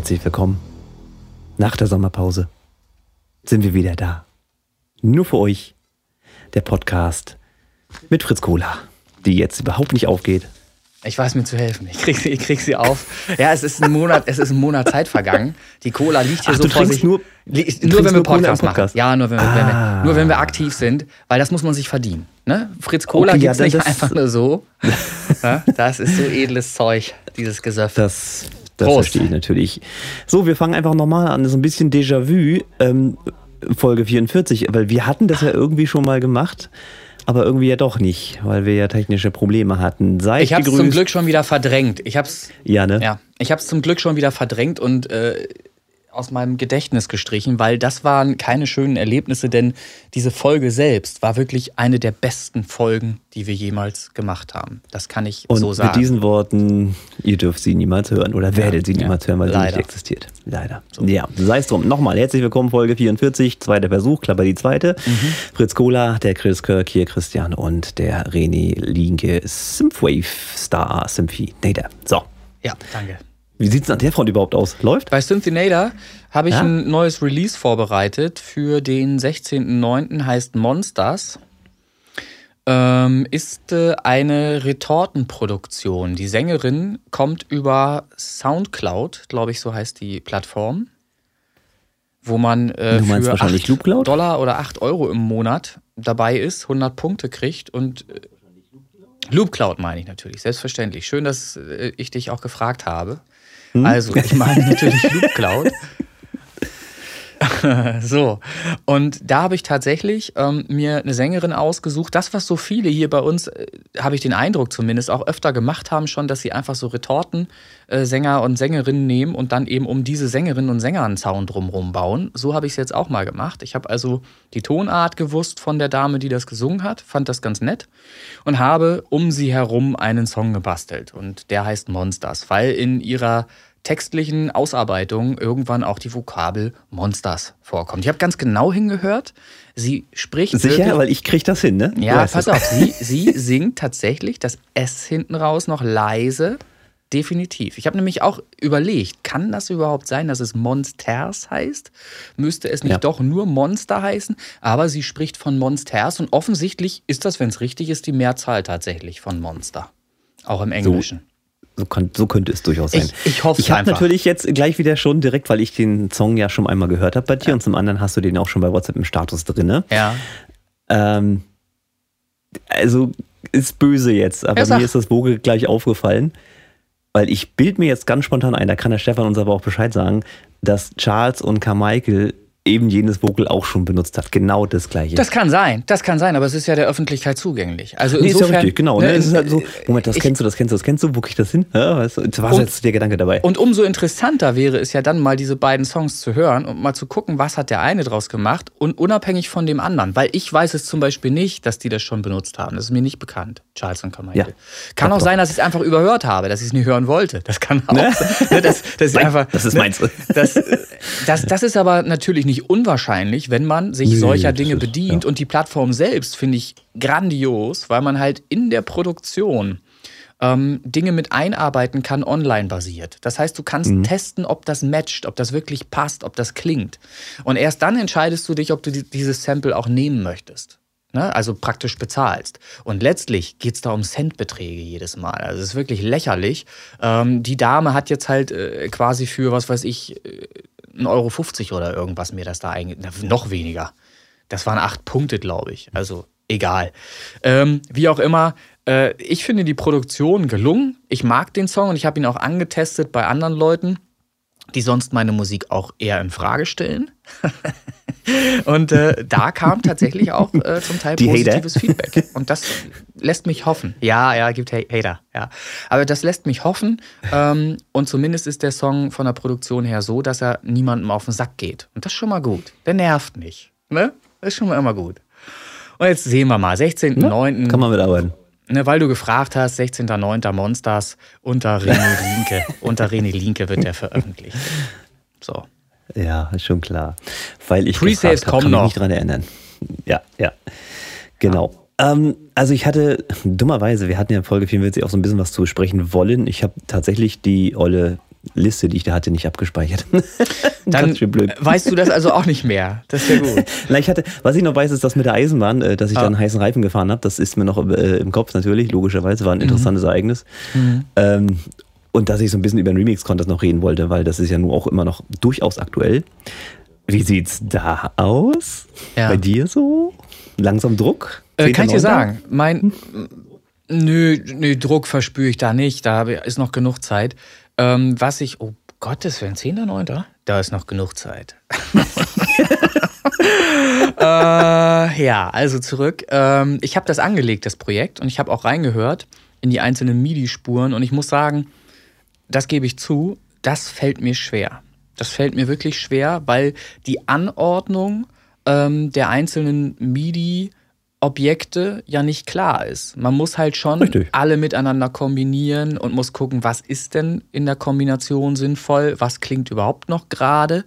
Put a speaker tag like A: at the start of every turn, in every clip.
A: Herzlich willkommen. Nach der Sommerpause sind wir wieder da. Nur für euch der Podcast mit Fritz Cola, die jetzt überhaupt nicht aufgeht.
B: Ich weiß mir zu helfen. Ich krieg, sie, ich krieg sie auf. Ja, es ist ein Monat, es ist ein Monat Zeit vergangen. Die Cola liegt hier
A: Ach,
B: so
A: du
B: vor sich.
A: nur-
B: Li- nur wenn wir Podcast,
A: Podcast?
B: machen. Ja, nur wenn, wir, wenn
A: Ah.
B: wir, nur wenn wir aktiv sind, weil das muss man sich verdienen. Ne? Fritz Cola
A: Okay, ja,
B: gibt's
A: dann
B: nicht einfach nur so. ja, das ist so edles Zeug, dieses Gesöff.
A: Das, das
B: Prost.
A: verstehe ich natürlich. So, wir fangen einfach nochmal an. So ein bisschen Déjà-vu. Ähm, Folge 44, weil wir hatten das ja irgendwie schon mal gemacht, aber irgendwie ja doch nicht, weil wir ja technische Probleme hatten. Seid
B: Ich habe es zum Glück schon wieder verdrängt. Ich hab's,
A: Ja, ne?
B: ja, ich habe es zum Glück schon wieder verdrängt und äh, aus meinem Gedächtnis gestrichen, weil das waren keine schönen Erlebnisse, denn diese Folge selbst war wirklich eine der besten Folgen, die wir jemals gemacht haben. Das kann ich
A: Und
B: so sagen.
A: mit diesen Worten, ihr dürft sie niemals hören oder werdet sie
B: ja.
A: niemals hören, weil sie
B: Leider.
A: nicht existiert. Leider. Ja, sei es drum. Nochmal, herzlich willkommen, Folge 44, zweiter Versuch, Klapper die zweite.
B: Mhm.
A: Fritz Kohler, der Chris Kirk, hier Christian und der René Linke, Synthwave Star Symphy Nader. So,
B: ja, danke.
A: Wie sieht es an der Front überhaupt aus? Läuft?
B: Bei Synthinator habe ich
A: Ja.
B: ein neues Release vorbereitet für den 16.09. heißt Monsters. Ähm, ist äh, eine Retortenproduktion. Die Sängerin kommt über Soundcloud, glaube ich, so heißt die Plattform, wo man äh, für
A: wahrscheinlich
B: 8
A: Loopcloud?
B: Dollar oder 8 Euro im Monat dabei ist, 100 Punkte kriegt und äh, Loopcloud meine ich natürlich, selbstverständlich. Schön, dass äh, ich dich auch gefragt habe.
A: Hm?
B: Also, ich meine natürlich Loopcloud. so, und da habe ich tatsächlich ähm, mir eine Sängerin ausgesucht. Das, was so viele hier bei uns, äh, habe ich den Eindruck zumindest, auch öfter gemacht haben, schon, dass sie einfach so Retorten äh, und Sängerinnen nehmen und dann eben um diese Sängerinnen und Sänger einen Zaun drumherum bauen. So habe ich es jetzt auch mal gemacht. Ich habe also die Tonart gewusst von der Dame, die das gesungen hat, fand das ganz nett und habe um sie herum einen Song gebastelt. Und der heißt Monsters, weil in ihrer textlichen Ausarbeitung irgendwann auch die Vokabel Monsters vorkommt. Ich habe ganz genau hingehört. Sie spricht
A: Sicher?
B: wirklich-
A: Weil ich kriege das hin, ne? Du
B: ja, pass
A: es.
B: auf. Sie, sie singt tatsächlich das S hinten raus noch leise. Definitiv. Ich habe nämlich auch überlegt, kann das überhaupt sein, dass es Monsters heißt? Müsste es nicht
A: Ja.
B: doch nur Monster heißen? Aber sie spricht von Monsters und offensichtlich ist das, wenn es richtig ist, die Mehrzahl tatsächlich von Monster. Auch im Englischen.
A: So, kann, so könnte es durchaus sein.
B: Ich- ich hoff's
A: Ich habe natürlich jetzt gleich wieder schon direkt, weil ich den Song ja schon einmal gehört habe bei dir und zum anderen hast du den auch schon bei WhatsApp im Status drin.
B: Ja.
A: Ähm, also ist böse jetzt, aber
B: Ja,
A: mir ist das Vogel gleich aufgefallen, weil ich bild mir jetzt ganz spontan ein, da kann der Stefan uns aber auch Bescheid sagen, dass Charles und Carmichael eben jenes Vogel auch schon benutzt hat. Genau das gleiche.
B: Das kann sein, das kann sein, aber es ist ja der Öffentlichkeit zugänglich. Also
A: Nee, ist ja
B: insofern,
A: richtig, genau. Ne?
B: ne,
A: Es ist halt so, Moment, das
B: ich-
A: kennst du, das kennst du, das kennst du, wo krieg ich das hin? Ja, weißt du, war
B: Und-
A: jetzt der Gedanke dabei.
B: Und umso interessanter wäre es ja dann mal, diese beiden Songs zu hören und mal zu gucken, was hat der eine draus gemacht und unabhängig von dem anderen. Weil ich weiß es zum Beispiel nicht, dass die das schon benutzt haben. Das ist mir nicht bekannt, Charles und Carmichael.
A: Ja.
B: Kann auch
A: doch.
B: sein, dass ich es einfach überhört habe, dass ich es nie hören wollte. Das kann auch
A: Ne?
B: sein. Ne, Das, das, ist einfach,
A: das ist
B: ne,
A: meins.
B: Das, das, das ist aber natürlich nicht unwahrscheinlich, wenn man sich
A: Nee,
B: solcher Dinge
A: ist-
B: bedient.
A: ja.
B: Und die Plattform selbst finde ich grandios, weil man halt in der Produktion ähm, Dinge mit einarbeiten kann, online basiert. Das heißt, du kannst
A: Mhm.
B: testen, ob das matcht, ob das wirklich passt, ob das klingt. Und erst dann entscheidest du dich, ob du die, dieses Sample auch nehmen möchtest. Ne? Also praktisch bezahlst. Und letztlich geht es da um Centbeträge jedes Mal. Also es ist wirklich lächerlich. Ähm, die Dame hat jetzt halt äh, quasi für, was weiß ich, äh, 1,50 Euro oder irgendwas mir das da einge... Na, noch weniger. Das waren acht Punkte, glaube ich. Also egal. Ähm, wie auch immer, äh, ich finde die Produktion gelungen. Ich mag den Song und ich habe ihn auch angetestet bei anderen Leuten, die sonst meine Musik auch eher in Frage stellen. und äh, da kam tatsächlich auch äh, zum Teil
A: Die Hater?
B: positives Feedback. Und das lässt mich hoffen. Ja, ja, gibt Ha- Hater, ja. Aber das lässt mich hoffen. Ähm, und zumindest ist der Song von der Produktion her so, dass er niemandem auf den Sack geht. Und das ist schon mal gut. Der nervt nicht. Ne? Das ist schon mal immer gut. Und jetzt sehen wir mal, 16.09.
A: Kann man mitarbeiten.
B: Ne, weil du gefragt hast, 16.09. Monsters unter René Linke. unter René Linke wird der veröffentlicht. So.
A: Ja, ist schon klar. Weil ich hab,
B: kommen
A: kann mich
B: noch.
A: nicht dran erinnern. Ja, ja. Genau. Ähm, also ich hatte, dummerweise, wir hatten ja in Folge 44 auch so ein bisschen was zu besprechen wollen. Ich habe tatsächlich die olle Liste, die ich da hatte, nicht abgespeichert.
B: Dann weißt du das also auch nicht mehr. Das ja gut.
A: Na, ich hatte, was ich noch weiß, ist das mit der Eisenbahn, äh, dass ich ah. da einen heißen Reifen gefahren habe. Das ist mir noch äh, im Kopf natürlich, logischerweise, war ein mhm. interessantes mhm. Ereignis. Mhm. Ähm, und dass ich so ein bisschen über den Remix-Contest noch reden wollte, weil das ist ja nun auch immer noch durchaus aktuell. Wie sieht's da aus? Ja. Bei dir so? Langsam Druck?
B: Äh, kann ich dir sagen. Mein, nö, nö, Druck verspüre ich da nicht. Da ist noch genug Zeit. Ähm, was ich, oh Gottes Willen, 10.9. Da ist noch genug Zeit. äh, ja, also zurück. Ähm, ich habe das angelegt, das Projekt, und ich habe auch reingehört in die einzelnen MIDI-Spuren. Und ich muss sagen, das gebe ich zu, das fällt mir schwer. Das fällt mir wirklich schwer, weil die Anordnung ähm, der einzelnen MIDI Objekte ja nicht klar ist. Man muss halt schon Richtig. alle miteinander kombinieren und muss gucken, was ist denn in der Kombination sinnvoll, was klingt überhaupt noch gerade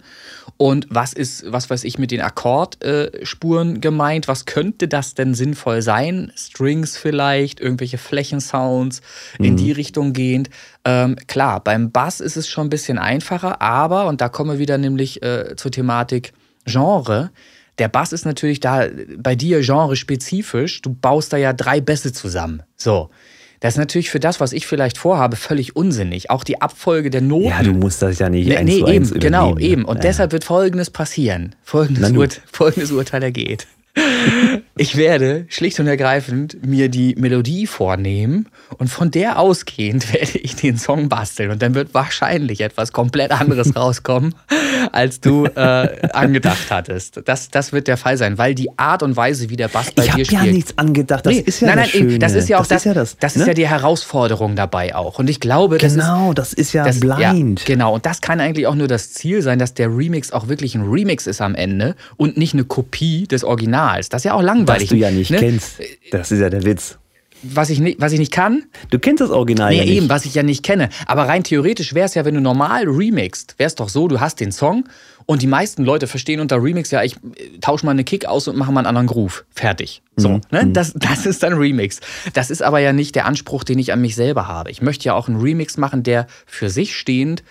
B: und was ist, was weiß ich, mit den Akkordspuren gemeint, was könnte das denn sinnvoll sein? Strings vielleicht, irgendwelche Flächensounds mhm. in die Richtung gehend. Ähm, klar, beim Bass ist es schon ein bisschen einfacher, aber, und da kommen wir wieder nämlich äh, zur Thematik Genre, der Bass ist natürlich da bei dir genre-spezifisch. Du baust da ja drei Bässe zusammen. So. Das ist natürlich für das, was ich vielleicht vorhabe, völlig unsinnig. Auch die Abfolge der Noten.
A: Ja, du musst das ja nicht.
B: Nee, nee eben, genau, eben. Und ja. deshalb wird Folgendes passieren. Folgendes, Ur folgendes Urteil ergeht. Ich werde schlicht und ergreifend mir die Melodie vornehmen und von der ausgehend werde ich den Song basteln und dann wird wahrscheinlich etwas komplett anderes rauskommen, als du äh, angedacht hattest. Das, das wird der Fall sein, weil die Art und Weise, wie der Bass bei
A: ich
B: dir
A: spielt. Ich habe ja nichts angedacht. Das nee, ist ja nein, nein, das Schöne.
B: Das ist ja auch das, das, ist ja, das, das ne? ist ja die Herausforderung dabei auch. Und ich glaube,
A: das genau, ist, das ist ja das, blind.
B: Ja, genau. Und das kann eigentlich auch nur das Ziel sein, dass der Remix auch wirklich ein Remix ist am Ende und nicht eine Kopie des Originals. Das ist ja auch langweilig.
A: Was du ja nicht ne? kennst. Das ist ja der Witz.
B: Was ich, nicht, was ich nicht kann?
A: Du kennst das Original
B: nee,
A: ja
B: nicht. eben, was ich ja nicht kenne. Aber rein theoretisch wäre es ja, wenn du normal remixst, wäre es doch so, du hast den Song und die meisten Leute verstehen unter Remix ja, ich äh, tausche mal eine Kick aus und mache mal einen anderen Groove. Fertig. So, mhm. ne? Mhm. Das, das ist dann Remix. Das ist aber ja nicht der Anspruch, den ich an mich selber habe. Ich möchte ja auch einen Remix machen, der für sich stehend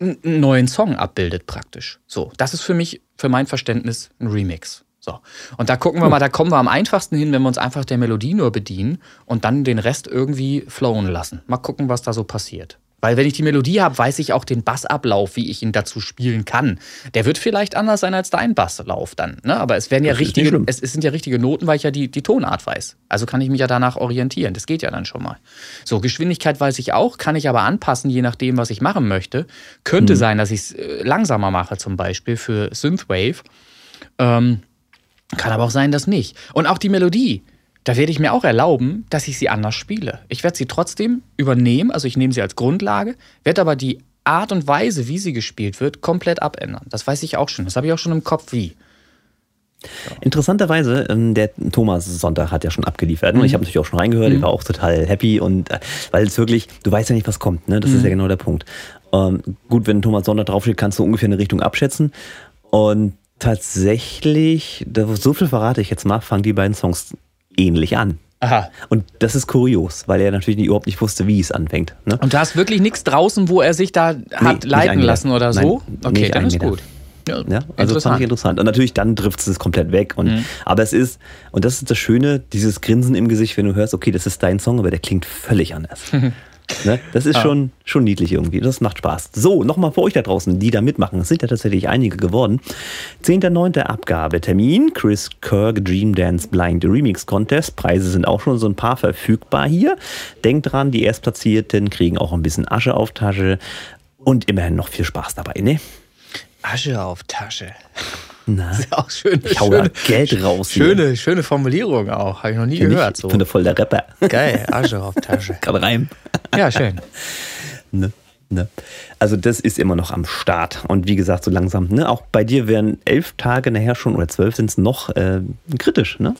B: äh, einen neuen Song abbildet praktisch. So, das ist für mich, für mein Verständnis, ein Remix. So. Und da gucken wir mal, da kommen wir am einfachsten hin, wenn wir uns einfach der Melodie nur bedienen und dann den Rest irgendwie flowen lassen. Mal gucken, was da so passiert. Weil wenn ich die Melodie habe, weiß ich auch den Bassablauf, wie ich ihn dazu spielen kann. Der wird vielleicht anders sein als dein Basslauf dann. Ne? Aber es werden ja richtige, es, es, sind ja richtige Noten, weil ich ja die, die Tonart weiß. Also kann ich mich ja danach orientieren. Das geht ja dann schon mal. So, Geschwindigkeit weiß ich auch, kann ich aber anpassen, je nachdem, was ich machen möchte. Könnte hm. sein, dass ich es äh, langsamer mache, zum Beispiel für Synthwave. Ähm, kann aber auch sein, dass nicht. Und auch die Melodie, da werde ich mir auch erlauben, dass ich sie anders spiele. Ich werde sie trotzdem übernehmen, also ich nehme sie als Grundlage, werde aber die Art und Weise, wie sie gespielt wird, komplett abändern. Das weiß ich auch schon. Das habe ich auch schon im Kopf, wie.
A: So. Interessanterweise, ähm, der Thomas Sonntag hat ja schon abgeliefert. Mhm. Ich habe natürlich auch schon reingehört, mhm. ich war auch total happy und äh, weil es wirklich, du weißt ja nicht, was kommt, ne? Das mhm. ist ja genau der Punkt. Ähm, gut, wenn Thomas Sonntag draufsteht, kannst du ungefähr eine Richtung abschätzen. Und tatsächlich, so viel verrate ich jetzt mal, fangen die beiden Songs ähnlich an.
B: Aha.
A: Und das ist kurios, weil er natürlich überhaupt nicht wusste, wie es anfängt. Ne?
B: Und da ist wirklich nichts draußen, wo er sich da hat nee, leiten lassen oder so? Nein, okay, dann ist gut.
A: Ja, ja, also das fand ich interessant. Und natürlich dann trifft es komplett weg. Und, mhm. Aber es ist, und das ist das Schöne, dieses Grinsen im Gesicht, wenn du hörst, okay, das ist dein Song, aber der klingt völlig anders. Ne? Das ist ah. schon, schon niedlich irgendwie. Das macht Spaß. So, nochmal für euch da draußen, die da mitmachen. Es sind ja tatsächlich einige geworden. 10.9. Abgabetermin. Chris Kirk Dream Dance Blind Remix Contest. Preise sind auch schon so ein paar verfügbar hier. Denkt dran, die Erstplatzierten kriegen auch ein bisschen Asche auf Tasche. Und immerhin noch viel Spaß dabei, ne?
B: Asche auf Tasche.
A: Na,
B: das ist auch schön.
A: Ich hau schöne,
B: Geld raus. Schöne, hier. schöne Formulierung auch. Habe ich noch nie Find gehört.
A: Ich so. bin voll der Rapper.
B: Geil, Asche auf Tasche.
A: Kann rein.
B: Ja, schön.
A: Ne? Ne? Also das ist immer noch am Start. Und wie gesagt, so langsam, ne? auch bei dir wären elf Tage nachher schon oder zwölf sind es noch äh, kritisch, ne?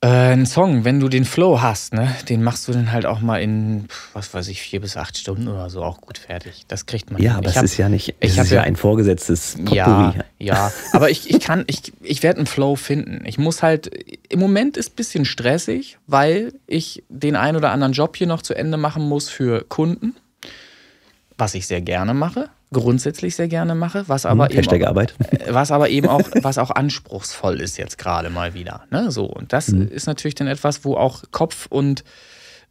B: Äh, ein Song, wenn du den Flow hast, ne, den machst du dann halt auch mal in, was weiß ich, vier bis acht Stunden oder so auch gut fertig. Das kriegt man.
A: Ja, hin. aber es ist ja nicht, es ist ja ein vorgesetztes
B: Potpourri. Ja, ja, aber ich, ich kann, ich, ich werde einen Flow finden. Ich muss halt, im Moment ist ein bisschen stressig, weil ich den einen oder anderen Job hier noch zu Ende machen muss für Kunden. was ich sehr gerne mache, grundsätzlich sehr gerne mache, was aber,
A: hm,
B: eben, auch,
A: Arbeit.
B: was aber eben auch, was auch anspruchsvoll ist jetzt gerade mal wieder. Ne? So, und das mhm. ist natürlich dann etwas, wo auch Kopf und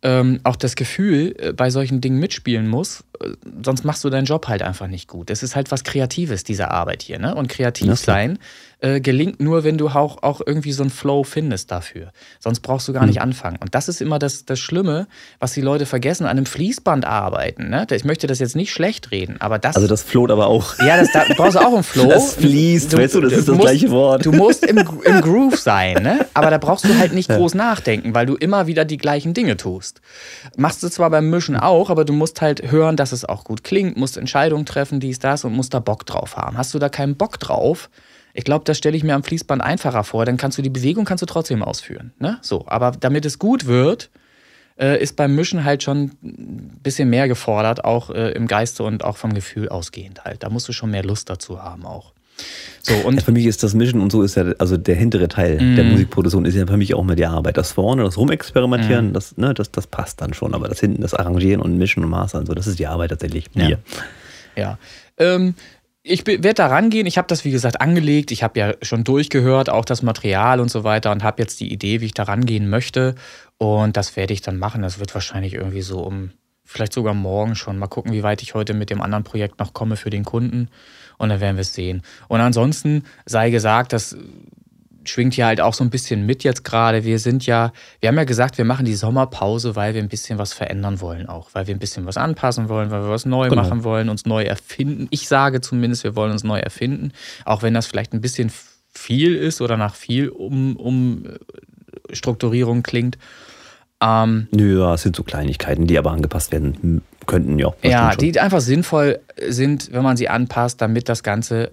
B: ähm, auch das Gefühl äh, bei solchen Dingen mitspielen muss, äh, sonst machst du deinen Job halt einfach nicht gut. Es ist halt was Kreatives, diese Arbeit hier. Ne? Und kreativ sein äh, gelingt nur, wenn du auch, auch irgendwie so einen Flow findest dafür. Sonst brauchst du gar mhm. nicht anfangen. Und das ist immer das, das Schlimme, was die Leute vergessen, an einem Fließband arbeiten. Ne? Ich möchte das jetzt nicht schlecht reden, aber das.
A: Also das float aber auch.
B: Ja, das da brauchst du auch einen Flow.
A: Das fließt, du, weißt du, das ist das
B: musst,
A: gleiche Wort.
B: Du musst im, im Groove sein, ne? aber da brauchst du halt nicht groß nachdenken, weil du immer wieder die gleichen Dinge tust. Machst du zwar beim Mischen auch, aber du musst halt hören, dass es auch gut klingt, musst Entscheidungen treffen, dies, das und musst da Bock drauf haben. Hast du da keinen Bock drauf, ich glaube, das stelle ich mir am Fließband einfacher vor. Dann kannst du die Bewegung kannst du trotzdem ausführen. Ne? So, aber damit es gut wird, äh, ist beim Mischen halt schon ein bisschen mehr gefordert, auch äh, im Geiste und auch vom Gefühl ausgehend halt. Da musst du schon mehr Lust dazu haben auch.
A: So, und ja, für mich ist das Mischen und so ist ja, also der hintere Teil mm. der Musikproduktion ist ja für mich auch mal die Arbeit. Das vorne, das Rumexperimentieren, mm. das, ne, das, das passt dann schon. Aber das hinten, das Arrangieren und Mischen und Mastern, so, das ist die Arbeit tatsächlich.
B: Ja. ja. Ähm, ich werde da rangehen. Ich habe das, wie gesagt, angelegt. Ich habe ja schon durchgehört, auch das Material und so weiter und habe jetzt die Idee, wie ich da rangehen möchte. Und das werde ich dann machen. Das wird wahrscheinlich irgendwie so um, vielleicht sogar morgen schon. Mal gucken, wie weit ich heute mit dem anderen Projekt noch komme für den Kunden. Und dann werden wir es sehen. Und ansonsten sei gesagt, dass schwingt hier halt auch so ein bisschen mit jetzt gerade. Wir sind ja, wir haben ja gesagt, wir machen die Sommerpause, weil wir ein bisschen was verändern wollen auch, weil wir ein bisschen was anpassen wollen, weil wir was neu genau. machen wollen, uns neu erfinden. Ich sage zumindest, wir wollen uns neu erfinden, auch wenn das vielleicht ein bisschen viel ist oder nach viel um, um Strukturierung klingt.
A: Ähm, Nö, ja, es sind so Kleinigkeiten, die aber angepasst werden könnten, ja.
B: Ja, die einfach sinnvoll sind, wenn man sie anpasst, damit das Ganze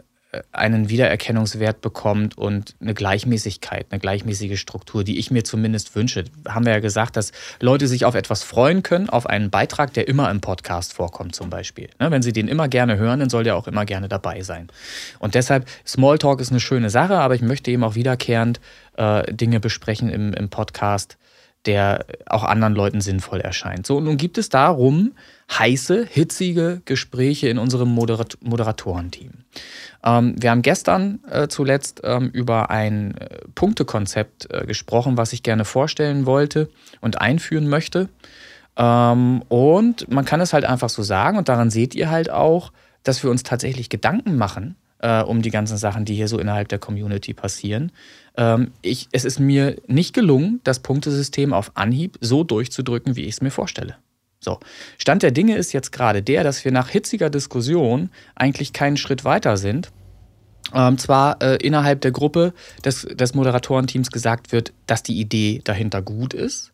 B: einen Wiedererkennungswert bekommt und eine Gleichmäßigkeit, eine gleichmäßige Struktur, die ich mir zumindest wünsche. Haben wir ja gesagt, dass Leute sich auf etwas freuen können, auf einen Beitrag, der immer im Podcast vorkommt zum Beispiel. Ne, wenn sie den immer gerne hören, dann soll der auch immer gerne dabei sein. Und deshalb, Smalltalk ist eine schöne Sache, aber ich möchte eben auch wiederkehrend äh, Dinge besprechen im, im Podcast, der auch anderen Leuten sinnvoll erscheint. So, und nun gibt es darum heiße, hitzige Gespräche in unserem Moderat Moderatorenteam. Ähm, wir haben gestern äh, zuletzt ähm, über ein äh, Punktekonzept äh, gesprochen, was ich gerne vorstellen wollte und einführen möchte. Ähm, und man kann es halt einfach so sagen, und daran seht ihr halt auch, dass wir uns tatsächlich Gedanken machen äh, um die ganzen Sachen, die hier so innerhalb der Community passieren. Ähm, ich, es ist mir nicht gelungen, das Punktesystem auf Anhieb so durchzudrücken, wie ich es mir vorstelle. So, Stand der Dinge ist jetzt gerade der, dass wir nach hitziger Diskussion eigentlich keinen Schritt weiter sind. Ähm, zwar äh, innerhalb der Gruppe des, des Moderatorenteams gesagt wird, dass die Idee dahinter gut ist,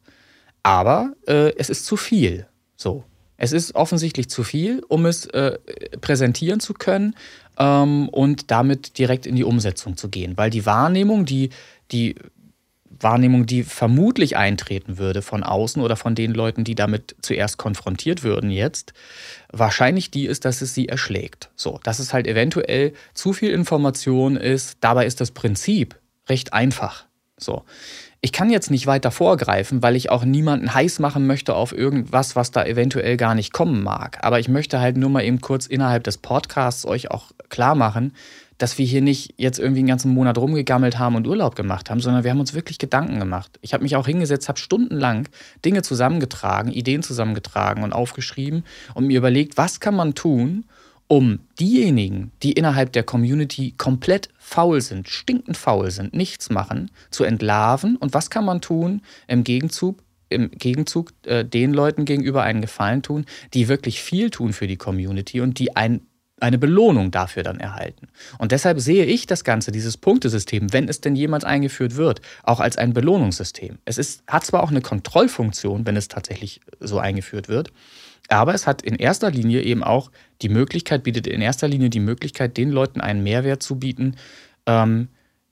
B: aber äh, es ist zu viel. So. Es ist offensichtlich zu viel, um es äh, präsentieren zu können ähm, und damit direkt in die Umsetzung zu gehen. Weil die Wahrnehmung, die, die Wahrnehmung, die vermutlich eintreten würde von außen oder von den Leuten, die damit zuerst konfrontiert würden jetzt, wahrscheinlich die ist, dass es sie erschlägt. So, dass es halt eventuell zu viel Information ist. Dabei ist das Prinzip recht einfach. So. Ich kann jetzt nicht weiter vorgreifen, weil ich auch niemanden heiß machen möchte auf irgendwas, was da eventuell gar nicht kommen mag. Aber ich möchte halt nur mal eben kurz innerhalb des Podcasts euch auch klar machen, dass wir hier nicht jetzt irgendwie einen ganzen Monat rumgegammelt haben und Urlaub gemacht haben, sondern wir haben uns wirklich Gedanken gemacht. Ich habe mich auch hingesetzt, habe stundenlang Dinge zusammengetragen, Ideen zusammengetragen und aufgeschrieben und mir überlegt, was kann man tun, um diejenigen, die innerhalb der Community komplett faul sind, stinkend faul sind, nichts machen, zu entlarven und was kann man tun im Gegenzug, im Gegenzug äh, den Leuten gegenüber einen Gefallen tun, die wirklich viel tun für die Community und die ein eine Belohnung dafür dann erhalten. Und deshalb sehe ich das Ganze, dieses Punktesystem, wenn es denn jemals eingeführt wird, auch als ein Belohnungssystem. Es ist, hat zwar auch eine Kontrollfunktion, wenn es tatsächlich so eingeführt wird, aber es hat in erster Linie eben auch die Möglichkeit, bietet in erster Linie die Möglichkeit, den Leuten einen Mehrwert zu bieten, ähm,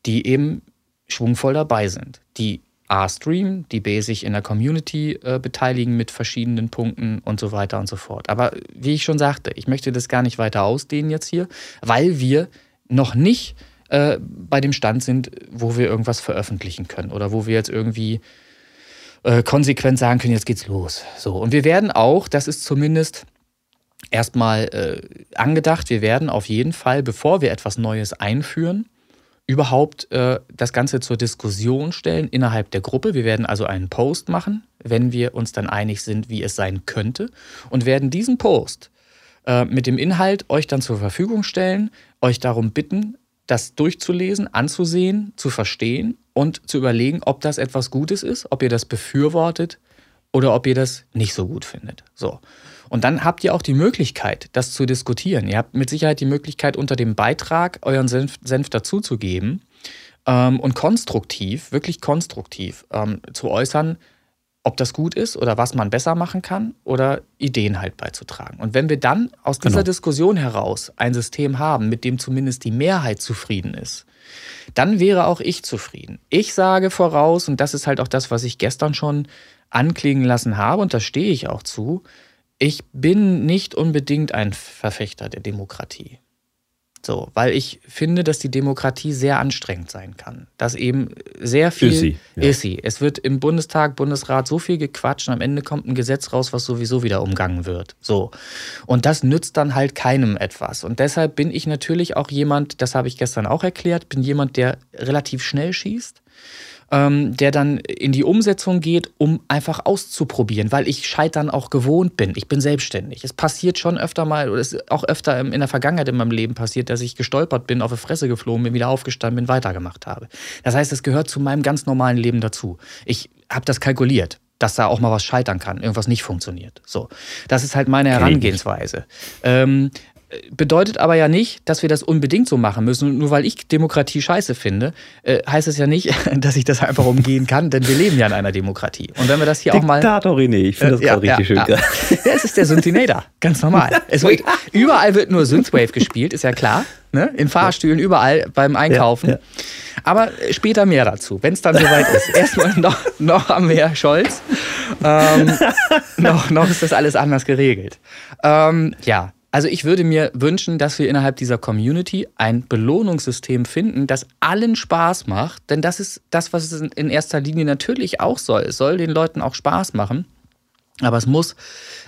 B: die eben schwungvoll dabei sind, die A streamen, die B sich in der Community äh, beteiligen mit verschiedenen Punkten und so weiter und so fort. Aber wie ich schon sagte, ich möchte das gar nicht weiter ausdehnen jetzt hier, weil wir noch nicht äh, bei dem Stand sind, wo wir irgendwas veröffentlichen können oder wo wir jetzt irgendwie äh, konsequent sagen können, jetzt geht's los. So und wir werden auch, das ist zumindest erstmal äh, angedacht, wir werden auf jeden Fall, bevor wir etwas Neues einführen, überhaupt äh, das Ganze zur Diskussion stellen innerhalb der Gruppe. Wir werden also einen Post machen, wenn wir uns dann einig sind, wie es sein könnte, und werden diesen Post äh, mit dem Inhalt euch dann zur Verfügung stellen, euch darum bitten, das durchzulesen, anzusehen, zu verstehen und zu überlegen, ob das etwas Gutes ist, ob ihr das befürwortet oder ob ihr das nicht so gut findet. So. Und dann habt ihr auch die Möglichkeit, das zu diskutieren. Ihr habt mit Sicherheit die Möglichkeit, unter dem Beitrag euren Senf, Senf dazuzugeben ähm, und konstruktiv, wirklich konstruktiv ähm, zu äußern, ob das gut ist oder was man besser machen kann oder Ideen halt beizutragen. Und wenn wir dann aus dieser genau. Diskussion heraus ein System haben, mit dem zumindest die Mehrheit zufrieden ist, dann wäre auch ich zufrieden. Ich sage voraus, und das ist halt auch das, was ich gestern schon anklingen lassen habe, und da stehe ich auch zu, ich bin nicht unbedingt ein Verfechter der Demokratie. So, weil ich finde, dass die Demokratie sehr anstrengend sein kann. Dass eben sehr viel ist sie, ja. ist sie. Es wird im Bundestag, Bundesrat so viel gequatscht und am Ende kommt ein Gesetz raus, was sowieso wieder umgangen wird. So. Und das nützt dann halt keinem etwas. Und deshalb bin ich natürlich auch jemand, das habe ich gestern auch erklärt, bin jemand, der relativ schnell schießt ähm, der dann in die Umsetzung geht, um einfach auszuprobieren, weil ich Scheitern auch gewohnt bin. Ich bin selbstständig. Es passiert schon öfter mal, oder es ist auch öfter in der Vergangenheit in meinem Leben passiert, dass ich gestolpert bin, auf die Fresse geflogen bin, wieder aufgestanden bin, weitergemacht habe. Das heißt, es gehört zu meinem ganz normalen Leben dazu. Ich habe das kalkuliert dass da auch mal was scheitern kann, irgendwas nicht funktioniert. So, das ist halt meine Herangehensweise. Ähm, bedeutet aber ja nicht, dass wir das unbedingt so machen müssen. nur weil ich Demokratie scheiße finde, äh, heißt es ja nicht, dass ich das einfach umgehen kann, denn wir leben ja in einer Demokratie. Und wenn wir das hier auch mal.
A: Diktator René, ich finde das äh, gerade ja, richtig
B: ja,
A: schön.
B: Ja. ja, es ist der Synthinator, ganz normal. Wird, überall wird nur Synthwave gespielt, ist ja klar. Ne? In Fahrstühlen, überall beim Einkaufen. Ja, Aber später mehr dazu, wenn es dann soweit ist. Erstmal noch, noch am Meer Scholz. Ähm, noch, noch ist das alles anders geregelt. Ähm, ja, also ich würde mir wünschen, dass wir innerhalb dieser Community ein Belohnungssystem finden, das allen Spaß macht. Denn das ist das, was es in erster Linie natürlich auch soll. Es soll den Leuten auch Spaß machen. Aber es muss,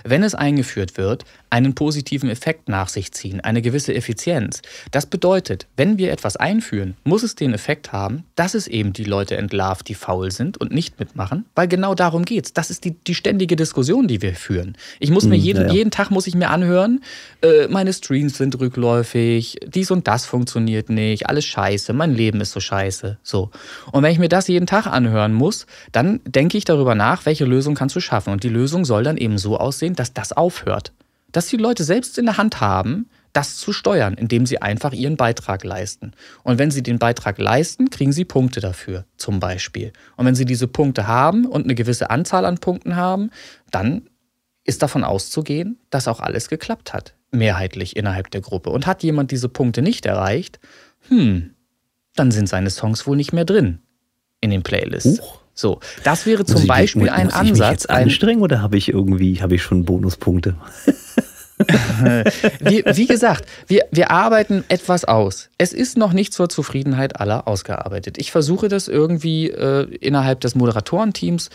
B: wenn es eingeführt wird, einen positiven Effekt nach sich ziehen, eine gewisse Effizienz. Das bedeutet, wenn wir etwas einführen, muss es den Effekt haben, dass es eben die Leute entlarvt, die faul sind und nicht mitmachen, weil genau darum geht es. Das ist die, die ständige Diskussion, die wir führen. Ich muss mir hm, jeden, ja. jeden Tag muss ich mir anhören, äh, meine Streams sind rückläufig, dies und das funktioniert nicht, alles scheiße, mein Leben ist so scheiße. So. Und wenn ich mir das jeden Tag anhören muss, dann denke ich darüber nach, welche Lösung kannst du schaffen. Und die Lösung soll dann eben so aussehen, dass das aufhört dass die Leute selbst in der Hand haben, das zu steuern, indem sie einfach ihren Beitrag leisten. Und wenn sie den Beitrag leisten, kriegen sie Punkte dafür, zum Beispiel. Und wenn sie diese Punkte haben und eine gewisse Anzahl an Punkten haben, dann ist davon auszugehen, dass auch alles geklappt hat, mehrheitlich innerhalb der Gruppe. Und hat jemand diese Punkte nicht erreicht, hm, dann sind seine Songs wohl nicht mehr drin in den Playlists. Huch. So, das wäre zum Beispiel
A: ich,
B: ein
A: muss
B: Ansatz.
A: Ich mich jetzt anstrengen oder habe ich irgendwie, habe ich schon Bonuspunkte?
B: wie, wie, gesagt, wir, wir arbeiten etwas aus. Es ist noch nicht zur Zufriedenheit aller ausgearbeitet. Ich versuche das irgendwie äh, innerhalb des Moderatorenteams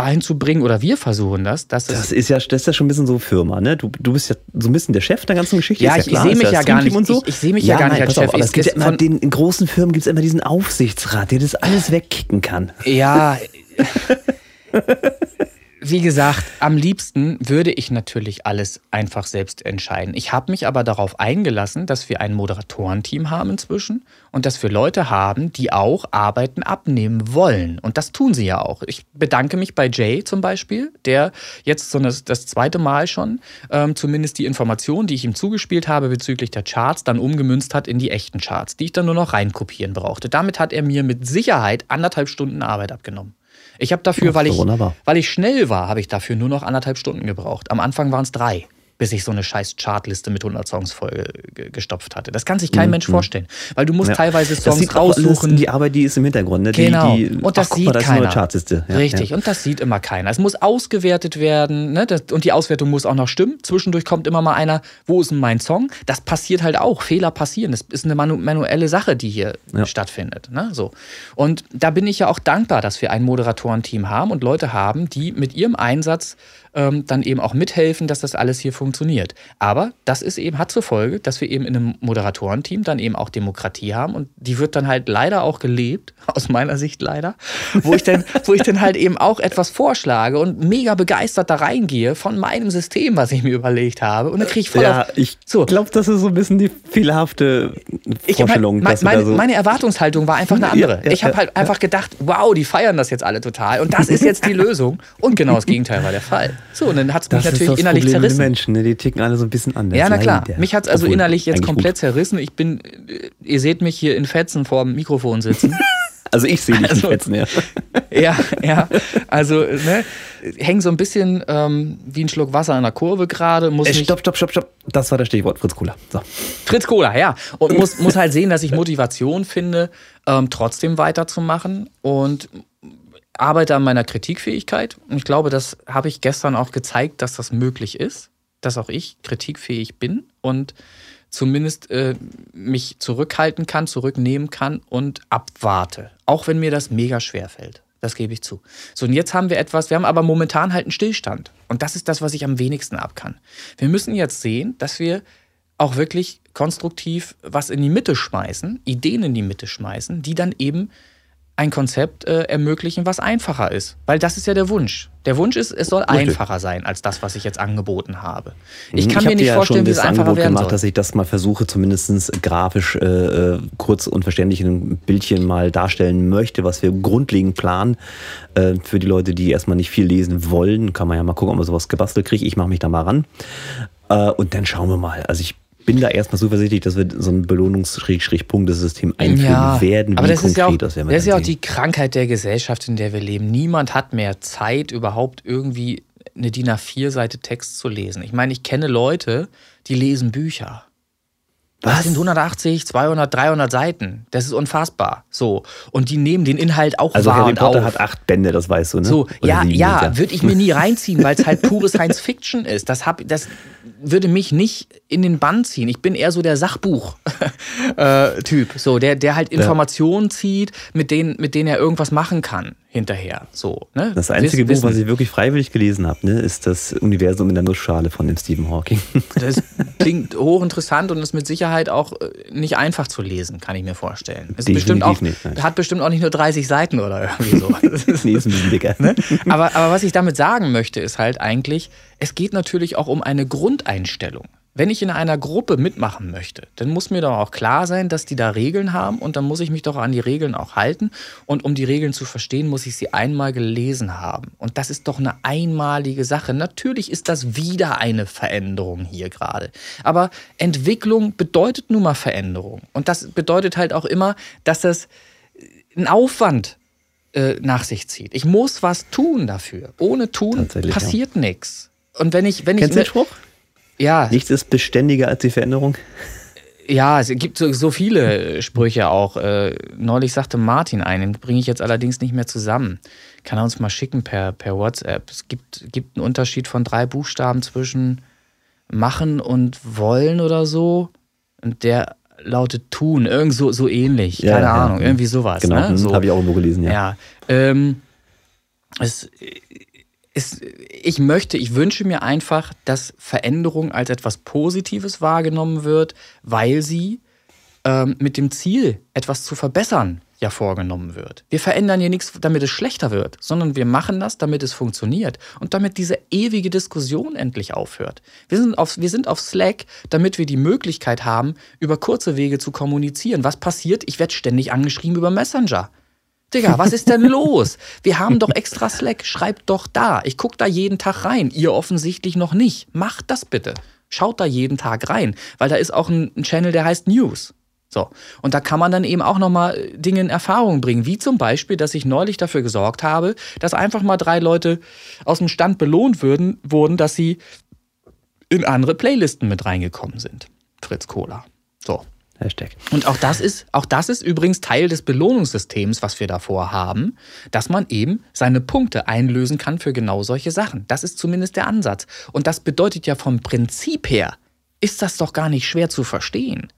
B: dahin zu bringen, oder wir versuchen das. Dass
A: das, ist ja, das ist ja schon ein bisschen so Firma, ne? Du, du bist ja so ein bisschen der Chef der ganzen Geschichte.
B: Ja, ich, ja ich sehe mich ja gar nicht. So. Ich, ich sehe mich ja, ja gar nein, nicht als Chef.
A: Auf, es gibt ja immer den, in großen Firmen gibt es immer diesen Aufsichtsrat, der das alles wegkicken kann.
B: Ja. Wie gesagt, am liebsten würde ich natürlich alles einfach selbst entscheiden. Ich habe mich aber darauf eingelassen, dass wir ein Moderatorenteam haben inzwischen und dass wir Leute haben, die auch Arbeiten abnehmen wollen. Und das tun sie ja auch. Ich bedanke mich bei Jay zum Beispiel, der jetzt so das, das zweite Mal schon ähm, zumindest die Informationen, die ich ihm zugespielt habe bezüglich der Charts, dann umgemünzt hat in die echten Charts, die ich dann nur noch reinkopieren brauchte. Damit hat er mir mit Sicherheit anderthalb Stunden Arbeit abgenommen. Ich habe dafür, weil ich, weil ich schnell war, habe ich dafür nur noch anderthalb Stunden gebraucht. Am Anfang waren es drei bis ich so eine scheiß Chartliste mit 100 Songs voll gestopft hatte. Das kann sich kein mhm. Mensch vorstellen, weil du musst ja. teilweise Songs raussuchen.
A: die Arbeit, die ist im Hintergrund. Ne?
B: Genau.
A: Die, die,
B: und das ach, sieht mal, das keiner. Chartliste. Ja, Richtig. Ja. Und das sieht immer keiner. Es muss ausgewertet werden. Ne? Das, und die Auswertung muss auch noch stimmen. Zwischendurch kommt immer mal einer, wo ist denn mein Song? Das passiert halt auch. Fehler passieren. Das ist eine manu manuelle Sache, die hier stattfindet. Ne? So. Und da bin ich ja auch dankbar, dass wir ein Moderatorenteam haben und Leute haben, die mit ihrem Einsatz ähm, dann eben auch mithelfen, dass das alles hier funktioniert. Aber das ist eben, hat zur Folge, dass wir eben in einem Moderatorenteam dann eben auch Demokratie haben und die wird dann halt leider auch gelebt, aus meiner Sicht leider, wo ich dann, wo ich dann halt eben auch etwas vorschlage und mega begeistert da reingehe von meinem System, was ich mir überlegt habe. Und dann kriege ich voll
A: Ja,
B: auf,
A: ich
B: So.
A: glaube, das ist so ein bisschen die fehlerhafte
B: halt,
A: Vorstellung.
B: mein,
A: wir da
B: meine,
A: so
B: meine Erwartungshaltung war einfach eine
A: Ja,
B: andere.
A: ja,
B: ich habe
A: ja,
B: halt einfach gedacht, wow, die feiern das jetzt alle total und das ist jetzt die Lösung. Und genau das Gegenteil war der Fall. So, und dann hat es mich
A: das
B: natürlich
A: das
B: innerlich
A: Problem
B: zerrissen.
A: Menschen, ne? die ticken alle so ein bisschen anders.
B: Ja, na klar.
A: Leider.
B: Mich hat es also
A: Obwohl,
B: innerlich jetzt komplett
A: gut.
B: zerrissen. Ich bin, äh, ihr seht mich hier in Fetzen vor dem Mikrofon sitzen.
A: Also ich sehe nicht
B: Also-
A: die Fetzen, ja.
B: ja, ja. Also, ne, häng so ein bisschen ähm, wie ein Schluck Wasser in der Kurve gerade. Muss
A: Äh, stopp, stopp, stopp, stopp. Das war das Stichwort, Fritz Kohler. So.
B: Fritz Cola, ja. Und muss, muss halt sehen, dass ich Motivation finde, ähm, trotzdem weiterzumachen und arbeite an meiner Kritikfähigkeit. Und ich glaube, das habe ich gestern auch gezeigt, dass das möglich ist, dass auch ich kritikfähig bin und zumindest äh, mich zurückhalten kann, zurücknehmen kann und abwarte. Auch wenn mir das mega schwer fällt. Das gebe ich zu. So, und jetzt haben wir etwas, wir haben aber momentan halt einen Stillstand. Und das ist das, was ich am wenigsten ab kann. Wir müssen jetzt sehen, dass wir auch wirklich konstruktiv was in die Mitte schmeißen, Ideen in die Mitte schmeißen, die dann eben ein Konzept äh, ermöglichen, was einfacher ist. Weil das ist ja der Wunsch. Der Wunsch ist, es soll
A: Richtig.
B: einfacher sein als das, was ich jetzt angeboten habe. Ich kann
A: hab
B: mir nicht
A: ja
B: vorstellen, wie es
A: das
B: einfacher
A: Angebot
B: werden
A: gemacht,
B: soll.
A: dass ich das mal versuche, zumindest grafisch äh, äh, kurz und verständlich in einem Bildchen mal darstellen möchte, was wir grundlegend planen. Äh, für die Leute, die erstmal nicht viel lesen wollen, kann man ja mal gucken, ob man sowas gebastelt kriegt. Ich mache mich da mal ran. Äh, und dann schauen wir mal. Also ich bin da erstmal zuversichtlich, dass wir so ein Belohnungs-Punktesystem einführen werden. Wie
B: aber das ist ja auch,
A: das werden
B: das ist ja auch die Krankheit der Gesellschaft, in der wir leben. Niemand hat mehr Zeit, überhaupt irgendwie eine DIN A4-Seite Text zu lesen. Ich meine, ich kenne Leute, die lesen Bücher. Das
A: Was?
B: sind 180, 200, 300 Seiten. Das ist unfassbar. So. Und die nehmen den Inhalt auch
A: Also
B: wahr
A: Harry Potter
B: auf.
A: hat acht Bände, das weißt du, ne?
B: So,
A: Oder
B: ja, ja, würde ich mir nie reinziehen, weil es halt pure Science Fiction ist. Das, hab, das würde mich nicht in den Bann ziehen. Ich bin eher so der Sachbuch-Typ, so, der, der halt Informationen zieht, mit denen, mit denen er irgendwas machen kann hinterher. So, ne?
A: Das einzige
B: Wiss-
A: Buch, was ich wirklich freiwillig gelesen habe, ne, ist das Universum in der Nussschale von dem Stephen Hawking.
B: Das klingt hochinteressant und ist mit Sicherheit auch äh, nicht einfach zu lesen, kann ich mir vorstellen. Ist bestimmt auch,
A: nicht,
B: hat bestimmt auch nicht nur 30 Seiten oder irgendwie so. Das ist-
A: nee, ist ein bisschen dicker.
B: Ne? Aber, aber was ich damit sagen möchte, ist halt eigentlich, es geht natürlich auch um eine Grundeinstellung. Wenn ich in einer Gruppe mitmachen möchte, dann muss mir doch auch klar sein, dass die da Regeln haben und dann muss ich mich doch an die Regeln auch halten. Und um die Regeln zu verstehen, muss ich sie einmal gelesen haben. Und das ist doch eine einmalige Sache. Natürlich ist das wieder eine Veränderung hier gerade. Aber Entwicklung bedeutet nun mal Veränderung. Und das bedeutet halt auch immer, dass das einen Aufwand äh, nach sich zieht. Ich muss was tun dafür. Ohne tun passiert nichts. Und wenn ich, wenn
A: Kennst du
B: ich
A: den Spruch?
B: ja,
A: Nichts ist beständiger als die Veränderung.
B: ja, es gibt so, so viele Sprüche auch. Äh, neulich sagte Martin einen, den bringe ich jetzt allerdings nicht mehr zusammen. Kann er uns mal schicken per, per WhatsApp. Es gibt, gibt einen Unterschied von drei Buchstaben zwischen machen und wollen oder so. Und der lautet tun. Irgend so, so ähnlich.
A: Ja,
B: Keine
A: ja,
B: Ahnung.
A: ja.
B: Irgendwie sowas.
A: Genau,
B: ne?
A: hm,
B: so.
A: habe ich auch irgendwo gelesen, ja.
B: Ja. Ähm, es, es, ich möchte, ich wünsche mir einfach, dass Veränderung als etwas Positives wahrgenommen wird, weil sie ähm, mit dem Ziel, etwas zu verbessern, ja vorgenommen wird. Wir verändern hier nichts, damit es schlechter wird, sondern wir machen das, damit es funktioniert und damit diese ewige Diskussion endlich aufhört. Wir sind auf, wir sind auf Slack, damit wir die Möglichkeit haben, über kurze Wege zu kommunizieren. Was passiert? Ich werde ständig angeschrieben über Messenger. Digga, was ist denn los? Wir haben doch extra Slack. Schreibt doch da. Ich gucke da jeden Tag rein. Ihr offensichtlich noch nicht. Macht das bitte. Schaut da jeden Tag rein, weil da ist auch ein, ein Channel, der heißt News. So. Und da kann man dann eben auch nochmal Dinge in Erfahrung bringen. Wie zum Beispiel, dass ich neulich dafür gesorgt habe, dass einfach mal drei Leute aus dem Stand belohnt würden, wurden, dass sie in andere Playlisten mit reingekommen sind. Fritz Cola. So.
A: Hashtag.
B: Und auch das ist, auch das ist übrigens Teil des Belohnungssystems, was wir davor haben, dass man eben seine Punkte einlösen kann für genau solche Sachen. Das ist zumindest der Ansatz. Und das bedeutet ja vom Prinzip her, ist das doch gar nicht schwer zu verstehen.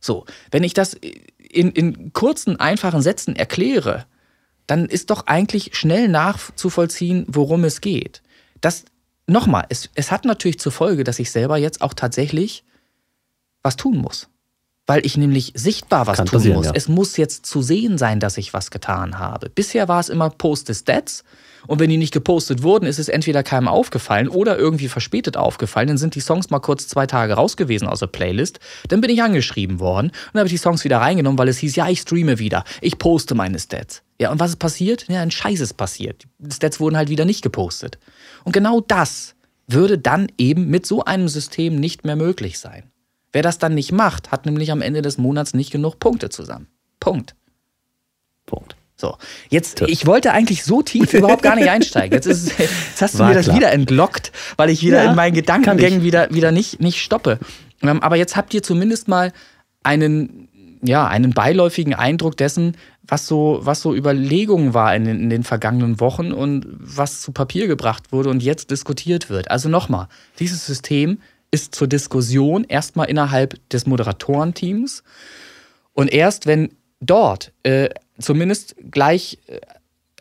B: So, wenn ich das in, in kurzen, einfachen Sätzen erkläre, dann ist doch eigentlich schnell nachzuvollziehen, worum es geht. Dass nochmal, es, es hat natürlich zur Folge, dass ich selber jetzt auch tatsächlich was tun muss. Weil ich nämlich sichtbar was
A: Kann
B: tun muss.
A: ja.
B: Es muss jetzt zu sehen sein, dass ich was getan habe. Bisher war es immer Post the Stats. Und wenn die nicht gepostet wurden, ist es entweder keinem aufgefallen oder irgendwie verspätet aufgefallen. Dann sind die Songs mal kurz zwei Tage raus gewesen aus der Playlist. Dann bin ich angeschrieben worden und dann habe ich die Songs wieder reingenommen, weil es hieß, ja, ich streame wieder. Ich poste meine Stats. Ja, und was ist passiert? Ja, ein Scheiß ist passiert. Die Stats wurden halt wieder nicht gepostet. Und genau das würde dann eben mit so einem System nicht mehr möglich sein. Wer das dann nicht macht, hat nämlich am Ende des Monats nicht genug Punkte zusammen. Punkt.
A: Punkt.
B: So, jetzt, ich wollte eigentlich so tief überhaupt gar nicht einsteigen. Jetzt, ist, jetzt hast du
A: War
B: mir das
A: klar.
B: wieder entlockt, weil ich wieder
A: Ja,
B: in meinen Gedankengängen wieder, wieder nicht, nicht stoppe. Ähm, Aber jetzt habt ihr zumindest mal einen, ja, einen beiläufigen Eindruck dessen, was so, was so Überlegungen war in den, in den vergangenen Wochen und was zu Papier gebracht wurde und jetzt diskutiert wird. Also nochmal, dieses System ist zur Diskussion erstmal innerhalb des Moderatorenteams. Und erst wenn dort äh, zumindest gleich, äh,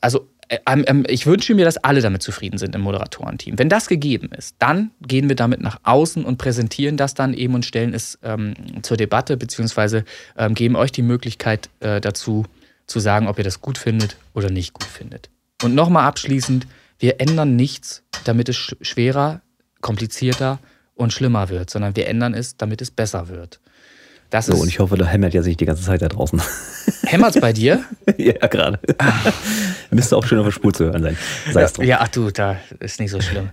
B: also äh, ich wünsche mir, dass alle damit zufrieden sind im Moderatorenteam. Wenn das gegeben ist, dann gehen wir damit nach außen und präsentieren das dann eben und stellen es ähm, zur Debatte, beziehungsweise ähm, geben euch die Möglichkeit äh, dazu zu sagen, ob ihr das gut findet oder nicht gut findet. Und nochmal abschließend, wir ändern nichts, damit es sch schwerer, komplizierter und schlimmer wird, sondern wir ändern es, damit es besser wird. Das
A: So, und ich hoffe, da hämmert ja sich die ganze Zeit da draußen.
B: Hämmert's bei dir?
A: ja, gerade. Müsste auch schön auf der Spur zu hören sein. Sei es drum.
B: Ja, ach du, da ist nicht so schlimm.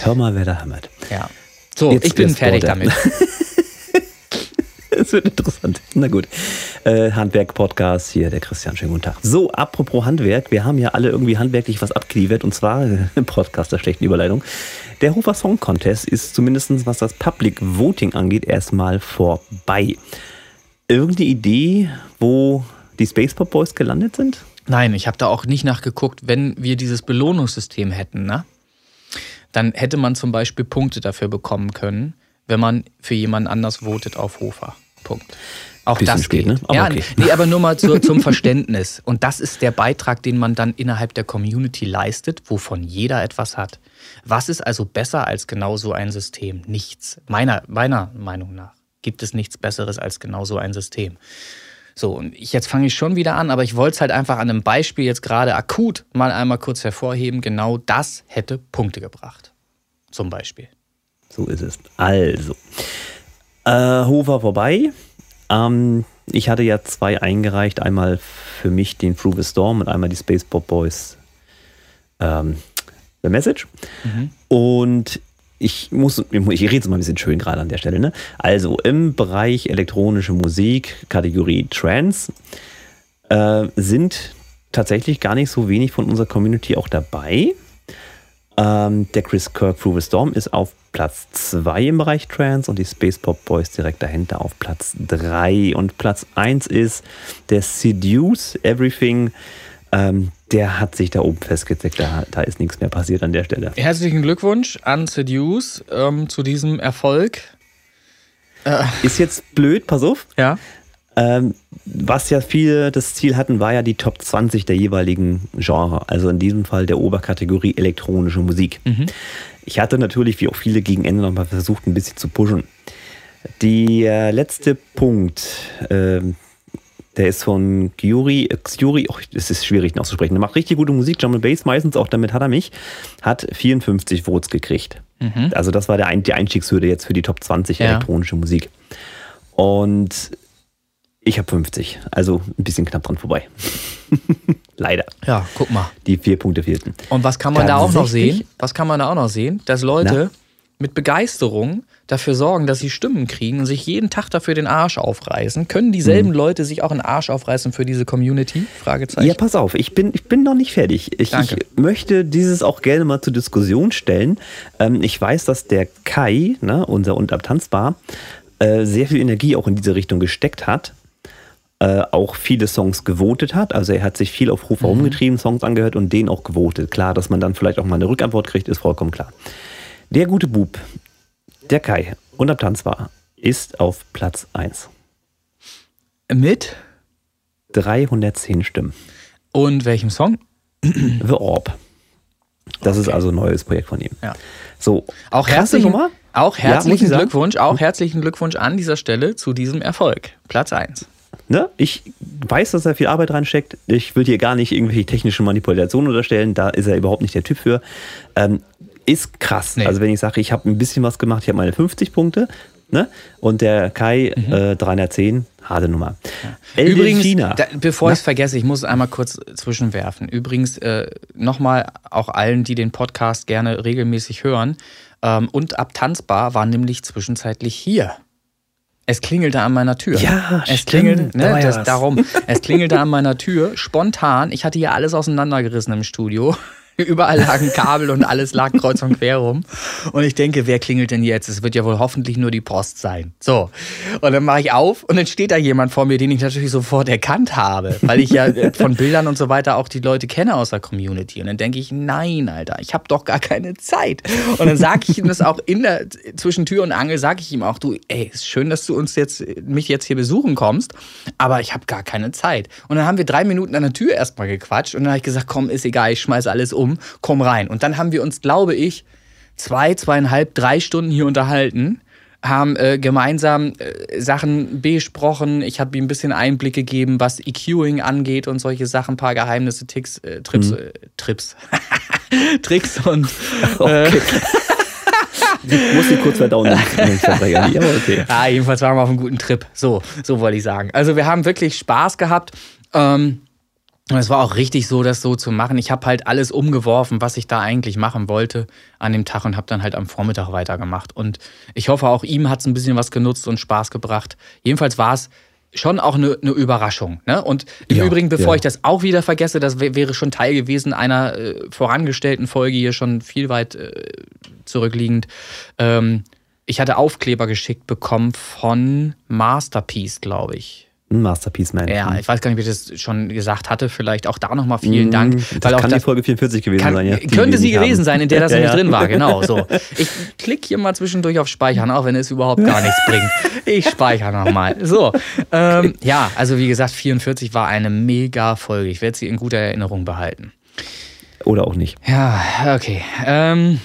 A: Hör mal, wer da hämmert.
B: Ja. So,
A: Jetzt
B: ich bin fertig damit.
A: Es wird interessant. Na gut. Äh, Handwerk-Podcast, hier der Christian, schönen guten Tag. So, apropos Handwerk, wir haben ja alle irgendwie handwerklich was abgeliefert und zwar im Podcast der schlechten Überleitung. Der Hofer Song Contest ist zumindest was das Public Voting angeht, erstmal vorbei. Irgendeine Idee, wo die Space Pop Boys gelandet sind?
B: Nein, ich habe da auch nicht nachgeguckt. Wenn wir dieses Belohnungssystem hätten, ne? dann hätte man zum Beispiel Punkte dafür bekommen können, wenn man für jemanden anders votet auf Hofer. Punkt. Auch
A: Bisschen
B: das
A: spät,
B: geht.
A: ne? Aber
B: ja,
A: okay.
B: nee, aber nur mal zu, zum Verständnis. Und das ist der Beitrag, den man dann innerhalb der Community leistet, wovon jeder etwas hat. Was ist also besser als genau so ein System? Nichts. Meiner, meiner Meinung nach gibt es nichts Besseres als genau so ein System. So, und ich, jetzt fange ich schon wieder an, aber ich wollte es halt einfach an einem Beispiel jetzt gerade akut mal einmal kurz hervorheben. Genau das hätte Punkte gebracht. Zum Beispiel.
A: So ist es. Also, äh, Hofer vorbei. Ähm, ich hatte ja zwei eingereicht. Einmal für mich den Through the Storm und einmal die Space Pop Boys ähm, The Message. Und ich muss, ich rede jetzt mal ein bisschen schön gerade an der Stelle. Ne? Also im Bereich elektronische Musik, Kategorie Trance, äh, sind tatsächlich gar nicht so wenig von unserer Community auch dabei. Ähm, der Chris Kirk Through the Storm ist auf Platz 2 im Bereich Trance und die Space Pop Boys direkt dahinter auf Platz 3. Und Platz 1 ist der Seduce Everything. Ähm, der hat sich da oben festgezeckt. Da, da ist nichts mehr passiert an der Stelle.
B: Herzlichen Glückwunsch an Seduce ähm, zu diesem Erfolg.
A: Ist jetzt blöd, pass auf.
B: Ja.
A: Ähm, was ja viele das Ziel hatten, war ja die Top 20 der jeweiligen Genre. Also in diesem Fall der Oberkategorie elektronische Musik. Ich hatte natürlich, wie auch viele gegen Ende nochmal versucht, ein bisschen zu pushen. Der letzte Punkt, ähm, der ist von Gyuri, äh, Gyuri, oh, das ist schwierig noch auszusprechen. Der macht richtig gute Musik, and Bass meistens, auch damit hat er mich, hat 54 Votes gekriegt. Also das war der die Einstiegshürde jetzt für die Top 20
B: Ja.
A: elektronische Musik. Und ich habe 50, also ein bisschen knapp dran vorbei. Leider.
B: Ja, guck mal.
A: Die vier Punkte fehlten.
B: Und was kann man da auch noch sehen? Was kann man da auch noch sehen? Dass Leute mit Begeisterung dafür sorgen, dass sie Stimmen kriegen und sich jeden Tag dafür den Arsch aufreißen. Können dieselben
A: Mhm.
B: Leute sich auch einen Arsch aufreißen für diese Community? Fragezeichen.
A: Ja, pass auf, ich bin, ich bin noch nicht fertig. Ich, ich möchte dieses auch gerne mal zur Diskussion stellen. Ähm, ich weiß, dass der Kai, ne, unser Unabtanzbar, äh, sehr viel Energie auch in diese Richtung gesteckt hat. Äh, auch viele Songs gewotet hat. Also er hat sich viel auf Rufer rumgetrieben, Songs angehört und den auch gewotet. Klar, dass man dann vielleicht auch mal eine Rückantwort kriegt, ist vollkommen klar. Der gute Bub, der Kai, unabtanzbar, ist auf Platz 1.
B: Mit
A: 310 Stimmen.
B: und welchem Song?
A: The Orb. Das okay. ist also ein neues Projekt von ihm.
B: Ja.
A: So,
B: auch herzlichen, auch herzlichen ja, Glückwunsch, auch herzlichen Glückwunsch an dieser Stelle zu diesem Erfolg. Platz 1.
A: Ne? Ich weiß, dass er viel Arbeit reinsteckt. Ich will hier gar nicht irgendwelche technischen Manipulationen unterstellen. Da ist er überhaupt nicht der Typ für. Ähm, ist krass. Nee. Also wenn ich sage, ich habe ein bisschen was gemacht, ich habe meine 50 Punkte, Ne? Und der Kai mhm. äh, 310, harte Nummer.
B: Ja. Übrigens, da, bevor ich es vergesse, ich muss einmal kurz zwischenwerfen. Übrigens, äh, nochmal auch allen, die den Podcast gerne regelmäßig hören. Ähm, und Abtanzbar war nämlich zwischenzeitlich hier. Es klingelte an meiner Tür.
A: Ja,
B: es klingelte, ne, das, darum. Es klingelte an meiner Tür, spontan. Ich hatte hier alles auseinandergerissen im Studio. Überall lagen Kabel und alles lag kreuz und quer rum. Und ich denke, wer klingelt denn jetzt? Es wird ja wohl hoffentlich nur die Post sein. So. Und dann mache ich auf und dann steht da jemand vor mir, den ich natürlich sofort erkannt habe, weil ich ja von Bildern und so weiter auch die Leute kenne aus der Community. Und dann denke ich, nein, Alter, ich habe doch gar keine Zeit. Und dann sage ich ihm das auch in der zwischen Tür und Angel, sage ich ihm auch, du, ey, ist schön, dass du uns jetzt mich jetzt hier besuchen kommst, aber ich habe gar keine Zeit. Und dann haben wir drei Minuten an der Tür erstmal gequatscht und dann habe ich gesagt, komm, ist egal, ich schmeiß alles um komm rein. Und dann haben wir uns, glaube ich, zwei, zweieinhalb, drei Stunden hier unterhalten, haben äh, gemeinsam äh, Sachen besprochen. Ich habe ihm ein bisschen Einblick gegeben, was EQing angeht und solche Sachen, ein paar Geheimnisse, Ticks, äh, Trips, mhm. Äh, Trips, Tricks und. Äh, okay.
A: Ich muss sie kurz verdauen. ja,
B: okay. ja, jedenfalls waren wir auf einem guten Trip. So, so wollte ich sagen. Also wir haben wirklich Spaß gehabt. Ähm, und es war auch richtig so, das so zu machen. Ich habe halt alles umgeworfen, was ich da eigentlich machen wollte an dem Tag und habe dann halt am Vormittag weitergemacht. Und ich hoffe, auch ihm hat es ein bisschen was genutzt und Spaß gebracht. Jedenfalls war es schon auch eine, eine Überraschung. Ne? Und im ja, Übrigen, bevor ja. ich das auch wieder vergesse, das wäre schon Teil gewesen einer äh, vorangestellten Folge hier schon viel weit äh, zurückliegend. Ähm, ich hatte Aufkleber geschickt bekommen von Masterpiece, glaube ich.
A: Masterpiece Man.
B: Ja, ich weiß gar nicht, wie ich das schon gesagt hatte. Vielleicht auch da nochmal vielen mm, Dank.
A: Das kann die Folge 44 gewesen
B: kann,
A: sein, ja.
B: Könnte sie gewesen haben. sein, in der das ja, nicht ja. drin war, genau. So. Ich klicke hier mal zwischendurch auf Speichern, auch wenn es überhaupt gar nichts bringt. Ich speichere nochmal. So. Ähm, ja, also wie gesagt, 44 war eine mega Folge. Ich werde sie in guter Erinnerung behalten.
A: Oder auch nicht.
B: Ja, okay. Ähm,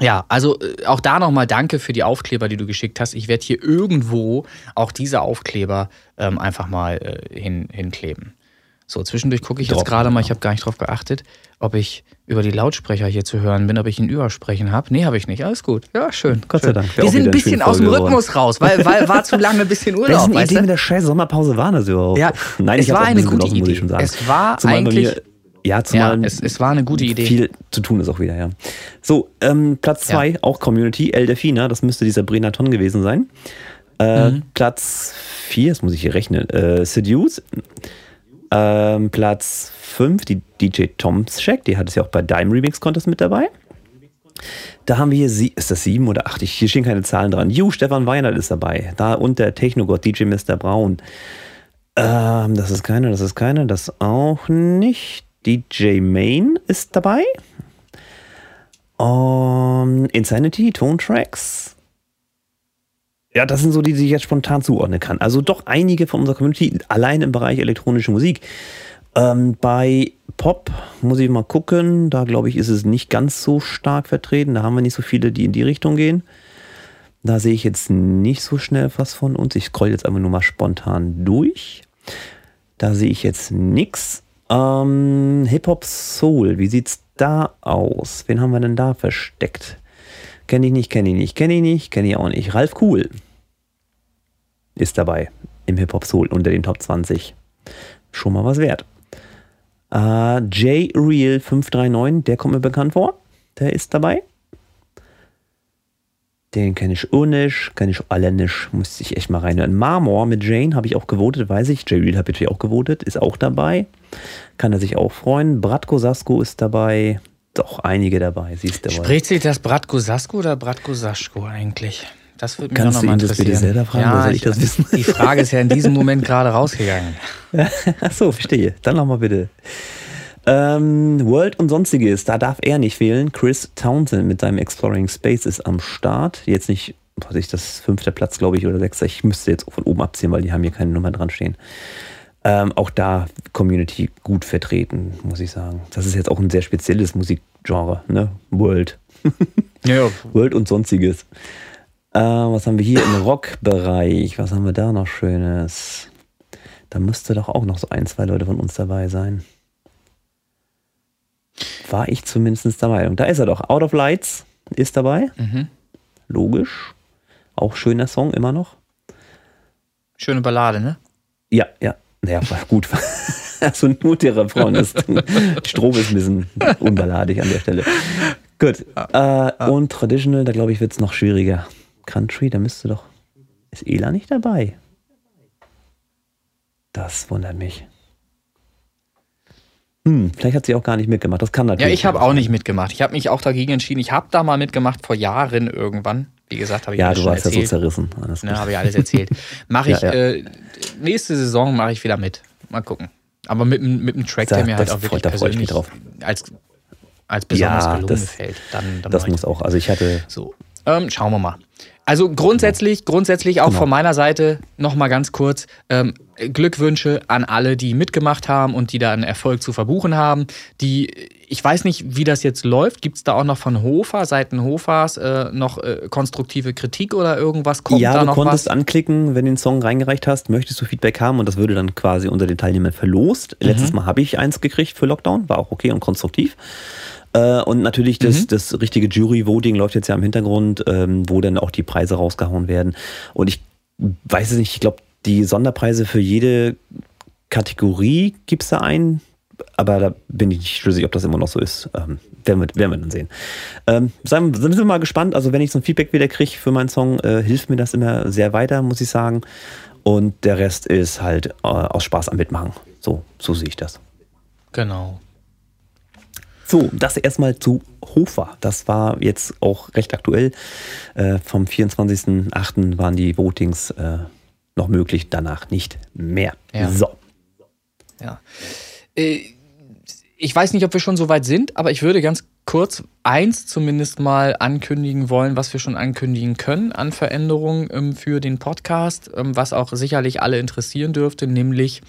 B: ja, also äh, auch da nochmal danke für die Aufkleber, die du geschickt hast. Ich werde hier irgendwo auch diese Aufkleber ähm, einfach mal äh, hin, hinkleben. So, zwischendurch gucke ich jetzt gerade mal, ich habe gar nicht drauf geachtet, ob ich über die Lautsprecher hier zu hören bin, ob ich ihn übersprechen habe. Nee, habe ich nicht. Alles gut. Ja, schön.
A: Gott sei Dank.
B: Wir sind ein bisschen aus dem Rhythmus raus, weil, weil war zu lange ein bisschen Urlaub.
A: Welche Idee mit der scheiß Sommerpause war das überhaupt?
B: Ja, Nein, es war eine gute Idee. Es war Zumal eigentlich
A: ja, zumal
B: ja, es, es, war eine gute Idee.
A: Viel zu tun ist auch wieder, ja. So, ähm, Platz 2, ja. auch Community, El Delfina, das müsste dieser Brenaton gewesen sein. Äh, mhm. Platz 4, das muss ich hier rechnen, äh, Seduce. Ähm, Platz 5, die DJ Toms Check, die hat es ja auch bei Dime Remix Contest mit dabei. Da haben wir hier, sie ist das 7 oder 8? Hier stehen keine Zahlen dran. Ju, Stefan Weinert ist dabei. Da und der Technogott DJ Mr. Braun. Ähm, das ist keine, das ist keine, das auch nicht. DJ Main ist dabei. Um, Insanity, Tone Tracks. Ja, das sind so die, die ich jetzt spontan zuordnen kann. Also doch einige von unserer Community, allein im Bereich elektronische Musik. Ähm, bei Pop muss ich mal gucken. Da glaube ich, ist es nicht ganz so stark vertreten. Da haben wir nicht so viele, die in die Richtung gehen. Da sehe ich jetzt nicht so schnell was von uns. Ich scroll jetzt einfach nur mal spontan durch. Da sehe ich jetzt nichts. Ähm, Hip-Hop Soul, wie sieht's da aus? Wen haben wir denn da versteckt? Kenne ich nicht, kenne ich nicht, kenne ich nicht, kenne ich auch nicht. Ralf Cool ist dabei im Hip-Hop Soul unter den Top 20. Schon mal was wert. Äh, J Real 539, der kommt mir bekannt vor. Der ist dabei. Den kenne ich auch nicht, kenne ich alle nicht. Musste ich echt mal rein. Marmor mit Jane habe ich auch gewotet, weiß ich. J Real habe ich auch gewotet, ist auch dabei. Kann er sich auch freuen. Bratko Sasko ist dabei. Doch, einige dabei. Siehst
B: du Spricht sich das Bratko Sasko oder Bratko Saschko eigentlich?
A: Das würde mich. Kannst du ihn das bitte selber fragen? Ja, soll ich, ich das wissen?
B: Die Frage ist ja in diesem Moment gerade rausgegangen.
A: Ach so, verstehe. Dann nochmal bitte. Ähm, World und sonstiges, da darf er nicht fehlen. Chris Townsend mit seinem Exploring Space ist am Start. Jetzt nicht, was ich, das fünfte Platz, glaube ich, oder sechster. Ich müsste jetzt von oben abziehen, weil die haben hier keine Nummer dran stehen. Ähm, auch da Community gut vertreten, muss ich sagen. Das ist jetzt auch ein sehr spezielles Musikgenre, ne? World.
B: Ja, ja.
A: World und sonstiges. Äh, was haben wir hier im Rock-Bereich? Was haben wir da noch Schönes? Da müsste doch auch noch so ein, zwei Leute von uns dabei sein. War ich zumindest dabei. Und da ist er doch. Out of Lights ist dabei.
B: Mhm.
A: Logisch. Auch schöner Song immer noch.
B: Schöne Ballade, ne?
A: Ja, ja. Naja, gut. Also nur der Refrain ist. Strom ist ein bisschen unballadig an der Stelle. Gut. Äh, und Traditional, da glaube ich, wird es noch schwieriger. Country, da müsste doch. Ist Ela nicht dabei? Das wundert mich. Hm, vielleicht hat sie auch gar nicht mitgemacht. Das kann
B: Ja,
A: natürlich.
B: ich habe auch nicht mitgemacht. Ich habe mich auch dagegen entschieden. Ich habe da mal mitgemacht vor Jahren irgendwann. Wie gesagt, habe ich
A: Ja, du warst ja so zerrissen. Alles
B: Ne, habe ich alles erzählt. Mache ich,
A: Ja, ja.
B: Äh, nächste Saison mache ich wieder mit. Mal gucken. Aber mit, einem- mit einem Track,
A: Da-
B: der mir halt auch wirklich
A: freut- da freue ich mich
B: persönlich als, als besonders
A: Ja,
B: gelungen
A: das-
B: gefällt. Dann, dann
A: Das muss auch. Also ich hatte.
B: So, ähm, schauen wir mal. Also grundsätzlich, grundsätzlich auch
A: Genau.
B: von meiner Seite noch mal ganz kurz ähm, Glückwünsche an alle, die mitgemacht haben und die da einen Erfolg zu verbuchen haben. Die, ich weiß nicht, wie das jetzt läuft. Gibt es da auch noch von Hofer, Seiten Hofers, äh, noch äh, konstruktive Kritik oder irgendwas? Kommt
A: ja,
B: da
A: du
B: noch
A: konntest
B: was?
A: anklicken, wenn du den Song reingereicht hast, möchtest du Feedback haben und das würde dann quasi unter den Teilnehmern verlost.
B: Mhm.
A: Letztes Mal habe ich eins gekriegt für Lockdown, war auch okay und konstruktiv. Äh, und natürlich das,
B: Mhm.
A: das richtige Jury-Voting läuft jetzt ja im Hintergrund, ähm, wo dann auch die Preise rausgehauen werden. Und ich weiß es nicht, ich glaube, die Sonderpreise für jede Kategorie gibt es da einen, aber da bin ich nicht schlüssig, ob das immer noch so ist. Ähm, werden, wir, werden wir dann sehen. Ähm, sind wir mal gespannt. Also, wenn ich so ein Feedback wieder kriege für meinen Song, äh, hilft mir das immer sehr weiter, muss ich sagen. Und der Rest ist halt äh, aus Spaß am Mitmachen. So, so sehe ich das.
B: Genau.
A: So, das erstmal zu Hofer. Das war jetzt auch recht aktuell. Äh, vom 24.08. waren die Votings äh, noch möglich, danach nicht mehr.
B: Ja.
A: So.
B: Ja. Äh, Ich weiß nicht, ob wir schon so weit sind, aber ich würde ganz kurz eins zumindest mal ankündigen wollen, was wir schon ankündigen können an Veränderungen ähm, für den Podcast, ähm, was auch sicherlich alle interessieren dürfte, nämlich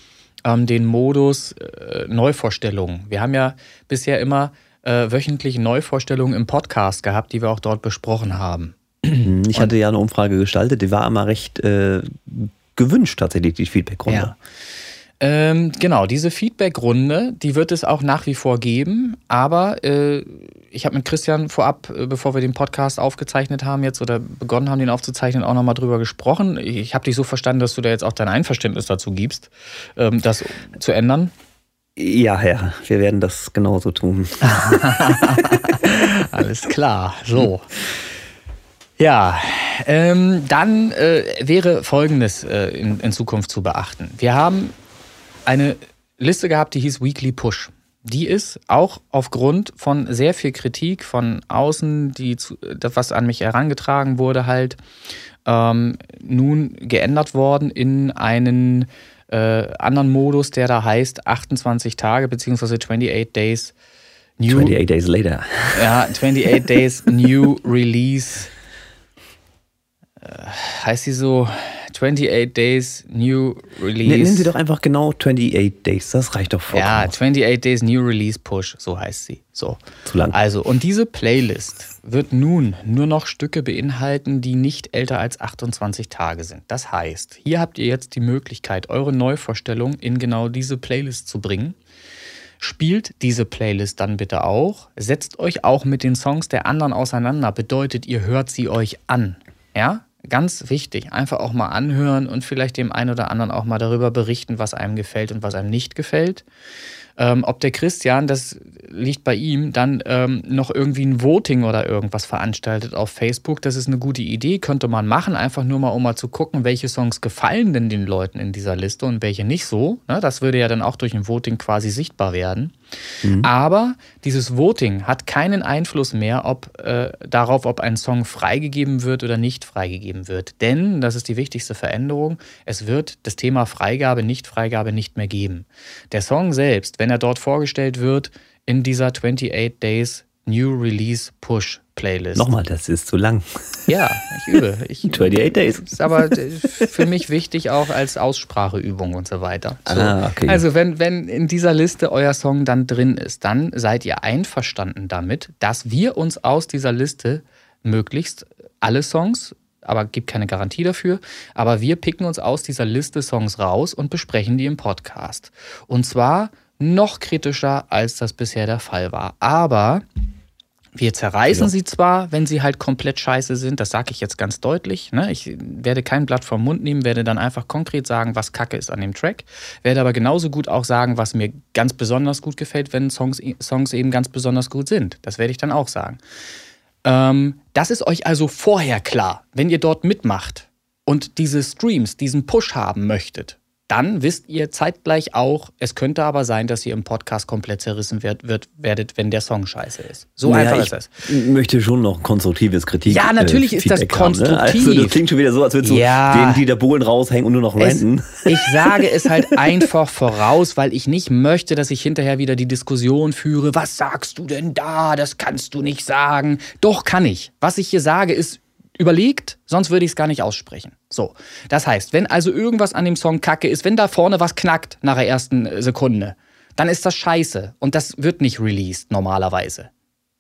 B: ähm, den Modus äh, Neuvorstellungen. Wir haben ja bisher immer äh, wöchentlich Neuvorstellungen im Podcast gehabt, die wir auch dort besprochen haben.
A: Ich hatte ja eine Umfrage gestaltet, die war immer recht äh, gewünscht tatsächlich, die Feedbackrunde.
B: Ja. Ähm, genau, diese Feedback-Runde, die wird es auch nach wie vor geben, aber äh, ich habe mit Christian vorab, äh, bevor wir den Podcast aufgezeichnet haben jetzt oder begonnen haben, den aufzuzeichnen, auch nochmal drüber gesprochen. Ich habe dich so verstanden, dass du da jetzt auch dein Einverständnis dazu gibst, ähm, das zu ändern.
A: Ja, Herr, wir werden das genauso tun.
B: Alles klar, so. Ja, ähm, dann äh, wäre Folgendes äh, in, in Zukunft zu beachten. Wir haben eine Liste gehabt, die hieß Weekly Push. Die ist auch aufgrund von sehr viel Kritik von außen, die zu, das, was an mich herangetragen wurde, halt ähm, nun geändert worden in einen äh, anderen Modus, der da heißt 28 Tage bzw. 28 Days New
A: 28 Days Later.
B: ja, 28 Days New Release. Äh, heißt sie so 28 Days New Release?
A: Ne- Nennen Sie doch einfach genau 28 Days, das reicht doch vollkommen.
B: ja,
A: aus.
B: 28 Days New Release Push, so heißt sie. So.
A: Zu lang.
B: Also, und diese Playlist wird nun nur noch Stücke beinhalten, die nicht älter als 28 Tage sind. Das heißt, hier habt ihr jetzt die Möglichkeit, eure Neuvorstellung in genau diese Playlist zu bringen. Spielt diese Playlist dann bitte auch. Setzt euch auch mit den Songs der anderen auseinander. Bedeutet, ihr hört sie euch an. Ja? Ganz wichtig. Einfach auch mal anhören und vielleicht dem einen oder anderen auch mal darüber berichten, was einem gefällt und was einem nicht gefällt. Ähm, ob der Christian, das liegt bei ihm, dann ähm, noch irgendwie ein Voting oder irgendwas veranstaltet auf Facebook, das ist eine gute Idee, könnte man machen, einfach nur mal, um mal zu gucken, welche Songs gefallen denn den Leuten in dieser Liste und welche nicht so. Ne? Das würde ja dann auch durch ein Voting quasi sichtbar werden. Aber dieses Voting hat keinen Einfluss mehr ob, äh, darauf, ob ein Song freigegeben wird oder nicht freigegeben wird. Denn, das ist die wichtigste Veränderung, es wird das Thema Freigabe, Nicht-Freigabe nicht mehr geben. Der Song selbst, wenn er dort vorgestellt wird, in dieser 28 Days New Release Push Playlist.
A: Nochmal, das ist zu lang.
B: Ja, ich übe. Ich,
A: 28 Days.
B: Ist aber für mich wichtig auch als Ausspracheübung und so weiter. So.
A: Ah, okay.
B: Also wenn, wenn in dieser Liste euer Song dann drin ist, dann seid ihr einverstanden damit, dass wir uns aus dieser Liste möglichst alle Songs, aber gibt keine Garantie dafür, aber wir picken uns aus dieser Liste Songs raus und besprechen die im Podcast. Und zwar noch kritischer, als das bisher der Fall war. Aber wir zerreißen
A: Ja.
B: sie zwar, wenn sie halt komplett scheiße sind, das sage ich jetzt ganz deutlich. Ne? Ich werde kein Blatt vom Mund nehmen, werde dann einfach konkret sagen, was Kacke ist an dem Track, werde aber genauso gut auch sagen, was mir ganz besonders gut gefällt, wenn Songs, Songs eben ganz besonders gut sind. Das werde ich dann auch sagen. Ähm, das ist euch also vorher klar, wenn ihr dort mitmacht und diese Streams, diesen Push haben möchtet, dann wisst ihr zeitgleich auch, es könnte aber sein, dass ihr im Podcast komplett zerrissen wird, wird, werdet, wenn der Song scheiße ist. So
A: Naja,
B: einfach
A: ich
B: ist es.
A: möchte schon noch konstruktives Kritik.
B: Ja, natürlich
A: äh,
B: ist das
A: Feedback haben, ne?
B: konstruktiv.
A: Also, das klingt schon wieder so, als würdest du
B: Ja.
A: den Dieter Bohlen raushängen und nur noch
B: Es,
A: ranten.
B: ich sage es halt einfach voraus, weil ich nicht möchte, dass ich hinterher wieder die Diskussion führe. Was sagst du denn da? Das kannst du nicht sagen. Doch kann ich. Was ich hier sage, ist überlegt, sonst würde ich es gar nicht aussprechen. So. Das heißt, wenn also irgendwas an dem Song kacke ist, wenn da vorne was knackt nach der ersten äh, Sekunde, dann ist das scheiße. Und das wird nicht released normalerweise.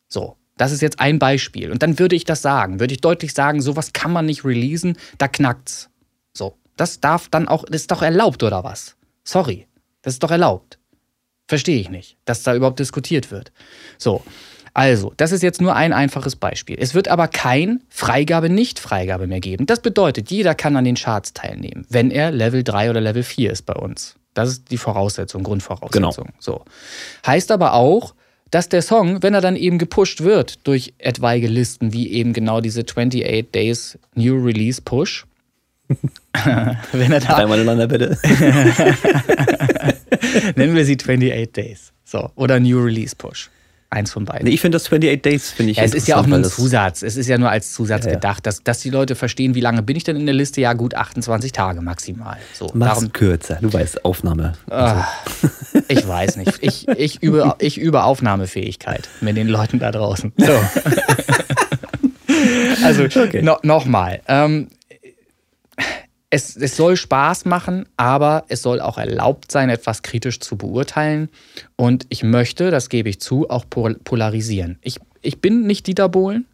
B: So. Das ist jetzt ein Beispiel. Und dann würde ich das sagen. Würde ich deutlich sagen, sowas kann man nicht releasen, da knackt's. So. Das darf dann auch, das ist doch erlaubt, oder was? Sorry. Das ist doch erlaubt. Verstehe ich nicht, dass da überhaupt diskutiert wird. So. Also, das ist jetzt nur ein einfaches Beispiel. Es wird aber kein Freigabe-Nicht-Freigabe mehr geben. Das bedeutet, jeder kann an den Charts teilnehmen, wenn er Level 3 oder Level 4 ist bei uns. Das ist die Voraussetzung, Grundvoraussetzung. So. Heißt aber auch, dass der Song, wenn er dann eben gepusht wird durch etwaige Listen, wie eben genau diese 28 Days New Release Push, wenn er da
A: Dreimal ineinander bitte.
B: Nennen wir sie 28 Days. So. Oder New Release Push. Eins von beiden.
A: Nee, ich finde das 28 Days, finde ich
B: ja, es ist ja auch nur ein Zusatz. Es ist ja nur als Zusatz
A: Ja,
B: gedacht, dass, dass die Leute verstehen, wie lange bin ich denn in der Liste? Ja, gut 28 Tage maximal. So,
A: Mach's
B: darum,
A: kürzer. Du weißt, Aufnahme.
B: ah, ich weiß nicht. Ich, ich, übe, ich übe Aufnahmefähigkeit mit den Leuten da draußen. So. also,
A: Okay.
B: no, nochmal. Ähm, es, es soll Spaß machen, aber es soll auch erlaubt sein, etwas kritisch zu beurteilen. Und ich möchte, das gebe ich zu, auch pol polarisieren. Ich, ich bin nicht Dieter Bohlen,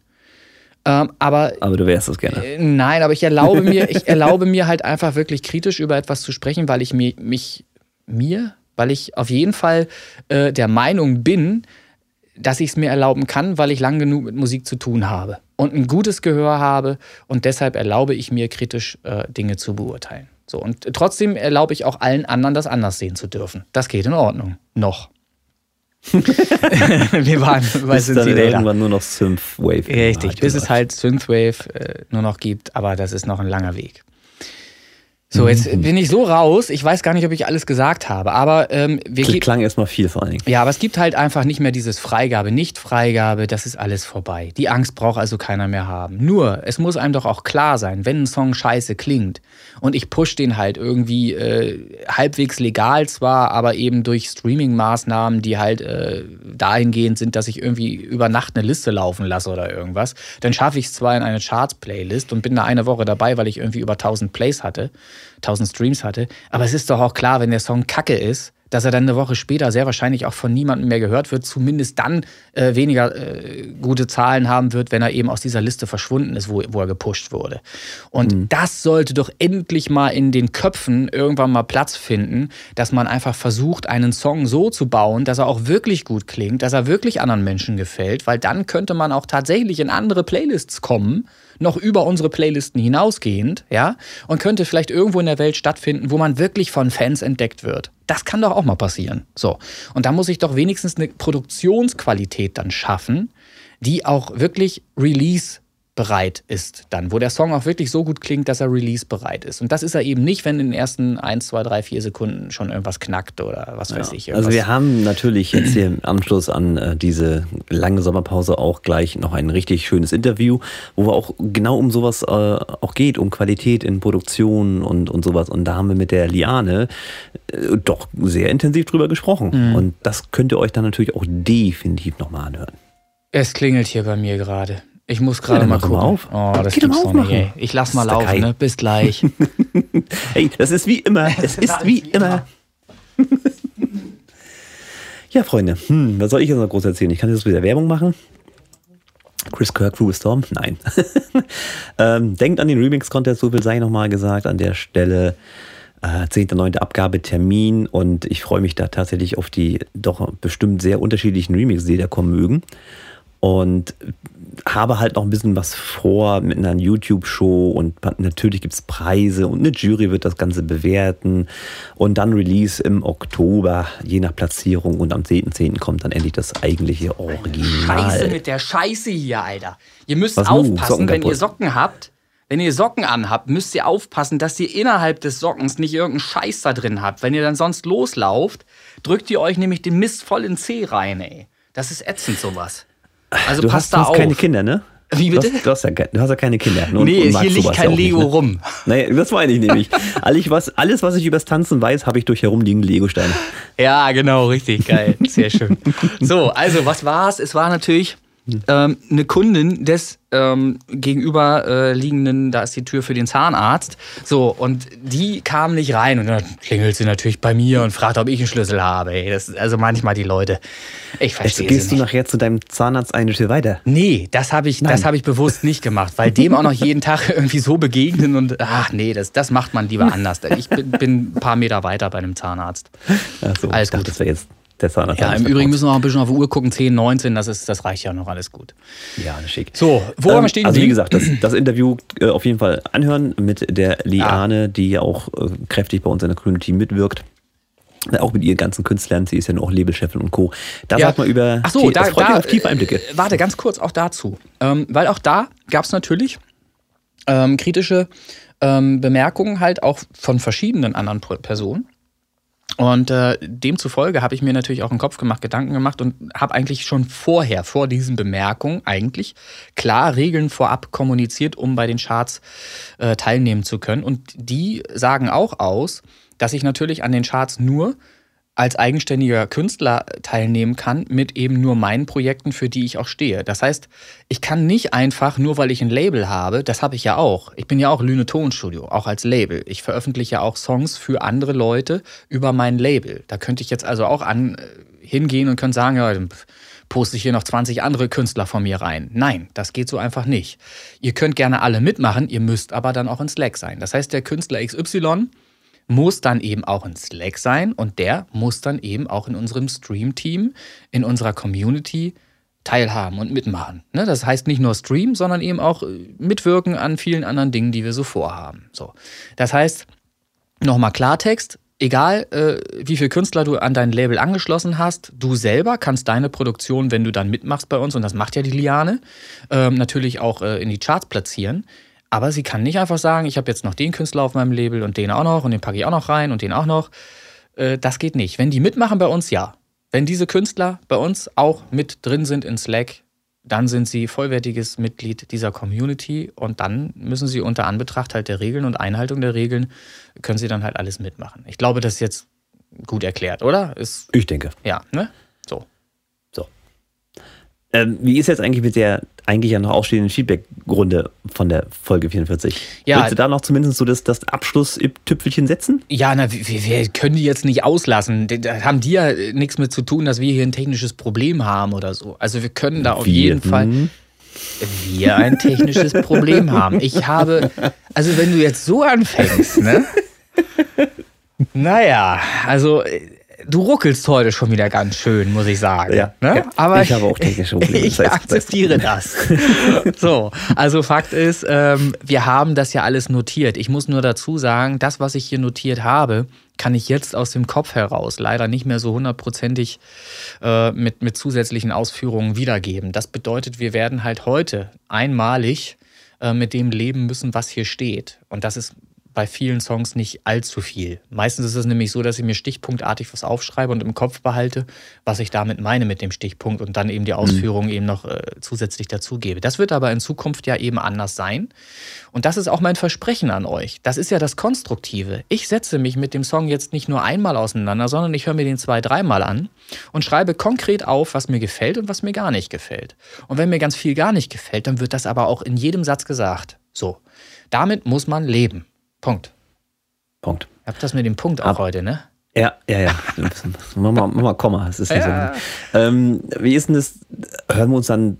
B: ähm, aber
A: Aber du wärst das gerne.
B: äh, Nein, aber ich erlaube mir, ich erlaube mir halt einfach wirklich kritisch über etwas zu sprechen, weil ich mir, mich, mir, weil ich auf jeden Fall äh, der Meinung bin, dass ich es mir erlauben kann, weil ich lang genug mit Musik zu tun habe und ein gutes Gehör habe und deshalb erlaube ich mir kritisch äh, Dinge zu beurteilen. So und trotzdem erlaube ich auch allen anderen, das anders sehen zu dürfen. Das geht in Ordnung. Noch. Wir waren bei Cincinnati.
A: irgendwann nur noch Synthwave.
B: Richtig, bis es halt Synthwave äh, nur noch gibt, aber das ist noch ein langer Weg. So, jetzt bin ich so raus, ich weiß gar nicht, ob ich alles gesagt habe, aber ähm, wir ge-
A: Klang erstmal viel vor allen Dingen.
B: ja, aber es gibt halt einfach nicht mehr dieses Freigabe, Nicht-Freigabe, das ist alles vorbei. Die Angst braucht also keiner mehr haben. Nur, es muss einem doch auch klar sein, wenn ein Song scheiße klingt und ich push den halt irgendwie äh, halbwegs legal zwar, aber eben durch Streaming-Maßnahmen, die halt äh, dahingehend sind, dass ich irgendwie über Nacht eine Liste laufen lasse oder irgendwas, dann schaffe ich es zwar in eine Charts-Playlist und bin da eine Woche dabei, weil ich irgendwie über 1000 Plays hatte, 1000 Streams hatte, aber es ist doch auch klar, wenn der Song kacke ist, dass er dann eine Woche später sehr wahrscheinlich auch von niemandem mehr gehört wird, zumindest dann äh, weniger äh, gute Zahlen haben wird, wenn er eben aus dieser Liste verschwunden ist, wo, wo er gepusht wurde. Und das sollte doch endlich mal in den Köpfen irgendwann mal Platz finden, dass man einfach versucht, einen Song so zu bauen, dass er auch wirklich gut klingt, dass er wirklich anderen Menschen gefällt, weil dann könnte man auch tatsächlich in andere Playlists kommen, noch über unsere Playlisten hinausgehend, ja, und könnte vielleicht irgendwo in der Welt stattfinden, wo man wirklich von Fans entdeckt wird. Das kann doch auch mal passieren. So. Und da muss ich doch wenigstens eine Produktionsqualität dann schaffen, die auch wirklich Release bereit ist dann, wo der Song auch wirklich so gut klingt, dass er release bereit ist. Und das ist er eben nicht, wenn in den ersten 1, 2, 3, 4 Sekunden schon irgendwas knackt oder was weiß ich.
A: Also
B: irgendwas-
A: wir haben natürlich jetzt hier im Anschluss an äh, diese lange Sommerpause auch gleich noch ein richtig schönes Interview, wo wir auch genau um sowas äh, auch geht, um Qualität in Produktion und, und sowas. Und da haben wir mit der Liane äh, doch sehr intensiv drüber gesprochen.
B: Mhm.
A: Und das könnt ihr euch dann natürlich auch definitiv nochmal anhören.
B: Es klingelt hier bei mir gerade. Ich muss gerade
A: Ja,
B: mal gucken.
A: mal auf.
B: Oh, das
A: Geh doch mal
B: nicht,
A: aufmachen.
B: ey. Ich lass mal laufen, ne? Bis gleich.
A: Hey, das ist wie immer. Es ist wie immer. Ja, Freunde, hm, was soll ich jetzt noch groß erzählen? Ich kann jetzt wieder Werbung machen. Chris Kirk, Ruby Storm? Nein. ähm, denkt an den Remix-Contest, so viel sei nochmal gesagt an der Stelle. Äh, 10.9. Abgabetermin und ich freue mich da tatsächlich auf die doch bestimmt sehr unterschiedlichen Remixes, die da kommen mögen. Und habe halt noch ein bisschen was vor mit einer YouTube-Show und natürlich gibt es Preise und eine Jury wird das Ganze bewerten und dann Release im Oktober, je nach Platzierung und am 10.10. kommt dann endlich das eigentliche Original.
B: Scheiße mit der Scheiße hier, Alter. Ihr müsst
A: Was
B: aufpassen, wenn ihr. Socken habt. Wenn ihr Socken anhabt, müsst ihr aufpassen, dass ihr innerhalb des Sockens nicht irgendeinen Scheiß da drin habt. Wenn ihr dann sonst loslauft, drückt ihr euch nämlich den Mist voll in C rein, ey. Das ist ätzend, sowas. Also
A: du
B: passt
A: hast
B: da auf.
A: keine Kinder, ne?
B: Wie bitte?
A: Du hast, du hast, ja, du hast ja keine Kinder. Und-
B: Nee,
A: und
B: hier liegt kein
A: ja auch nicht,
B: Lego
A: ne?
B: rum.
A: Naja, das meine ich nämlich. alles, was, alles, was ich übers Tanzen weiß, habe ich durch herumliegende Legosteine.
B: Ja, genau, richtig geil. Sehr schön. So, also was war's? Es war natürlich ähm, eine Kundin des ähm, gegenüber äh, da ist die Tür für den Zahnarzt. So, und die kam nicht rein und dann klingelt sie natürlich bei mir und fragt, ob ich einen Schlüssel habe. Ey, das also manchmal die Leute. Ich
A: Jetzt
B: verstehe
A: gehst
B: sie
A: du nachher zu deinem Zahnarzt eine Tür weiter.
B: Nee, das habe ich, das hab ich bewusst nicht gemacht, weil dem auch noch jeden Tag irgendwie so begegnen und ach nee, das, das macht man lieber anders. Ich bin, bin ein paar Meter weiter bei einem Zahnarzt.
A: Ach so,
B: Alles gut.
A: das jetzt der Zahnarzt.
B: Ja, im Übrigen müssen wir auch ein bisschen auf die Uhr gucken, 10, 19, das, ist, das reicht ja noch alles gut.
A: Ja, schick.
B: So, wo haben wir stehen
A: Also wie gesagt, das, das Interview äh, auf jeden Fall anhören mit der Liane, die ja auch äh, kräftig bei uns in der Community mitwirkt. Äh, Auch mit ihren ganzen Künstlern, sie ist ja nur auch Labelchefin und Co. Da
B: Ja.
A: sagt man über.
B: Ach so,
A: tie-
B: da,
A: mich
B: da
A: auf tiefe Einblicke.
B: Äh, warte, ganz kurz auch dazu. Ähm, weil auch da gab es natürlich ähm, kritische ähm, Bemerkungen halt auch von verschiedenen anderen Personen. Und äh, demzufolge habe ich mir natürlich auch einen Kopf gemacht, Gedanken gemacht und habe eigentlich schon vorher, vor diesen Bemerkungen, eigentlich klar Regeln vorab kommuniziert, um bei den Charts äh, teilnehmen zu können. Und die sagen auch aus, dass ich natürlich an den Charts nur als eigenständiger Künstler teilnehmen kann mit eben nur meinen Projekten, für die ich auch stehe. Das heißt, ich kann nicht einfach, nur weil ich ein Label habe, das habe ich ja auch. Ich bin ja auch Lüne Tonstudio, auch als Label. Ich veröffentliche ja auch Songs für andere Leute über mein Label. Da könnte ich jetzt also auch an, äh, hingehen und könnte sagen, ja, poste ich hier noch 20 andere Künstler von mir rein. Nein, das geht so einfach nicht. Ihr könnt gerne alle mitmachen, ihr müsst aber dann auch in Slack sein. Das heißt, der Künstler XY muss dann eben auch in Slack sein und der muss dann eben auch in unserem Stream-Team, in unserer Community teilhaben und mitmachen. Ne? Das heißt nicht nur Stream, sondern eben auch äh, mitwirken an vielen anderen Dingen, die wir so vorhaben. So. Das heißt, nochmal Klartext, egal äh, wie viele Künstler du an dein Label angeschlossen hast, du selber kannst deine Produktion, wenn du dann mitmachst bei uns, und das macht ja die Liane, ähm, natürlich auch äh, in die Charts platzieren. Aber sie kann nicht einfach sagen, ich habe jetzt noch den Künstler auf meinem Label und den auch noch und den packe ich auch noch rein und den auch noch. Äh, das geht nicht. Wenn die mitmachen bei uns, ja. Wenn diese Künstler bei uns auch mit drin sind in Slack, dann sind sie vollwertiges Mitglied dieser Community und dann müssen sie unter Anbetracht halt der Regeln und Einhaltung der Regeln, können sie dann halt alles mitmachen. Ich glaube, das ist jetzt gut erklärt, oder? Ist,
A: Ich denke.
B: ja, ne?
A: Ähm, wie ist jetzt eigentlich mit der eigentlich ja noch ausstehenden Feedback-Runde von der Folge 44?
B: Ja.
A: Willst du da noch zumindest so das, das Abschlusstüpfelchen setzen?
B: Ja, na, wir, wir können die jetzt nicht auslassen. Da haben die ja nichts mit zu tun, dass wir hier ein technisches Problem haben oder so. Also wir können da auf
A: Wir,
B: jeden Fall
A: hm?
B: wir ein technisches Problem haben. Ich habe, also wenn du jetzt so anfängst, ne? Naja, also äh, du ruckelst heute schon wieder ganz schön, muss ich sagen.
A: Ja,
B: ne?
A: ja.
B: Aber
A: Ich habe auch technische Probleme,
B: Ich akzeptiere das. so, also Fakt ist, ähm, wir haben das ja alles notiert. Ich muss nur dazu sagen, das, was ich hier notiert habe, kann ich jetzt aus dem Kopf heraus leider nicht mehr so hundertprozentig äh, mit, mit zusätzlichen Ausführungen wiedergeben. Das bedeutet, wir werden halt heute einmalig äh, mit dem leben müssen, was hier steht. Und das ist bei vielen Songs nicht allzu viel. Meistens ist es nämlich so, dass ich mir stichpunktartig was aufschreibe und im Kopf behalte, was ich damit meine mit dem Stichpunkt und dann eben die Ausführungen mhm. eben noch äh, zusätzlich dazugebe. Das wird aber in Zukunft ja eben anders sein. Und das ist auch mein Versprechen an euch. Das ist ja das Konstruktive. Ich setze mich mit dem Song jetzt nicht nur einmal auseinander, sondern ich höre mir den zwei, dreimal an und schreibe konkret auf, was mir gefällt und was mir gar nicht gefällt. Und wenn mir ganz viel gar nicht gefällt, dann wird das aber auch in jedem Satz gesagt. So. Damit muss man leben. Punkt.
A: Punkt.
B: Ihr habt das mit dem Punkt auch Ab, heute, ne?
A: Ja, ja, ja. mach, mal, mach mal Komma. Das ist ja. so. ähm, wie ist denn das? Hören wir uns dann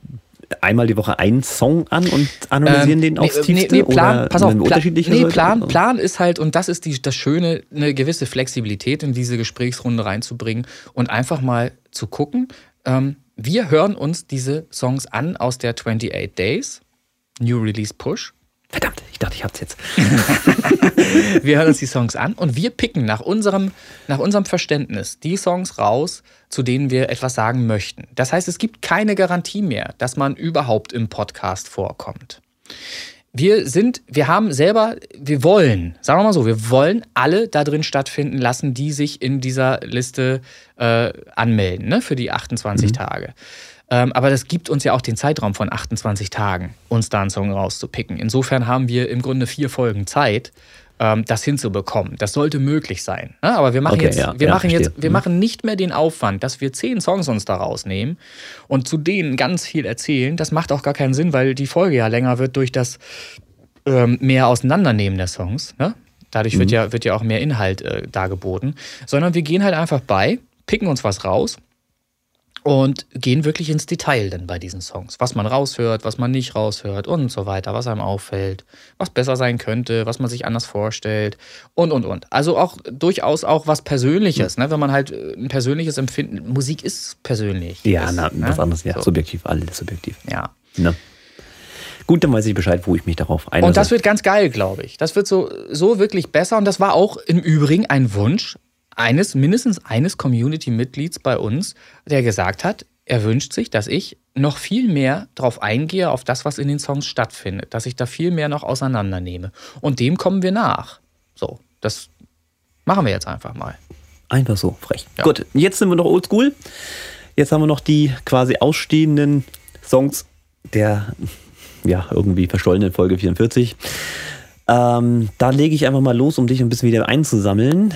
A: einmal die Woche einen Song an und analysieren ähm, den aufs nee, Tiefste? Nee, nee,
B: Plan, oder pass auf, Plan, nee, Plan, Plan ist halt, und das ist die, das Schöne, eine gewisse Flexibilität in diese Gesprächsrunde reinzubringen und einfach mal zu gucken. Ähm, wir hören uns diese Songs an aus der 28 Days, New Release Push.
A: Verdammt, ich dachte, ich hab's jetzt.
B: wir hören uns die Songs an und wir picken nach unserem, nach unserem Verständnis die Songs raus, zu denen wir etwas sagen möchten. Das heißt, es gibt keine Garantie mehr, dass man überhaupt im Podcast vorkommt. Wir sind, wir haben selber, wir wollen, sagen wir mal so, wir wollen alle da drin stattfinden lassen, die sich in dieser Liste äh, anmelden, ne, für die 28 mhm. Tage. Ähm, aber das gibt uns ja auch den Zeitraum von 28 Tagen, uns da einen Song rauszupicken. Insofern haben wir im Grunde vier Folgen Zeit, ähm, das hinzubekommen. Das sollte möglich sein. Ne? Aber wir machen okay, jetzt, ja, wir ja, machen jetzt, wir mhm. machen nicht mehr den Aufwand, dass wir zehn Songs uns da rausnehmen und zu denen ganz viel erzählen. Das macht auch gar keinen Sinn, weil die Folge ja länger wird durch das ähm, mehr Auseinandernehmen der Songs. Ne? Dadurch mhm. wird, ja, wird ja auch mehr Inhalt äh, dargeboten. Sondern wir gehen halt einfach bei, picken uns was raus und gehen wirklich ins Detail dann bei diesen Songs. Was man raushört, was man nicht raushört und so weiter, was einem auffällt, was besser sein könnte, was man sich anders vorstellt und und und. Also auch durchaus auch was Persönliches, mhm. ne? wenn man halt äh, ein persönliches Empfinden, Musik ist persönlich.
A: Ja, ist, na, ne? was anderes, ja, so. subjektiv, alles subjektiv.
B: Ja.
A: Ne? Gut, dann weiß ich Bescheid, wo ich mich darauf einlasse.
B: Und das wird ganz geil, glaube ich. Das wird so, so wirklich besser. Und das war auch im Übrigen ein Wunsch eines, mindestens eines Community-Mitglieds bei uns, der gesagt hat, er wünscht sich, dass ich noch viel mehr darauf eingehe, auf das, was in den Songs stattfindet, dass ich da viel mehr noch auseinandernehme. Und dem kommen wir nach. So, das machen wir jetzt einfach mal.
A: Einfach so, frech. Ja. Gut, jetzt sind wir noch oldschool. Jetzt haben wir noch die quasi ausstehenden Songs der ja, irgendwie verschollenen Folge 44. Ähm, da lege ich einfach mal los, um dich ein bisschen wieder einzusammeln.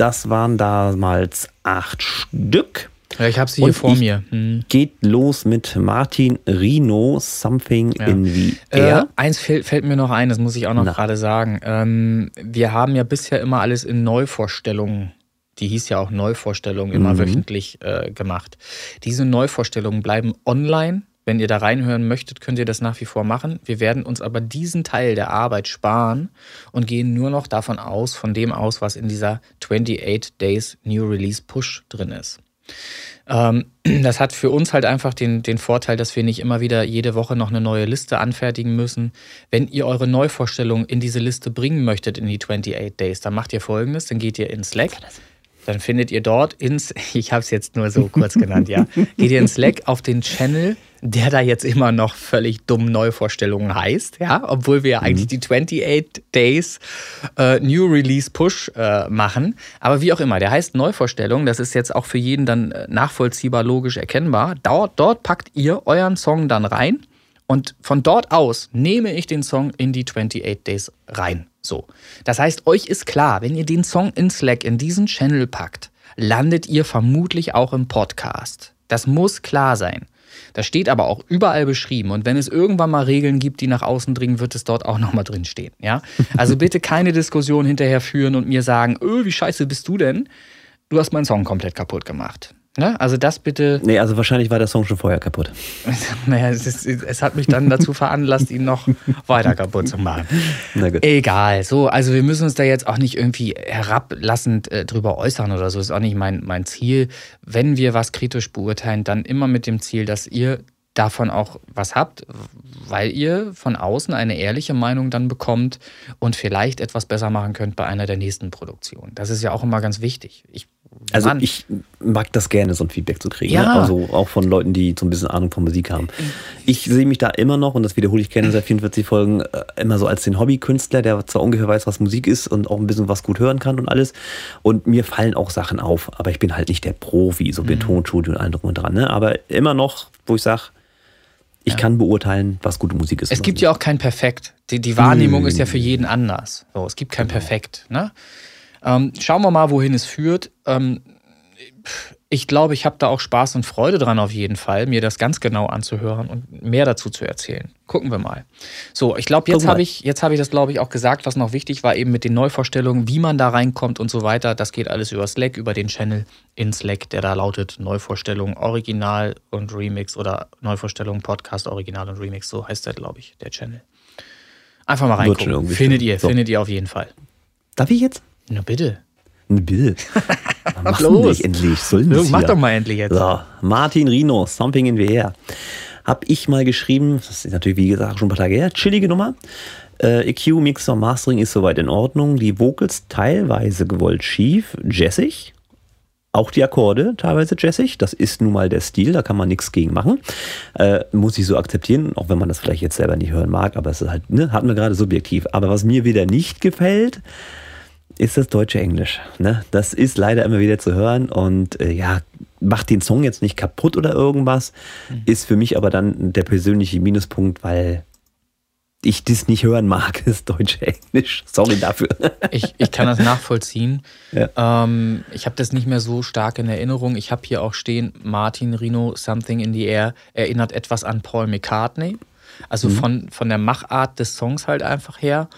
A: Das waren damals acht Stück.
B: Ja, ich habe sie hier vor mir.
A: Hm. Geht los mit Martin Rino, Something ja. in the Air.
B: Äh, eins fällt, fällt, mir noch ein, das muss ich auch noch gerade sagen. Ähm, wir haben ja bisher immer alles in Neuvorstellungen die hieß ja auch Neuvorstellungen, immer mhm. wöchentlich äh, gemacht. Diese Neuvorstellungen bleiben online wenn ihr da reinhören möchtet, könnt ihr das nach wie vor machen. Wir werden uns aber diesen Teil der Arbeit sparen und gehen nur noch davon aus, von dem aus, was in dieser 28 Days New Release Push drin ist. Ähm, das hat für uns halt einfach den, den Vorteil, dass wir nicht immer wieder jede Woche noch eine neue Liste anfertigen müssen. Wenn ihr eure Neuvorstellung in diese Liste bringen möchtet, in die 28 Days, dann macht ihr folgendes: dann geht ihr in Slack dann findet ihr dort ins, ich habe es jetzt nur so kurz genannt, ja, geht ihr in Slack auf den Channel der da jetzt immer noch völlig dumm Neuvorstellungen heißt, ja, obwohl wir mhm. eigentlich die 28 Days äh, New Release Push äh, machen. Aber wie auch immer, der heißt Neuvorstellung, das ist jetzt auch für jeden dann äh, nachvollziehbar, logisch erkennbar. Dort, dort packt ihr euren Song dann rein und von dort aus nehme ich den Song in die 28 Days rein. So. Das heißt, euch ist klar, wenn ihr den Song in Slack in diesen Channel packt, landet ihr vermutlich auch im Podcast. Das muss klar sein. Das steht aber auch überall beschrieben. Und wenn es irgendwann mal Regeln gibt, die nach außen dringen, wird es dort auch nochmal drin stehen. Ja? Also bitte keine Diskussion hinterher führen und mir sagen, öh, wie scheiße bist du denn? Du hast meinen Song komplett kaputt gemacht. Ne? Also das bitte.
A: Nee, also wahrscheinlich war der Song schon vorher kaputt.
B: naja, es, ist, es, hat mich dann dazu veranlasst, ihn noch weiter kaputt zu machen. Egal. So, also wir müssen uns da jetzt auch nicht irgendwie herablassend äh, drüber äußern oder so. Ist auch nicht mein, mein Ziel. Wenn wir was kritisch beurteilen, dann immer mit dem Ziel, dass ihr davon auch was habt, weil ihr von außen eine ehrliche Meinung dann bekommt und vielleicht etwas besser machen könnt bei einer der nächsten Produktionen. Das ist ja auch immer ganz wichtig. Ich
A: Also
B: Mann.
A: ich mag das gerne, so ein Feedback zu kriegen.
B: Ja.
A: Ne? Also auch von Leuten, die so ein bisschen Ahnung von Musik haben. Ich sehe mich da immer noch, und das wiederhole ich gerne seit 44 Folgen, äh, immer so als den Hobbykünstler, der zwar ungefähr weiß, was Musik ist und auch ein bisschen was gut hören kann und alles. Und mir fallen auch Sachen auf, aber ich bin halt nicht der Profi, so mit Tonstudio und allem drum und dran. Ne? Aber immer noch, wo ich sage, ich kann beurteilen, was gute Musik ist.
B: Es gibt ja auch kein Perfekt. Die, die Wahrnehmung
A: Nö.
B: ist ja für jeden anders. So, es gibt kein
A: Genau.
B: Perfekt. Ne? Ähm, schauen wir mal, wohin es führt. Ähm, ich glaube, ich habe da auch Spaß und Freude dran auf jeden Fall, mir das ganz genau anzuhören und mehr dazu zu erzählen. Gucken wir mal. So, ich glaube, jetzt habe ich, jetzt habe ich das, glaube ich, auch gesagt, was noch wichtig war, eben mit den Neuvorstellungen, wie man da reinkommt und so weiter. Das geht alles über Slack, über den Channel in Slack, der da lautet Neuvorstellung Original und Remix oder Neuvorstellung Podcast Original und Remix, so heißt der, glaube ich, der Channel. Einfach mal reingucken. Findet ihr,
A: So.
B: findet ihr auf jeden Fall.
A: Darf ich jetzt?
B: Na bitte.
A: Ein Bild. Mach
B: los.
A: Nicht endlich. Soll denn
B: So,
A: das
B: mach
A: hier?
B: doch mal endlich jetzt.
A: So, Martin Rino, Something in the Air. Hab ich mal geschrieben, das ist natürlich wie gesagt schon ein paar Tage her, chillige Nummer. Äh, EQ, Mixer, Mastering ist soweit in Ordnung. Die Vocals teilweise gewollt schief, jazzig. Auch die Akkorde teilweise jazzig. Das ist nun mal der Stil, da kann man nichts gegen machen. Äh, muss ich so akzeptieren, auch wenn man das vielleicht jetzt selber nicht hören mag, aber es ist halt, ne, hatten wir gerade subjektiv. Aber was mir wieder nicht gefällt, ist das deutsche Englisch. Ne? Das ist leider immer wieder zu hören und äh, ja, macht den Song jetzt nicht kaputt oder irgendwas, ist für mich aber dann der persönliche Minuspunkt, weil ich das nicht hören mag, das deutsche Englisch. Sorry dafür.
B: Ich, ich kann das nachvollziehen.
A: Ja.
B: Ähm, ich habe das nicht mehr so stark in Erinnerung. Ich habe hier auch stehen, Martin Rino, Something in the Air, erinnert etwas an Paul McCartney. Also
A: Mhm.
B: von, von der Machart des Songs halt einfach her.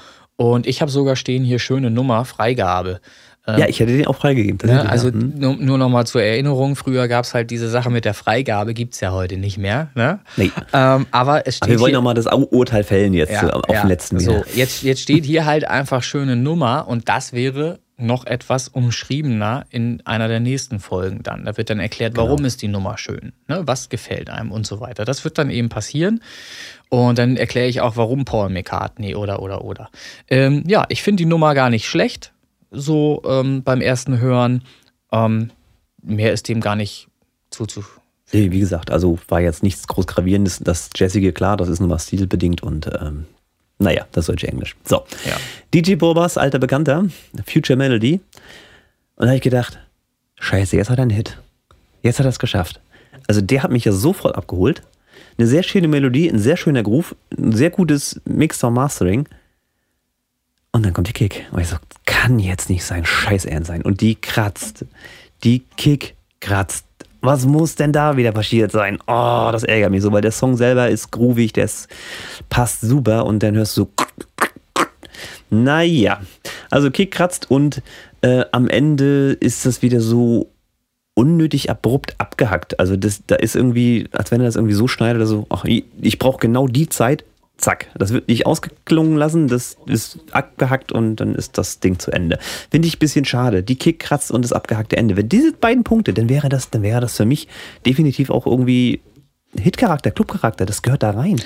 B: Und ich habe sogar stehen hier schöne Nummer, Freigabe. Ähm,
A: ja, ich hätte den auch freigegeben.
B: Ne, also
A: ja. Hm.
B: nur, nur noch mal zur Erinnerung, früher gab es halt diese Sache mit der Freigabe, gibt es ja heute nicht mehr. Ne?
A: Nee.
B: Ähm, aber es steht
A: Aber wir wollen nochmal das Urteil fällen jetzt
B: ja,
A: äh, auf
B: ja,
A: den letzten
B: so,
A: wieder.
B: jetzt, jetzt steht hier halt einfach schöne Nummer und das wäre noch etwas umschriebener in einer der nächsten Folgen dann. Da wird dann erklärt,
A: Genau.
B: warum ist die Nummer schön, ne? was gefällt einem und so weiter. Das wird dann eben passieren und dann erkläre ich auch, warum Paul McCartney oder oder oder. Ähm, ja, ich finde die Nummer gar nicht schlecht, so ähm, beim ersten Hören. Ähm, mehr ist dem gar nicht zuzufügen.
A: Nee, wie gesagt, also war jetzt nichts groß gravierendes. Das Jazzige, klar, das ist nur mal stilbedingt und ähm, naja, das deutsche Englisch. So.
B: Ja.
A: DJ Bobas, alter Bekannter, Future Melody. Und da habe ich gedacht, scheiße, jetzt hat er einen Hit. Jetzt hat er es geschafft. Also der hat mich ja sofort abgeholt. Eine sehr schöne Melodie, ein sehr schöner Groove, ein sehr gutes Mixer Mastering. Und dann kommt die Kick. Und ich so, kann jetzt nicht sein, scheiß ernst sein. Und die kratzt. Die Kick kratzt. Was muss denn da wieder passiert sein? Oh, das ärgert mich so, weil der Song selber ist groovig, der passt super und dann hörst du so. Naja, also Kick kratzt und äh, am Ende ist das wieder so unnötig abrupt abgehackt. Also das, da ist irgendwie, als wenn er das irgendwie so schneidet, oder so, ach, ich, ich brauche genau die Zeit, zack. Das wird nicht ausgeklungen lassen, das ist abgehackt und dann ist das Ding zu Ende. Finde ich ein bisschen schade. Die Kick kratzt und das abgehackte Ende. Wenn diese beiden Punkte, dann wäre das, dann wäre das für mich definitiv auch irgendwie Hitcharakter, Clubcharakter, das gehört da rein.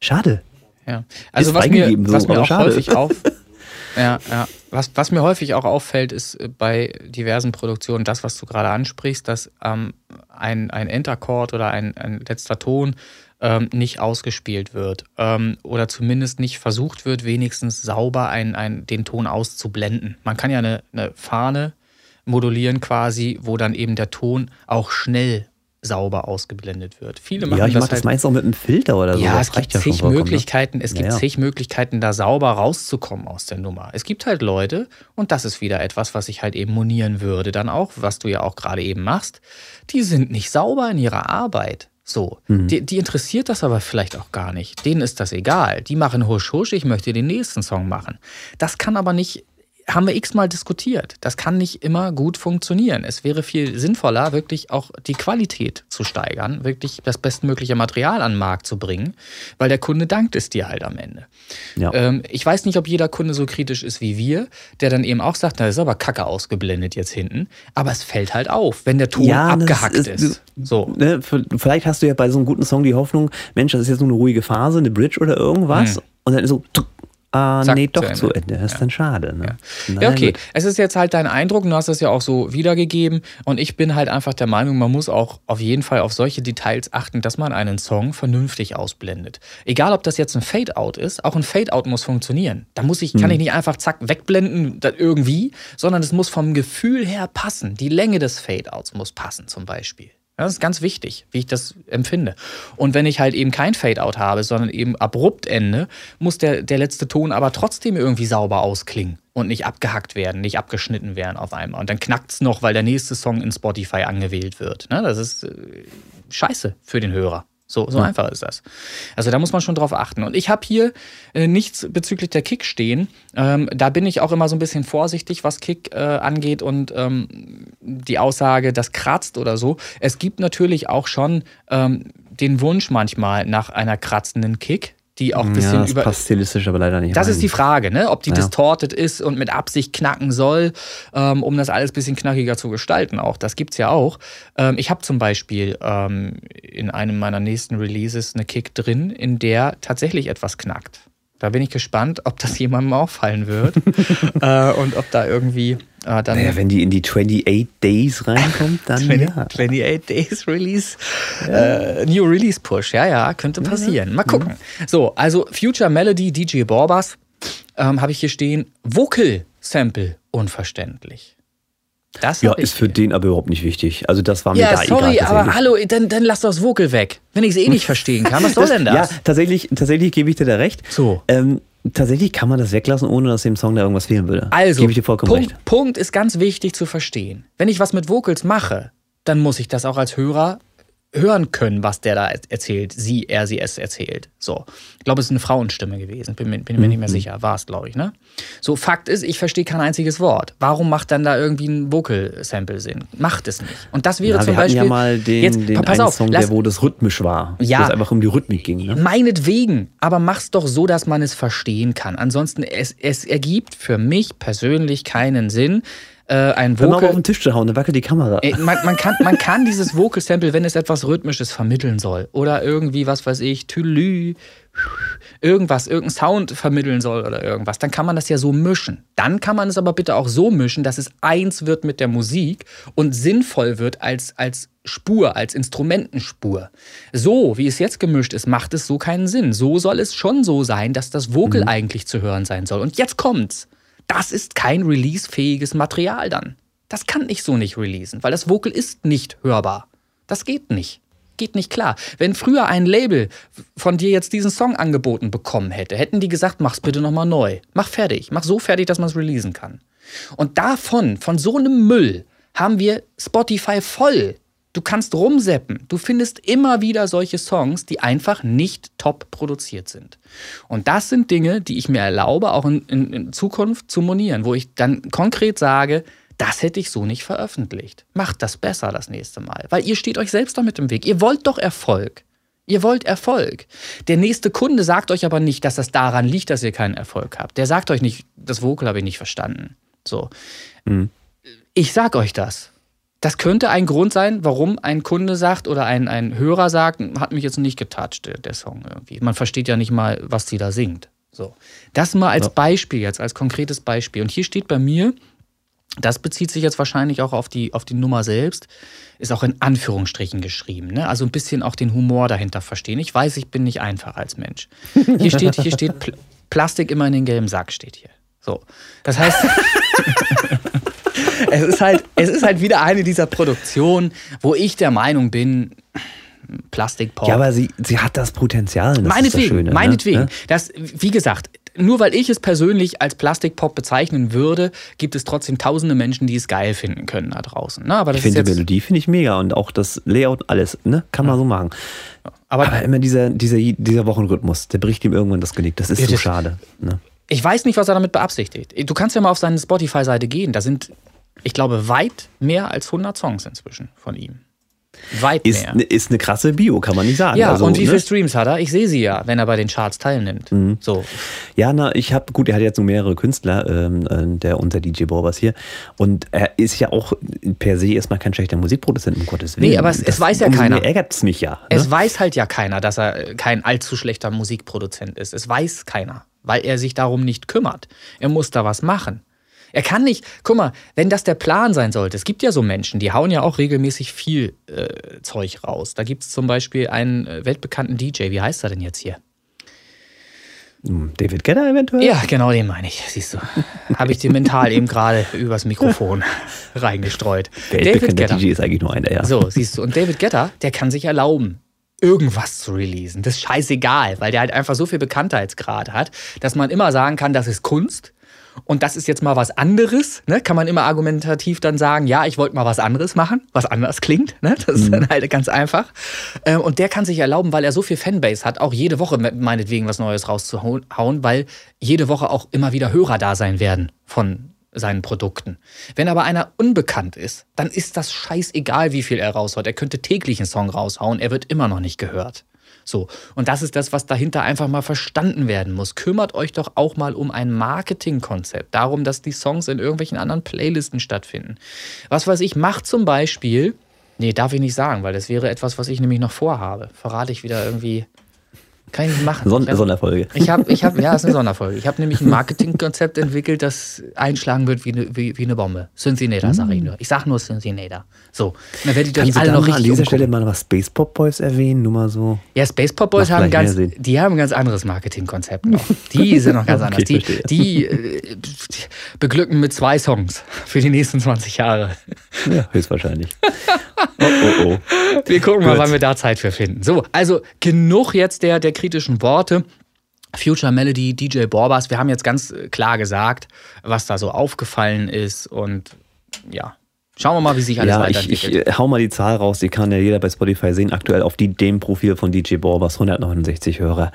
A: Schade.
B: Ja. Also was mir,
A: so,
B: was mir auch
A: schade.
B: häufig auf, ja, ja. Was, was mir häufig auch auffällt, ist äh, bei diversen Produktionen das, was du gerade ansprichst, dass ähm, ein, ein Endakord oder ein, ein letzter Ton ähm, nicht ausgespielt wird ähm, oder zumindest nicht versucht wird, wenigstens sauber ein, ein, den Ton auszublenden. Man kann ja eine, eine Fahne modulieren quasi, wo dann eben der Ton auch schnell sauber ausgeblendet wird. Viele machen
A: Ja, ich
B: das
A: mache das
B: halt
A: meistens auch mit einem Filter oder so.
B: ja,
A: Das
B: es gibt
A: ja
B: zig
A: ne?
B: Möglichkeiten, es gibt
A: Ja, ja.
B: zig Möglichkeiten, da sauber rauszukommen aus der Nummer. Es gibt halt Leute, und das ist wieder etwas, was ich halt eben monieren würde, dann auch, was du ja auch gerade eben machst, die sind nicht sauber in ihrer Arbeit. So,
A: Mhm.
B: die, die interessiert das aber vielleicht auch gar nicht. Denen ist das egal. Die machen husch husch, ich möchte den nächsten Song machen. Das kann aber nicht, haben wir x-mal diskutiert. Das kann nicht immer gut funktionieren. Es wäre viel sinnvoller, wirklich auch die Qualität zu steigern, wirklich das bestmögliche Material an den Markt zu bringen, weil der Kunde dankt es dir halt am Ende.
A: Ja.
B: Ähm, ich weiß nicht, ob jeder Kunde so kritisch ist wie wir, der dann eben auch sagt, na, das ist aber kacke ausgeblendet jetzt hinten. Aber es fällt halt auf, wenn der Ton
A: Ja,
B: abgehackt
A: ist-
B: ist. So.
A: ne, vielleicht hast du ja bei so einem guten Song die Hoffnung, Mensch, das ist jetzt nur eine ruhige Phase, eine Bridge oder irgendwas.
B: Hm.
A: Und dann so, Ah,
B: Zack,
A: nee,
B: zu
A: doch
B: Ende.
A: zu Ende. Das ist dann schade. Ne?
B: Ja,
A: Naja,
B: okay.
A: gut.
B: Es ist jetzt halt dein Eindruck, und du hast es ja auch so wiedergegeben. Und ich bin halt einfach der Meinung, man muss auch auf jeden Fall auf solche Details achten, dass man einen Song vernünftig ausblendet. Egal, ob das jetzt ein Fade-Out ist, auch ein Fade-Out muss funktionieren. Da muss ich, kann ich nicht einfach zack wegblenden, das irgendwie, sondern es muss vom Gefühl her passen. Die Länge des Fade-Outs muss passen, zum Beispiel. Das ist ganz wichtig, wie ich das empfinde. Und wenn ich halt eben kein Fade-Out habe, sondern eben abrupt ende, muss der, der letzte Ton aber trotzdem irgendwie sauber ausklingen und nicht abgehackt werden, nicht abgeschnitten werden auf einmal. Und dann knackt es noch, weil der nächste Song in Spotify angewählt wird. Ne? Das ist äh, scheiße für den Hörer. So, so einfach ist das. Also da muss man schon drauf achten. Und ich habe hier äh, nichts bezüglich der Kick stehen. Ähm, da bin ich auch immer so ein bisschen vorsichtig, was Kick äh, angeht und ähm, die Aussage, das kratzt oder so. Es gibt natürlich auch schon ähm, den Wunsch manchmal nach einer kratzenden Kick, die auch ein bisschen
A: ja, das
B: über.
A: passt stilistisch aber leider nicht
B: Das
A: rein.
B: ist die Frage, ne? ob die
A: Ja.
B: distorted ist und mit Absicht knacken soll, ähm, um das alles ein bisschen knackiger zu gestalten. Auch das gibt's ja auch. Ähm, ich habe zum Beispiel ähm, in einem meiner nächsten Releases eine Kick drin, in der tatsächlich etwas knackt. Da bin ich gespannt, ob das jemandem auffallen wird äh, und ob da irgendwie äh, dann
A: Naja, wenn die in die 28 Days reinkommt, dann
B: 20,
A: ja.
B: 28 Days Release, äh, New Release Push, ja, ja, könnte passieren. Mal gucken. So, also Future Melody, DJ Borbas, ähm, habe ich hier stehen. Vocal Sample, unverständlich. Das
A: Ja, ist für
B: hier.
A: den aber überhaupt nicht wichtig. Also das war mir
B: Ja,
A: da
B: sorry,
A: egal.
B: aber hallo, dann, dann lass doch das Vocal weg. Wenn ich es eh nicht verstehen kann, was soll denn das?
A: Ja, tatsächlich, tatsächlich gebe ich dir da recht.
B: So.
A: Ähm, tatsächlich kann man das weglassen, ohne dass dem Song da irgendwas fehlen würde.
B: Also,
A: Gebe ich dir vollkommen
B: Punkt,
A: recht.
B: Punkt ist ganz wichtig zu verstehen. Wenn ich was mit Vocals mache, dann muss ich das auch als Hörer hören können, was der da erzählt. Sie, er, sie, es erzählt. So. Ich glaube, es ist eine Frauenstimme gewesen. Bin, mir- bin mir nicht
A: Mhm.
B: mehr sicher. War es, glaube ich, ne? So, Fakt ist, ich verstehe kein einziges Wort. Warum macht dann da irgendwie ein Vocal-Sample Sinn? Macht es nicht. Und das wäre
A: Ja,
B: zum
A: wir
B: Beispiel.
A: ja mal den,
B: jetzt,
A: den
B: pass auf,
A: Song,
B: lass,
A: der, wo das rhythmisch war.
B: Ja.
A: Wo es einfach um die Rhythmik ging. Ne?
B: Meinetwegen, aber mach's doch so, dass man es verstehen kann. Ansonsten, es, es ergibt für mich persönlich keinen Sinn, äh, ein
A: Hör mal auf
B: Vocal.
A: den Tisch zu hauen, dann wackelt die Kamera.
B: Ey, man, man, kann, man kann dieses Vocal Sample, wenn es etwas Rhythmisches vermitteln soll oder irgendwie, was weiß ich, Tülü, irgendwas, irgendein Sound vermitteln soll oder irgendwas, dann kann man das ja so mischen. Dann kann man es aber bitte auch so mischen, dass es eins wird mit der Musik und sinnvoll wird als, als Spur, als Instrumentenspur. So, wie es jetzt gemischt ist, macht es so keinen Sinn. So soll es schon so sein, dass das Vocal eigentlich zu hören sein soll. Und jetzt kommt's. Das ist kein releasefähiges Material dann. Das kann ich so nicht releasen, weil das Vocal ist nicht hörbar. Das geht nicht. Geht nicht klar. Wenn früher ein Label von dir jetzt diesen Song angeboten bekommen hätte, hätten die gesagt, mach's bitte nochmal neu. Mach fertig. Mach so fertig, dass man es releasen kann. Und davon, von so einem Müll, haben wir Spotify voll. Du kannst rumseppen. Du findest immer wieder solche Songs, die einfach nicht top produziert sind. Und das sind Dinge, die ich mir erlaube, auch in, in, in Zukunft zu monieren, wo ich dann konkret sage, das hätte ich so nicht veröffentlicht. Macht das besser das nächste Mal. Weil ihr steht euch selbst damit im Weg. Ihr wollt doch Erfolg. Ihr wollt Erfolg. Der nächste Kunde sagt euch aber nicht, dass das daran liegt, dass ihr keinen Erfolg habt. Der sagt euch nicht, das Vocal habe ich nicht verstanden. So. Ich sag euch das. Das könnte ein Grund sein, warum ein Kunde sagt oder ein, ein Hörer sagt, hat mich jetzt nicht der, der Song irgendwie. Man versteht ja nicht mal, was sie da singt. So. Das mal als
A: Ja.
B: Beispiel jetzt, als konkretes Beispiel. Und hier steht bei mir, das bezieht sich jetzt wahrscheinlich auch auf die, auf die Nummer selbst, ist auch in Anführungsstrichen geschrieben. Ne? Also ein bisschen auch den Humor dahinter verstehen. Ich weiß, ich bin nicht einfach als Mensch. Hier steht, hier steht Pl Plastik immer in den gelben Sack, steht hier. So. Das heißt, es, ist halt, es ist halt wieder eine dieser Produktionen, wo ich der Meinung bin, Plastikpop.
A: Ja, aber sie, sie hat das Potenzial. Das
B: meinetwegen,
A: ist das Schöne,
B: meinetwegen.
A: Ne?
B: Das, wie gesagt, nur weil ich es persönlich als Plastikpop bezeichnen würde, gibt es trotzdem tausende Menschen, die es geil finden können da draußen. Ne? Aber das
A: Ich finde die Melodie finde ich mega und auch das Layout, alles, ne? Kann man so machen.
B: aber
A: Aber immer dieser, dieser, dieser Wochenrhythmus, der bricht ihm irgendwann das Genick. Das ist
B: Ja,
A: so schade. Ne?
B: ich weiß nicht, was er damit beabsichtigt. Du kannst ja mal auf seine Spotify-Seite gehen. Da sind, ich glaube, weit mehr als 100 Songs inzwischen von ihm. Weit
A: Ist,
B: mehr.
A: ne- ist eine krasse Bio, kann man nicht sagen.
B: Ja,
A: also,
B: und wie
A: ne?
B: viele Streams hat er? Ich sehe sie ja, wenn er bei den Charts teilnimmt.
A: Mhm.
B: So.
A: Ja, na, ich habe, gut, er hat jetzt nur mehrere Künstler, ähm, äh, der unser DJ Borbas hier. Und er ist ja auch per se erstmal kein schlechter Musikproduzent, um Gottes Willen.
B: Nee, aber es- es weiß ja
A: umso
B: keiner.
A: ärgert es mich ja. Ne?
B: Es weiß halt ja keiner, dass er kein allzu schlechter Musikproduzent ist. Es weiß keiner, weil er sich darum nicht kümmert. Er muss da was machen. Er kann nicht, guck mal, wenn das der Plan sein sollte, es gibt ja so Menschen, die hauen ja auch regelmäßig viel äh, Zeug raus. Da gibt es zum Beispiel einen äh, weltbekannten DJ, wie heißt er denn jetzt hier?
A: Hm, David Gedder eventuell?
B: Ja, genau den meine ich, siehst du. Habe ich dir mental eben gerade übers Mikrofon reingestreut.
A: Weltbekannter DJ ist eigentlich nur einer, ja.
B: So, siehst du. Und David Guetta, der kann sich erlauben, irgendwas zu releasen. Das ist scheißegal, weil der halt einfach so viel Bekanntheitsgrad hat, dass man immer sagen kann, das ist Kunst. Und das ist jetzt mal was anderes, ne? Kann man immer argumentativ dann sagen, ja, ich wollte mal was anderes machen, was anders klingt, ne? Das ist dann halt ganz einfach. Ähm, Und der kann sich erlauben, weil er so viel Fanbase hat, auch jede Woche me- meinetwegen was Neues rauszuhauen, weil jede Woche auch immer wieder Hörer da sein werden von seinen Produkten. Wenn aber einer unbekannt ist, dann ist das scheißegal, wie viel er raushaut. Er könnte täglich einen Song raushauen, er wird immer noch nicht gehört. So. Und das ist das, was dahinter einfach mal verstanden werden muss. Kümmert euch doch auch mal um ein Marketingkonzept. Darum, dass die Songs in irgendwelchen anderen Playlisten stattfinden. Was weiß ich, macht zum Beispiel, nee, darf ich nicht sagen, weil das wäre etwas, was ich nämlich noch vorhabe. Verrate ich wieder irgendwie. Kann ich nicht machen.
A: Son
B: Ich hab-
A: Sonderfolge.
B: ich habe, ich hab, ja, ist eine Sonderfolge. Ich habe nämlich ein Marketingkonzept entwickelt, das einschlagen wird wie eine, wie, wie eine Bombe. Cincinnator, sage ich nur. Ich sage nur Cincinnator. So, dann werdet ihr euch alle noch
A: mal an
B: richtig
A: dieser
B: umgucken.
A: Stelle mal was Space Pop Boys erwähnen? Nur mal so.
B: Ja, Space Pop Boys haben ganz,
A: Sinn.
B: die haben ein ganz anderes Marketingkonzept noch. Die sind noch ganz
A: Okay,
B: anders. Die, die äh, beglücken mit zwei Songs für die nächsten 20 Jahre.
A: Ja, höchstwahrscheinlich. oh, oh, oh.
B: Wir gucken mal,
A: Gut.
B: wann wir da Zeit für finden. So, also genug jetzt der, der kritischen Worte. Future Melody, DJ Borbas, wir haben jetzt ganz äh, klar gesagt, was da so aufgefallen ist und ja, schauen wir mal, wie sich alles
A: Ja, ich,
B: weiterentwickelt.
A: ich äh, hau mal die Zahl raus, die kann ja jeder bei Spotify sehen. Aktuell auf die dem Profil von DJ Borbas 169 Hörer.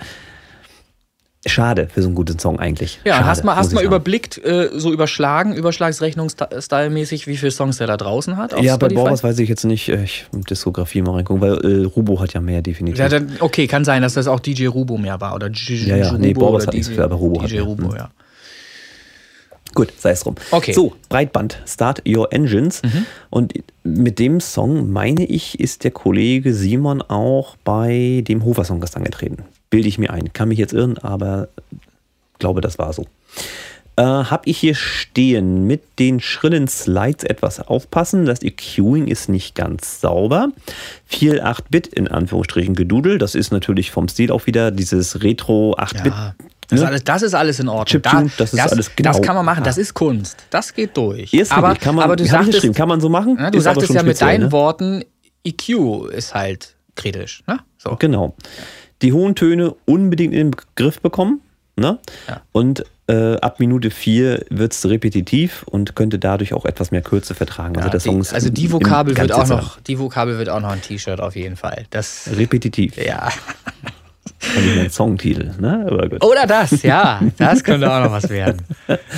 A: Schade für so einen guten Song eigentlich.
B: ja,
A: Schade,
B: hast mal, hast mal
A: sagen.
B: überblickt, äh, so überschlagen, Überschlagsrechnung-Style-mäßig, wie viele Songs der da draußen hat?
A: Ja, bei? Borbas weiß ich jetzt nicht. äh, Ich Diskografie mal reingucken, weil äh, Rubo hat ja mehr definitiv.
B: Ja, dann, okay, kann sein, dass das auch DJ Rubo mehr war. Oder DJ
A: Ja, ja, nee, Borbas hat nicht so
B: DJ,
A: viel, aber Rubo hat
B: DJ
A: mehr.
B: Rubo,
A: Hm.
B: ja.
A: Gut, sei es drum.
B: Okay.
A: So, Breitband, Start Your Engines. Und mit dem Song, meine ich, ist der Kollege Simon auch bei dem Hofer-Song gestern angetreten. Bilde ich mir ein. Kann mich jetzt irren, aber glaube, das war so. Äh, hab ich hier stehen mit den schrillen Slides etwas aufpassen. Das EQing ist nicht ganz sauber. Viel 8-Bit in Anführungsstrichen gedudel. Das ist natürlich vom Stil auch wieder dieses Retro 8-Bit.
B: Ja, das, ist
A: Ne?
B: alles, das ist alles in Ordnung.
A: Chiptune, das ist alles genau.
B: Das kann man machen,
A: Ah.
B: das ist Kunst. Das geht durch.
A: Ist
B: aber,
A: kann man,
B: aber du sagtest,
A: kann man so machen.
B: ja, du sagtest ja mit deinen
A: ne?
B: Worten, EQ ist halt kritisch. Ne? So.
A: Genau. Die hohen Töne unbedingt in den Griff bekommen. Ne?
B: Ja.
A: Und äh, ab Minute 4 wird es repetitiv und könnte dadurch auch etwas mehr Kürze vertragen. also,
B: Ja,
A: der Song
B: die, also die Vokabel wird auch noch, die Vokabel wird auch noch ein T-Shirt auf jeden Fall. Das,
A: Repetitiv.
B: ja.
A: Mehr ein Songtitel. Ne?
B: Oder das, ja. Das könnte auch noch was werden.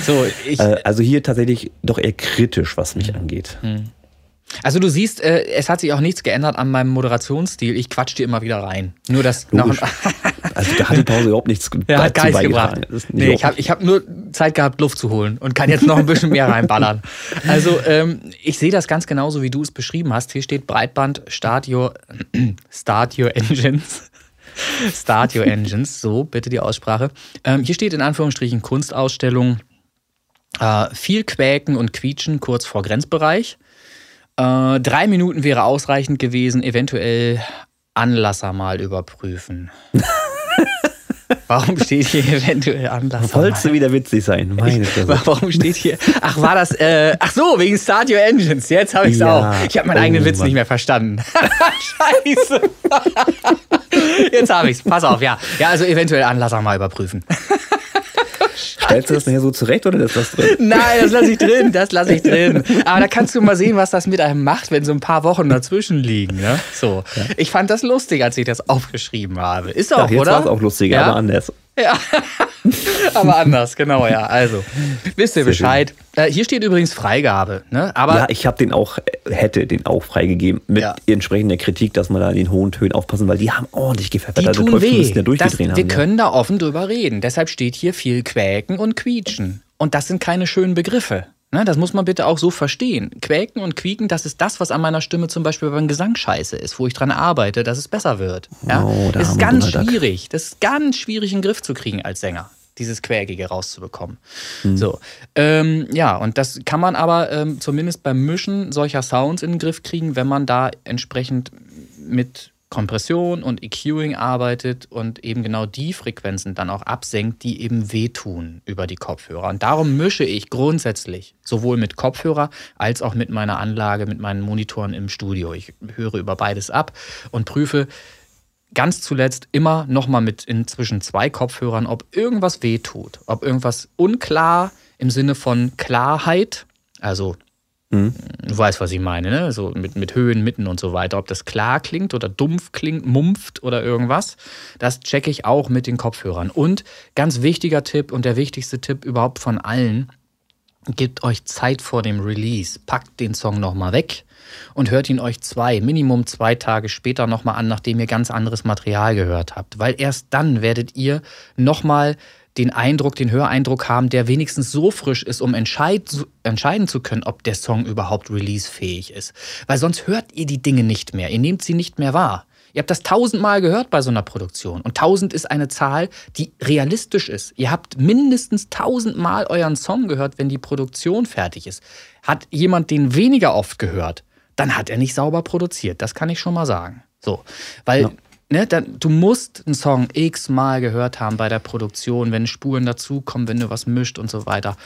B: So, ich,
A: Äh, also hier tatsächlich doch eher kritisch, was mich angeht.
B: Also du siehst, äh, es hat sich auch nichts geändert an meinem Moderationsstil. Ich quatsch dir immer wieder rein. Nur das
A: Logisch. Also da hat die Pause überhaupt nichts
B: Ja, hat Geist
A: beigetragen.
B: gebracht. Nee, ich habe ich hab nur Zeit gehabt, Luft zu holen und kann jetzt noch ein bisschen mehr reinballern. Also, ähm, ich sehe das ganz genauso, wie du es beschrieben hast. Hier steht Breitband, start your, start your engines. Start your engines, so bitte die Aussprache. Ähm, hier steht in Anführungsstrichen Kunstausstellung. Äh, viel Quäken und Quietschen kurz vor Grenzbereich. Äh, drei Minuten wäre ausreichend gewesen, eventuell Anlasser mal überprüfen. Warum steht hier eventuell Anlasser?
A: Wolltest du wieder witzig sein? Meine Fresse.
B: Warum steht hier? Ach, war das? Äh, ach so, wegen Start Your Engines. Jetzt habe ich es
A: Ja.
B: auch. Ich habe meinen
A: Oh,
B: eigenen Witz
A: Mann.
B: nicht mehr verstanden. Scheiße. Jetzt habe ich es. Pass auf, ja. Ja, also eventuell Anlasser mal überprüfen.
A: Stellst du das nachher so zurecht oder ist das drin?
B: Nein, das lasse ich drin, das lasse ich drin. Aber da kannst du mal sehen, was das mit einem macht, wenn so ein paar Wochen dazwischen liegen. Ne? So. Ich fand das lustig, als ich das aufgeschrieben habe. Ist
A: Ja,
B: auch,
A: jetzt
B: oder?
A: war es auch lustiger,
B: Ja.
A: aber anders.
B: Ja. Aber anders, genau, ja. Also, wisst ihr Bescheid. Äh, hier steht übrigens Freigabe. Ne? Aber
A: ja, ich habe den auch, hätte den auch freigegeben mit
B: Ja.
A: entsprechender Kritik, dass man da in den hohen Tönen aufpassen, weil die haben ordentlich gepfeffert.
B: die
A: also
B: tun
A: Teufel
B: weh.
A: ja
B: Das,
A: durchgedreht
B: wir
A: haben. ja.
B: können da offen drüber reden. Deshalb steht hier viel Quäken und Quietschen. Und das sind keine schönen Begriffe. Ne, das muss man bitte auch so verstehen. Quäken und Quieken, das ist das, was an meiner Stimme zum Beispiel beim Gesang scheiße ist, wo ich dran arbeite, dass es besser wird. Ja?
A: Oh, der
B: das ist ganz schwierig. Das ist ganz schwierig, in den Griff zu kriegen als Sänger, dieses Quäkige rauszubekommen.
A: Hm.
B: So, ähm, ja, und das kann man aber ähm, zumindest beim Mischen solcher Sounds in den Griff kriegen, wenn man da entsprechend mit Kompression und EQing arbeitet und eben genau die Frequenzen dann auch absenkt, die eben wehtun über die Kopfhörer. Und darum mische ich grundsätzlich sowohl mit Kopfhörer als auch mit meiner Anlage, mit meinen Monitoren im Studio. Ich höre über beides ab und prüfe ganz zuletzt immer nochmal mit inzwischen zwei Kopfhörern, ob irgendwas wehtut, ob irgendwas unklar im Sinne von Klarheit, also
A: Mhm.
B: du weißt, was ich meine, ne? so mit, mit Höhen, Mitten und so weiter, ob das klar klingt oder dumpf klingt, mumpft oder irgendwas, das checke ich auch mit den Kopfhörern. Und ganz wichtiger Tipp und der wichtigste Tipp überhaupt von allen, gebt euch Zeit vor dem Release, packt den Song nochmal weg und hört ihn euch zwei, Minimum zwei Tage später nochmal an, nachdem ihr ganz anderes Material gehört habt. Weil erst dann werdet ihr nochmal den Eindruck, den Höreindruck haben, der wenigstens so frisch ist, um entscheid, entscheiden zu können, ob der Song überhaupt releasefähig ist. Weil sonst hört ihr die Dinge nicht mehr, ihr nehmt sie nicht mehr wahr. Ihr habt das tausendmal gehört bei so einer Produktion. Und tausend ist eine Zahl, die realistisch ist. Ihr habt mindestens tausendmal euren Song gehört, wenn die Produktion fertig ist. Hat jemand den weniger oft gehört, dann hat er nicht sauber produziert. Das kann ich schon mal sagen. So, weil
A: Ja.
B: Ne, dann, du musst einen Song x-mal gehört haben bei der Produktion, wenn Spuren dazukommen, wenn du was mischt und so weiter,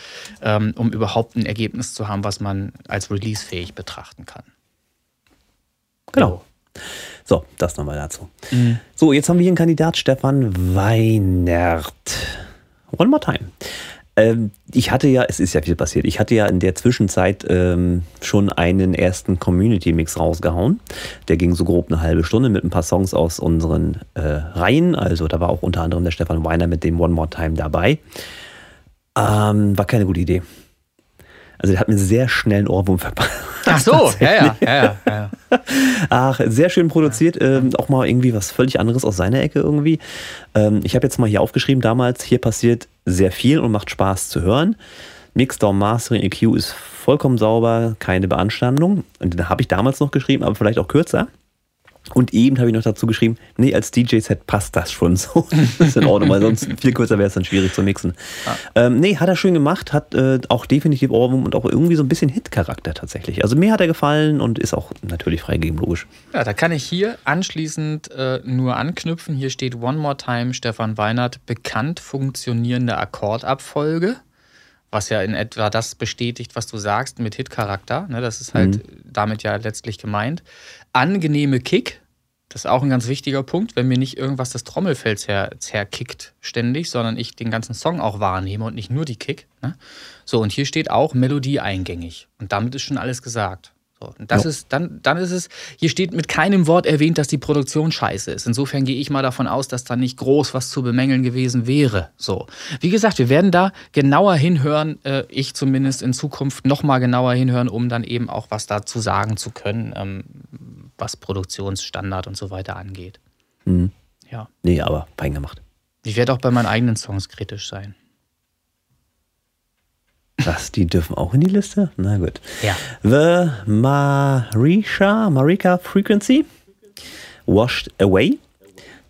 B: ähm, um überhaupt ein Ergebnis zu haben, was man als releasefähig betrachten kann.
A: Genau. So, das nochmal dazu.
B: Mhm.
A: So, jetzt haben wir hier einen Kandidat, Stefan Weinert. One more time. Ähm, ich hatte ja, es ist ja viel passiert, ich hatte ja in der Zwischenzeit ähm, schon einen ersten Community-Mix rausgehauen. Der ging so grob eine halbe Stunde mit ein paar Songs aus unseren äh, Reihen. Also da war auch unter anderem der Stefan Weiner mit dem One More Time dabei. Ähm, war keine gute Idee. Also der hat mir sehr schnell einen Ohrwurm verpasst.
B: Ach so, ja, ja, ja, ja.
A: Ach, sehr schön produziert. Ähm, auch mal irgendwie was völlig anderes aus seiner Ecke irgendwie. Ähm, ich habe jetzt mal hier aufgeschrieben damals, hier passiert sehr viel und macht Spaß zu hören. Mixdown Mastering EQ ist vollkommen sauber, keine Beanstandung. Und da habe ich damals noch geschrieben, aber vielleicht auch kürzer. Und eben habe ich noch dazu geschrieben, nee, als DJ-Set passt das schon so. Das ist in Ordnung, weil sonst viel kürzer wäre es dann schwierig zu mixen. Ähm, nee, hat er schön gemacht, hat äh, auch definitiv Ohrwurm und auch irgendwie so ein bisschen Hit-Charakter tatsächlich. Also mir hat er gefallen und ist auch natürlich freigegeben, logisch.
B: Ja, da kann ich hier anschließend äh, nur anknüpfen. Hier steht One More Time, Stefan Weinert, bekannt funktionierende Akkordabfolge, was ja in etwa das bestätigt, was du sagst mit Hit-Charakter. Ne, das ist halt damit ja letztlich gemeint. Angenehme Kick, das ist auch ein ganz wichtiger Punkt, wenn mir nicht irgendwas das Trommelfell zer, zerkickt ständig, sondern ich den ganzen Song auch wahrnehme und nicht nur die Kick. Ne? So, und hier steht auch Melodie eingängig. Und damit ist schon alles gesagt. Und das
A: Ja.
B: ist, dann, dann ist es, hier steht mit keinem Wort erwähnt, dass die Produktion scheiße ist. Insofern gehe ich mal davon aus, dass da nicht groß was zu bemängeln gewesen wäre. So. Wie gesagt, wir werden da genauer hinhören, äh, ich zumindest in Zukunft nochmal genauer hinhören, um dann eben auch was dazu sagen zu können, ähm, was Produktionsstandard und so weiter angeht.
A: Mhm.
B: Ja.
A: Nee, aber fein gemacht.
B: Ich werde auch bei meinen eigenen Songs kritisch sein.
A: Was, die dürfen auch in die Liste? Na gut.
B: Ja.
A: The Marisha, Marika Frequency, Washed Away.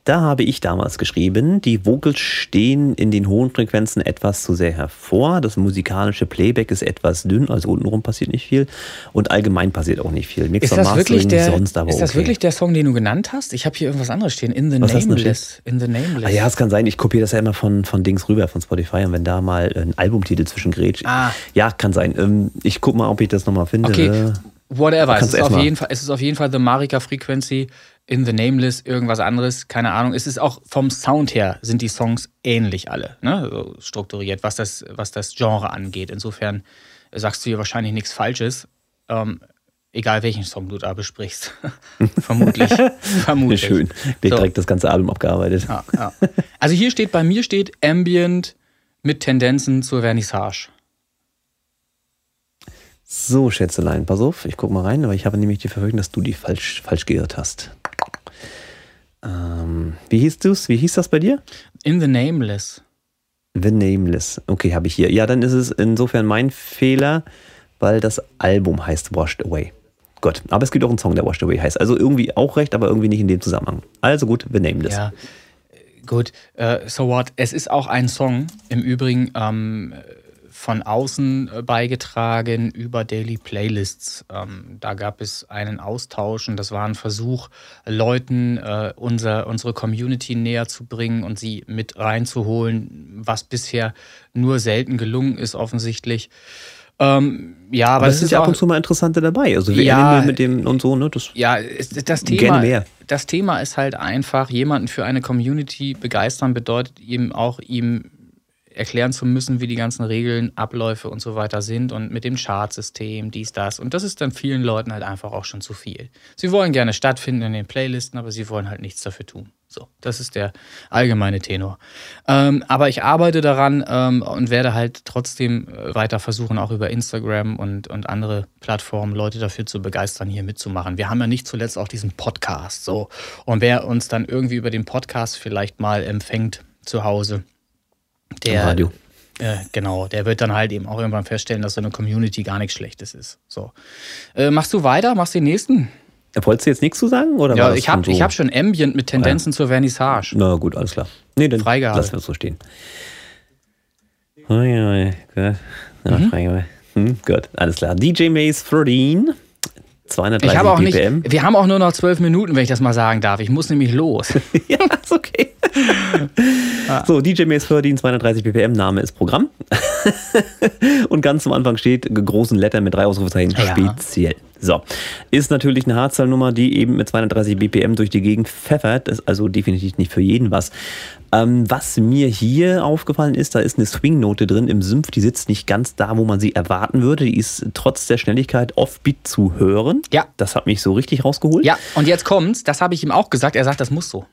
A: Da habe ich damals geschrieben, die Vocals stehen in den hohen Frequenzen etwas zu sehr hervor. Das musikalische Playback ist etwas dünn, also untenrum passiert nicht viel. Und allgemein passiert auch nicht viel. Mix
B: Ist das, wirklich
A: Mastering
B: der,
A: sonst aber
B: ist das
A: okay.
B: wirklich der Song, den du genannt hast? Ich habe hier irgendwas anderes stehen. In the
A: Was
B: Nameless. In the Nameless.
A: Ah ja, es kann sein, ich kopiere das ja immer von, von Dings rüber, von Spotify. Und wenn da mal ein Albumtitel zwischen grätscht.
B: Ah.
A: Ja, kann sein. Ähm, Ich gucke mal, ob ich das nochmal finde.
B: Okay, whatever. Es ist, auf
A: mal-
B: jeden Fall, es ist auf jeden Fall The Marika Frequency, In the Nameless, irgendwas anderes, keine Ahnung. Es ist auch vom Sound her sind die Songs ähnlich alle, ne? so strukturiert, was das, was das Genre angeht. Insofern sagst du hier wahrscheinlich nichts Falsches. Ähm, Egal welchen Song du da besprichst. Vermutlich. Vermutlich.
A: Schön. Der so. direkt das ganze Album abgearbeitet.
B: Ja, ja. Also hier steht, bei mir steht Ambient mit Tendenzen zur Vernissage.
A: So, Schätzelein, pass auf, ich guck mal rein, aber ich habe nämlich die Verfügung, dass du die falsch, falsch geirrt hast. Ähm, wie hieß du's? Wie hieß das bei dir?
B: In the Nameless.
A: The Nameless. Okay, habe ich hier. Ja, dann ist es insofern mein Fehler, weil das Album heißt Washed Away. Gut, aber es gibt auch einen Song, der Washed Away heißt. Also irgendwie auch recht, aber irgendwie nicht in dem Zusammenhang. Also gut, The Nameless.
B: Ja, gut. Uh, so what? Es ist auch ein Song. Im Übrigen ähm, von außen äh, beigetragen über Daily Playlists. Ähm, da gab es einen Austausch und das war ein Versuch, Leuten äh, unser, unsere Community näher zu bringen und sie mit reinzuholen, was bisher nur selten gelungen ist, offensichtlich. Ähm, ja, aber, aber
A: es ist ja ab und zu mal Interessante dabei. Also wir ja, mit dem und so, ne?
B: Das ja, das Thema, mehr. das Thema ist halt einfach, jemanden für eine Community begeistern bedeutet eben auch ihm erklären zu müssen, wie die ganzen Regeln, Abläufe und so weiter sind und mit dem Chartsystem, dies, das. Und das ist dann vielen Leuten halt einfach auch schon zu viel. Sie wollen gerne stattfinden in den Playlisten, aber sie wollen halt nichts dafür tun. So, das ist der allgemeine Tenor. Ähm, aber ich arbeite daran ähm, und werde halt trotzdem äh, weiter versuchen, auch über Instagram und, und andere Plattformen Leute dafür zu begeistern, hier mitzumachen. Wir haben ja nicht zuletzt auch diesen Podcast. So. Und wer uns dann irgendwie über den Podcast vielleicht mal empfängt zu Hause, der, Radio. Äh, genau, der wird dann halt eben auch irgendwann feststellen, dass so eine Community gar nichts Schlechtes ist. So. Äh, machst du weiter? Machst du den nächsten?
A: Wolltest du jetzt nichts zu sagen? Oder
B: ja, ich habe so? hab schon Ambient mit Tendenzen ah, ja. zur Vernissage.
A: Na gut, alles klar. Nee, dann Freigehalten. lassen wir es so stehen. Oh, ja, gut. Ja, mhm. Hm, gut, alles klar. DJ Maze 13. 230 ich
B: auch
A: BPM.
B: Nicht, wir haben auch nur noch zwölf Minuten, wenn ich das mal sagen darf. Ich muss nämlich los.
A: ja, ist okay. so, DJ Mace 13, 230 BPM, Name ist Programm. Und ganz am Anfang steht großen Lettern mit drei Ausrufezeichen ja. speziell. So, ist natürlich eine Hardstyle-Nummer, die eben mit 230 BPM durch die Gegend pfeffert. Ist also definitiv nicht für jeden was. Ähm, was mir hier aufgefallen ist, da ist eine Swing-Note drin im Symph, die sitzt nicht ganz da, wo man sie erwarten würde. Die ist trotz der Schnelligkeit Offbeat zu hören.
B: Ja.
A: Das hat mich so richtig rausgeholt.
B: Ja, und jetzt kommt's, das habe ich ihm auch gesagt, er sagt, das muss so.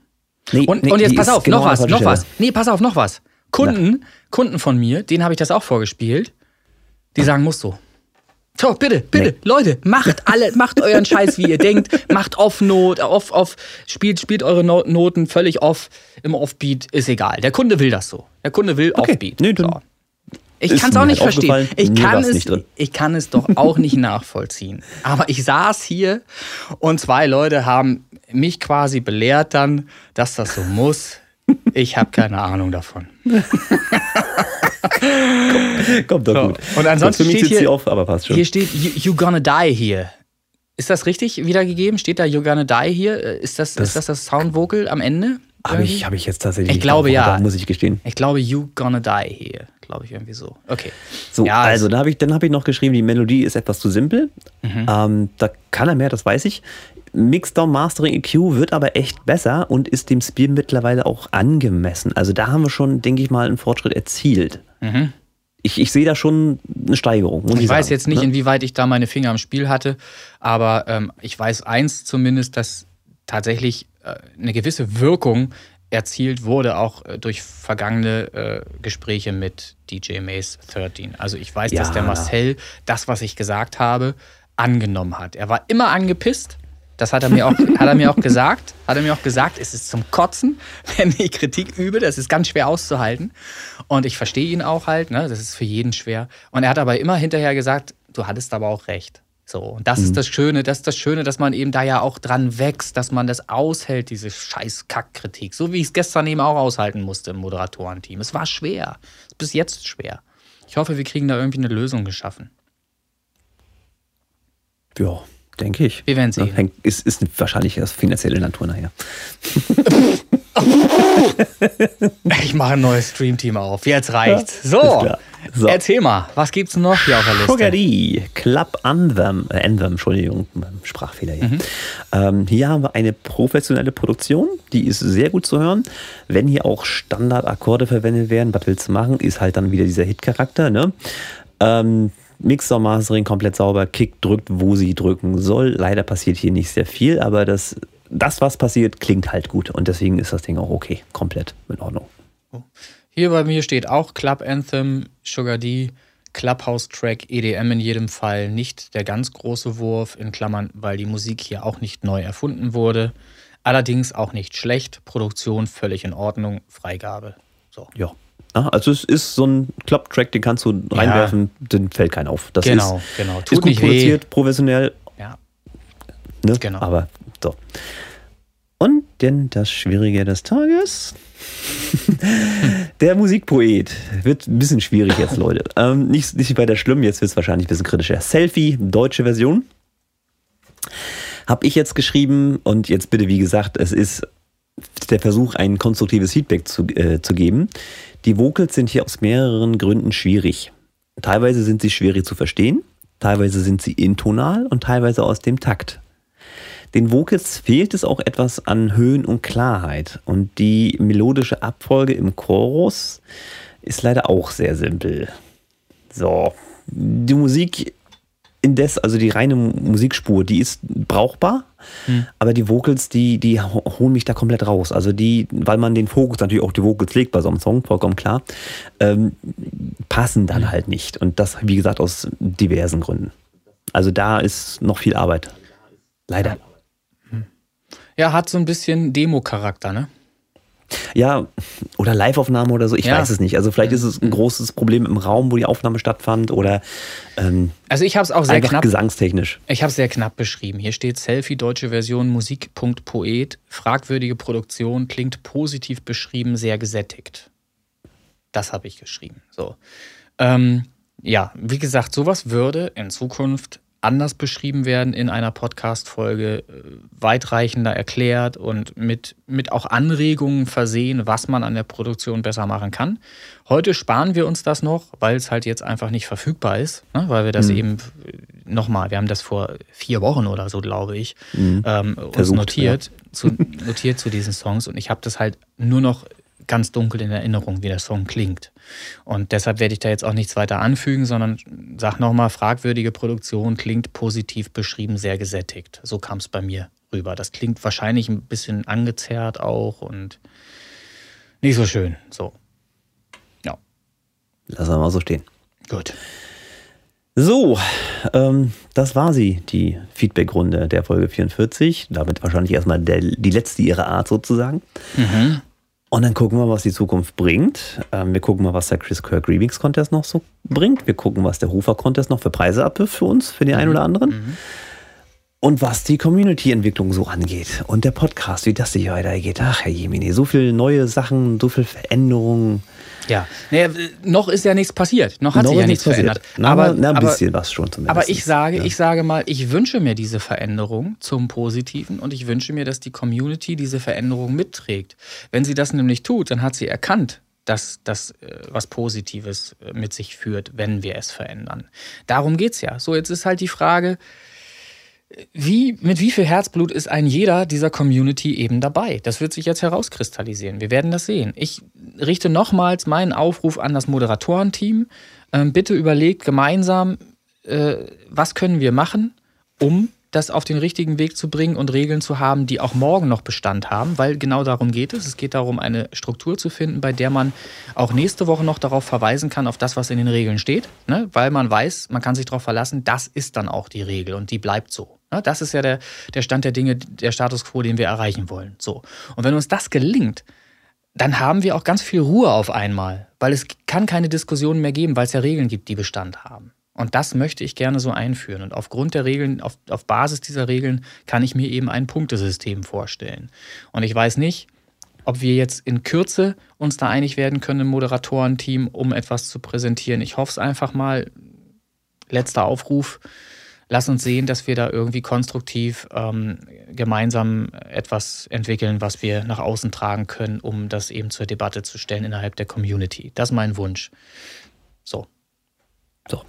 B: Nee, und, nee, und jetzt pass auf, genau noch was, noch was. Nee, pass auf, noch was. Kunden, Na. Kunden von mir, denen habe ich das auch vorgespielt, die sagen, muss so. So, bitte, bitte, nee. Leute, macht alle, macht euren Scheiß, wie ihr denkt, macht Off-Note, off, off, spielt, spielt eure Noten völlig off, im Offbeat, ist egal. Der Kunde will das so. Der Kunde will okay. Offbeat. Nee, so. Ich kann es auch nicht verstehen. Ich kann, es, ich kann es doch auch nicht nachvollziehen. Aber ich saß hier und zwei Leute haben mich quasi belehrt dann, dass das so muss. Ich habe keine Ahnung davon.
A: kommt, kommt doch so. gut.
B: Und ansonsten
A: Gut,
B: steht hier,
A: auf, aber passt schon.
B: hier steht you, you gonna die hier. Ist das richtig wiedergegeben? Steht da You gonna die hier? Ist das das, ist das, das Soundvocal am Ende?
A: Habe ich, hab ich jetzt tatsächlich
B: Ich glaube ja.
A: Muss ich gestehen.
B: Ich glaube You gonna die hier. Glaube ich irgendwie so. Okay.
A: So, ja, also da hab ich, dann habe ich noch geschrieben, die Melodie ist etwas zu simpel. Mhm. Ähm, da kann er mehr, das weiß ich. Mixdown Mastering EQ wird aber echt besser und ist dem Spiel mittlerweile auch angemessen. Also da haben wir schon, denke ich mal, einen Fortschritt erzielt. Mhm. Ich, ich sehe da schon eine Steigerung.
B: ich, ich weiß sagen, jetzt nicht, ne? inwieweit ich da meine Finger im Spiel hatte, aber ähm, ich weiß eins zumindest, dass tatsächlich äh, eine gewisse Wirkung erzielt wurde, auch äh, durch vergangene äh, Gespräche mit DJ Mace 13. Also ich weiß, ja. dass der Marcel das, was ich gesagt habe, angenommen hat. Er war immer angepisst, das hat er mir auch, hat er mir auch gesagt. Hat er mir auch gesagt, es ist zum Kotzen, wenn ich Kritik übe. Das ist ganz schwer auszuhalten. Und ich verstehe ihn auch halt, ne? Das ist für jeden schwer. Und er hat aber immer hinterher gesagt, du hattest aber auch recht. So, und das mhm. ist das Schöne, das ist das Schöne, dass man eben da ja auch dran wächst, dass man das aushält, diese scheiß Kackkritik. So wie ich es gestern eben auch aushalten musste im Moderatorenteam. Es war schwer. Es ist bis jetzt schwer. Ich hoffe, wir kriegen da irgendwie eine Lösung geschaffen.
A: Ja, Denke ich.
B: Wir werden sehen.
A: Ja, ist, ist wahrscheinlich aus finanzielle Natur nachher.
B: ich mache ein neues Streamteam auf. Jetzt reicht's. So, so, erzähl mal, was gibt's noch hier auf der Liste?
A: Sugary, Club Anthem, äh, Anthem, Entschuldigung, Sprachfehler hier. Mhm. Ähm, hier haben wir eine professionelle Produktion, die ist sehr gut zu hören. Wenn hier auch Standardakkorde verwendet werden, was willst du machen, ist halt dann wieder dieser Hit-Charakter. Ne? Ähm, Mixer, Mastering komplett sauber, Kick drückt, wo sie drücken soll. Leider passiert hier nicht sehr viel, aber das, das, was passiert, klingt halt gut und deswegen ist das Ding auch okay, komplett in Ordnung.
B: Hier bei mir steht auch Club Anthem, Sugar D, Clubhouse-Track, EDM in jedem Fall, nicht der ganz große Wurf, in Klammern, weil die Musik hier auch nicht neu erfunden wurde. Allerdings auch nicht schlecht, Produktion völlig in Ordnung, Freigabe. So.
A: Ja. Also es ist so ein Club-Track, den kannst du reinwerfen, ja. den fällt kein auf. Das
B: genau,
A: ist,
B: genau.
A: Tut ist gut produziert, weh. professionell.
B: Ja.
A: Ne? Genau. Aber so. Und denn das Schwierige des Tages. der Musikpoet. Wird ein bisschen schwierig jetzt, Leute. Ähm, nicht, nicht weiter schlimm, jetzt wird es wahrscheinlich ein bisschen kritischer. Selfie, deutsche Version. Habe ich jetzt geschrieben und jetzt bitte, wie gesagt, es ist der Versuch, ein konstruktives Feedback zu, äh, zu geben. Die Vocals sind hier aus mehreren Gründen schwierig. Teilweise sind sie schwierig zu verstehen, teilweise sind sie intonal und teilweise aus dem Takt. Den Vocals fehlt es auch etwas an Höhen und Klarheit. Und die melodische Abfolge im Chorus ist leider auch sehr simpel. So, die Musik indes, also die reine Musikspur, die ist brauchbar, hm. aber die Vocals, die, die holen mich da komplett raus. Also die, weil man den Fokus natürlich auch die Vocals legt bei so einem Song, vollkommen klar, ähm, passen dann hm. halt nicht. Und das, wie gesagt, aus diversen Gründen. Also da ist noch viel Arbeit. Leider.
B: Ja, hat so ein bisschen Demo-Charakter, ne?
A: Ja, oder Live-Aufnahme oder so, ich ja. weiß es nicht. Also vielleicht ist es ein großes Problem im Raum, wo die Aufnahme stattfand oder
B: ähm, Also ich habe es auch sehr knapp
A: gesangstechnisch.
B: Ich habe es sehr knapp beschrieben. Hier steht Selfie deutsche Version Musik.poet, fragwürdige Produktion, klingt positiv beschrieben, sehr gesättigt. Das habe ich geschrieben. So. Ähm, ja, wie gesagt, sowas würde in Zukunft anders beschrieben werden in einer Podcast-Folge, äh, weitreichender erklärt und mit, mit auch Anregungen versehen, was man an der Produktion besser machen kann. Heute sparen wir uns das noch, weil es halt jetzt einfach nicht verfügbar ist, ne? weil wir das mhm. eben nochmal, wir haben das vor vier Wochen oder so, glaube ich, mhm. ähm, uns Versucht, notiert, ja. zu, notiert zu diesen Songs und ich habe das halt nur noch ganz dunkel in Erinnerung, wie der Song klingt. Und deshalb werde ich da jetzt auch nichts weiter anfügen, sondern sag nochmal, fragwürdige Produktion klingt positiv beschrieben, sehr gesättigt. So kam es bei mir rüber. Das klingt wahrscheinlich ein bisschen angezerrt auch und nicht so schön. So. Ja.
A: Lass mal so stehen.
B: Gut.
A: So, ähm, das war sie, die Feedback-Runde der Folge 44. Damit wahrscheinlich erstmal der, die letzte ihrer Art sozusagen. Mhm. Und dann gucken wir, was die Zukunft bringt. Ähm, wir gucken mal, was der Chris Kirk Remix Contest noch so bringt. Wir gucken, was der Hofer Contest noch für Preise abwirft für uns, für den einen mhm. oder anderen. Mhm. Und was die Community-Entwicklung so angeht. Und der Podcast, wie das sich weitergeht. Ach, Herr Jemini, so viele neue Sachen, so viele Veränderungen.
B: Ja, naja, noch ist ja nichts passiert. Noch hat noch sich ja nichts verändert.
A: Na, aber na, ein aber, bisschen was schon
B: zumindest. Aber ich sage, ja. ich sage mal, ich wünsche mir diese Veränderung zum Positiven und ich wünsche mir, dass die Community diese Veränderung mitträgt. Wenn sie das nämlich tut, dann hat sie erkannt, dass das äh, was Positives äh, mit sich führt, wenn wir es verändern. Darum geht es ja. So, jetzt ist halt die Frage, wie, mit wie viel Herzblut ist ein jeder dieser Community eben dabei? Das wird sich jetzt herauskristallisieren. Wir werden das sehen. Ich richte nochmals meinen Aufruf an das Moderatorenteam. Ähm, bitte überlegt gemeinsam, äh, was können wir machen, um das auf den richtigen Weg zu bringen und Regeln zu haben, die auch morgen noch Bestand haben, weil genau darum geht es. Es geht darum, eine Struktur zu finden, bei der man auch nächste Woche noch darauf verweisen kann, auf das, was in den Regeln steht, ne? weil man weiß, man kann sich darauf verlassen, das ist dann auch die Regel und die bleibt so. Ne? Das ist ja der, der Stand der Dinge, der Status quo, den wir erreichen wollen. So. Und wenn uns das gelingt, dann haben wir auch ganz viel Ruhe auf einmal, weil es kann keine Diskussionen mehr geben, weil es ja Regeln gibt, die Bestand haben. Und das möchte ich gerne so einführen. Und aufgrund der Regeln, auf, auf Basis dieser Regeln, kann ich mir eben ein Punktesystem vorstellen. Und ich weiß nicht, ob wir jetzt in Kürze uns da einig werden können im Moderatorenteam, um etwas zu präsentieren. Ich hoffe es einfach mal. Letzter Aufruf. Lass uns sehen, dass wir da irgendwie konstruktiv ähm, gemeinsam etwas entwickeln, was wir nach außen tragen können, um das eben zur Debatte zu stellen innerhalb der Community. Das ist mein Wunsch. So.
A: So,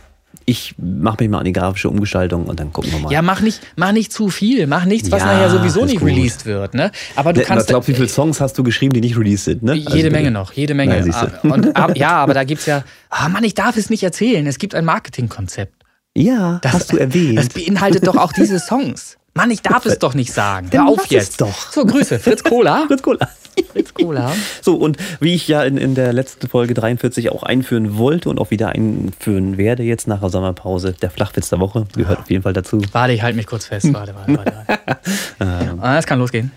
A: ich mache mich mal an die grafische Umgestaltung und dann gucken wir mal.
B: Ja, mach nicht, mach nicht zu viel, mach nichts, was ja, nachher sowieso nicht gut. released wird. Ne?
A: Aber du kannst. Ich glaube, wie viele Songs hast du geschrieben, die nicht released sind? Ne?
B: Jede also, Menge noch, jede Menge. Nein, ah, und, ab, ja, aber da gibt es ja, oh Mann, ich darf es nicht erzählen. Es gibt ein Marketingkonzept.
A: Ja,
B: Das,
A: hast du erwähnt.
B: Das beinhaltet doch auch diese Songs. Mann, ich darf es doch nicht sagen. Hör auf jetzt.
A: doch.
B: So, Grüße. Fritz Cola.
A: Fritz Cola.
B: Fritz Cola.
A: So, und wie ich ja in, in der letzten Folge 43 auch einführen wollte und auch wieder einführen werde, jetzt nach der Sommerpause, der Flachwitz der Woche, gehört auf jeden Fall dazu.
B: Warte, ich halte mich kurz fest. Warte, warte, warte. warte. Ah, Es kann losgehen.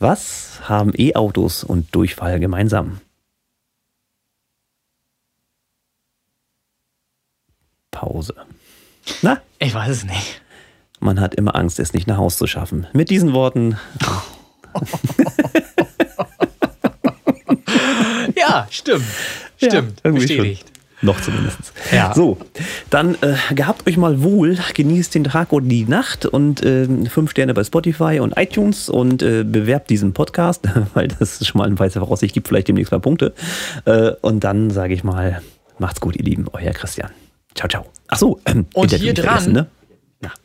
A: Was haben E-Autos und Durchfall gemeinsam? Pause. Na,
B: Ich weiß es nicht.
A: man hat immer Angst, es nicht nach Hause zu schaffen. Mit diesen Worten,
B: Ja, stimmt. Stimmt.
A: irgendwie
B: Bestätigt.
A: schon. Noch zumindest.
B: Ja.
A: So, dann äh, gehabt euch mal wohl, genießt den Tag und die Nacht und äh, fünf Sterne bei Spotify und iTunes und äh, bewerbt diesen Podcast, weil das schon mal eine weiße Voraussicht gibt, vielleicht demnächst mal Punkte. Äh, und dann sage ich mal, macht's gut, ihr Lieben, euer Christian. Ciao, ciao. Ach so, ähm,
B: Und
A: Interview
B: hier dran-
A: ne?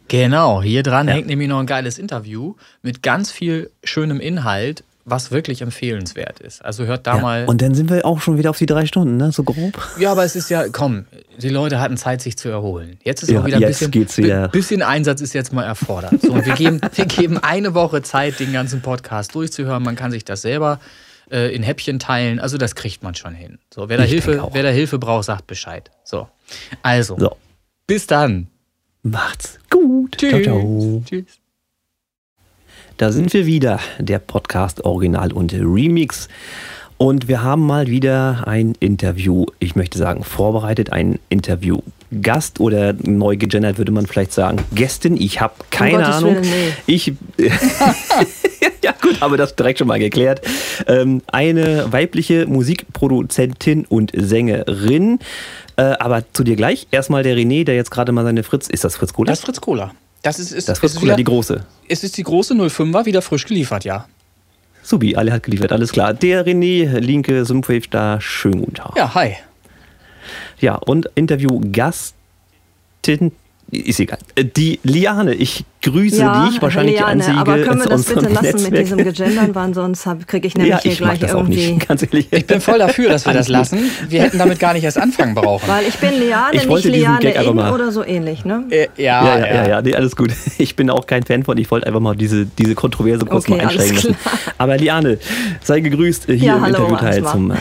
B: Genau, hier dran
A: Ja.
B: hängt nämlich noch ein geiles Interview mit ganz viel schönem Inhalt, was wirklich empfehlenswert ist. Also hört da
A: Ja.
B: mal.
A: Und dann sind wir auch schon wieder auf die drei Stunden, ne? So grob.
B: ja, aber es ist ja, komm, die Leute hatten Zeit, sich zu erholen. Jetzt ist
A: Ja,
B: auch wieder ein bisschen,
A: wieder.
B: bi- bisschen Einsatz ist jetzt mal erfordert. So, und wir geben, wir geben eine Woche Zeit, den ganzen Podcast durchzuhören. Man kann sich das selber äh, in Häppchen teilen. Also das kriegt man schon hin. So, wer da
A: Ich
B: Hilfe, wer da Hilfe braucht, sagt Bescheid. So, also
A: So,
B: bis dann.
A: macht's gut.
B: Tschüss.
A: Ciao, ciao.
B: Tschüss.
A: Da sind wir wieder, der Podcast Original und Remix. Und wir haben mal wieder ein Interview, ich möchte sagen, vorbereitet, ein Interview-Gast oder neu gegendert würde man vielleicht sagen, Gästin. Ich habe keine
C: Gottes
A: Ahnung.
C: Willen, nee.
A: Ich. ja, gut, haben wir das direkt schon mal geklärt. Ähm, eine weibliche Musikproduzentin und Sängerin. Äh, aber zu dir gleich. Erstmal der René, der jetzt gerade mal seine Fritz. Ist das Fritz Cola?
B: Das ist Fritz Cola. Das ist, ist,
A: das Fritz
B: ist
A: Cola,
B: wieder,
A: die große.
B: Es ist die große 05er, wieder frisch geliefert, ja.
A: Subi, alle hat geliefert, alles klar. Der René, linke Synthwave da, schönen guten Tag.
B: Ja, hi.
A: Ja, und Interview-Gastin, ist egal. Äh, Die Liane, ich grüße dich, wahrscheinlich
C: Liane,
A: die einzige
C: aber können wir das bitte lassen
A: Netzwerk.
C: mit diesem Gegendern, weil sonst kriege ich nämlich
A: ja,
C: hier
A: ich mach
C: gleich
A: das auch
C: irgendwie...
A: nicht, ganz ehrlich.
B: Ich bin voll dafür, dass wir das lassen. Wir hätten damit gar nicht erst anfangen brauchen.
C: Weil ich bin Liane,
A: Ich
C: nicht Liane in
A: mal-
C: oder so ähnlich, ne?
B: Äh, ja,
A: Ja, ja, ja, ja, nee, alles gut. Ich bin auch kein Fan von, ich wollte einfach mal diese, diese Kontroverse kurz
C: Okay,
A: mal einsteigen lassen. Aber Liane, sei gegrüßt äh, hier
C: Ja,
A: im
C: hallo,
A: Interviewteil zum äh,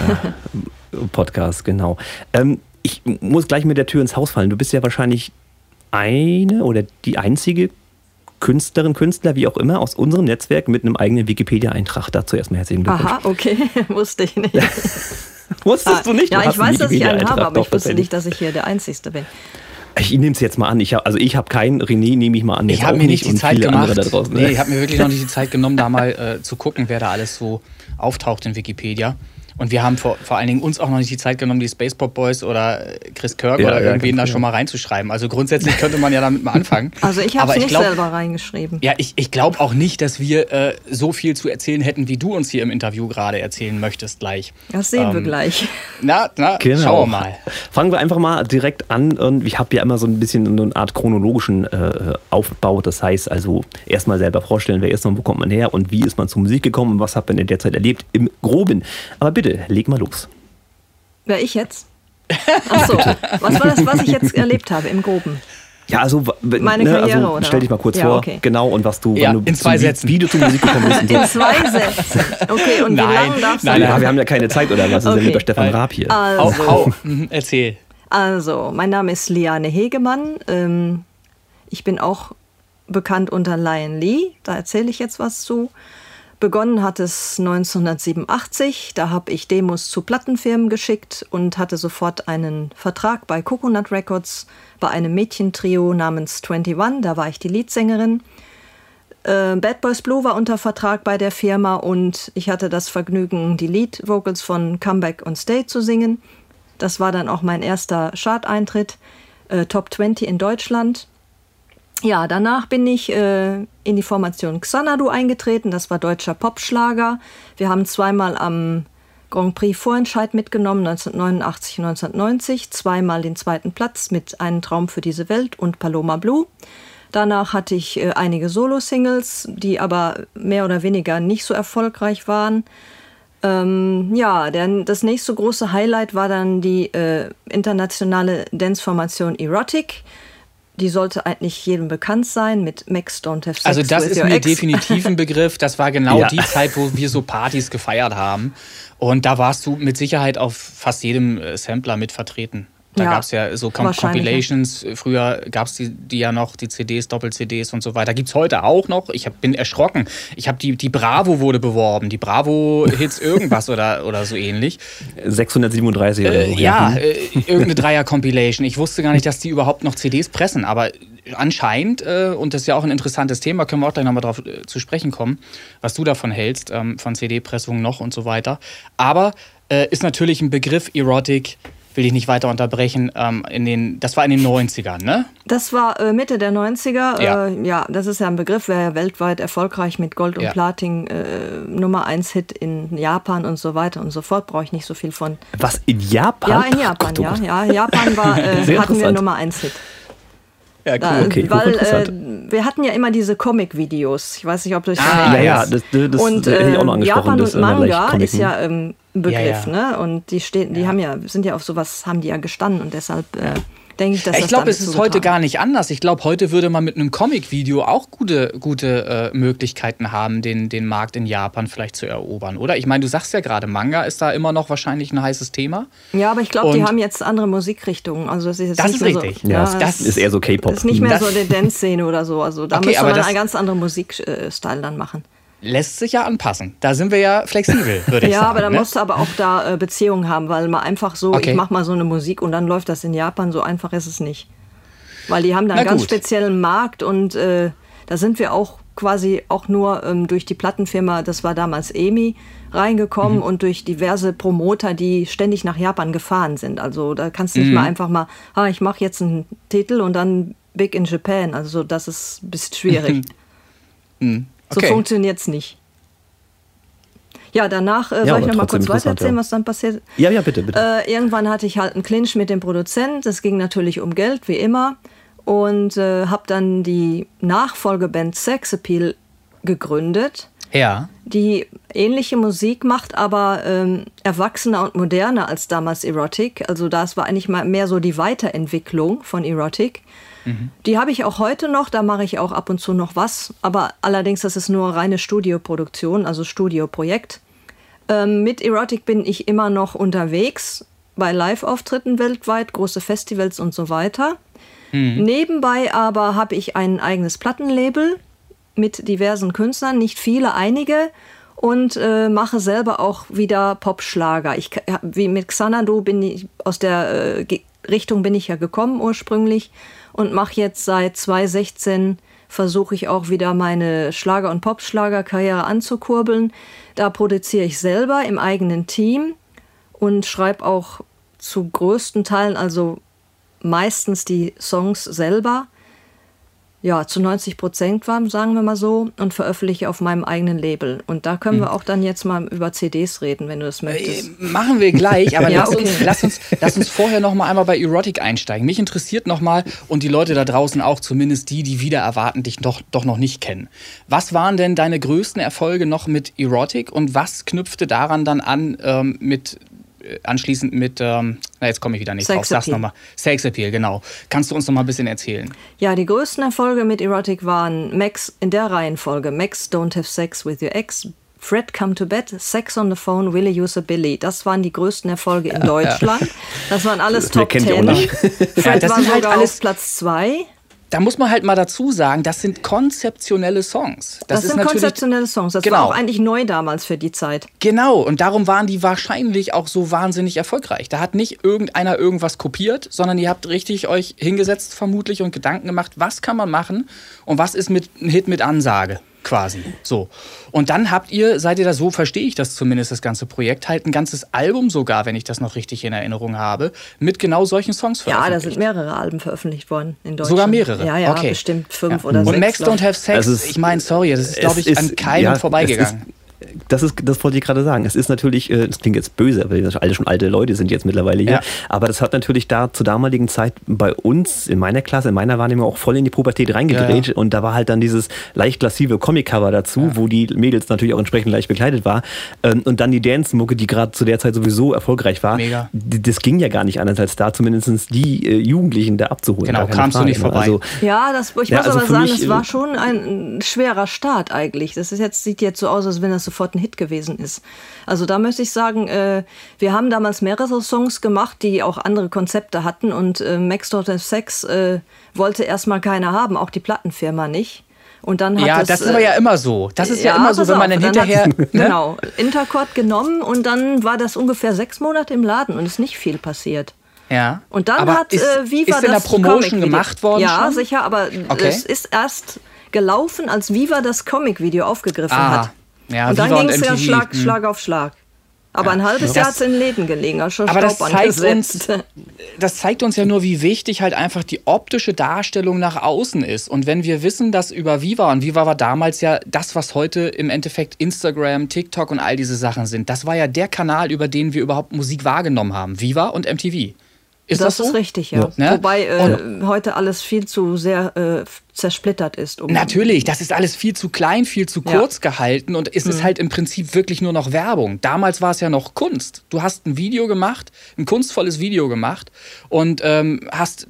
A: Podcast, genau. Ähm, ich muss gleich mit der Tür ins Haus fallen. Du bist ja wahrscheinlich eine oder die einzige Künstlerin, Künstler, wie auch immer, aus unserem Netzwerk mit einem eigenen Wikipedia-Eintrag. Dazu erstmal herzlichen Glückwunsch.
C: Aha, okay, wusste ich nicht.
A: Wusstest du nicht?
C: Ja,
A: Du hast
C: ich weiß, dass ich einen habe, aber ich wusste nicht, dass ich hier der Einzige bin.
A: Ich nehme es jetzt mal an. Ich hab, also ich habe keinen, René nehme ich mal an.
B: Ich habe mir nicht die Zeit gemacht.
A: andere da draußen.
B: nee, ich habe mir wirklich noch nicht die Zeit genommen, da mal äh, zu gucken, wer da alles so auftaucht in Wikipedia. Und wir haben vor, vor allen Dingen uns auch noch nicht die Zeit genommen, die Space Pop Boys oder äh, Chris Kirk
A: Ja,
B: oder
A: ja,
B: irgendwen da
A: genau.
B: schon mal reinzuschreiben. Also grundsätzlich könnte man ja damit mal anfangen.
C: Also ich habe
B: Aber
C: es nicht
B: glaub-
C: selber reingeschrieben.
B: Ja, ich, ich glaube auch nicht, dass wir äh, so viel zu erzählen hätten, wie du uns hier im Interview gerade erzählen möchtest gleich.
C: Das sehen wir
B: Ähm,
C: gleich.
B: Na, na,
A: Genau.
B: schauen wir mal.
A: Fangen wir einfach mal direkt an. Und ich habe ja immer so ein bisschen so eine Art chronologischen äh, Aufbau. Das heißt also erstmal selber vorstellen, wer ist man, wo kommt man her und wie ist man zur Musik gekommen und was hat man in der Zeit erlebt im Groben. Aber bitte, leg mal los.
C: Wer ich jetzt? Ach so, was war das, was ich jetzt erlebt habe im Groben?
A: Ja, also,
C: Meine
A: ne,
C: Karriere,
A: also
C: oder?
A: stell dich mal kurz
C: Ja,
A: vor,
C: okay.
A: genau, und was du,
B: Ja,
A: wann du
B: in zwei Sätzen.
A: wie du zur Musik gekommen bist. Und so.
C: In zwei Sätzen. Okay, und
B: Nein,
C: wie lange darfst du?
B: nein,
A: ja, wir haben ja keine Zeit, oder was? Wir sind
C: Okay.
A: ja bei Stefan
B: Nein.
A: Raab hier.
C: Also,
B: hau, mhm, erzähl.
C: Also, mein Name ist Liane Hegemann. Ähm, ich bin auch bekannt unter Lion Lee. Da erzähle ich jetzt was zu. Begonnen hat es 1987. Da habe ich Demos zu Plattenfirmen geschickt und hatte sofort einen Vertrag bei Coconut Records bei einem Mädchentrio namens 21. Da war ich die Leadsängerin. Äh, Bad Boys Blue war unter Vertrag bei der Firma und ich hatte das Vergnügen, die Lead-Vocals von Comeback on Stay zu singen. Das war dann auch mein erster Chart-Eintritt, äh, Top 20 in Deutschland. Ja, danach bin ich äh, in die Formation Xanadu eingetreten. Das war deutscher Popschlager. Wir haben zweimal am Grand Prix Vorentscheid mitgenommen, 1989 und 1990. Zweimal den zweiten Platz mit Einen Traum für diese Welt und Paloma Blue. Danach hatte ich äh, einige Solo-Singles, die aber mehr oder weniger nicht so erfolgreich waren. Ähm, ja, der, das nächste große Highlight war dann die äh, internationale Danceformation Erotic. Die sollte eigentlich jedem bekannt sein mit Max Don't Have Sex
B: Also das
C: with
B: ist
C: your
B: mir definitiv ein Begriff. Das war genau
A: Ja.
B: die Zeit, wo wir so Partys gefeiert haben. Und da warst du mit Sicherheit auf fast jedem äh, Sampler mit vertreten. Da
C: Ja,
B: gab es ja so
C: ja.
B: Compilations. Früher gab es die, die ja noch, die CDs, Doppel-CDs und so weiter. Gibt es heute auch noch. Ich hab, bin erschrocken. Ich habe die, die Bravo wurde beworben. Die Bravo-Hits irgendwas oder, oder so ähnlich.
A: 637 oder
B: Äh,
A: so.
B: ja, äh, irgendeine Dreier-Compilation. Ich wusste gar nicht, dass die überhaupt noch CDs pressen, aber anscheinend, äh, und das ist ja auch ein interessantes Thema, können wir auch gleich nochmal drauf äh, zu sprechen kommen, was du davon hältst, ähm, von CD-Pressungen noch und so weiter. Aber äh, ist natürlich ein Begriff, Erotic, will ich nicht weiter unterbrechen, ähm, in den, das war in den 90ern, ne?
C: Das war äh, Mitte der 90er.
B: Ja.
C: Äh, ja, das ist ja ein Begriff, wäre ja weltweit erfolgreich mit Gold und
B: Ja.
C: Platin, äh, Nummer 1 Hit in Japan und so weiter und so fort. Brauche ich nicht so viel von.
A: Was, in Japan?
C: Ja, in
A: Ach
C: Japan,
A: Gott, oh
C: ja.
A: Gott.
C: ja. Japan war, äh, hatten wir. Nummer 1 Hit.
B: Ja,
C: Da,
A: okay,
C: weil äh, wir hatten ja immer diese Comic-Videos. Ich weiß nicht, ob du dich
B: Ah,
A: Ja, ja, das, das
C: und
A: hätte ich auch noch
C: äh,
A: angesprochen.
C: Japan und
A: äh,
C: Manga ist ja ähm, ein Begriff,
B: Ja,
C: ne? Und die stehen, die haben ja, sind ja auf sowas, haben die ja gestanden und deshalb äh, denke ich, dass
B: Ich
C: das
B: glaube, es ist heute gar nicht anders. Ich glaube, heute würde man mit einem Comic-Video auch gute, gute äh, Möglichkeiten haben, den, den Markt in Japan vielleicht zu erobern, oder? Ich meine, du sagst ja gerade, Manga ist da immer noch wahrscheinlich ein heißes Thema.
C: Ja, aber ich glaube, die haben jetzt andere Musikrichtungen. Also das ist, jetzt
B: Das
C: nicht
B: ist
C: mehr
B: richtig.
C: So,
A: Ja,
C: es
A: das ist eher so K-Pop.
C: ist nicht mehr
B: Das-
C: so eine Dance-Szene oder so. Also da
B: Okay,
C: müsste man
B: das-
C: einen ganz anderen Musikstil dann machen.
B: Lässt sich ja anpassen. Da sind wir ja flexibel, würde ich
C: ja,
B: sagen.
C: aber da
B: ne?
C: musst du aber auch da äh, Beziehungen haben, weil man einfach so,
B: Okay.
C: ich mach mal so eine Musik und dann läuft das in Japan, so einfach ist es nicht. Weil die haben da einen
B: Na
C: ganz
B: gut.
C: speziellen Markt und äh, da sind wir auch quasi auch nur ähm, durch die Plattenfirma, das war damals EMI,
B: Mhm.
C: reingekommen und durch diverse Promoter, die ständig nach Japan gefahren sind. Also da kannst du nicht
B: Mhm.
C: mal einfach mal, ah, ich mache jetzt einen Titel und dann Big in Japan. Also das ist ein bisschen schwierig.
B: Mhm.
C: So
B: Okay.
C: funktioniert es nicht. Ja, danach äh,
A: Ja,
C: soll ich noch mal kurz weiter
A: interessant,
C: erzählen,
A: ja.
C: was dann passiert.
A: Ja, ja, bitte, bitte.
C: Äh, irgendwann hatte ich halt einen Clinch mit dem Produzent. Es ging natürlich um Geld, wie immer. Und äh, habe dann die Nachfolgeband Sex Appeal gegründet,
B: Ja.
C: die ähnliche Musik macht, aber ähm, erwachsener und moderner als damals Erotic. Also das war eigentlich mal mehr so die Weiterentwicklung von Erotic. Die habe ich auch heute noch, da mache ich auch ab und zu noch was, aber allerdings das ist nur reine Studioproduktion, also Studioprojekt. Ähm, mit Erotic bin ich immer noch unterwegs bei Live-Auftritten weltweit, große Festivals und so weiter. Nebenbei aber habe ich ein eigenes Plattenlabel mit diversen Künstlern, nicht viele, einige. Und äh, mache selber auch wieder Popschlager. Ich, wie mit Xanadu bin ich aus der äh, Richtung bin ich ja gekommen ursprünglich und mache jetzt seit 2016 versuche ich auch wieder meine Schlager- und Popschlagerkarriere anzukurbeln. Da produziere ich selber im eigenen Team und schreibe auch zu größten Teilen, also meistens die Songs selber. Ja, zu 90 Prozent waren, sagen wir mal so, und veröffentliche auf meinem eigenen Label. Und da können wir auch dann jetzt mal über CDs reden, wenn du das möchtest.
B: Äh, Machen wir gleich, aber
C: Ja,
B: lass,
C: okay.
B: uns, lass, uns, lass uns vorher noch mal einmal bei Erotic einsteigen. Mich interessiert noch mal und die Leute da draußen auch, zumindest die, die wieder erwarten, dich doch, doch noch nicht kennen. Was waren denn deine größten Erfolge noch mit Erotic und was knüpfte daran dann an ähm, mit anschließend mit, ähm, na jetzt komme ich wieder nicht
C: Sex
B: drauf, sag's nochmal. Sex Appeal, genau. Kannst du uns noch mal ein bisschen erzählen?
C: Ja, die größten Erfolge mit Erotic waren Max in der Reihenfolge. Max Don't Have Sex with Your Ex, Fred Come to Bed, Sex on the Phone, Will You Use a Billy. Das waren die größten Erfolge in Deutschland. Das waren alles Top Ten. Fred
B: Ja, das
C: war
B: sind halt
C: sogar
B: alles-
C: Platz zwei.
B: Da muss man halt mal dazu sagen, das sind konzeptionelle Songs.
C: Das,
B: ist
C: sind konzeptionelle Songs. Das
B: Genau.
C: war auch eigentlich neu damals für die Zeit.
B: Genau, und darum waren die wahrscheinlich auch so wahnsinnig erfolgreich. Da hat nicht irgendeiner irgendwas kopiert, sondern ihr habt richtig euch hingesetzt vermutlich und Gedanken gemacht, was kann man machen und was ist mit ein Hit mit Ansage quasi. So. Und dann habt ihr, seid ihr da so, verstehe ich das zumindest, das ganze Projekt, halt ein ganzes Album sogar, wenn ich das noch richtig in Erinnerung habe, mit genau solchen Songs
C: Ja, da
B: veröffentlicht.
C: sind mehrere Alben veröffentlicht worden in Deutschland.
B: Sogar mehrere?
C: Ja, ja,
B: Okay.
C: bestimmt fünf
B: Ja.
C: oder
B: Und
C: sechs.
B: Max
C: glaub
B: Don't. Have Sex,
A: Also
B: ich meine, sorry, das ist, glaube ich,
A: ist-
B: an keinem
A: ja,
B: vorbeigegangen.
A: Das ist, das wollte ich gerade sagen. Es ist natürlich, äh, das klingt jetzt böse, weil wir alle schon alte Leute sind jetzt mittlerweile hier. Ja. Aber das hat natürlich da zur damaligen Zeit bei uns, in meiner Klasse, in meiner Wahrnehmung auch voll in die Pubertät reingedreht. Ja, ja. Und da war halt dann dieses leicht klassive Comic-Cover dazu, wo die Mädels natürlich auch entsprechend leicht bekleidet war. Ähm, und dann die Dance-Mucke, die gerade zu der Zeit sowieso erfolgreich war. Mega. Das ging ja gar nicht anders, als da zumindest die äh, Jugendlichen da abzuholen.
B: Genau, kamst du nicht vorbei. Also,
C: ja, das, ich muss also aber sagen, es war schon ein schwerer Start eigentlich. Das ist jetzt, sieht jetzt so aus, als wenn das sofort ein Hit gewesen ist. Also da möchte ich sagen, äh, wir haben damals mehrere Songs gemacht, die auch andere Konzepte hatten und äh, Max Total Sex äh, wollte erstmal keiner haben, auch die Plattenfirma nicht. Und dann hat
B: ja,
C: es,
B: das ist aber ja immer so. Das ist ja, ja immer so, wenn man dann hinterher.
C: Ne? Genau, Intercord genommen und dann war das ungefähr sechs Monate im Laden und ist nicht viel passiert.
B: Ja.
C: Und dann aber hat
B: ist,
C: äh, Viva
B: ist in
C: das
B: der Promotion gemacht worden.
C: Ja,
B: schon?
C: sicher, aber okay. es ist erst gelaufen, als Viva das Comic-Video aufgegriffen
B: ah.
C: hat.
B: Ja,
C: und dann ging es ja Schlag,
B: hm.
C: Schlag auf Schlag. Aber ja. ein halbes Jahr hat es in Läden gelegen, also schon
B: aber
C: Staub
B: das zeigt, uns, das zeigt uns ja nur, wie wichtig halt einfach die optische Darstellung nach außen ist. Und wenn wir wissen, dass über Viva, und Viva war damals ja das, was heute im Endeffekt Instagram, TikTok und all diese Sachen sind, das war ja der Kanal, über den wir überhaupt Musik wahrgenommen haben. Viva und MTV. Ist das,
C: das
B: so?
C: ist richtig, ja. ja. Ne? Wobei äh, heute alles viel zu sehr äh, zersplittert ist.
B: Um Natürlich, das ist alles viel zu klein, viel zu kurz ja. gehalten und es ist mhm. halt im Prinzip wirklich nur noch Werbung. Damals war es ja noch Kunst. Du hast ein Video gemacht, ein kunstvolles Video gemacht und ähm, hast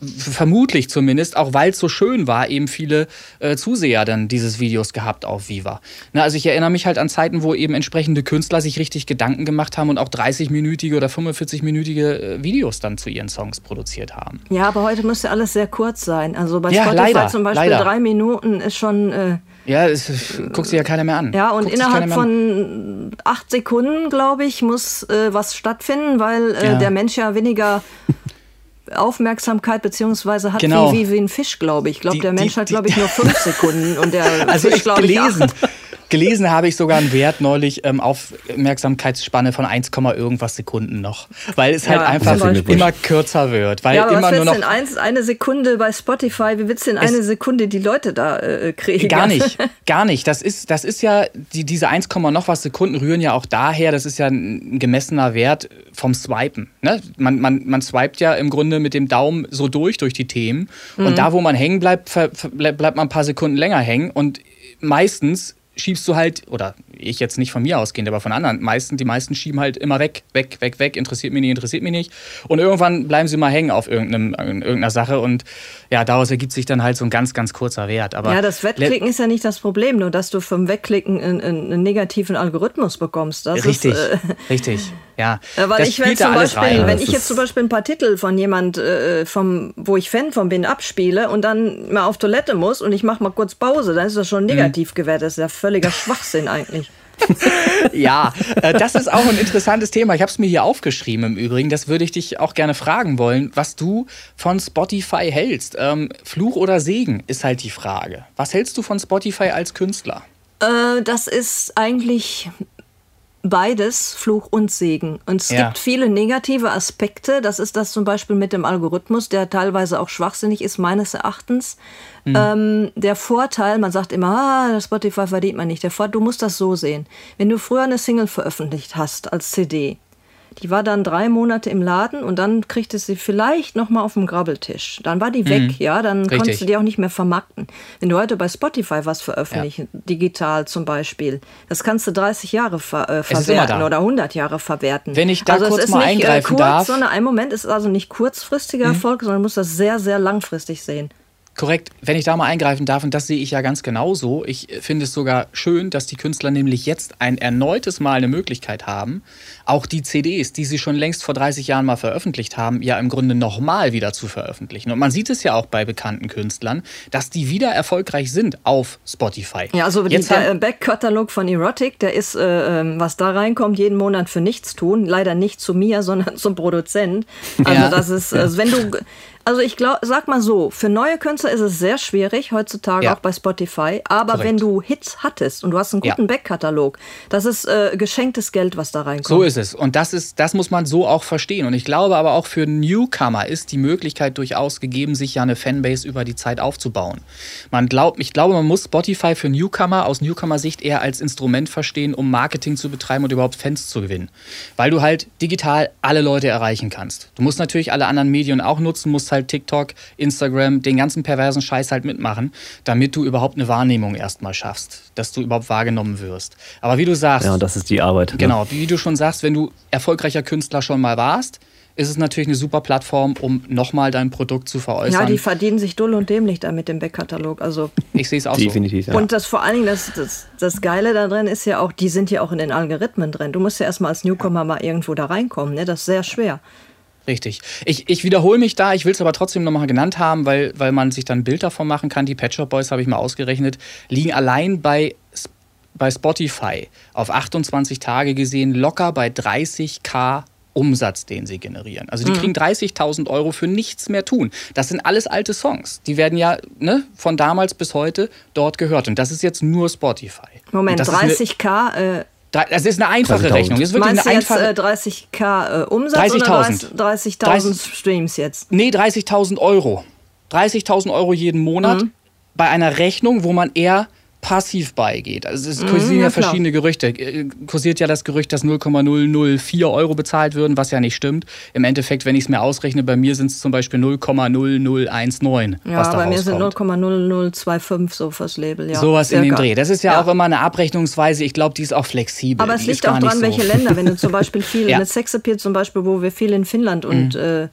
B: vermutlich zumindest, auch weil es so schön war, eben viele äh, Zuseher dann dieses Videos gehabt auf Viva. Na, also ich erinnere mich halt an Zeiten, wo eben entsprechende Künstler sich richtig Gedanken gemacht haben und auch 30-minütige oder 45-minütige äh, Videos dann zu ihren Songs produziert haben.
C: Ja, aber heute müsste alles sehr kurz sein. Also bei
B: ja,
C: Spotify
B: leider,
C: zum Beispiel
B: leider.
C: drei Minuten ist schon... Äh
B: ja, es guckt sich ja keiner mehr an.
C: Ja, und innerhalb von acht Sekunden, glaube ich, muss äh, was stattfinden, weil äh, ja. der Mensch ja weniger Aufmerksamkeit beziehungsweise hat
B: genau.
C: wie, wie ein Fisch, glaube ich. Ich glaube, der Mensch die, hat, glaube ich, nur fünf Sekunden und der
B: also
C: Fisch, glaube ich,
B: gelesen. Gelesen habe ich sogar einen Wert neulich ähm, Aufmerksamkeitsspanne von 1, irgendwas Sekunden noch. Weil es halt ja, einfach immer kürzer wird. Weil
C: ja,
B: immer
C: was
B: nur noch
C: denn eins, eine Sekunde bei Spotify, wie willst du denn eine Sekunde die Leute da äh, kriegen?
B: Gar nicht, gar nicht. Das ist, das ist ja, die, diese 1, noch was Sekunden rühren ja auch daher, das ist ja ein gemessener Wert vom Swipen. Ne? Man, man, man swipet ja im Grunde mit dem Daumen so durch, durch die Themen. Mhm. Und da, wo man hängen bleibt, bleibt man ein paar Sekunden länger hängen. Und meistens schiebst du halt, oder ich jetzt nicht von mir ausgehend, aber von anderen, meisten, die meisten schieben halt immer weg, weg, weg, weg, interessiert mich nicht, interessiert mich nicht. Und irgendwann bleiben sie mal hängen auf irgendeinem, irgendeiner Sache und ja, daraus ergibt sich dann halt so ein ganz, ganz kurzer Wert. Aber
C: ja, das Wegklicken ist ja nicht das Problem, nur dass du vom Wegklicken einen, einen negativen Algorithmus bekommst. Das
B: richtig,
C: ist,
B: äh, richtig, ja.
C: Weil
B: das
C: ich wenn zum Beispiel, rein. wenn ich jetzt zum Beispiel ein paar Titel von jemand, äh, vom, wo ich Fan von bin, abspiele und dann mal auf Toilette muss und ich mache mal kurz Pause, dann ist das schon negativ mhm. gewertet. Das ist ja völliger Schwachsinn eigentlich.
B: ja, äh, das ist auch ein interessantes Thema. Ich habe es mir hier aufgeschrieben im Übrigen. Das würde ich dich auch gerne fragen wollen, was du von Spotify hältst. Ähm, Fluch oder Segen ist halt die Frage. Was hältst du von Spotify als Künstler?
C: Äh, das ist eigentlich beides Fluch und Segen. Und es ja. gibt viele negative Aspekte. Das ist das zum Beispiel mit dem Algorithmus, der teilweise auch schwachsinnig ist, meines Erachtens. Mhm. Ähm, der Vorteil, man sagt immer, ah, Spotify verdient man nicht. Der Vorteil, du musst das so sehen. Wenn du früher eine Single veröffentlicht hast als CD, die war dann drei Monate im Laden und dann kriegte sie vielleicht noch mal auf dem Grabbeltisch. Dann war die mhm. weg, ja, dann Richtig. konntest du die auch nicht mehr vermarkten. Wenn du heute bei Spotify was veröffentlichen, ja. digital zum Beispiel, das kannst du 30 Jahre ver äh, verwerten oder 100 Jahre verwerten.
B: Wenn ich da
C: also
B: kurz
C: es ist
B: mal
C: nicht,
B: eingreifen
C: äh, kurz,
B: darf.
C: sondern ein Moment ist also nicht kurzfristiger mhm. Erfolg, sondern muss das sehr, sehr langfristig sehen.
B: Korrekt, wenn ich da mal eingreifen darf, und das sehe ich ja ganz genauso. Ich finde es sogar schön, dass die Künstler nämlich jetzt ein erneutes Mal eine Möglichkeit haben, auch die CDs, die sie schon längst vor 30 Jahren mal veröffentlicht haben, ja im Grunde nochmal wieder zu veröffentlichen. Und man sieht es ja auch bei bekannten Künstlern, dass die wieder erfolgreich sind auf Spotify.
C: Ja, also jetzt der Backkatalog von Erotic, der ist, äh, ähm, was da reinkommt, jeden Monat für nichts tun. Leider nicht zu mir, sondern zum Produzent. Also ja. das ist, also wenn du Also ich glaub, sag mal so, für neue Künstler ist es sehr schwierig heutzutage
B: Ja.
C: auch bei Spotify. Aber
B: Korrekt.
C: wenn du Hits hattest und du hast einen
B: Ja.
C: guten Backkatalog, das ist äh, geschenktes Geld, was da reinkommt.
B: So ist es. Und das ist, das muss man so auch verstehen. Und ich glaube aber auch für Newcomer ist die Möglichkeit durchaus gegeben, sich ja eine Fanbase über die Zeit aufzubauen. Man glaubt, ich glaube, man muss Spotify für Newcomer aus Newcomer-Sicht eher als Instrument verstehen, um Marketing zu betreiben und überhaupt Fans zu gewinnen. Weil du halt digital alle Leute erreichen kannst. Du musst natürlich alle anderen Medien auch nutzen, musst halt TikTok, Instagram, den ganzen perversen Scheiß halt mitmachen, damit du überhaupt eine Wahrnehmung erstmal schaffst, dass du überhaupt wahrgenommen wirst. Aber wie du sagst,
A: Ja, und das ist die Arbeit. ne?
B: Genau, wie du schon sagst, wenn du erfolgreicher Künstler schon mal warst, ist es natürlich eine super Plattform, um nochmal dein Produkt zu
C: ja,
B: veräußern.
C: die verdienen sich dull und dämlich da mit dem Backkatalog. Also
B: ich sehe es auch
A: Definitiv, ja.
C: Und das vor allen Dingen, das, das, das Geile da drin ist ja auch, die sind ja auch in den Algorithmen drin. Du musst ja erstmal als Newcomer mal irgendwo da reinkommen. Ne? Das ist sehr schwer.
B: Richtig. Ich, ich wiederhole mich da, ich will es aber trotzdem nochmal genannt haben, weil, weil man sich dann ein Bild davon machen kann. Die Pet Shop Boys, habe ich mal ausgerechnet, liegen allein bei, bei Spotify auf 28 Tage gesehen locker bei 30k Umsatz, den sie generieren. Also die kriegen 30.000 Euro für nichts mehr tun. Das sind alles alte Songs. Die werden ja ne, von damals bis heute dort gehört. Und das ist jetzt nur Spotify.
C: Moment,
B: Und das ist eine-
C: 30k.
B: Das ist eine einfache
A: 30.000.
B: Rechnung. Das ist wirklich
C: meinst
B: eine
C: jetzt
B: einfache.
C: äh, 30k äh, Umsatz
B: 30.000.
C: oder 30 30.000 Streams jetzt?
B: nee, 30.000 Euro. 30.000 Euro jeden Monat
C: Mhm.
B: bei einer Rechnung, wo man eher passiv beigeht. Also es kursieren
C: Mhm, ja,
B: ja
C: klar.
B: verschiedene Gerüchte. Äh, Kursiert ja das Gerücht, dass 0,004 Euro bezahlt würden, was ja nicht stimmt. Im Endeffekt, wenn ich es mir ausrechne, bei mir sind es zum Beispiel 0,0019,
C: Ja,
B: was da
C: bei mir sind
B: rauskommt.
C: 0,0025 so fürs Label. Ja,
B: Sowas in
C: circa.
B: Dreh. Das ist ja,
C: Ja.
B: auch immer eine Abrechnungsweise. Ich glaube, die ist auch flexibel.
C: Aber es
B: Die
C: liegt auch dran,
B: so.
C: welche Länder. Wenn du zum Beispiel viel
B: Ja. Mhm.
C: mit Sexappeal zum Beispiel, wo wir viel in Finnland und äh,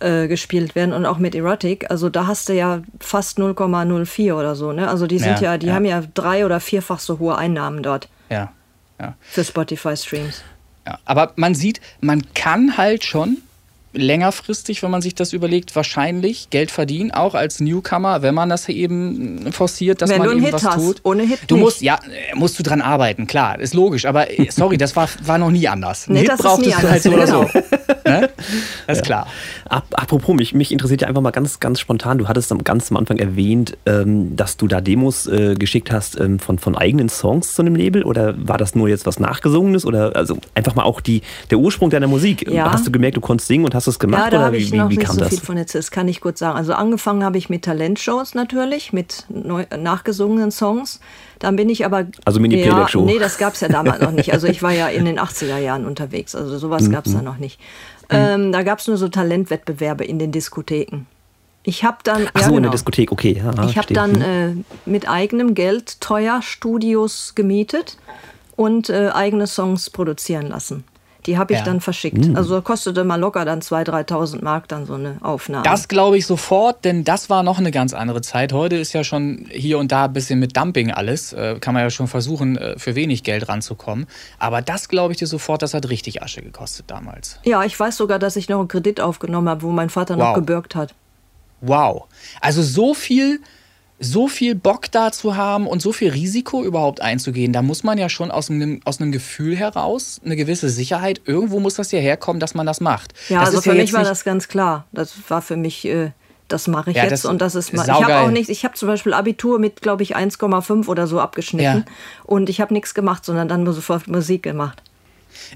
C: äh, gespielt werden und auch mit Erotic, also da hast du ja fast 0,04 oder so. Ne? Also die sind
B: Ja,
C: ja, die haben ja drei oder vierfach so hohe Einnahmen dort
B: Ja, ja.
C: für Spotify-Streams.
B: Ja, aber man sieht, man kann halt schon längerfristig, wenn man sich das überlegt, wahrscheinlich Geld verdienen, auch als Newcomer, wenn man das eben forciert, dass
C: Wenn
B: man
C: du einen
B: eben
C: Hit
B: was
C: hast.
B: tut.
C: Ohne Hit
B: du
C: nicht.
B: musst, ja, äh, musst du dran arbeiten, klar, ist logisch, aber äh, sorry, das war, war noch nie anders.
C: Nee,
B: Hit
C: das ist
B: braucht
C: nie
B: es
C: anders,
B: halt so oder so.
C: genau.
B: Ne? Das ist klar.
A: Ap apropos, mich, mich interessiert ja einfach mal ganz, ganz spontan. Du hattest am ganz am Anfang erwähnt, ähm, dass du da Demos äh, geschickt hast ähm, von, von eigenen Songs zu einem Label oder war das nur jetzt was Nachgesungenes oder also einfach mal auch die, der Ursprung deiner Musik?
C: Ja.
A: Hast du gemerkt, du konntest singen und hast es gemacht
C: Ja, da habe ich
A: wie,
C: noch
A: wie
C: nicht so
A: das?
C: viel von jetzt. Das kann ich kurz sagen. Also angefangen habe ich mit Talentshows natürlich, mit neu, nachgesungenen Songs. Dann bin ich aber.
A: Also Mini-Playback-Show.
C: Ja, nee, das gab es ja damals noch nicht. Also ich war ja in den 80er Jahren unterwegs. Also sowas
A: Mhm.
C: gab es da noch nicht. Ähm, da gab es nur so Talentwettbewerbe in den Diskotheken. Ich habe dann.
A: Ach
C: ja,
A: so, in
C: genau.
A: der Diskothek, okay. Ja,
C: Ich habe dann
A: Mhm.
C: äh, mit eigenem Geld teuer Studios gemietet und äh, eigene Songs produzieren lassen. Die habe ich
B: Ja.
C: dann verschickt.
A: Mhm.
C: Also kostete mal locker dann 2.000, 3.000 Mark dann so eine Aufnahme.
B: Das glaube ich sofort, denn das war noch eine ganz andere Zeit. Heute ist ja schon hier und da ein bisschen mit Dumping alles. Äh, kann man ja schon versuchen, äh, für wenig Geld ranzukommen. Aber das glaube ich dir sofort, das hat richtig Asche gekostet damals.
C: ja, ich weiß sogar, dass ich noch einen Kredit aufgenommen habe, wo mein Vater noch
B: Wow.
C: gebürgt hat.
B: Wow. Also so viel, so viel Bock da zu haben und so viel Risiko überhaupt einzugehen, da muss man ja schon aus einem, aus einem Gefühl heraus, eine gewisse Sicherheit, irgendwo muss das ja herkommen, dass man das macht.
C: Ja,
B: das
C: also
B: ist
C: für
B: ja
C: mich war das ganz klar. Das war für mich, äh, das mache ich
B: Ja,
C: jetzt
B: das
C: und das ist mal. Ich habe auch nichts. Ich habe zum Beispiel Abitur mit, glaube ich, 1,5 oder so abgeschnitten
B: Ja.
C: und ich habe nichts gemacht, sondern dann nur sofort Musik gemacht.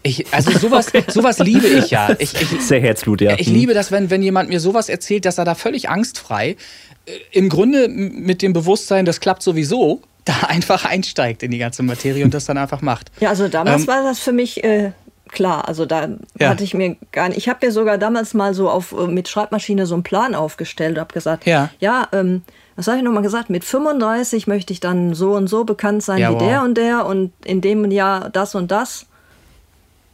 B: Ich, also sowas, sowas liebe ich ja. Ich, ich,
A: Sehr Herzblut, ja.
B: Ich
A: Mhm.
B: liebe das, wenn, wenn jemand mir sowas erzählt, dass er da völlig angstfrei, äh, im Grunde mit dem Bewusstsein, das klappt sowieso, da einfach einsteigt in die ganze Materie und das dann einfach macht.
C: Ja, also damals
B: Ähm,
C: war das für mich äh, klar. Also da
B: Ja.
C: hatte ich mir gar nicht. Ich habe mir sogar damals mal so auf äh, mit Schreibmaschine so einen Plan aufgestellt und habe gesagt,
B: Ja.
C: ja, ähm, was habe ich nochmal gesagt? Mit 35 möchte ich dann so und so bekannt sein
B: Ja,
C: wie
B: wow.
C: der und der und in dem Jahr das und das.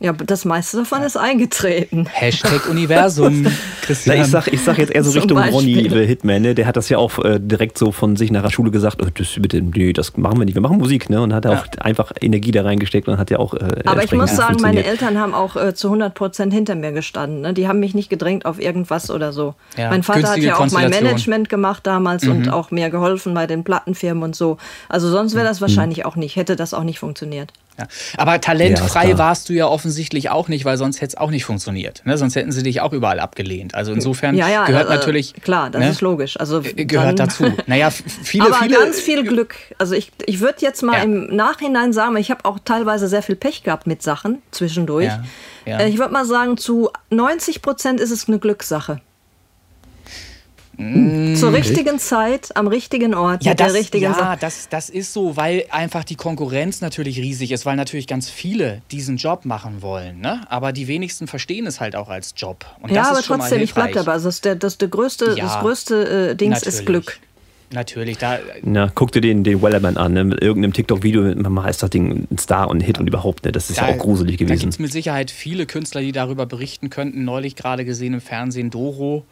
C: Ja, das meiste davon ist eingetreten.
B: Hashtag Universum,
A: Na,
B: Christian.
A: ich, sag, ich sag jetzt eher so
C: Zum
A: Richtung Ronny
C: Beispiel.
A: the Hitman, ne? der hat das ja auch äh, direkt so von sich nach der Schule gesagt, oh, das, bitte, nee, das machen wir nicht, wir machen Musik, ne? Und hat auch einfach Energie da reingesteckt und hat ja auch. Äh,
C: Aber ich muss sagen, meine. Eltern haben auch äh, zu 100 Prozent hinter mir gestanden. Ne? Die haben mich nicht gedrängt auf irgendwas oder so.
B: Ja,
C: mein Vater hat ja auch mein.
B: Mhm.
C: Management gemacht damals und auch mir geholfen bei den Plattenfirmen und so. Also sonst wäre
A: Mhm.
C: das wahrscheinlich auch nicht, hätte das auch nicht funktioniert.
B: Ja. Aber talentfrei ja, warst du ja offensichtlich auch nicht, weil sonst hätte es auch nicht funktioniert. Ne? Sonst hätten sie dich auch überall abgelehnt. Also insofern
C: ja, ja,
B: gehört
C: äh,
B: natürlich.
C: Klar, das
B: ne?
C: ist logisch. Also
B: äh, gehört
C: dann,
B: dazu. Naja, viele,
C: aber
B: viele.
C: ganz viel Glück. Also ich, ich würde jetzt mal im Nachhinein sagen, ich habe auch teilweise sehr viel Pech gehabt mit Sachen zwischendurch. Äh, ich würde mal sagen, zu 90 Prozent ist es eine Glückssache.
B: Mm.
C: Zur richtigen Zeit, am richtigen Ort,
B: ja,
C: mit
B: das,
C: der richtigen
B: ja, das, das ist so, weil einfach die Konkurrenz natürlich riesig ist, weil natürlich ganz viele diesen Job machen wollen. Ne? Aber die wenigsten verstehen es halt auch als Job. Und
C: ja,
B: das
C: aber
B: ist schon
C: trotzdem,
B: mal
C: ich bleibe
B: hilfreich.
C: dabei. Also das, der, das, der größte,
B: Ja,
C: das größte äh, Dings ist
B: Natürlich.
C: Glück.
B: Natürlich, da,
A: Na, guck dir den, den Wellerman an, ne? mit irgendeinem TikTok-Video mit Mama ist das Ding ein Star und ein Hit und überhaupt, ne? das ist ja
B: Da-
A: auch gruselig
B: Da
A: gewesen.
B: gibt es mit Sicherheit viele Künstler, die darüber berichten könnten. Neulich gerade gesehen im Fernsehen Doro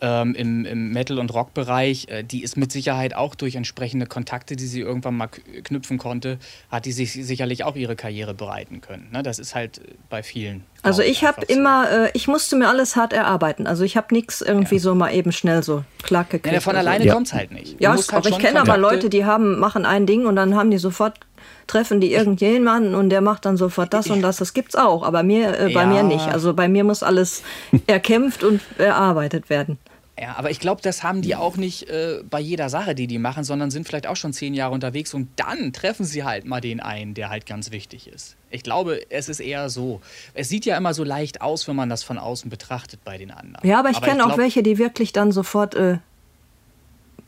B: ähm, im, im Metal- und Rock-Bereich. Äh, die ist mit Sicherheit auch durch entsprechende Kontakte, die sie irgendwann mal knüpfen konnte, hat die sich sicherlich auch ihre Karriere bereiten können. Ne? Das ist halt bei vielen.
C: Also ich habe immer, äh, ich musste mir alles hart erarbeiten. Also ich habe nichts irgendwie so mal eben schnell so klack gekriegt.
B: Ja, von
C: Also-
B: alleine
A: Ja.
B: kommt es halt nicht. Du
C: Ja,
B: halt
C: aber ich kenne aber Leute, die haben, machen ein Ding und dann haben die sofort, treffen die irgendjemanden und der macht dann sofort das und das. Das gibt's auch, aber mir, äh, bei
B: Ja.
C: mir nicht. Also bei mir muss alles erkämpft und erarbeitet werden.
B: Ja, aber ich glaube, das haben die auch nicht äh, bei jeder Sache, die die machen, sondern sind vielleicht auch schon zehn Jahre unterwegs und dann treffen sie halt mal den einen, der halt ganz wichtig ist. Ich glaube, es ist eher so. Es sieht ja immer so leicht aus, wenn man das von außen betrachtet bei den anderen.
C: Ja, aber ich kenne auch welche, die wirklich dann sofort äh,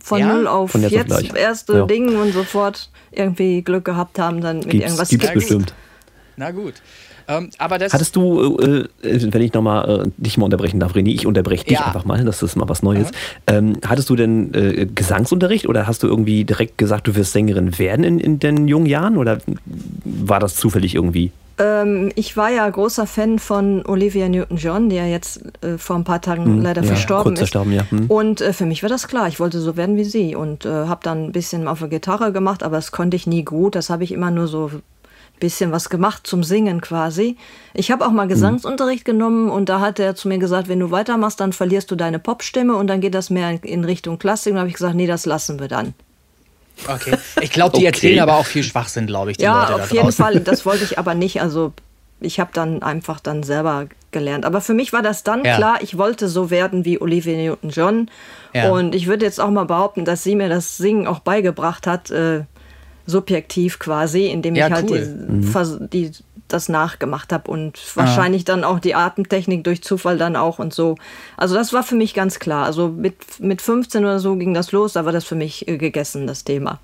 C: von
B: Ja?
C: null auf
A: Von jetzt auf
C: jetzt
A: gleich.
C: erste
A: Ja.
C: Ding und sofort irgendwie Glück gehabt haben, dann mit
A: Gibt's,
C: irgendwas
A: gibt's
C: Skills.
A: bestimmt.
B: Na gut. Ähm, aber das.
A: Hattest du, äh, äh, wenn ich nochmal äh, dich mal unterbrechen darf, René, ich unterbreche dich
B: Ja.
A: einfach mal, das ist mal was Neues. Ähm, hattest du denn äh, Gesangsunterricht oder hast du irgendwie direkt gesagt, du wirst Sängerin werden in, in den jungen Jahren oder war das zufällig irgendwie?
C: Ähm, ich war ja großer Fan von Olivia Newton-John, die ja jetzt äh, vor ein paar Tagen
A: Hm,
C: leider
A: ja,
C: verstorben
A: kurz
C: ist.
A: verstorben, ja. Hm.
C: Und äh, für mich war das klar, ich wollte so werden wie sie und äh, habe dann ein bisschen auf der Gitarre gemacht, aber das konnte ich nie gut. Das habe ich immer nur so bisschen was gemacht zum Singen quasi. Ich habe auch mal Gesangsunterricht genommen und da hat er zu mir gesagt, wenn du weitermachst, dann verlierst du deine Popstimme und dann geht das mehr in- Richtung Klassik. Und da habe ich gesagt, nee, das lassen wir dann.
B: okay. Ich glaube, die
A: Okay.
B: erzählen aber auch viel Schwachsinn, glaube ich, die
C: ja,
B: Leute da
C: auf jeden
B: draußen.
C: Fall. Das wollte ich aber nicht. Also ich habe dann einfach dann selber gelernt. Aber für mich war das dann
B: Ja.
C: klar, ich wollte so werden wie Olivia Newton-John.
B: Ja.
C: Und ich würde jetzt auch mal behaupten, dass sie mir das Singen auch beigebracht hat, äh, subjektiv quasi, indem
B: Ja,
C: ich halt
B: cool.
C: die, vers- die, das nachgemacht habe und wahrscheinlich dann auch die Atemtechnik durch Zufall dann auch und so. Also das war für mich ganz klar. Also mit, mit 15 oder so ging das los, da war das für mich äh, gegessen, das Thema.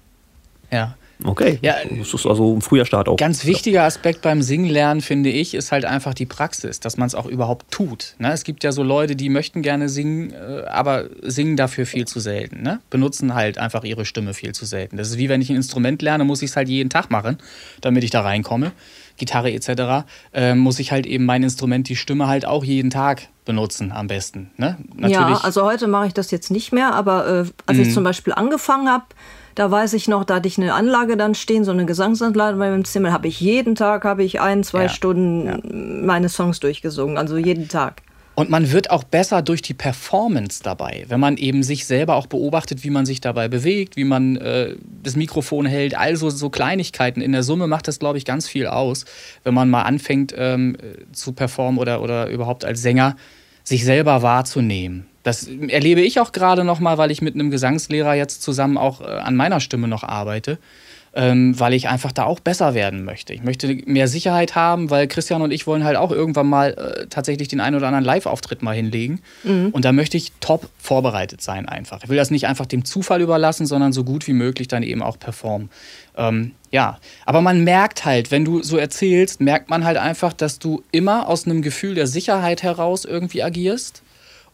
B: Ja.
A: Okay,
B: Ja,
A: das ist also ein früher Start auch.
B: Ganz wichtiger Aspekt beim Singen lernen, finde ich, ist halt einfach die Praxis, dass man es auch überhaupt tut. Ne? Es gibt ja so Leute, die möchten gerne singen, äh, aber singen dafür viel zu selten. Ne? Benutzen halt einfach ihre Stimme viel zu selten. Das ist wie wenn ich ein Instrument lerne, muss ich es halt jeden Tag machen, damit ich da reinkomme. Gitarre etc. Äh, muss ich halt eben mein Instrument, die Stimme halt auch jeden Tag benutzen am besten. Ne?
C: Ja, also heute mache ich das jetzt nicht mehr, aber äh, als
B: Mhm.
C: ich zum Beispiel angefangen habe, da weiß ich noch, da hatte ich eine Anlage dann stehen, so eine Gesangsanlage bei meinem Zimmer, habe ich jeden Tag, habe ich ein, zwei
B: Ja,
C: Stunden meine Songs durchgesungen, also jeden Tag.
B: Und man wird auch besser durch die Performance dabei, wenn man eben sich selber auch beobachtet, wie man sich dabei bewegt, wie man äh, das Mikrofon hält, also so Kleinigkeiten. In der Summe macht das, glaube ich, ganz viel aus, wenn man mal anfängt ähm, äh, zu performen oder, oder überhaupt als Sänger sich selber wahrzunehmen. Das erlebe ich auch gerade noch mal, weil ich mit einem Gesangslehrer jetzt zusammen auch äh, an meiner Stimme noch arbeite ähm, weil ich einfach da auch besser werden möchte. Ich möchte mehr Sicherheit haben, weil Christian und ich wollen halt auch irgendwann mal äh, tatsächlich den einen oder anderen Live-Auftritt mal hinlegen. Und da möchte ich top vorbereitet sein einfach. Ich will das nicht einfach dem Zufall überlassen, sondern so gut wie möglich dann eben auch performen. Ähm, ja, aber man merkt halt, wenn du so erzählst, merkt man halt einfach, dass du immer aus einem Gefühl der Sicherheit heraus irgendwie agierst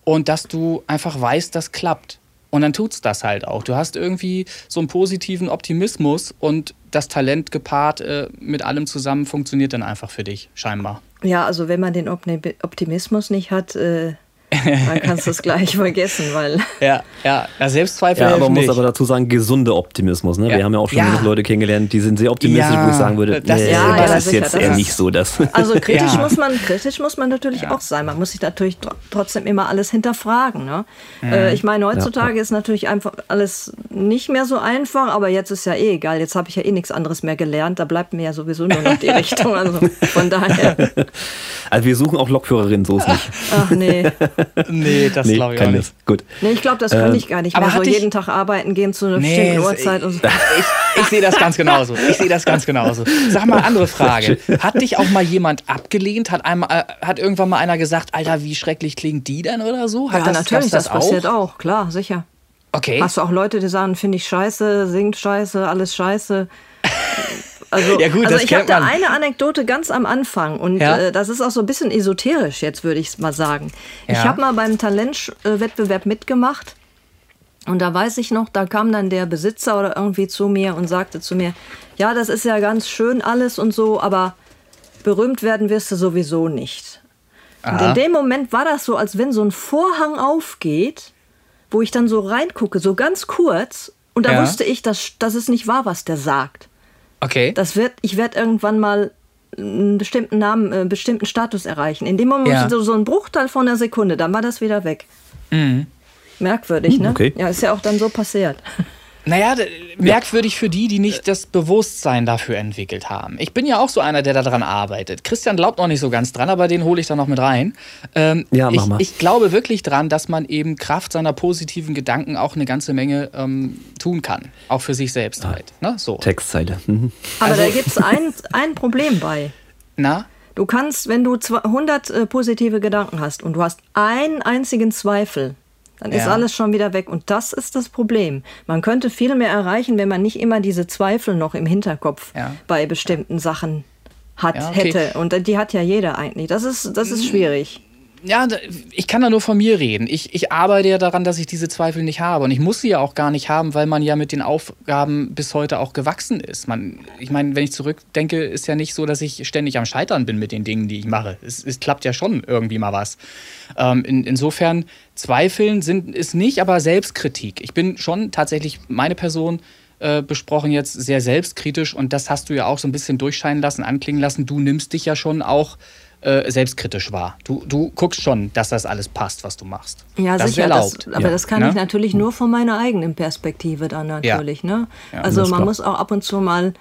B: und dass du einfach weißt, das klappt. Und dann tut's das halt auch. Du hast irgendwie so einen positiven Optimismus und das Talent gepaart äh, mit allem zusammen funktioniert dann einfach für dich, scheinbar.
C: Ja, also wenn man den Optimismus nicht hat, äh, dann kannst du es gleich vergessen, weil.
B: Ja, ja, ja Selbstzweifel.
A: Ja, aber man muss aber dazu sagen, gesunder Optimismus. Ne?
B: Ja.
A: Wir haben ja auch schon
B: Ja.
A: genug Leute kennengelernt, die sind sehr optimistisch,
B: Ja,
A: wo ich sagen würde,
B: das
A: nee,
B: ist-
C: Ja,
A: das
C: ja,
A: ist
C: sicher,
A: jetzt
C: das
A: eher
C: ist-
A: nicht so das.
C: Also kritisch
B: Ja.
C: muss man, kritisch muss man natürlich
B: Ja.
C: auch sein. Man muss sich natürlich tr- trotzdem immer alles hinterfragen. Ne?
B: Mhm.
C: Äh, ich meine, heutzutage ist natürlich einfach alles nicht mehr so einfach, aber jetzt ist ja eh egal. Jetzt habe ich ja eh nichts anderes mehr gelernt. Da bleibt mir ja sowieso nur noch die Richtung. Also von daher,
A: Also wir suchen auch Lokführerinnen, so ist nicht.
C: ach nee.
B: Nee, das
A: nee,
B: glaube ich auch nicht.
A: Gut.
C: Nee, ich glaube, das könnte ich gar nicht
B: aber
C: mehr so jeden Tag arbeiten gehen zu einer
B: Nee,
C: bestimmten Uhrzeit. Und so.
B: Ich, ich sehe das ganz genauso. Ich sehe das ganz genauso. Sag mal, andere Frage. Hat dich auch mal jemand abgelehnt? Hat, einmal, äh, hat irgendwann mal einer gesagt, Alter, wie schrecklich klingt die denn oder so? Hat
C: Ja,
B: das,
C: natürlich,
B: gab's
C: das, passiert auch, klar, sicher.
B: Okay.
C: Hast du auch Leute, die sagen, finde ich scheiße, singt scheiße, alles scheiße. Also,
B: Ja, gut,
C: also
B: das
C: ich habe da eine Anekdote ganz am Anfang und
B: Ja?
C: äh, das ist auch so ein bisschen esoterisch jetzt, würde ich mal sagen. Ich
B: Ja.
C: habe mal beim Talentwettbewerb mitgemacht und da weiß ich noch, da kam dann der Besitzer oder irgendwie zu mir und sagte zu mir, ja, das ist ja ganz schön alles und so, aber berühmt werden wirst du sowieso nicht. Und
B: Aha.
C: in dem Moment war das so, als wenn so ein Vorhang aufgeht, wo ich dann so reingucke, so ganz kurz. Und da
B: Ja.
C: wusste ich, dass, dass es nicht wahr, was der sagt.
B: Okay.
C: Das wird, ich werde irgendwann mal einen bestimmten Namen, äh, einen bestimmten Status erreichen. In dem Moment
B: Ja.
C: so, so ein Bruchteil von einer Sekunde, dann war das wieder weg.
B: Mhm.
C: Merkwürdig, ne?
A: okay.
C: Ja, ist ja auch dann so passiert.
B: Naja, merkwürdig für die, die nicht das Bewusstsein dafür entwickelt haben. Ich bin ja auch so einer, der daran arbeitet. Christian glaubt noch nicht so ganz dran, aber den hole ich dann noch mit rein. Ähm,
A: Ja, mach
B: ich,
A: mal.
B: ich glaube wirklich dran, dass man eben Kraft seiner positiven Gedanken auch eine ganze Menge ähm, tun kann. Auch für sich selbst halt. Ne? So.
A: Textzeile. Mhm.
C: Aber
B: Also-
C: da gibt es ein, ein Problem bei.
B: Na?
C: Du kannst, wenn du 200 äh, positive Gedanken hast und du hast einen einzigen Zweifel, dann ist
B: Ja.
C: alles schon wieder weg. Und das ist das Problem. Man könnte viel mehr erreichen, wenn man nicht immer diese Zweifel noch im Hinterkopf
B: Ja.
C: bei bestimmten Sachen hat,
B: Ja, okay.
C: hätte. Und die hat ja jeder eigentlich. Das ist, das ist schwierig.
B: Ja, ich kann da nur von mir reden. Ich, ich arbeite ja daran, dass ich diese Zweifel nicht habe. Und ich muss sie ja auch gar nicht haben, weil man ja mit den Aufgaben bis heute auch gewachsen ist. Man, ich meine, wenn ich zurückdenke, ist ja nicht so, dass ich ständig am Scheitern bin mit den Dingen, die ich mache. Es, es klappt ja schon irgendwie mal was. Ähm, in, insofern, Zweifeln sind, ist nicht, aber Selbstkritik. Ich bin schon tatsächlich meine Person äh, besprochen jetzt sehr selbstkritisch und das hast du ja auch so ein bisschen durchscheinen lassen, anklingen lassen. Du nimmst dich ja schon auch äh, selbstkritisch wahr. Du, du guckst schon, dass das alles passt, was du machst.
C: Ja,
B: das
C: sicher.
B: ist
C: Das, aber
A: Ja.
C: das kann
B: Ne?
C: ich natürlich nur von meiner eigenen Perspektive dann natürlich. Ne?
B: Ja,
C: also
A: das ist
C: man
A: klar.
C: muss auch ab und zu mal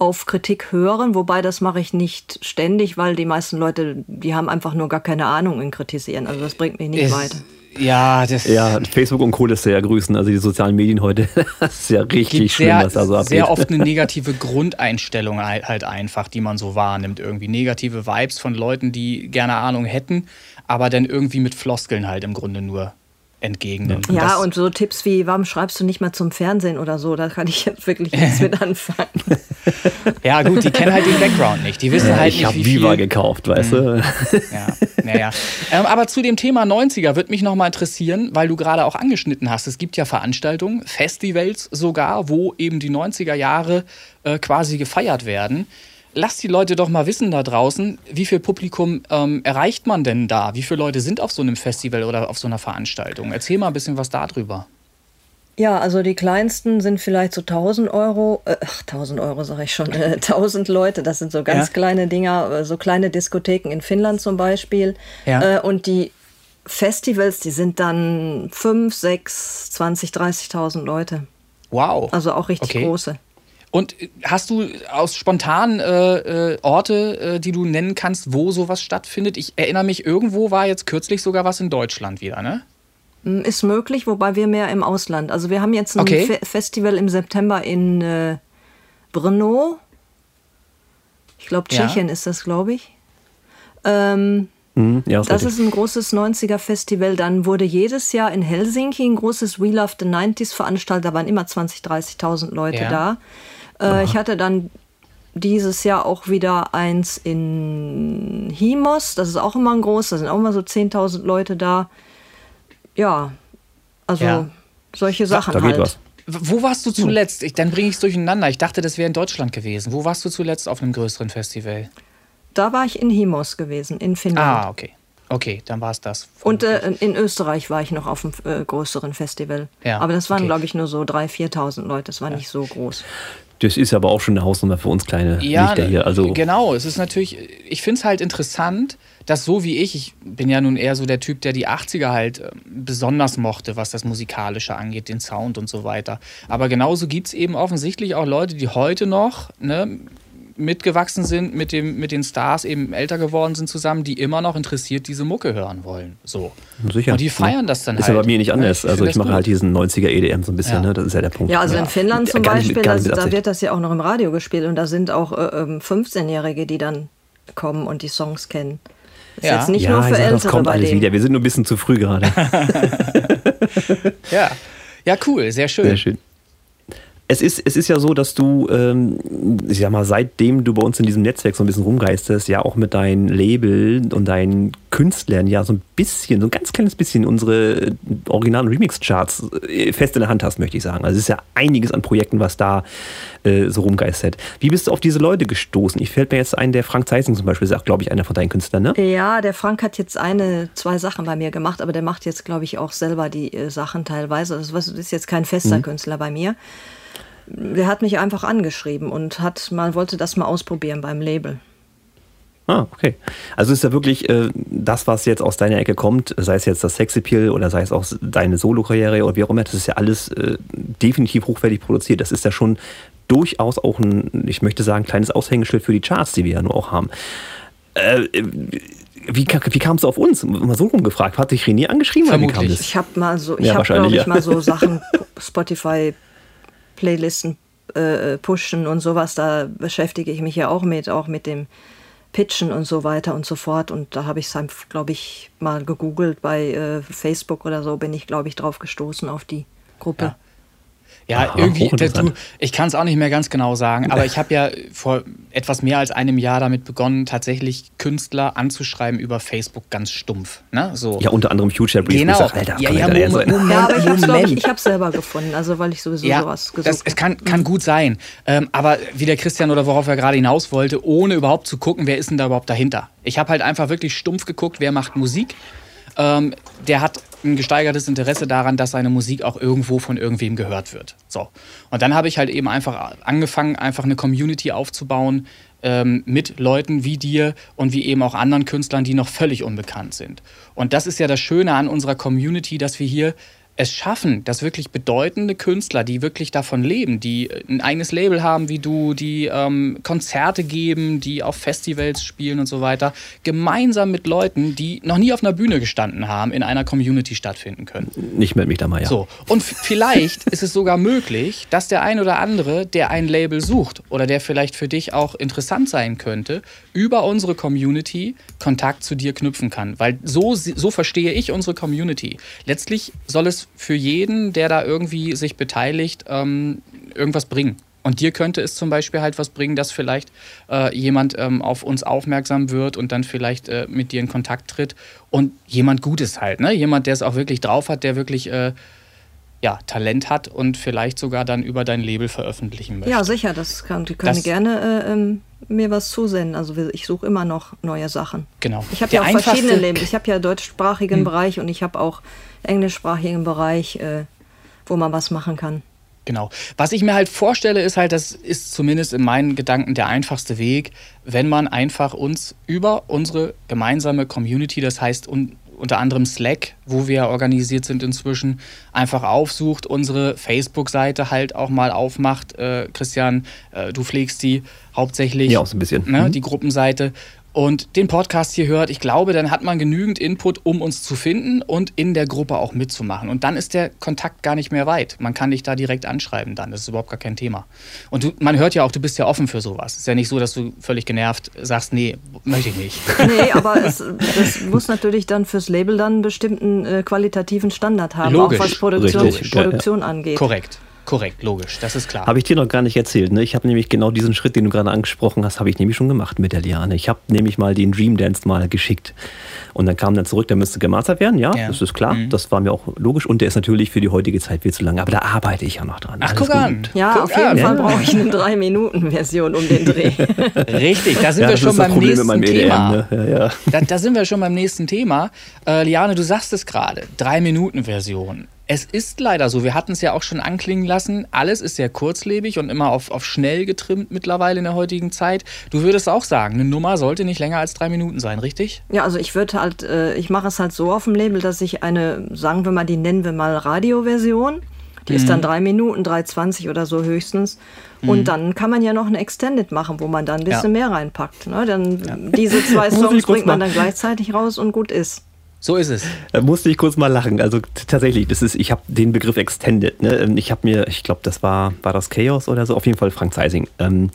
C: auf Kritik hören, wobei das mache ich nicht ständig, weil die meisten Leute, die haben einfach nur gar keine Ahnung in Kritisieren. Also das bringt mich nicht
B: Es-
C: weiter.
B: Ja, das
A: Ja, Facebook und Co. lässt ja grüßen. Also die sozialen Medien heute, das ist ja richtig schlimm,
B: sehr,
A: was da so abgeht.
B: sehr oft eine negative Grundeinstellung halt halt einfach, die man so wahrnimmt. Irgendwie negative Vibes von Leuten, die gerne Ahnung hätten, aber dann irgendwie mit Floskeln halt im Grunde nur entgegnen.
C: Ja, und so Tipps wie, warum schreibst du nicht mal zum Fernsehen oder so, da kann ich jetzt wirklich nichts mit anfangen.
B: Ja, gut, die kennen halt den Background nicht. Die wissen
A: Ja,
B: halt
A: ich
B: nicht,
A: habe
B: wie
A: Viva
B: viel,
A: gekauft, weißt du?
B: Ja, ja, ja. Ähm, aber zu dem Thema 90er würde mich nochmal interessieren, weil du gerade auch angeschnitten hast. Es gibt ja Veranstaltungen, Festivals sogar, wo eben die 90er Jahre äh, quasi gefeiert werden. Lass die Leute doch mal wissen da draußen, wie viel Publikum ähm, erreicht man denn da? Wie viele Leute sind auf so einem Festival oder auf so einer Veranstaltung? Erzähl mal ein bisschen was darüber.
C: Ja, also die kleinsten sind vielleicht so 1000 Euro, äh, ach, 1000 Euro sage ich schon, äh, 1000 Leute, das sind so ganz
B: Ja.
C: kleine Dinger, äh, so kleine Diskotheken in Finnland zum Beispiel.
B: Ja.
C: Äh, und die Festivals, die sind dann 5, 6, 20, 30.000 Leute.
B: Wow.
C: Also auch richtig
B: Okay.
C: große.
B: Und hast du aus spontan äh, äh, Orte, äh, die du nennen kannst, wo sowas stattfindet? Ich erinnere mich, irgendwo war jetzt kürzlich sogar was in Deutschland wieder, ne?
C: Mm, Ist möglich, wobei wir mehr im Ausland. Also wir haben jetzt ein
B: Okay.
C: Fe Festival im September in äh, Brno. Ich glaube,
B: Ja.
C: Tschechien ist das, glaube ich. Ähm,
A: Mhm, ja,
C: Das
A: richtig.
C: ist ein großes 90er-Festival. Dann wurde jedes Jahr in Helsinki ein großes We Love the 90s veranstaltet. Da waren immer 20.000, 30.000 Leute
B: Ja.
C: da. Äh, ich hatte dann dieses Jahr auch wieder eins in Himos. Das ist auch immer ein groß. Da sind auch immer so 10.000 Leute da. Ja, also
B: Ja.
C: solche Sachen
A: da
C: halt.
A: geht was.
B: Wo warst du zuletzt? Ich, dann bringe ich es durcheinander. Ich dachte, das wäre in Deutschland gewesen. Wo warst du zuletzt auf einem größeren Festival?
C: Da war ich in Himos gewesen, in Finnland.
B: Ah, okay. Okay, dann war es das.
C: Und äh, in Österreich war ich noch auf einem äh, größeren Festival.
B: Ja,
C: aber das waren,
B: okay.
C: glaube ich, nur so 3.000, 4.000 Leute. Das war nicht so groß.
A: Das ist aber auch schon eine Hausnummer für uns kleine
B: Ja,
A: Lichter hier. Also
B: genau. Es ist natürlich, ich finde es halt interessant, dass so wie ich, ich bin ja nun eher so der Typ, der die 80er halt äh, besonders mochte, was das Musikalische angeht, den Sound und so weiter. Aber genauso gibt es eben offensichtlich auch Leute, die heute noch ne, mitgewachsen sind mit, dem, mit den Stars, eben älter geworden sind zusammen, die immer noch interessiert diese Mucke hören wollen. So.
A: sicher.
B: Und die feiern das dann
A: ist
B: halt.
A: ja bei mir nicht anders.
B: Ja,
A: also ich
B: das
A: mache
B: gut.
A: halt diesen 90er EDM so ein bisschen,
B: Ja.
A: ne? Das ist ja der Punkt.
C: Ja, also in Finnland zum
A: mit-
C: Beispiel, da,
A: mit
C: da
A: Absicht.
C: wird das ja auch noch im Radio gespielt und da sind auch äh, ähm, 15-Jährige, die dann kommen und die Songs kennen. Ist
B: Ja.
C: jetzt nicht
A: ja,
C: nur für
A: sag, das
C: Ältere
A: kommt
C: bei
A: alles
C: denen.
A: wieder. Wir sind nur ein bisschen zu früh gerade.
B: Ja. ja, cool, sehr schön.
A: Sehr schön. Es ist, es ist ja so, dass du, ähm, ich sag mal, seitdem du bei uns in diesem Netzwerk so ein bisschen rumgeistest, ja auch mit deinem Label und deinen Künstlern ja so ein bisschen, so ein ganz kleines bisschen unsere originalen Remix-Charts äh, fest in der Hand hast, möchte ich sagen. Also es ist ja einiges an Projekten, was da äh, so rumgeistert. Wie bist du auf diese Leute gestoßen? Ich fällt mir jetzt ein, der Frank Zeissing zum Beispiel, ist auch, glaube ich, einer von deinen Künstlern, ne?
C: Ja, der Frank hat jetzt eine, zwei Sachen bei mir gemacht, aber der macht jetzt, glaube ich, auch selber die äh, Sachen teilweise. Das was- ist jetzt kein fester
A: Mhm.
C: Künstler bei mir. Der hat mich einfach angeschrieben und hat mal, wollte das mal ausprobieren beim Label.
A: Ah, okay. Also ist ja wirklich äh, das, was jetzt aus deiner Ecke kommt, sei es jetzt das Sexappeal oder sei es auch deine Solo-Karriere oder wie auch immer, das ist ja alles äh, definitiv hochwertig produziert. Das ist ja schon durchaus auch ein, ich möchte sagen, kleines Aushängeschild für die Charts, die wir ja nur auch haben. Äh, wie, wie kamst du auf uns? Mal so rumgefragt. Hat dich René angeschrieben? oder wie kam
B: Vermutlich.
A: das?
C: Ich habe mal so, ich
A: Ja,
C: habe
A: wahrscheinlich,
C: glaube ich
A: ja.
C: mal so Sachen Spotify Playlisten äh, pushen und sowas. Da beschäftige ich mich ja auch mit, auch mit dem Pitchen und so weiter und so fort. Und da habe ich es, glaube ich, mal gegoogelt bei äh, Facebook oder so. Bin ich, glaube ich, drauf gestoßen auf die Gruppe.
B: Ja. Ja,
A: Aha,
B: irgendwie, du, ich kann es auch nicht mehr ganz genau sagen, aber ich habe ja vor etwas mehr als einem Jahr damit begonnen, tatsächlich Künstler anzuschreiben über Facebook ganz stumpf. Ne? So.
A: Ja, unter anderem Future Brief.
B: Genau.
A: Ich sag, Alter,
B: Ja, ja, Moment,
A: Ernst sein.
B: Moment.
C: Ja, aber ich habe ich,
B: Moment.
C: ich habe selber gefunden, also weil ich sowieso
B: ja,
C: sowas gesucht
B: das, es kann, kann gut sein. Ähm, aber wie der Christian oder worauf er gerade hinaus wollte, ohne überhaupt zu gucken, wer ist denn da überhaupt dahinter. Ich habe halt einfach wirklich stumpf geguckt, wer macht Musik. Ähm, der hat ein gesteigertes Interesse daran, dass seine Musik auch irgendwo von irgendwem gehört wird. So. Und dann habe ich halt eben einfach angefangen, einfach eine Community aufzubauen ähm, mit Leuten wie dir und wie eben auch anderen Künstlern, die noch völlig unbekannt sind. Und das ist ja das Schöne an unserer Community, dass wir hier es schaffen, dass wirklich bedeutende Künstler, die wirklich davon leben, die ein eigenes Label haben wie du, die ähm, Konzerte geben, die auf Festivals spielen und so weiter, gemeinsam mit Leuten, die noch nie auf einer Bühne gestanden haben, in einer Community stattfinden können.
A: Ich melde mich da mal, ja.
B: So, und vielleicht ist es sogar möglich, dass der ein oder andere, der ein Label sucht oder der vielleicht für dich auch interessant sein könnte, über unsere Community Kontakt zu dir knüpfen kann. Weil so, so verstehe ich unsere Community. Letztlich soll es für jeden, der da irgendwie sich beteiligt, ähm, irgendwas bringen. Und dir könnte es zum Beispiel halt was bringen, dass vielleicht äh, jemand ähm, auf uns aufmerksam wird und dann vielleicht äh, mit dir in Kontakt tritt. Und jemand Gutes halt, ne? Jemand, der es auch wirklich drauf hat, der wirklich äh, ja, Talent hat und vielleicht sogar dann über dein Label veröffentlichen möchte.
C: Ja, sicher, das kann, die können
B: Das-
C: gerne äh, ähm, mir was zusenden. Also ich suche immer noch neue Sachen.
B: Genau.
C: Ich habe ja auch verschiedene Labels. Ich habe ja deutschsprachigen
B: Hm.
C: Bereich und ich habe auch englischsprachigen Bereich, äh, wo man was machen kann.
B: Genau. Was ich mir halt vorstelle, ist halt, das ist zumindest in meinen Gedanken der einfachste Weg, wenn man einfach uns über unsere gemeinsame Community, das heißt un unter anderem Slack, wo wir organisiert sind inzwischen, einfach aufsucht, unsere Facebook-Seite halt auch mal aufmacht. Äh, Christian, äh, du pflegst die hauptsächlich.
A: Ja, auch so ein bisschen.
B: Ne,
A: Mhm.
B: Die Gruppenseite. Und den Podcast hier hört, ich glaube, dann hat man genügend Input, um uns zu finden und in der Gruppe auch mitzumachen. Und dann ist der Kontakt gar nicht mehr weit. Man kann dich da direkt anschreiben dann. Das ist überhaupt gar kein Thema. Und du, man hört ja auch, du bist ja offen für sowas. Es ist ja nicht so, dass du völlig genervt sagst, nee, möchte ich nicht.
C: Nee, aber es, das muss natürlich dann fürs Label dann einen bestimmten äh, qualitativen Standard haben,
B: Logisch.
C: auch was Produktion,
A: Richtig, ja, ja.
C: Produktion angeht.
B: Korrekt. Korrekt, logisch, das ist klar.
A: Habe ich dir noch gar nicht erzählt. Ne? Ich habe nämlich genau diesen Schritt, den du gerade angesprochen hast, habe ich nämlich schon gemacht mit der Liane. Ich habe nämlich mal den Dream Dance mal geschickt. Und dann kam dann zurück, der müsste gemastert werden. Ja, ja. das ist klar. Mhm. Das war mir auch logisch. Und der ist natürlich für die heutige Zeit viel zu lang. Aber da arbeite ich ja noch dran.
B: Ach, Alles guck gut. an.
C: Ja,
B: guck
C: auf jeden an. Fall brauche ich eine 3-Minuten-Version um den Dreh.
B: Richtig, da sind ja, wir schon beim nächsten EDM, Thema. Ne? Ja, da, da, sind wir schon beim nächsten Thema. Äh, Liane, du sagst es gerade. 3-Minuten-Version. Es ist leider so, wir hatten es ja auch schon anklingen lassen, alles ist sehr kurzlebig und immer auf, auf schnell getrimmt mittlerweile in der heutigen Zeit. Du würdest auch sagen, eine Nummer sollte nicht länger als drei Minuten sein, richtig?
C: Ja, also ich würde halt, äh, ich mache es halt so auf dem Label, dass ich eine, sagen wir mal, die nennen wir mal Radioversion. Die ist dann mhm. drei Minuten, 3,20 oder so höchstens. Und mhm. dann kann man ja noch eine Extended machen, wo man dann ein bisschen ja. mehr reinpackt. Ne? Dann ja. diese zwei Songs bringt man dann gleichzeitig raus und gut ist.
B: So ist es.
A: Da musste ich kurz mal lachen. Also tatsächlich, das ist, ich habe den Begriff Extended. Ne? Ähm, ich habe mir, ich glaube, das war, war das Chaos oder so, auf jeden Fall Frank Zeising. Ähm,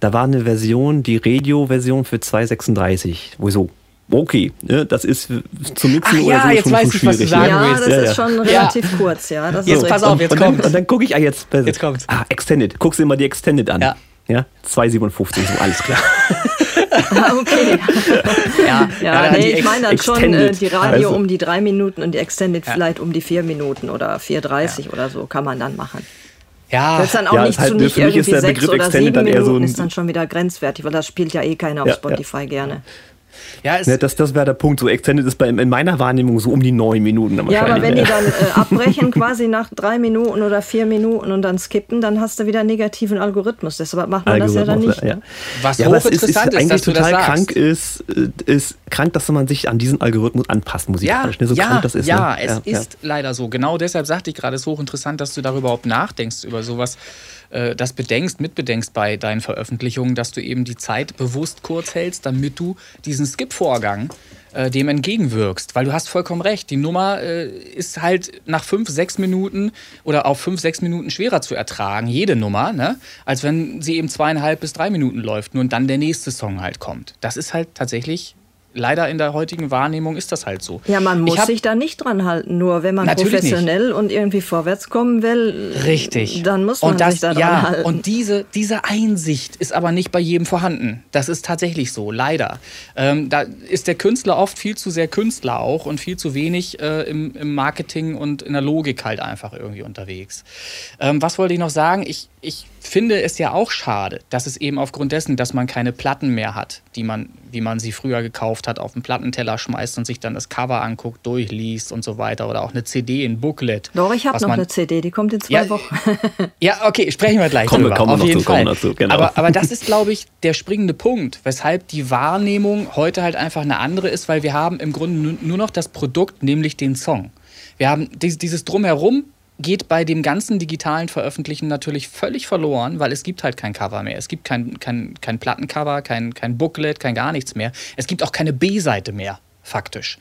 A: da war eine Version, die Radio-Version für 2,36. Wieso? Okay, ne? das ist zum Mixen
B: Ach, oder ja, so jetzt schon weiß ich, was du sagen
C: ja, willst. Das ja, ist schon relativ kurz, ja. Das
B: jetzt pass auf, jetzt kommt.
A: Und dann, dann gucke ich, ah, jetzt,
B: jetzt kommt's.
A: Ah, Extended. Guckst du dir mal die Extended an. Ja. Ja, 2,57, so alles klar.
C: ah, okay. ja, ja, ja nee, ich meine dann schon äh, die Radio also. um die drei Minuten und die Extended ja. vielleicht um die vier Minuten oder 4,30 ja. oder so kann man dann machen. Ja, das ist dann auch ja, nicht halt, zu nicht irgendwie sechs oder sieben Minuten, so ist dann schon wieder grenzwertig, weil das spielt ja eh keiner auf Spotify gerne.
A: Ja, ne, das das wäre der Punkt. So Extended ist bei, in meiner Wahrnehmung so um die neun Minuten.
C: Ja, aber wenn die dann äh, abbrechen quasi nach drei Minuten oder vier Minuten und dann skippen, dann hast du wieder einen negativen Algorithmus. Deshalb macht man das ja dann nicht. Ja.
B: Was ja, hochinteressant ist, ist,
A: eigentlich total krank ist, äh, ist krank, dass man sich an diesen Algorithmus anpasst musikalisch.
B: Ja, ne? so ja, krank das ist. Ja, ne? es ist leider so. Genau deshalb sagte ich gerade, es ist hochinteressant, dass du darüber überhaupt nachdenkst, über sowas äh, das bedenkst, mitbedenkst bei deinen Veröffentlichungen, dass du eben die Zeit bewusst kurz hältst, damit du diesen Skip-Vorgang äh, dem entgegenwirkst. Weil du hast vollkommen recht, die Nummer äh, ist halt nach fünf, sechs Minuten oder auf fünf, sechs Minuten schwerer zu ertragen, jede Nummer, ne? als wenn sie eben zweieinhalb bis drei Minuten läuft nur und dann der nächste Song halt kommt. Das ist halt tatsächlich leider in der heutigen Wahrnehmung ist das halt so.
C: Ja, man muss hab, sich da nicht dran halten. Nur wenn man professionell nicht. und irgendwie vorwärts kommen will,
B: Richtig.
C: dann muss man das, sich da dran ja, halten.
B: Und diese, diese Einsicht ist aber nicht bei jedem vorhanden. Das ist tatsächlich so, leider. Ähm, da ist der Künstler oft viel zu sehr Künstler auch und viel zu wenig äh, im, im, Marketing und in der Logik halt einfach irgendwie unterwegs. Ähm, was wollte ich noch sagen? Ich, ich finde es ja auch schade, dass es eben aufgrund dessen, dass man keine Platten mehr hat, die man, wie man sie früher gekauft hat, auf den Plattenteller schmeißt und sich dann das Cover anguckt, durchliest und so weiter oder auch eine CD in Booklet.
C: Doch, ich habe noch eine CD, die kommt in zwei
B: ja,
C: Wochen.
B: ja, okay, sprechen wir gleich
A: kommen,
B: drüber.
A: Kommen
B: auf jeden
A: zu,
B: Fall.
A: Dazu, genau.
B: aber, aber das ist, glaube ich, der springende Punkt, weshalb die Wahrnehmung heute halt einfach eine andere ist, weil wir haben im Grunde nur noch das Produkt, nämlich den Song. Wir haben dieses Drumherum geht bei dem ganzen digitalen Veröffentlichen natürlich völlig verloren, weil es gibt halt kein Cover mehr. Es gibt kein, kein, kein Plattencover, kein, kein Booklet, kein gar nichts mehr. Es gibt auch keine B-Seite mehr faktisch.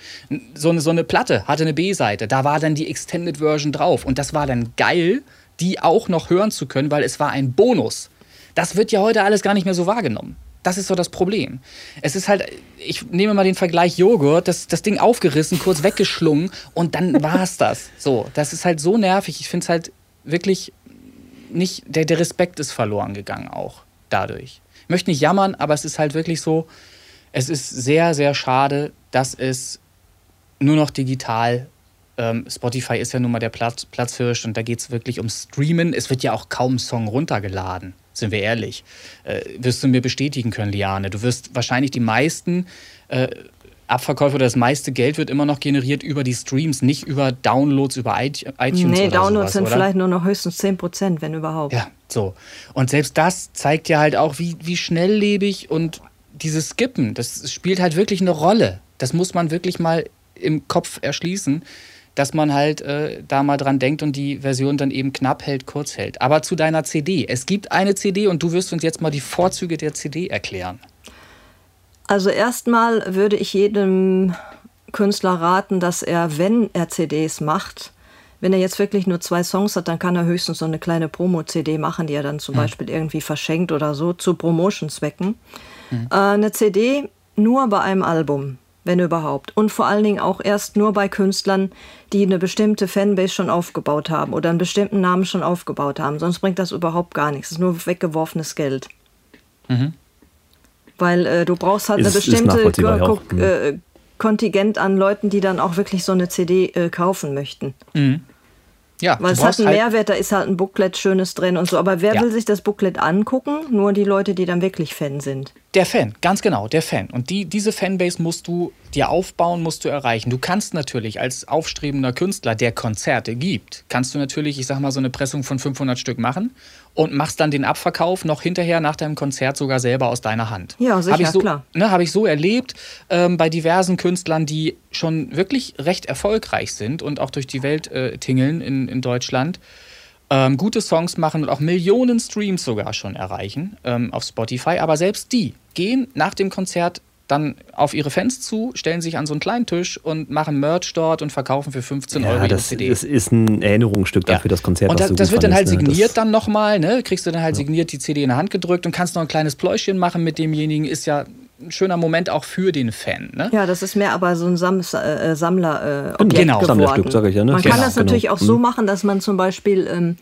B: So eine, so eine Platte hatte eine B-Seite, da war dann die Extended Version drauf und das war dann geil, die auch noch hören zu können, weil es war ein Bonus. Das wird ja heute alles gar nicht mehr so wahrgenommen. Das ist so das Problem. Es ist halt, ich nehme mal den Vergleich Joghurt, das, das Ding aufgerissen, kurz weggeschlungen und dann war es das. So, das ist halt so nervig. Ich finde es halt wirklich nicht, der, der Respekt ist verloren gegangen auch dadurch. Ich möchte nicht jammern, aber es ist halt wirklich so, es ist sehr, sehr schade, dass es nur noch digital ähm, Spotify ist ja nun mal der Platz, Platzhirsch und da geht es wirklich um Streamen. Es wird ja auch kaum Song runtergeladen sind wir ehrlich. Äh, wirst du mir bestätigen können, Liane. Du wirst wahrscheinlich die meisten äh, Abverkäufe oder das meiste Geld wird immer noch generiert über die Streams, nicht über Downloads über iTunes. Nee,
C: oder Downloads
B: sowas,
C: sind
B: oder?
C: vielleicht nur noch höchstens 10 Prozent, wenn überhaupt.
B: Ja, so. Und selbst das zeigt ja halt auch, wie, wie schnelllebig und dieses Skippen, das spielt halt wirklich eine Rolle. Das muss man wirklich mal im Kopf erschließen dass man halt äh, da mal dran denkt und die Version dann eben knapp hält, kurz hält. Aber zu deiner CD. Es gibt eine CD und du wirst uns jetzt mal die Vorzüge der CD erklären.
C: Also erstmal würde ich jedem Künstler raten, dass er, wenn er CDs macht, wenn er jetzt wirklich nur zwei Songs hat, dann kann er höchstens so eine kleine Promo-CD machen, die er dann zum mhm. Beispiel irgendwie verschenkt oder so, zu Promotion-Zwecken. Mhm. Äh, eine CD nur bei einem Album wenn überhaupt. Und vor allen Dingen auch erst nur bei Künstlern, die eine bestimmte Fanbase schon aufgebaut haben oder einen bestimmten Namen schon aufgebaut haben. Sonst bringt das überhaupt gar nichts. Es ist nur weggeworfenes Geld. Mhm. Weil äh, du brauchst halt ist, eine bestimmte mhm. äh, Kontingent an Leuten, die dann auch wirklich so eine CD äh, kaufen möchten. Mhm. Ja, Weil es hat einen halt Mehrwert, da ist halt ein Booklet Schönes drin und so. Aber wer ja. will sich das Booklet angucken? Nur die Leute, die dann wirklich Fan sind.
B: Der Fan, ganz genau, der Fan. Und die, diese Fanbase musst du dir aufbauen, musst du erreichen. Du kannst natürlich als aufstrebender Künstler, der Konzerte gibt, kannst du natürlich, ich sag mal, so eine Pressung von 500 Stück machen und machst dann den Abverkauf noch hinterher nach deinem Konzert sogar selber aus deiner Hand.
C: Ja, sicher,
B: hab ich so,
C: klar.
B: Ne, Habe ich so erlebt ähm, bei diversen Künstlern, die schon wirklich recht erfolgreich sind und auch durch die Welt äh, tingeln in, in Deutschland. Ähm, gute Songs machen und auch Millionen Streams sogar schon erreichen ähm, auf Spotify. Aber selbst die gehen nach dem Konzert dann auf ihre Fans zu, stellen sich an so einen kleinen Tisch und machen Merch dort und verkaufen für 15 ja, Euro
A: das, CD. Das ist ein Erinnerungsstück ja. für das Konzert.
B: Und das, das wird dann halt signiert ne? dann nochmal, ne? Kriegst du dann halt ja. signiert die CD in der Hand gedrückt und kannst noch ein kleines Pläuschen machen mit demjenigen. Ist ja ein schöner Moment auch für den Fan. Ne?
C: Ja, das ist mehr aber so ein Sam äh, Sammler äh,
B: genau.
A: Sammlerstück, sage ich ja. Ne?
C: Man
A: genau,
C: kann das genau. natürlich auch so mhm. machen, dass man zum Beispiel ähm,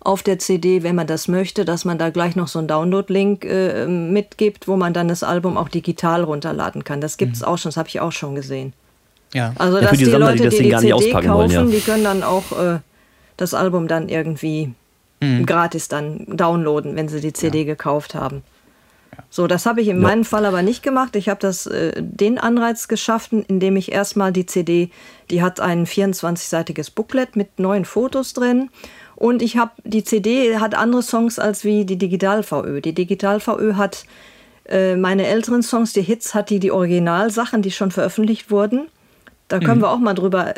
C: auf der CD, wenn man das möchte, dass man da gleich noch so einen Download-Link äh, mitgibt, wo man dann das Album auch digital runterladen kann. Das gibt es mhm. auch schon, das habe ich auch schon gesehen.
B: Ja.
C: Also, dass ja, die, die Sammler, Leute, die, die, die CD kaufen, wollen, ja. die können dann auch äh, das Album dann irgendwie mhm. gratis dann downloaden, wenn sie die CD ja. gekauft haben. So, das habe ich in ja. meinem Fall aber nicht gemacht. Ich habe das äh, den Anreiz geschaffen, indem ich erstmal die CD, die hat ein 24-seitiges Booklet mit neuen Fotos drin und ich habe, die CD hat andere Songs als wie die Digital-VÖ. Die Digital-VÖ hat äh, meine älteren Songs, die Hits, hat die die Originalsachen, die schon veröffentlicht wurden. Da können mhm. wir auch mal drüber äh,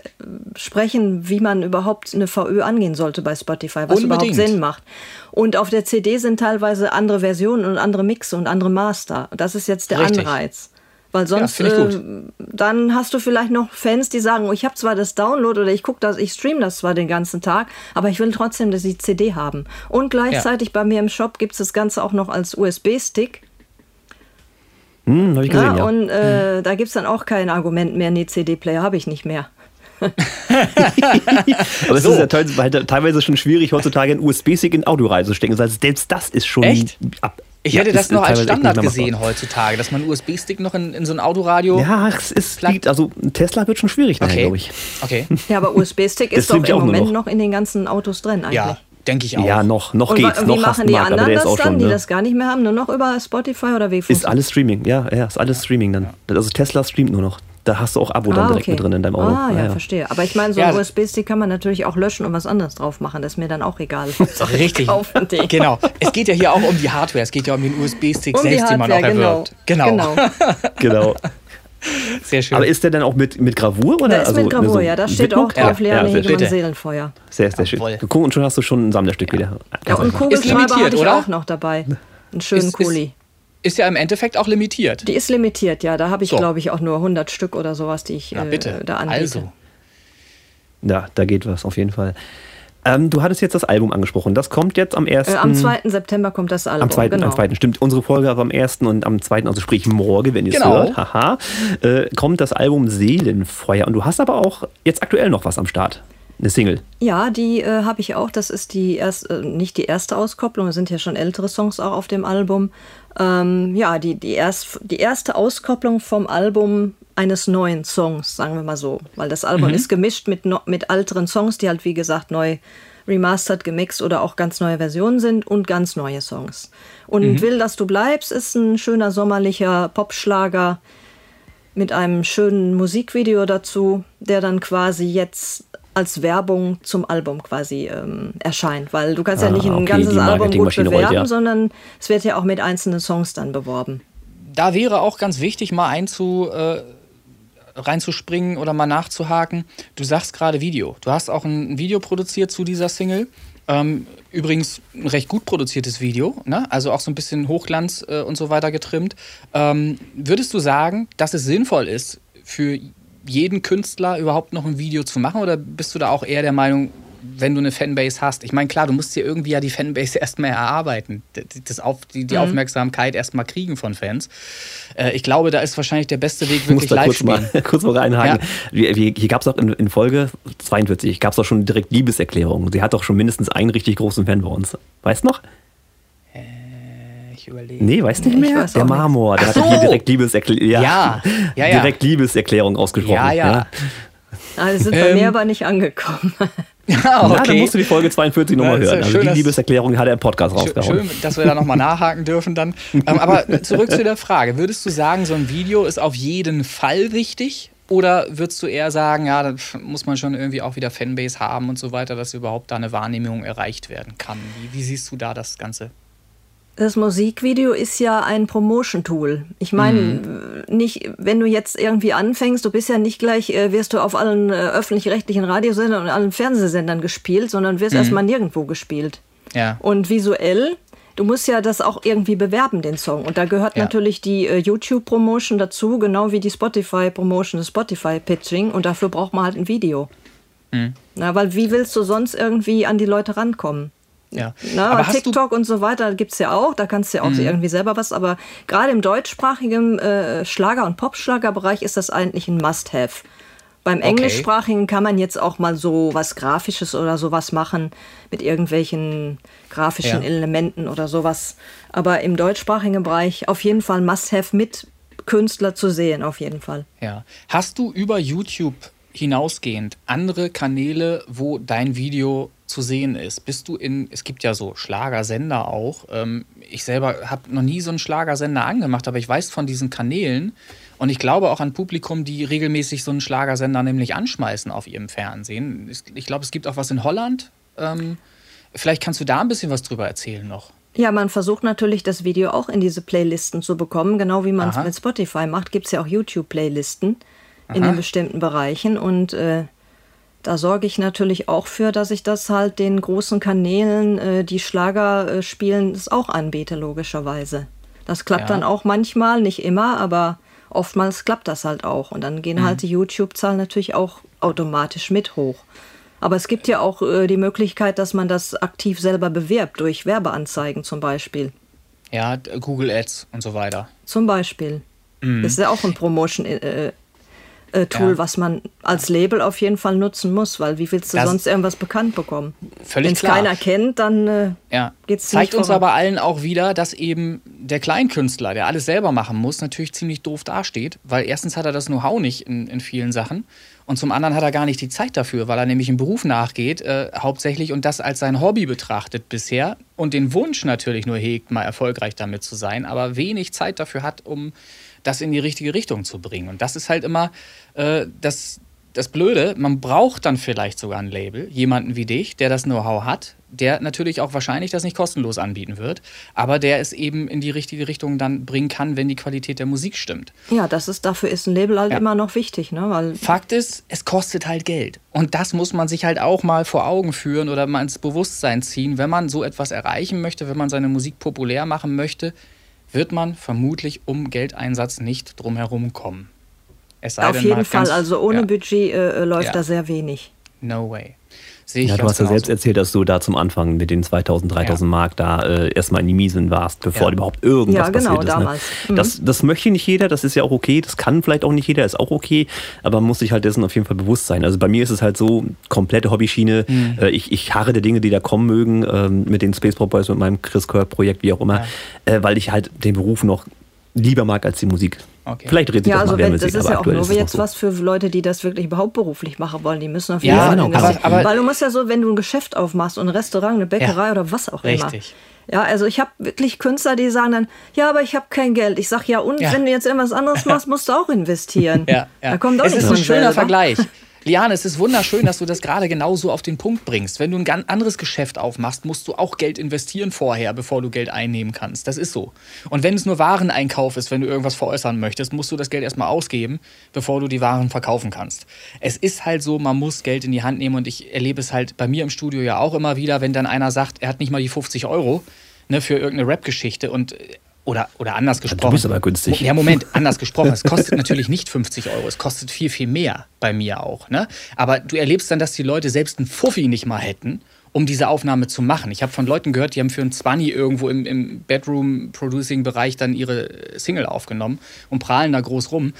C: sprechen, wie man überhaupt eine VÖ angehen sollte bei Spotify, was Unbedingt. überhaupt Sinn macht. Und auf der CD sind teilweise andere Versionen und andere Mixe und andere Master. Das ist jetzt der Richtig. Anreiz. Weil sonst, ja, äh, dann hast du vielleicht noch Fans, die sagen, oh, ich habe zwar das Download oder ich gucke das, ich streame das zwar den ganzen Tag, aber ich will trotzdem dass die CD haben. Und gleichzeitig ja. bei mir im Shop gibt es das Ganze auch noch als USB-Stick.
A: Hm, habe ich gesehen, ja.
C: ja. Und äh, hm. da gibt es dann auch kein Argument mehr, nee, CD-Player habe ich nicht mehr.
A: aber es so. ist ja teilweise schon schwierig, heutzutage einen USB-Stick in Audio reinzustecken. Also selbst das ist schon
B: Echt? ab, ich ja, hätte das noch als Standard gesehen heutzutage, dass man einen USB-Stick noch in, in, so ein Autoradio.
A: Ja, es ist, liegt, also Tesla wird schon schwierig,
B: okay.
A: glaube ich.
C: Okay. Ja, aber USB-Stick ist doch im Moment noch. noch. in den ganzen Autos drin eigentlich. Ja,
B: denke ich auch.
A: Ja, noch, noch
C: Und
A: geht's.
C: Wie
A: noch
C: machen die Markt, anderen das dann, schon, die ne? das gar nicht mehr haben? Nur noch über Spotify oder wie?
A: Ist alles Streaming, ja, ja, ist alles Streaming dann. Also Tesla streamt nur noch. Da hast du auch Abo dann ah, direkt okay. mit drin in deinem Auto.
C: Ah, ja, ja. verstehe. Aber ich meine, so ja, ein USB-Stick kann man natürlich auch löschen und was anderes drauf machen. Das ist mir dann auch egal.
B: Richtig. Genau. Es geht ja hier auch um die Hardware. Es geht ja um den USB-Stick um selbst, den man auch erwirbt.
C: Genau. Genau.
A: genau.
B: Sehr schön.
A: Aber ist der dann auch mit, mit Gravur? Oder?
C: Der ist also, mit Gravur, so ja. Da steht auch drauf, ja, Leerne ja, Hegemann Seelenfeuer.
A: Sehr, sehr schön. Guck, und schon hast du schon ein Sammlerstück wieder.
C: Ja, und Kugelschreiber hatte ich oder? auch noch dabei. Einen schönen Kuli
B: ist ja im Endeffekt auch limitiert.
C: Die ist limitiert, ja. Da habe ich, so. glaube ich, auch nur 100 Stück oder sowas, die ich
B: Na, bitte.
C: Äh, da anbiete.
B: Also.
A: Ja, da geht was, auf jeden Fall. Ähm, du hattest jetzt das Album angesprochen. Das kommt jetzt am 1. Äh,
C: am 2. September kommt das Album.
A: Am 2. Genau. Am 2. Stimmt, unsere Folge war am 1. und am 2. also sprich morgen, wenn ihr es genau. hört, haha, äh, kommt das Album Seelenfeuer. Und du hast aber auch jetzt aktuell noch was am Start eine Single.
C: Ja, die äh, habe ich auch. Das ist die erst, äh, nicht die erste Auskopplung, es sind ja schon ältere Songs auch auf dem Album. Ähm, ja, die, die, erst, die erste Auskopplung vom Album eines neuen Songs, sagen wir mal so. Weil das Album mhm. ist gemischt mit, mit älteren Songs, die halt wie gesagt neu remastered, gemixt oder auch ganz neue Versionen sind und ganz neue Songs. Und mhm. Will, dass du bleibst, ist ein schöner sommerlicher Popschlager mit einem schönen Musikvideo dazu, der dann quasi jetzt als Werbung zum Album quasi ähm, erscheint, weil du kannst ah, ja nicht ein okay, ganzes Album gut bewerben, rollt, ja. sondern es wird ja auch mit einzelnen Songs dann beworben.
B: Da wäre auch ganz wichtig, mal einzu, äh, reinzuspringen oder mal nachzuhaken. Du sagst gerade Video. Du hast auch ein Video produziert zu dieser Single. Ähm, übrigens ein recht gut produziertes Video, ne? also auch so ein bisschen Hochglanz äh, und so weiter getrimmt. Ähm, würdest du sagen, dass es sinnvoll ist, für jeden Künstler überhaupt noch ein Video zu machen? Oder bist du da auch eher der Meinung, wenn du eine Fanbase hast. Ich meine, klar, du musst dir irgendwie ja die Fanbase erstmal erarbeiten, das auf, die, die mhm. Aufmerksamkeit erstmal kriegen von Fans. Äh, ich glaube, da ist wahrscheinlich der beste Weg, wirklich live
A: kurz
B: spielen.
A: Mal, kurz mal reinhaken. Ja. Hier gab es auch in, in, Folge 42, gab es auch schon direkt Liebeserklärungen. Sie hat doch schon mindestens einen richtig großen Fan bei uns. Weißt du noch?
B: Äh, ich überlege.
A: Nee, weißt du nicht mehr? Der Marmor, der
B: so.
A: hat hier direkt Liebeserklärung.
B: Ja. Ja. ja,
A: ja, direkt Liebeserklärung ausgesprochen.
B: Ja, ja.
C: Also sind bei ähm, mir aber nicht angekommen.
A: Ja, okay. Na, dann musst du die Folge 42 nochmal hören. Also schön, die Liebeserklärung hat er im Podcast rausgehauen.
B: Schön, dass wir da nochmal nachhaken dürfen dann. ähm, aber zurück zu der Frage. Würdest du sagen, so ein Video ist auf jeden Fall wichtig? Oder würdest du eher sagen, ja, da muss man schon irgendwie auch wieder Fanbase haben und so weiter, dass überhaupt da eine Wahrnehmung erreicht werden kann? Wie, wie siehst du da das Ganze?
C: Das Musikvideo ist ja ein Promotion-Tool. Ich meine, mhm. nicht, wenn du jetzt irgendwie anfängst, du bist ja nicht gleich, äh, wirst du auf allen äh, öffentlich-rechtlichen Radiosendern und allen Fernsehsendern gespielt, sondern wirst mhm. erstmal nirgendwo gespielt.
B: Ja.
C: Und visuell, du musst ja das auch irgendwie bewerben, den Song. Und da gehört ja. natürlich die äh, YouTube-Promotion dazu, genau wie die Spotify-Promotion, das Spotify-Pitching. Und dafür braucht man halt ein Video. Mhm. Na, weil wie willst du sonst irgendwie an die Leute rankommen?
B: Ja.
C: Na, aber TikTok und so weiter gibt es ja auch, da kannst du ja auch mhm. irgendwie selber was, aber gerade im deutschsprachigen äh, Schlager- und Popschlagerbereich ist das eigentlich ein Must-Have. Beim okay. englischsprachigen kann man jetzt auch mal so was Grafisches oder sowas machen mit irgendwelchen grafischen ja. Elementen oder sowas. Aber im deutschsprachigen Bereich auf jeden Fall Must-Have mit Künstler zu sehen, auf jeden Fall.
B: Ja. Hast du über YouTube hinausgehend andere Kanäle, wo dein Video zu sehen ist. Bist du in, es gibt ja so Schlagersender auch. Ähm, ich selber habe noch nie so einen Schlagersender angemacht, aber ich weiß von diesen Kanälen und ich glaube auch an Publikum, die regelmäßig so einen Schlagersender nämlich anschmeißen auf ihrem Fernsehen. Ich glaube, es gibt auch was in Holland. Ähm, vielleicht kannst du da ein bisschen was drüber erzählen noch.
C: Ja, man versucht natürlich, das Video auch in diese Playlisten zu bekommen. Genau wie man es mit Spotify macht, gibt es ja auch YouTube-Playlisten in den bestimmten Bereichen. Und äh, da sorge ich natürlich auch für, dass ich das halt den großen Kanälen, äh, die Schlager äh, spielen, das auch anbiete, logischerweise. Das klappt ja. dann auch manchmal, nicht immer, aber oftmals klappt das halt auch. Und dann gehen mhm. halt die YouTube-Zahlen natürlich auch automatisch mit hoch. Aber es gibt ja auch äh, die Möglichkeit, dass man das aktiv selber bewirbt, durch Werbeanzeigen zum Beispiel.
B: Ja, Google Ads und so weiter.
C: Zum Beispiel. Mhm. Das ist ja auch ein Promotion, äh, äh, Tool, ja. was man als Label auf jeden Fall nutzen muss, weil wie willst du das sonst irgendwas bekannt bekommen?
B: Völlig
C: Wenn es keiner kennt, dann äh,
B: ja.
C: geht's
B: Zeigt uns aber allen auch wieder, dass eben der Kleinkünstler, der alles selber machen muss, natürlich ziemlich doof dasteht, weil erstens hat er das Know-how nicht in, in vielen Sachen und zum anderen hat er gar nicht die Zeit dafür, weil er nämlich im Beruf nachgeht, äh, hauptsächlich und das als sein Hobby betrachtet bisher und den Wunsch natürlich nur hegt, mal erfolgreich damit zu sein, aber wenig Zeit dafür hat, um das in die richtige Richtung zu bringen. Und das ist halt immer äh, das, das Blöde. Man braucht dann vielleicht sogar ein Label, jemanden wie dich, der das Know-how hat, der natürlich auch wahrscheinlich das nicht kostenlos anbieten wird, aber der es eben in die richtige Richtung dann bringen kann, wenn die Qualität der Musik stimmt.
C: Ja, das ist dafür ist ein Label halt ja. immer noch wichtig, ne? Weil
B: Fakt ist, es kostet halt Geld und das muss man sich halt auch mal vor Augen führen oder mal ins Bewusstsein ziehen, wenn man so etwas erreichen möchte, wenn man seine Musik populär machen möchte wird man vermutlich um Geldeinsatz nicht drumherum kommen.
C: Auf jeden Fall, also ohne ja. Budget äh, läuft ja. da sehr wenig.
B: No way.
A: Sehe ich ja, du hast ja selbst erzählt, dass du da zum Anfang mit den 2000, 3000 ja. Mark da äh, erstmal in die Miesen warst, bevor ja. überhaupt irgendwas ja, genau, passiert ist. Ne? Damals. Ne? Mhm. Das, das möchte nicht jeder, das ist ja auch okay, das kann vielleicht auch nicht jeder, ist auch okay, aber man muss sich halt dessen auf jeden Fall bewusst sein. Also bei mir ist es halt so, komplette Hobbyschiene, mhm. äh, ich, ich harre der Dinge, die da kommen mögen, äh, mit den Space Pop Boys, mit meinem Chris Kirk Projekt, wie auch immer, äh, weil ich halt den Beruf noch lieber mag als die Musik.
B: Okay.
A: Vielleicht redet sich
C: ja,
A: das
C: also
A: mal
C: wenn, Das ist ja auch nur jetzt so. was für Leute, die das wirklich überhaupt beruflich machen wollen. Die müssen auf jeden ja, Fall genau. aber, aber, Weil du musst ja so, wenn du ein Geschäft aufmachst und ein Restaurant, eine Bäckerei ja, oder was auch
B: richtig.
C: immer. Ja, also ich habe wirklich Künstler, die sagen dann, ja, aber ich habe kein Geld. Ich sage, ja, und ja. wenn du jetzt irgendwas anderes machst, musst du auch investieren.
B: Ja, ja.
C: Da kommt auch
B: es ist ein schöner Vergleich. Liane, es ist wunderschön, dass du das gerade genau so auf den Punkt bringst. Wenn du ein ganz anderes Geschäft aufmachst, musst du auch Geld investieren vorher, bevor du Geld einnehmen kannst. Das ist so. Und wenn es nur Wareneinkauf ist, wenn du irgendwas veräußern möchtest, musst du das Geld erstmal ausgeben, bevor du die Waren verkaufen kannst. Es ist halt so, man muss Geld in die Hand nehmen und ich erlebe es halt bei mir im Studio ja auch immer wieder, wenn dann einer sagt, er hat nicht mal die 50 Euro ne, für irgendeine Rap-Geschichte und oder, oder anders gesprochen. Du
A: bist aber günstig.
B: Ja, Moment, anders gesprochen. Es kostet natürlich nicht 50 Euro, es kostet viel, viel mehr bei mir auch. Ne? Aber du erlebst dann, dass die Leute selbst einen Fuffi nicht mal hätten, um diese Aufnahme zu machen. Ich habe von Leuten gehört, die haben für ein 20 irgendwo im, im Bedroom-Producing-Bereich dann ihre Single aufgenommen und prahlen da groß rum.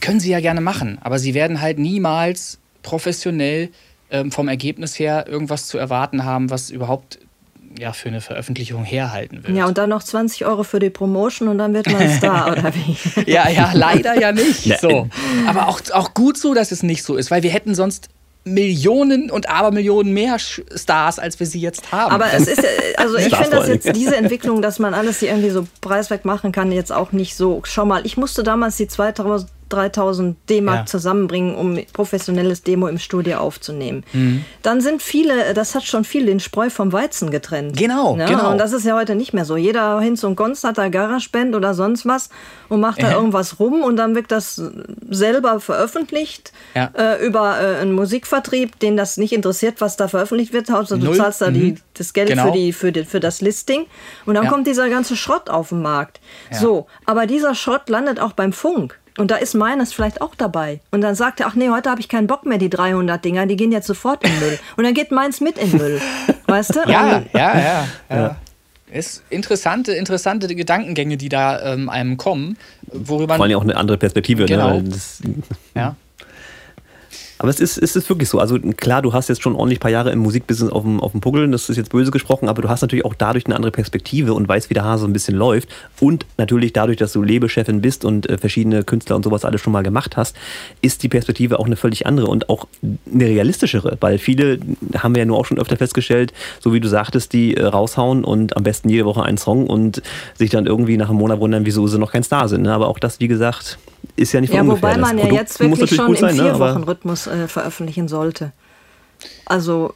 B: Können sie ja gerne machen, aber sie werden halt niemals professionell ähm, vom Ergebnis her irgendwas zu erwarten haben, was überhaupt ja, für eine Veröffentlichung herhalten wird.
C: Ja, und dann noch 20 Euro für die Promotion und dann wird man Star, oder wie?
B: ja, ja, leider ja nicht. So. Aber auch, auch gut so, dass es nicht so ist, weil wir hätten sonst Millionen und Abermillionen mehr Stars, als wir sie jetzt haben.
C: Aber es ist, also ich finde das jetzt, diese Entwicklung, dass man alles hier irgendwie so preiswert machen kann, jetzt auch nicht so. Schau mal, ich musste damals die 2000 3000 D-Mark ja. zusammenbringen, um professionelles Demo im Studio aufzunehmen. Mhm. Dann sind viele, das hat schon viel den Spreu vom Weizen getrennt.
B: Genau,
C: ja,
B: genau.
C: Und das ist ja heute nicht mehr so. Jeder Hinz und Gonz hat da GarageBand oder sonst was und macht da äh. irgendwas rum und dann wird das selber veröffentlicht ja. äh, über äh, einen Musikvertrieb, den das nicht interessiert, was da veröffentlicht wird. Also du zahlst da mhm. die, das Geld genau. für, die, für, die, für das Listing und dann kommt dieser ganze Schrott auf den Markt. So, aber dieser Schrott landet auch beim Funk. Und da ist meines vielleicht auch dabei. Und dann sagt er, ach nee, heute habe ich keinen Bock mehr, die 300 Dinger, die gehen jetzt sofort in Müll. Und dann geht meins mit in Müll. Weißt du?
B: Ja, ja, ja, ja. Ist interessante, interessante Gedankengänge, die da ähm, einem kommen, worüber
A: Vor allem auch eine andere Perspektive. Ne?
B: Genau. Ne? Das, ja.
A: Aber es ist, es ist wirklich so. Also klar, du hast jetzt schon ordentlich paar Jahre im Musikbusiness auf dem, auf dem Puckel, das ist jetzt böse gesprochen, aber du hast natürlich auch dadurch eine andere Perspektive und weißt, wie der Hase ein bisschen läuft. Und natürlich dadurch, dass du Lebechefin bist und äh, verschiedene Künstler und sowas alles schon mal gemacht hast, ist die Perspektive auch eine völlig andere und auch eine realistischere, weil viele, haben wir ja nur auch schon öfter festgestellt, so wie du sagtest, die äh, raushauen und am besten jede Woche einen Song und sich dann irgendwie nach einem Monat wundern, wieso sie noch kein Star sind. Ne? Aber auch das, wie gesagt, ist ja nicht
C: Ja, wobei man ja jetzt wirklich schon im ne? Vier-Wochen-Rhythmus äh, veröffentlichen sollte. Also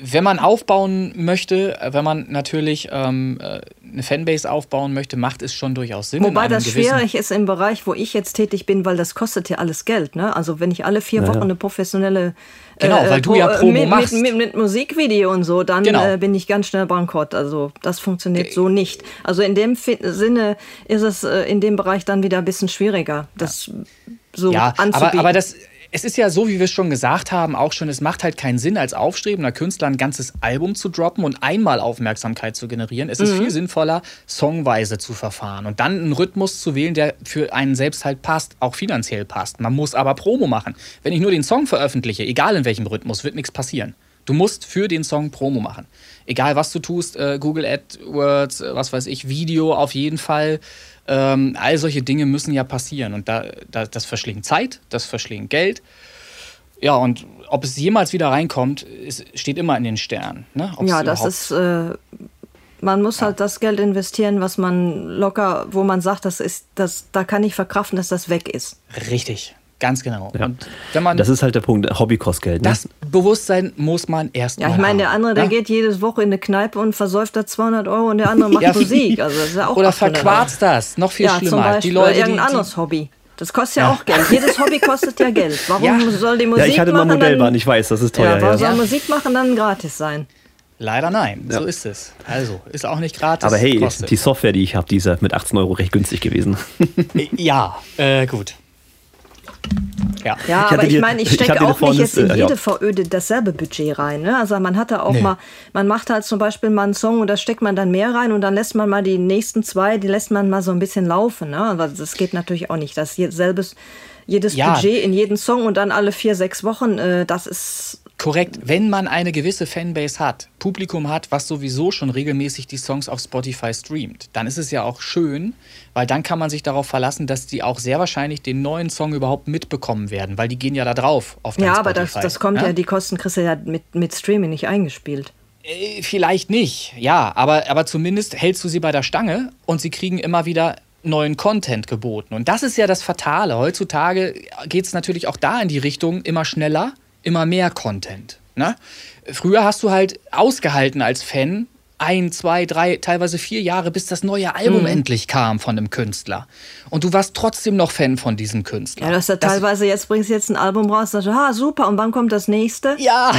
B: wenn man aufbauen möchte, wenn man natürlich ähm, äh, eine Fanbase aufbauen möchte, macht es schon durchaus Sinn.
C: Wobei das schwierig ist im Bereich, wo ich jetzt tätig bin, weil das kostet ja alles Geld. Ne? Also wenn ich alle vier naja. Wochen eine professionelle
B: Genau, äh, weil du ja Promo mit, machst.
C: Mit, mit, mit, Musikvideo und so, dann genau. äh, bin ich ganz schnell bankrott. Also das funktioniert okay. so nicht. Also in dem Sinne ist es äh, in dem Bereich dann wieder ein bisschen schwieriger, das ja. so
B: ja, anzubieten. Aber, aber das es ist ja so, wie wir es schon gesagt haben, auch schon, es macht halt keinen Sinn, als aufstrebender Künstler ein ganzes Album zu droppen und einmal Aufmerksamkeit zu generieren. Es ist mhm. viel sinnvoller, songweise zu verfahren und dann einen Rhythmus zu wählen, der für einen selbst halt passt, auch finanziell passt. Man muss aber Promo machen. Wenn ich nur den Song veröffentliche, egal in welchem Rhythmus, wird nichts passieren. Du musst für den Song Promo machen. Egal was du tust, äh, Google AdWords, äh, was weiß ich, Video auf jeden Fall. Ähm, all solche Dinge müssen ja passieren. Und da, da, das verschlingt Zeit, das verschlingt Geld. Ja, und ob es jemals wieder reinkommt, ist, steht immer in den Sternen. Ne?
C: Ja, das ist. Äh, man muss ja. halt das Geld investieren, was man locker, wo man sagt, das ist, das, da kann ich verkraften, dass das weg ist.
B: Richtig. Ganz genau.
A: Ja. Und wenn man das ist halt der Punkt, Hobby kostet Geld.
B: Ne? Das Bewusstsein muss man erst
C: Ja, ich meine, der andere, der ja? geht jedes Woche in eine Kneipe und versäuft da 200 Euro und der andere macht ja, Musik. Also das ist ja auch
B: Oder verquarzt das, noch viel ja, schlimmer. Zum
C: Beispiel, die Leute, irgendein die, anderes Hobby. Das kostet ja, auch Geld. Jedes Hobby kostet ja Geld. Warum ja. soll die Musik machen? Ja,
A: ich hatte mal Modellbahn, ich weiß, das ist teuer.
C: Ja, warum soll Musik machen dann gratis sein?
B: Leider nein, so ist es. Also, ist auch nicht gratis.
A: Aber hey, kostet. die Software, die ich habe, die ist mit 18 Euro recht günstig gewesen.
B: ja, äh, gut.
C: Ja, ja ich aber ich meine, ich stecke auch nicht jetzt in äh, jede ja. VÖ dasselbe Budget rein. Ne? Also man hat da auch nee. mal, man macht halt zum Beispiel mal einen Song und da steckt man dann mehr rein und dann lässt man mal die nächsten zwei, die lässt man mal so ein bisschen laufen. Ne? Aber das geht natürlich auch nicht. Das selbes, jedes ja. Budget in jeden Song und dann alle vier, sechs Wochen, äh, das ist
B: Korrekt, wenn man eine gewisse Fanbase hat, Publikum hat, was sowieso schon regelmäßig die Songs auf Spotify streamt, dann ist es ja auch schön, weil dann kann man sich darauf verlassen, dass die auch sehr wahrscheinlich den neuen Song überhaupt mitbekommen werden, weil die gehen ja da drauf auf
C: Ja, aber das, das, kommt ja? ja, die Kosten kriegst du ja mit, mit Streaming nicht eingespielt.
B: Äh, vielleicht nicht, ja, aber, aber zumindest hältst du sie bei der Stange und sie kriegen immer wieder neuen Content geboten. Und das ist ja das Fatale. Heutzutage geht es natürlich auch da in die Richtung immer schneller immer mehr Content. Ne? Früher hast du halt ausgehalten als Fan ein, zwei, drei, teilweise vier Jahre, bis das neue Album mhm. endlich kam von einem Künstler. Und du warst trotzdem noch Fan von diesem Künstler.
C: Ja, du hast ja teilweise, jetzt bringst du jetzt ein Album raus, sagst du, ah, super, und wann kommt das nächste?
B: Ja.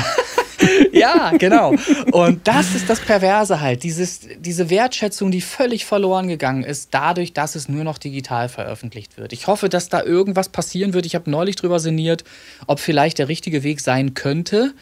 B: ja, genau. Und das ist das Perverse halt, dieses, diese Wertschätzung, die völlig verloren gegangen ist, dadurch, dass es nur noch digital veröffentlicht wird. Ich hoffe, dass da irgendwas passieren wird. Ich habe neulich drüber sinniert, ob vielleicht der richtige Weg sein könnte,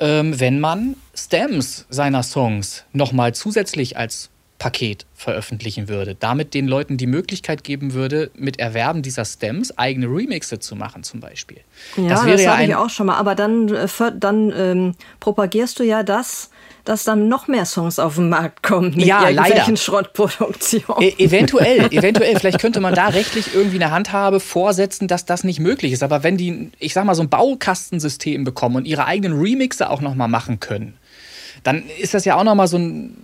B: ähm, wenn man Stems seiner Songs nochmal zusätzlich als Paket veröffentlichen würde. Damit den Leuten die Möglichkeit geben würde, mit Erwerben dieser Stems eigene Remixe zu machen, zum Beispiel.
C: Ja, das, das ja habe ich auch schon mal. Aber dann, äh, dann ähm, propagierst du ja das, dass dann noch mehr Songs auf den Markt kommen mit
B: ja,
C: irgendwelchen Schrottproduktionen.
B: E eventuell, eventuell. Vielleicht könnte man da rechtlich irgendwie eine Handhabe vorsetzen, dass das nicht möglich ist. Aber wenn die, ich sag mal, so ein Baukastensystem bekommen und ihre eigenen Remixe auch noch mal machen können, dann ist das ja auch noch mal so ein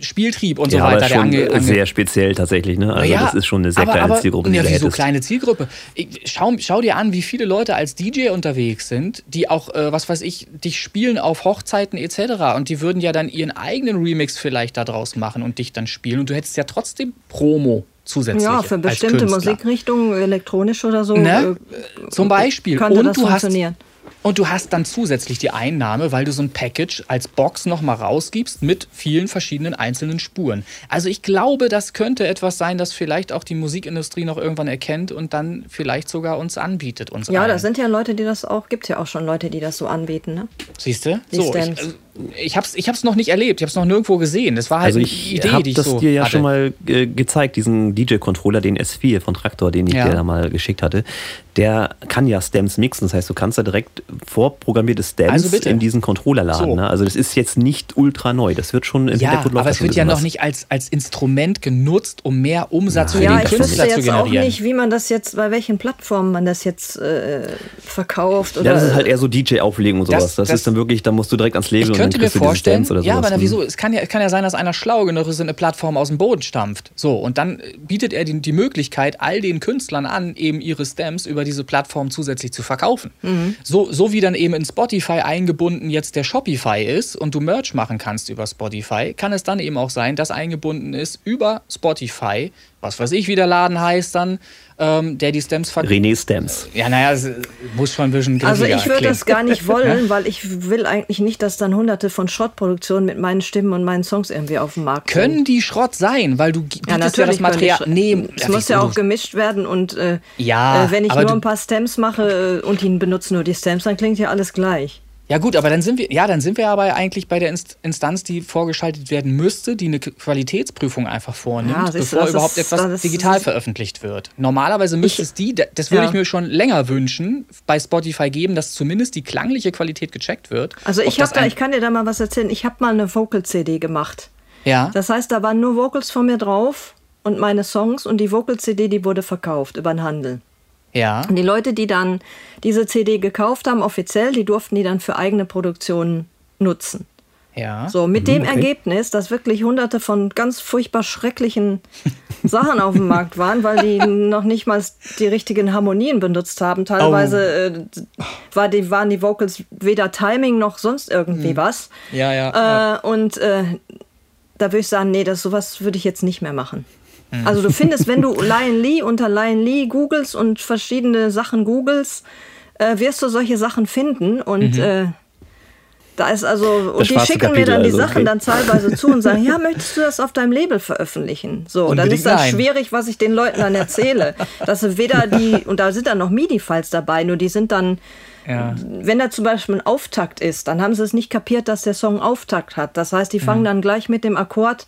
B: Spieltrieb und
A: ja,
B: so weiter.
A: Aber schon der ange, sehr speziell tatsächlich. Ne? Also ja, das ist schon eine sehr aber, kleine
B: aber,
A: Zielgruppe.
B: Ja, wie so kleine Zielgruppe. Schau, schau, dir an, wie viele Leute als DJ unterwegs sind, die auch, äh, was weiß ich, dich spielen auf Hochzeiten etc. Und die würden ja dann ihren eigenen Remix vielleicht daraus machen und dich dann spielen. Und du hättest ja trotzdem Promo zusätzlich. Ja,
C: für bestimmte Musikrichtungen, elektronisch oder so.
B: Ne? Äh, Zum Beispiel.
C: Könnte und das du funktionieren.
B: Hast, und du hast dann zusätzlich die Einnahme, weil du so ein Package als Box nochmal rausgibst mit vielen verschiedenen einzelnen Spuren. Also ich glaube, das könnte etwas sein, das vielleicht auch die Musikindustrie noch irgendwann erkennt und dann vielleicht sogar uns anbietet. Uns
C: ja, da sind ja Leute, die das auch, gibt ja auch schon Leute, die das so anbieten. Ne?
B: Siehst du? So, ich, also, ich habe es ich hab's noch nicht erlebt, ich habe es noch nirgendwo gesehen. Das war halt
A: also ich Idee, die ich das so dir ja hatte. schon mal äh, gezeigt, diesen DJ-Controller, den S4 von Traktor, den ich ja. dir da mal geschickt hatte. Der kann ja Stems mixen, das heißt, du kannst da direkt vorprogrammierte Stems also in diesen Controller laden. So. Ne? Also das ist jetzt nicht ultra neu, das wird schon
B: im ja, Hintergrund aber es wird ja noch was. nicht als, als Instrument genutzt, um mehr Umsatz Nein. für ja, den Künstler zu generieren.
C: Ich wüsste jetzt auch nicht, wie man das jetzt, bei welchen Plattformen man das jetzt äh, verkauft. Oder
A: ja, das ist halt eher so DJ-Auflegen und sowas. Das, das, das, ist dann wirklich, da musst du direkt ans Label
B: könnte mir vorstellen, ja, aber na, wieso? Es kann ja, kann ja sein, dass einer schlau genug ist und eine Plattform aus dem Boden stampft. So, und dann bietet er die, die Möglichkeit, all den Künstlern an, eben ihre Stamps über diese Plattform zusätzlich zu verkaufen. Mhm. So, so wie dann eben in Spotify eingebunden jetzt der Shopify ist und du Merch machen kannst über Spotify, kann es dann eben auch sein, dass eingebunden ist über Spotify was weiß ich, wie der Laden heißt dann, ähm, der die Stems
A: verkauft. René Stems.
B: Ja, naja, muss schon ein bisschen
C: Also ich würde das gar nicht wollen, weil ich will eigentlich nicht, dass dann hunderte von Schrottproduktionen mit meinen Stimmen und meinen Songs irgendwie auf dem Markt
B: Können sind. die Schrott sein, weil du
C: ja, natürlich ja das Material... Nee, es ja, muss ja auch gemischt werden und äh, ja, äh, wenn ich nur ein paar Stems mache äh, und die benutzen nur die Stems, dann klingt ja alles gleich.
B: Ja gut, aber dann sind wir, ja, dann sind wir aber eigentlich bei der Instanz, die vorgeschaltet werden müsste, die eine Qualitätsprüfung einfach vornimmt, ja, bevor überhaupt ist, etwas digital veröffentlicht wird. Normalerweise müsste es die, das würde ja. ich mir schon länger wünschen, bei Spotify geben, dass zumindest die klangliche Qualität gecheckt wird.
C: Also ich habe da, ich kann dir da mal was erzählen. Ich habe mal eine Vocal-CD gemacht.
B: Ja.
C: Das heißt, da waren nur Vocals von mir drauf und meine Songs und die Vocal-CD, die wurde verkauft über den Handel.
B: Ja.
C: Und die Leute, die dann diese CD gekauft haben, offiziell, die durften die dann für eigene Produktionen nutzen.
B: Ja.
C: So, mit dem okay. Ergebnis, dass wirklich hunderte von ganz furchtbar schrecklichen Sachen auf dem Markt waren, weil die noch nicht mal die richtigen Harmonien benutzt haben. Teilweise oh. äh, war die, waren die Vocals weder Timing noch sonst irgendwie hm. was.
B: Ja, ja.
C: Äh, ja. Und äh, da würde ich sagen, nee, das sowas würde ich jetzt nicht mehr machen. Mhm. Also du findest, wenn du Lion Lee unter Lion Lee googelst und verschiedene Sachen googelst, äh, wirst du solche Sachen finden und mhm. äh, da ist also, und die schicken Kapitel mir dann die also, Sachen okay. dann teilweise zu und sagen, ja, möchtest du das auf deinem Label veröffentlichen? So, und dann ist das schwierig, was ich den Leuten dann erzähle. dass weder die, und da sind dann noch MIDI-Files dabei, nur die sind dann, ja. wenn da zum Beispiel ein Auftakt ist, dann haben sie es nicht kapiert, dass der Song Auftakt hat. Das heißt, die fangen mhm. dann gleich mit dem Akkord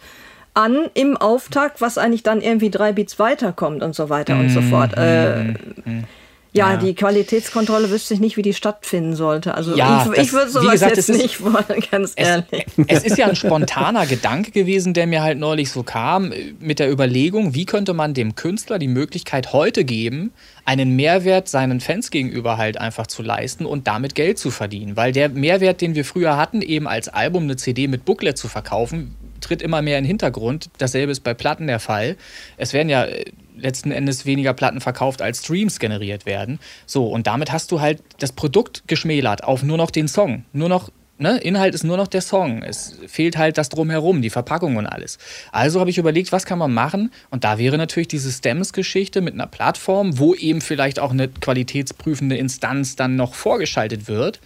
C: an im Auftakt, was eigentlich dann irgendwie drei Beats weiterkommt und so weiter und so mhm. fort. Äh, mhm. ja, ja, die Qualitätskontrolle wüsste ich nicht, wie die stattfinden sollte. Also ja, ich, ich würde sowas gesagt, jetzt nicht wollen, ganz ehrlich.
B: Es, es ist ja ein spontaner Gedanke gewesen, der mir halt neulich so kam, mit der Überlegung, wie könnte man dem Künstler die Möglichkeit heute geben, einen Mehrwert seinen Fans gegenüber halt einfach zu leisten und damit Geld zu verdienen. Weil der Mehrwert, den wir früher hatten, eben als Album eine CD mit Booklet zu verkaufen, tritt immer mehr in den Hintergrund. Dasselbe ist bei Platten der Fall. Es werden ja äh, letzten Endes weniger Platten verkauft, als Streams generiert werden. So, und damit hast du halt das Produkt geschmälert auf nur noch den Song. Nur noch, ne, Inhalt ist nur noch der Song. Es fehlt halt das Drumherum, die Verpackung und alles. Also habe ich überlegt, was kann man machen? Und da wäre natürlich diese Stems-Geschichte mit einer Plattform, wo eben vielleicht auch eine qualitätsprüfende Instanz dann noch vorgeschaltet wird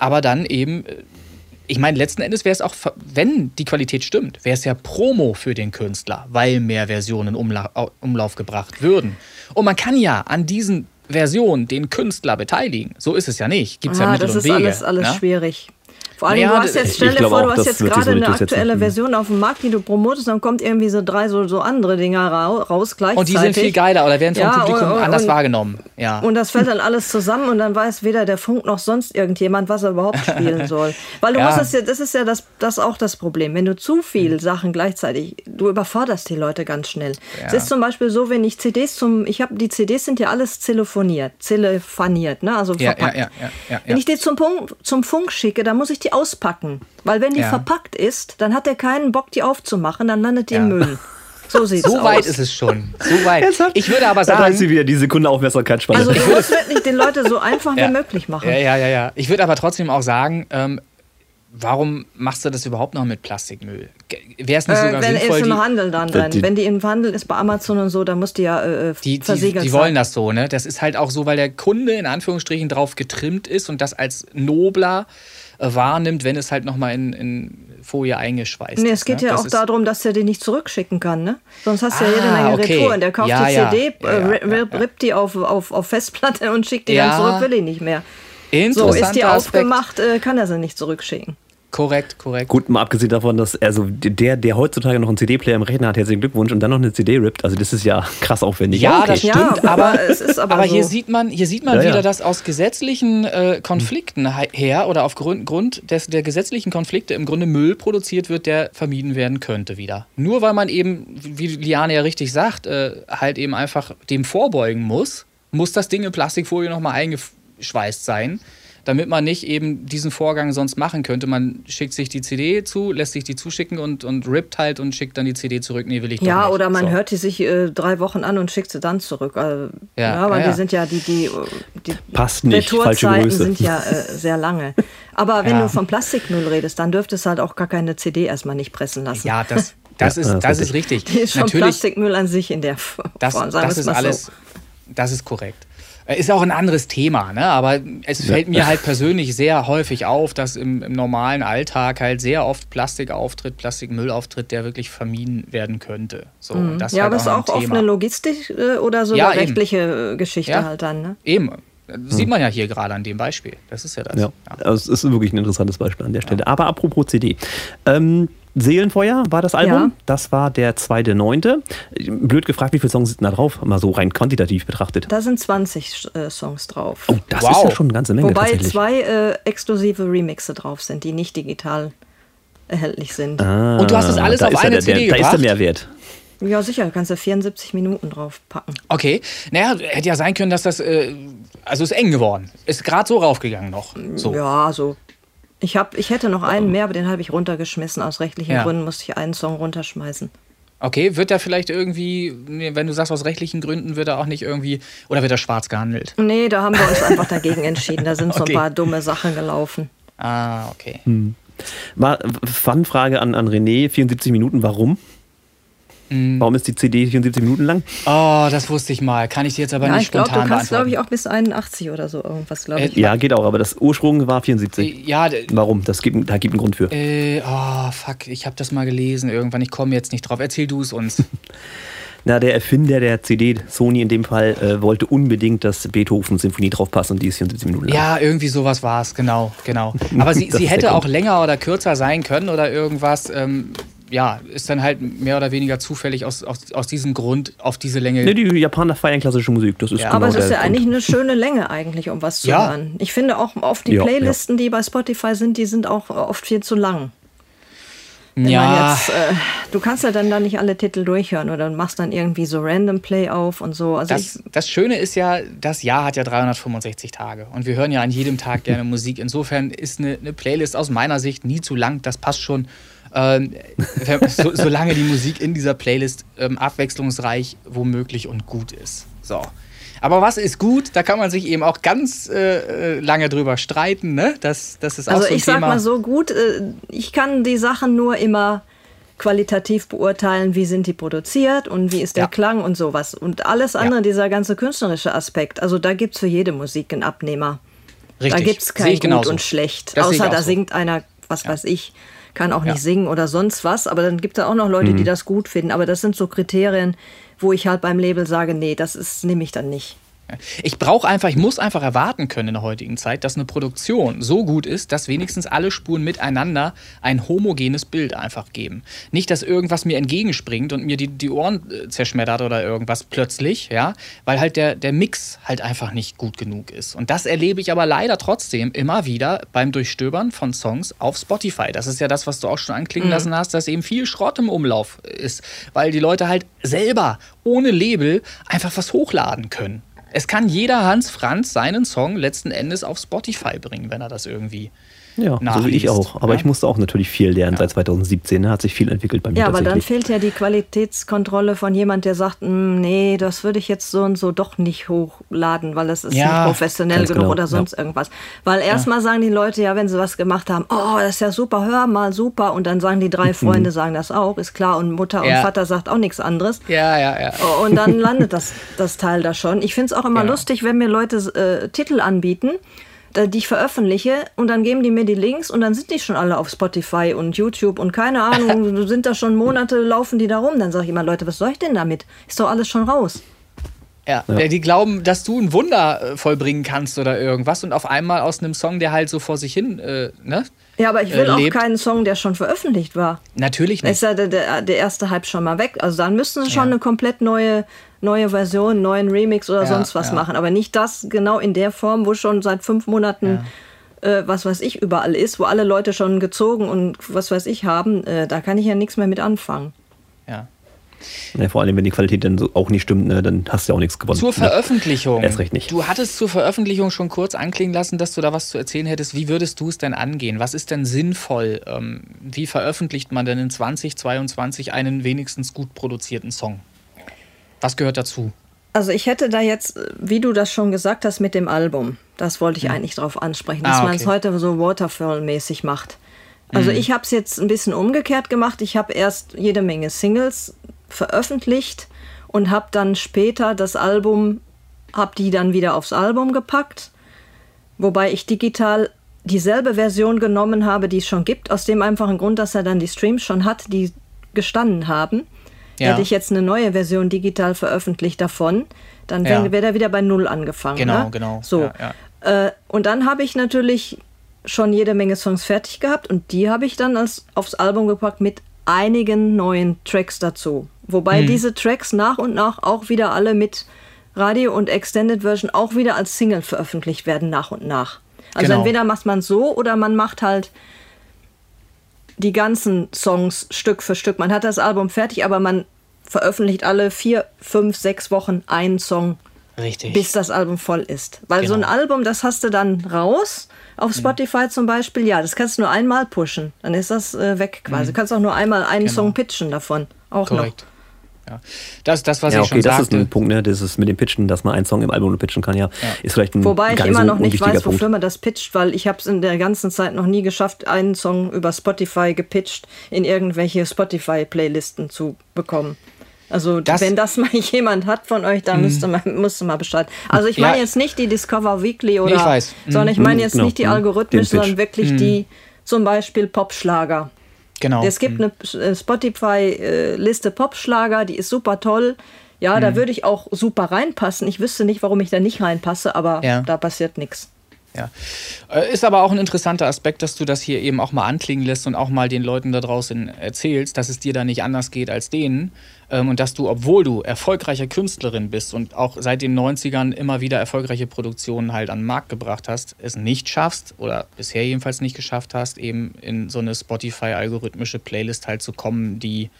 B: aber dann eben, äh, ich meine, letzten Endes wäre es auch, wenn die Qualität stimmt, wäre es ja Promo für den Künstler, weil mehr Versionen in Umlauf gebracht würden. Und man kann ja an diesen Versionen den Künstler beteiligen. So ist es ja nicht. Gibt es ah, ja Mittel
C: das
B: und
C: ist alles, alles ne? schwierig. Vor allem, naja, du hast jetzt, stell dir vor, du hast jetzt gerade eine aktuelle Version auf dem Markt, die du promotest, dann kommt irgendwie so drei so, so andere Dinger raus gleichzeitig.
B: Und die sind viel geiler oder werden vom ja, Publikum und, und, anders wahrgenommen. Ja.
C: Und das fällt dann alles zusammen und dann weiß weder der Funk noch sonst irgendjemand, was er überhaupt spielen soll. Weil du ja. musst es ja, das ist ja das, das auch das Problem. Wenn du zu viel hm. Sachen gleichzeitig, du überforderst die Leute ganz schnell. Ja. Es ist zum Beispiel so, wenn ich CDs zum, ich habe die CDs sind ja alles telefoniert, telefoniert, ne? Also verpackt. Ja, ja, ja, Wenn ich die zum, Punkt, zum Funk schicke, dann muss ich die auspacken. Weil wenn die ja. verpackt ist, dann hat er keinen Bock, die aufzumachen, dann landet die ja. im Müll. So sieht
B: So weit ist es schon. So weit. Ich würde aber sagen.
A: Da sie wieder die Sekunde Aufmerksamkeitsspanne.
C: Also ich muss wirklich den Leute so einfach ja. wie möglich machen.
B: Ja, ja, ja, ja. Ich würde aber trotzdem auch sagen, ähm, warum machst du das überhaupt noch mit Plastikmüll? Wäre es nicht äh, sogar
C: wenn
B: sinnvoll?
C: Wenn es im Handel dann drin. Wenn die im Handel ist bei Amazon und so, dann muss die ja äh,
B: die, die, versiegelt die, die wollen das so, ne? Das ist halt auch so, weil der Kunde in Anführungsstrichen drauf getrimmt ist und das als nobler äh, wahrnimmt, wenn es halt nochmal in, in Folie eingeschweißt
C: nee, es geht ne? ja das auch darum, dass er die nicht zurückschicken kann, ne? Sonst hast du ah, ja jede Menge okay. Retouren. Der kauft ja, die CD, ja, äh, rippt die auf, auf, auf Festplatte und schickt die dann zurück, will ich nicht mehr. So, ist die aufgemacht, äh, kann er sie nicht zurückschicken.
B: Korrekt, korrekt.
A: Gut, mal abgesehen davon, dass also der, der heutzutage noch einen CD-Player im Rechner hat, herzlichen Glückwunsch und dann noch eine CD rippt, also das ist ja krass aufwendig.
B: Ja, okay. das stimmt, ja, aber, es ist aber, aber so. hier sieht man, hier sieht man ja, wieder, ja. dass aus gesetzlichen äh, Konflikten her oder aufgrund Grund des, der gesetzlichen Konflikte im Grunde Müll produziert wird, der vermieden werden könnte wieder. Nur weil man eben, wie Liane ja richtig sagt, äh, halt eben einfach dem vorbeugen muss, muss das Ding in Plastikfolie nochmal eingeschweißt sein damit man nicht eben diesen Vorgang sonst machen könnte. Man schickt sich die CD zu, lässt sich die zuschicken und, und rippt halt und schickt dann die CD zurück. Nee, will ich
C: Ja,
B: nicht.
C: oder man so. hört die sich äh, drei Wochen an und schickt sie dann zurück. Also, ja, ja, weil ja, die sind ja die, die, die
A: Passt nicht, falsche Größe.
C: sind ja äh, sehr lange. Aber wenn ja. du von Plastikmüll redest, dann dürftest du halt auch gar keine CD erstmal nicht pressen lassen.
B: Ja, das, das, ist, das, das ist richtig.
C: Die ist schon Natürlich, Plastikmüll an sich in der Form.
B: Das, das ist alles, so. das ist korrekt. Äh, ist auch ein anderes Thema, ne? aber es fällt mir halt persönlich sehr häufig auf, dass im, im, normalen Alltag halt sehr oft Plastik auftritt, Plastikmüll auftritt, der wirklich vermieden werden könnte. So,
C: mhm. das ja, halt aber es ist auch oft eine Logistik äh, oder so ja, eine rechtliche eben. Äh, Geschichte ja, halt dann. Ne?
B: Eben. Das sieht man ja hier gerade an dem Beispiel. Das ist ja das. Ja,
A: ja. Also es ist wirklich ein interessantes Beispiel an der Stelle. Aber apropos CD. Ähm, Seelenfeuer war das Album. Ja. Das war der zweite neunte. Blöd gefragt, wie viele Songs sind da drauf? Mal so rein quantitativ betrachtet.
C: Da sind 20 äh, Songs drauf.
A: Oh, das wow. ist ja schon eine ganze Menge.
C: Wobei zwei äh, exklusive Remixe drauf sind, die nicht digital erhältlich sind.
B: Ah, Und du hast das alles auf eine
A: der,
B: CD
A: der, Da ist der Mehrwert.
C: Ja, sicher, du kannst ja 74 Minuten drauf packen.
B: Okay. Naja, hätte ja sein können, dass das. Äh, also ist eng geworden. Ist gerade so raufgegangen noch. So.
C: Ja, so ich, hab, ich hätte noch einen mehr, aber den habe ich runtergeschmissen. Aus rechtlichen ja. Gründen musste ich einen Song runterschmeißen.
B: Okay, wird er vielleicht irgendwie, wenn du sagst aus rechtlichen Gründen, wird er auch nicht irgendwie, oder wird er schwarz gehandelt?
C: Nee, da haben wir uns einfach dagegen entschieden. Da sind okay. so ein paar dumme Sachen gelaufen.
B: Ah, okay.
A: Hm. Fun-Frage an, an René, 74 Minuten, warum? Mhm. Warum ist die CD 74 Minuten lang?
B: Oh, das wusste ich mal. Kann ich dir jetzt aber ja, nicht ich glaub, spontan
C: Du kannst, glaube ich, auch bis 81 oder so irgendwas, glaube ich.
A: Äh, ja, geht auch, aber das Ursprung war 74. Äh, ja, Warum? Das gibt, da gibt einen Grund für.
B: Äh, oh, fuck, ich habe das mal gelesen irgendwann. Ich komme jetzt nicht drauf. Erzähl du es uns.
A: Na, der Erfinder der CD, Sony in dem Fall, äh, wollte unbedingt, dass Beethoven-Symphonie draufpasst und die ist 74 Minuten lang.
B: Ja, irgendwie sowas war es, genau, genau. Aber sie, sie hätte auch länger oder kürzer sein können oder irgendwas. Ähm, ja, ist dann halt mehr oder weniger zufällig aus, aus, aus diesem Grund auf diese Länge.
A: Ne, die Japaner feiern klassische Musik. Das ist
C: ja.
A: genau
C: Aber es ist ja Grund. eigentlich eine schöne Länge eigentlich, um was zu ja. hören. Ich finde auch oft die ja, Playlisten, die bei Spotify sind, die sind auch oft viel zu lang. Wenn ja. Jetzt, äh, du kannst ja dann da nicht alle Titel durchhören oder machst dann irgendwie so Random Play auf und so.
B: Also das, das Schöne ist ja, das Jahr hat ja 365 Tage und wir hören ja an jedem Tag gerne Musik. Insofern ist eine, eine Playlist aus meiner Sicht nie zu lang. Das passt schon ähm, so, solange die Musik in dieser Playlist ähm, abwechslungsreich, womöglich und gut ist. So. Aber was ist gut? Da kann man sich eben auch ganz äh, äh lange drüber streiten. Ne? Das, das ist auch
C: also
B: so ein
C: ich sag mal so gut, äh, ich kann die Sachen nur immer qualitativ beurteilen, wie sind die produziert und wie ist der ja. Klang und sowas. Und alles andere, ja. dieser ganze künstlerische Aspekt, also da gibt es für jede Musik einen Abnehmer.
B: Richtig.
C: Da gibt es kein Gut
B: genauso.
C: und Schlecht.
B: Das
C: Außer da
B: so.
C: singt einer, was weiß ich, kann auch nicht
B: Ja.
C: singen oder sonst was. Aber dann gibt es auch noch Leute,
B: Mhm.
C: die das gut finden. Aber das sind so Kriterien, wo ich halt beim Label sage, nee, das ist nehme ich dann nicht.
B: Ich brauche einfach, ich muss einfach erwarten können in der heutigen Zeit, dass eine Produktion so gut ist, dass wenigstens alle Spuren miteinander ein homogenes Bild einfach geben. Nicht, dass irgendwas mir entgegenspringt und mir die, die Ohren äh, zerschmettert oder irgendwas plötzlich, ja, weil halt der, der Mix halt einfach nicht gut genug ist. Und das erlebe ich aber leider trotzdem immer wieder beim Durchstöbern von Songs auf Spotify. Das ist ja das, was du auch schon anklingen lassen hast, dass eben viel Schrott im Umlauf ist, weil die Leute halt selber ohne Label einfach was hochladen können. Es kann jeder Hans Franz seinen Song letzten Endes auf Spotify bringen, wenn er das irgendwie.
A: Ja, so wie
B: nachliest,
A: ich auch. Aber
B: ja?
A: ich musste auch natürlich viel lernen seit 2017. Ne? Hat sich viel entwickelt bei mir
C: Ja, aber dann fehlt ja die Qualitätskontrolle von jemand, der sagt, "Mm, nee, das würde ich jetzt so und so doch nicht hochladen, weil das ist
B: Ja,
C: nicht professionell genug
A: genau,
C: oder
A: ja.
C: sonst irgendwas. Weil erstmal sagen die Leute ja, wenn sie was gemacht haben, oh, das ist ja super, hör mal, super. Und dann sagen die drei Freunde, sagen das auch, ist klar. Und Mutter und. Vater sagt auch nichts anderes.
B: Ja, ja, ja.
C: Und dann landet das, das Teil da schon. Ich finde es auch immer
B: Ja.
C: lustig, wenn mir Leute äh, Titel anbieten, die ich veröffentliche und dann geben die mir die Links und dann sind die schon alle auf Spotify und YouTube und keine Ahnung, sind da schon Monate, laufen die da rum. Dann sage ich immer, Leute, was soll ich denn damit? Ist doch alles schon raus.
B: Ja, die glauben, dass du ein Wunder äh, vollbringen kannst oder irgendwas und auf einmal aus einem Song, der halt so vor sich hin, äh, ne?
C: Ja, aber ich
B: Äh,
C: will auch
B: lebt.
C: keinen Song, der schon veröffentlicht war.
B: Natürlich
C: Da ist
B: nicht.
C: ja der, der, der erste Hype schon mal weg. Also dann müssten sie schon
B: Ja.
C: eine komplett neue, neue Version, neuen Remix oder
B: Ja,
C: sonst was
B: ja.
C: machen. Aber nicht das genau in der Form, wo schon seit fünf Monaten äh, was weiß ich überall ist, wo alle Leute schon gezogen und was weiß ich haben. Äh, da kann ich ja nichts mehr mit anfangen.
B: Ja.
A: Ja, vor allem, wenn die Qualität dann so auch nicht stimmt, ne, dann hast du ja auch nichts gewonnen.
B: Zur
A: ne?
B: Veröffentlichung.
A: Erst recht nicht.
B: Du hattest zur Veröffentlichung schon kurz anklingen lassen, dass du da was zu erzählen hättest. Wie würdest du es denn angehen? Was ist denn sinnvoll? Ähm, wie veröffentlicht man denn in 2022 einen wenigstens gut produzierten Song? Was gehört dazu?
C: Also ich hätte da jetzt, wie du das schon gesagt hast mit dem Album, das wollte ich eigentlich drauf ansprechen, dass
B: Ah,
C: man es
B: okay.
C: heute so Waterfall-mäßig macht. Also ich habe es jetzt ein bisschen umgekehrt gemacht. Ich habe erst jede Menge Singles veröffentlicht und habe dann später das Album, habe die dann wieder aufs Album gepackt, wobei ich digital dieselbe Version genommen habe, die es schon gibt, aus dem einfachen Grund, dass er dann die Streams schon hat, die gestanden haben.
B: Ja.
C: Hätte ich jetzt eine neue Version digital veröffentlicht davon, dann
B: Ja.
C: wäre wär er wieder bei Null angefangen.
B: Genau,
C: ne?
B: genau.
C: So.
B: Ja,
C: Äh, und dann habe ich natürlich schon jede Menge Songs fertig gehabt und die habe ich dann als, aufs Album gepackt mit einigen neuen Tracks dazu. Wobei diese Tracks nach und nach auch wieder alle mit Radio und Extended Version auch wieder als Single veröffentlicht werden nach und nach. Also
B: Genau.
C: entweder macht man so oder man macht halt die ganzen Songs Stück für Stück. Man hat das Album fertig, aber man veröffentlicht alle vier, fünf, sechs Wochen einen Song
B: Richtig.
C: bis das Album voll ist. Weil so ein
B: Genau.
C: Album, das hast du dann raus. Auf Spotify zum Beispiel, ja, das kannst du nur einmal pushen. Dann ist das äh, weg quasi. Du kannst auch nur einmal einen
B: Genau.
C: Song pitchen davon. Auch
B: Korrekt. Ja. Das, das, was
A: Ja,
B: ich
A: okay,
B: schon
A: das ist
B: sagte.
A: ein Punkt, ne? Das ist mit dem Pitchen, dass man einen Song im Album nur pitchen kann, ja. Ist vielleicht ein
C: noch. Wobei ich immer
A: so
C: noch nicht weiß, wofür
A: Punkt.
C: man das pitcht, weil ich habe es in der ganzen Zeit noch nie geschafft, einen Song über Spotify gepitcht in irgendwelche Spotify-Playlisten zu bekommen. Also
B: Das- Mhm.
C: wenn das mal jemand hat von euch, dann müsste man, müsste mal Bescheid. Also ich meine
B: Ja.
C: jetzt nicht die Discover Weekly oder,
B: ich weiß. Mhm.
C: sondern ich meine jetzt
A: Genau.
C: nicht die
A: Mhm. Pitch.
C: sondern wirklich die zum Beispiel Popschlager.
B: Genau.
C: Es gibt eine äh, Spotify-Liste Popschlager, die ist super toll. Ja,
B: Mhm.
C: da würde ich auch super reinpassen. Ich wüsste nicht, warum ich da nicht reinpasse, aber
B: Ja.
C: da passiert nichts.
B: Ja. Äh, Ist aber auch ein interessanter Aspekt, dass du das hier eben auch mal anklingen lässt und auch mal den Leuten da draußen erzählst, dass es dir da nicht anders geht als denen. Ähm, und dass du, obwohl du erfolgreiche Künstlerin bist und auch seit den 90ern immer wieder erfolgreiche Produktionen halt an den Markt gebracht hast, es nicht schaffst oder bisher jedenfalls nicht geschafft hast, eben in so eine Spotify-algorithmische Playlist halt zu kommen, die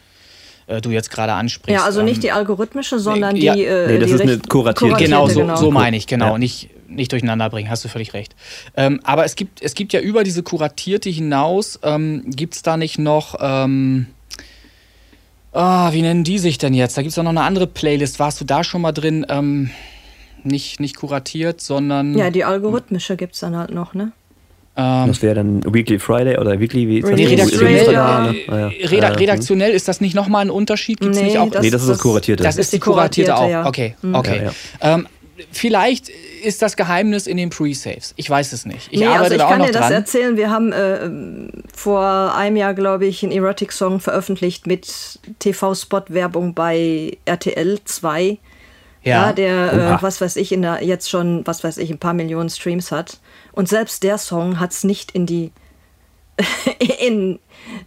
B: äh, du jetzt gerade ansprichst.
C: Ja, also nicht
B: Ähm,
C: die algorithmische, sondern
B: ja.
C: die. Äh,
A: Nee, das
C: die
A: ist eine kuratierte.
B: Genau, so,
C: genau.
B: so meine ich, genau.
A: Ja.
B: Nicht, nicht durcheinander bringen, hast du völlig recht. Ähm, aber es gibt, es gibt ja über diese kuratierte hinaus, ähm, gibt es da nicht noch, ähm, ah, wie nennen die sich denn jetzt? Da gibt es doch noch eine andere Playlist. Warst du da schon mal drin? Ähm, nicht, nicht kuratiert, sondern.
C: Ja, die algorithmische gibt es dann halt noch, ne?
B: ähm,
A: Das wäre dann Weekly Friday oder Weekly, wie
C: Nee,
B: redaktionell,
A: ja.
B: reda redaktionell ist das nicht nochmal ein Unterschied? Gibt's
C: Nee,
B: nicht auch?
C: das-
A: Nee, das ist das kuratierte.
B: Das ist die kuratierte, auch.
C: ja.
B: Okay,
C: Mhm.
B: okay.
A: Ja,
B: Ähm, vielleicht ist das Geheimnis in den Pre-Saves. Ich weiß es nicht. Ich
C: nee,
B: arbeite
C: also ich
B: da auch
C: kann
B: noch
C: dir das
B: dran.
C: erzählen. Wir haben äh, vor einem Jahr, glaube ich, einen Erotic-Song veröffentlicht mit TV-Spot-Werbung bei RTL 2. Ja, der,
A: Oha.
C: äh, was weiß ich, in der, jetzt schon, was weiß ich, ein paar Millionen Streams hat. Und selbst der Song hat es nicht in die, in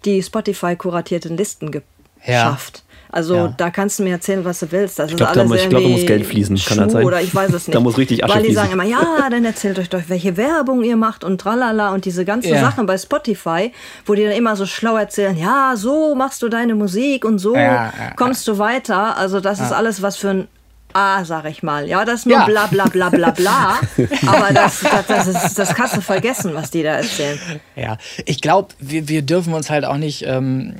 C: die Spotify-kuratierten Listen geschafft. Also
B: Ja.
C: da kannst du mir erzählen, was du willst. Das
A: Ich glaub,
C: ist
A: da glaub, da muss Geld fließen. Kann das sein?
C: Oder ich weiß es nicht.
A: Da muss richtig Asche
C: Weil die
A: fließen.
C: sagen immer, ja, dann erzählt euch doch, welche Werbung ihr macht und tralala und diese ganzen
B: Ja.
C: Sachen bei Spotify, wo die dann immer so schlau erzählen, ja, so machst du deine Musik und so
B: ja,
C: kommst du weiter. Also das ist alles was für ein A, sag ich mal. Ja, das ist nur
B: Ja.
C: bla bla bla bla bla. Aber das, das, das, ist, das kannst du vergessen, was die da erzählen.
B: Ja, ich glaube, wir, wir dürfen uns halt auch nicht, ähm,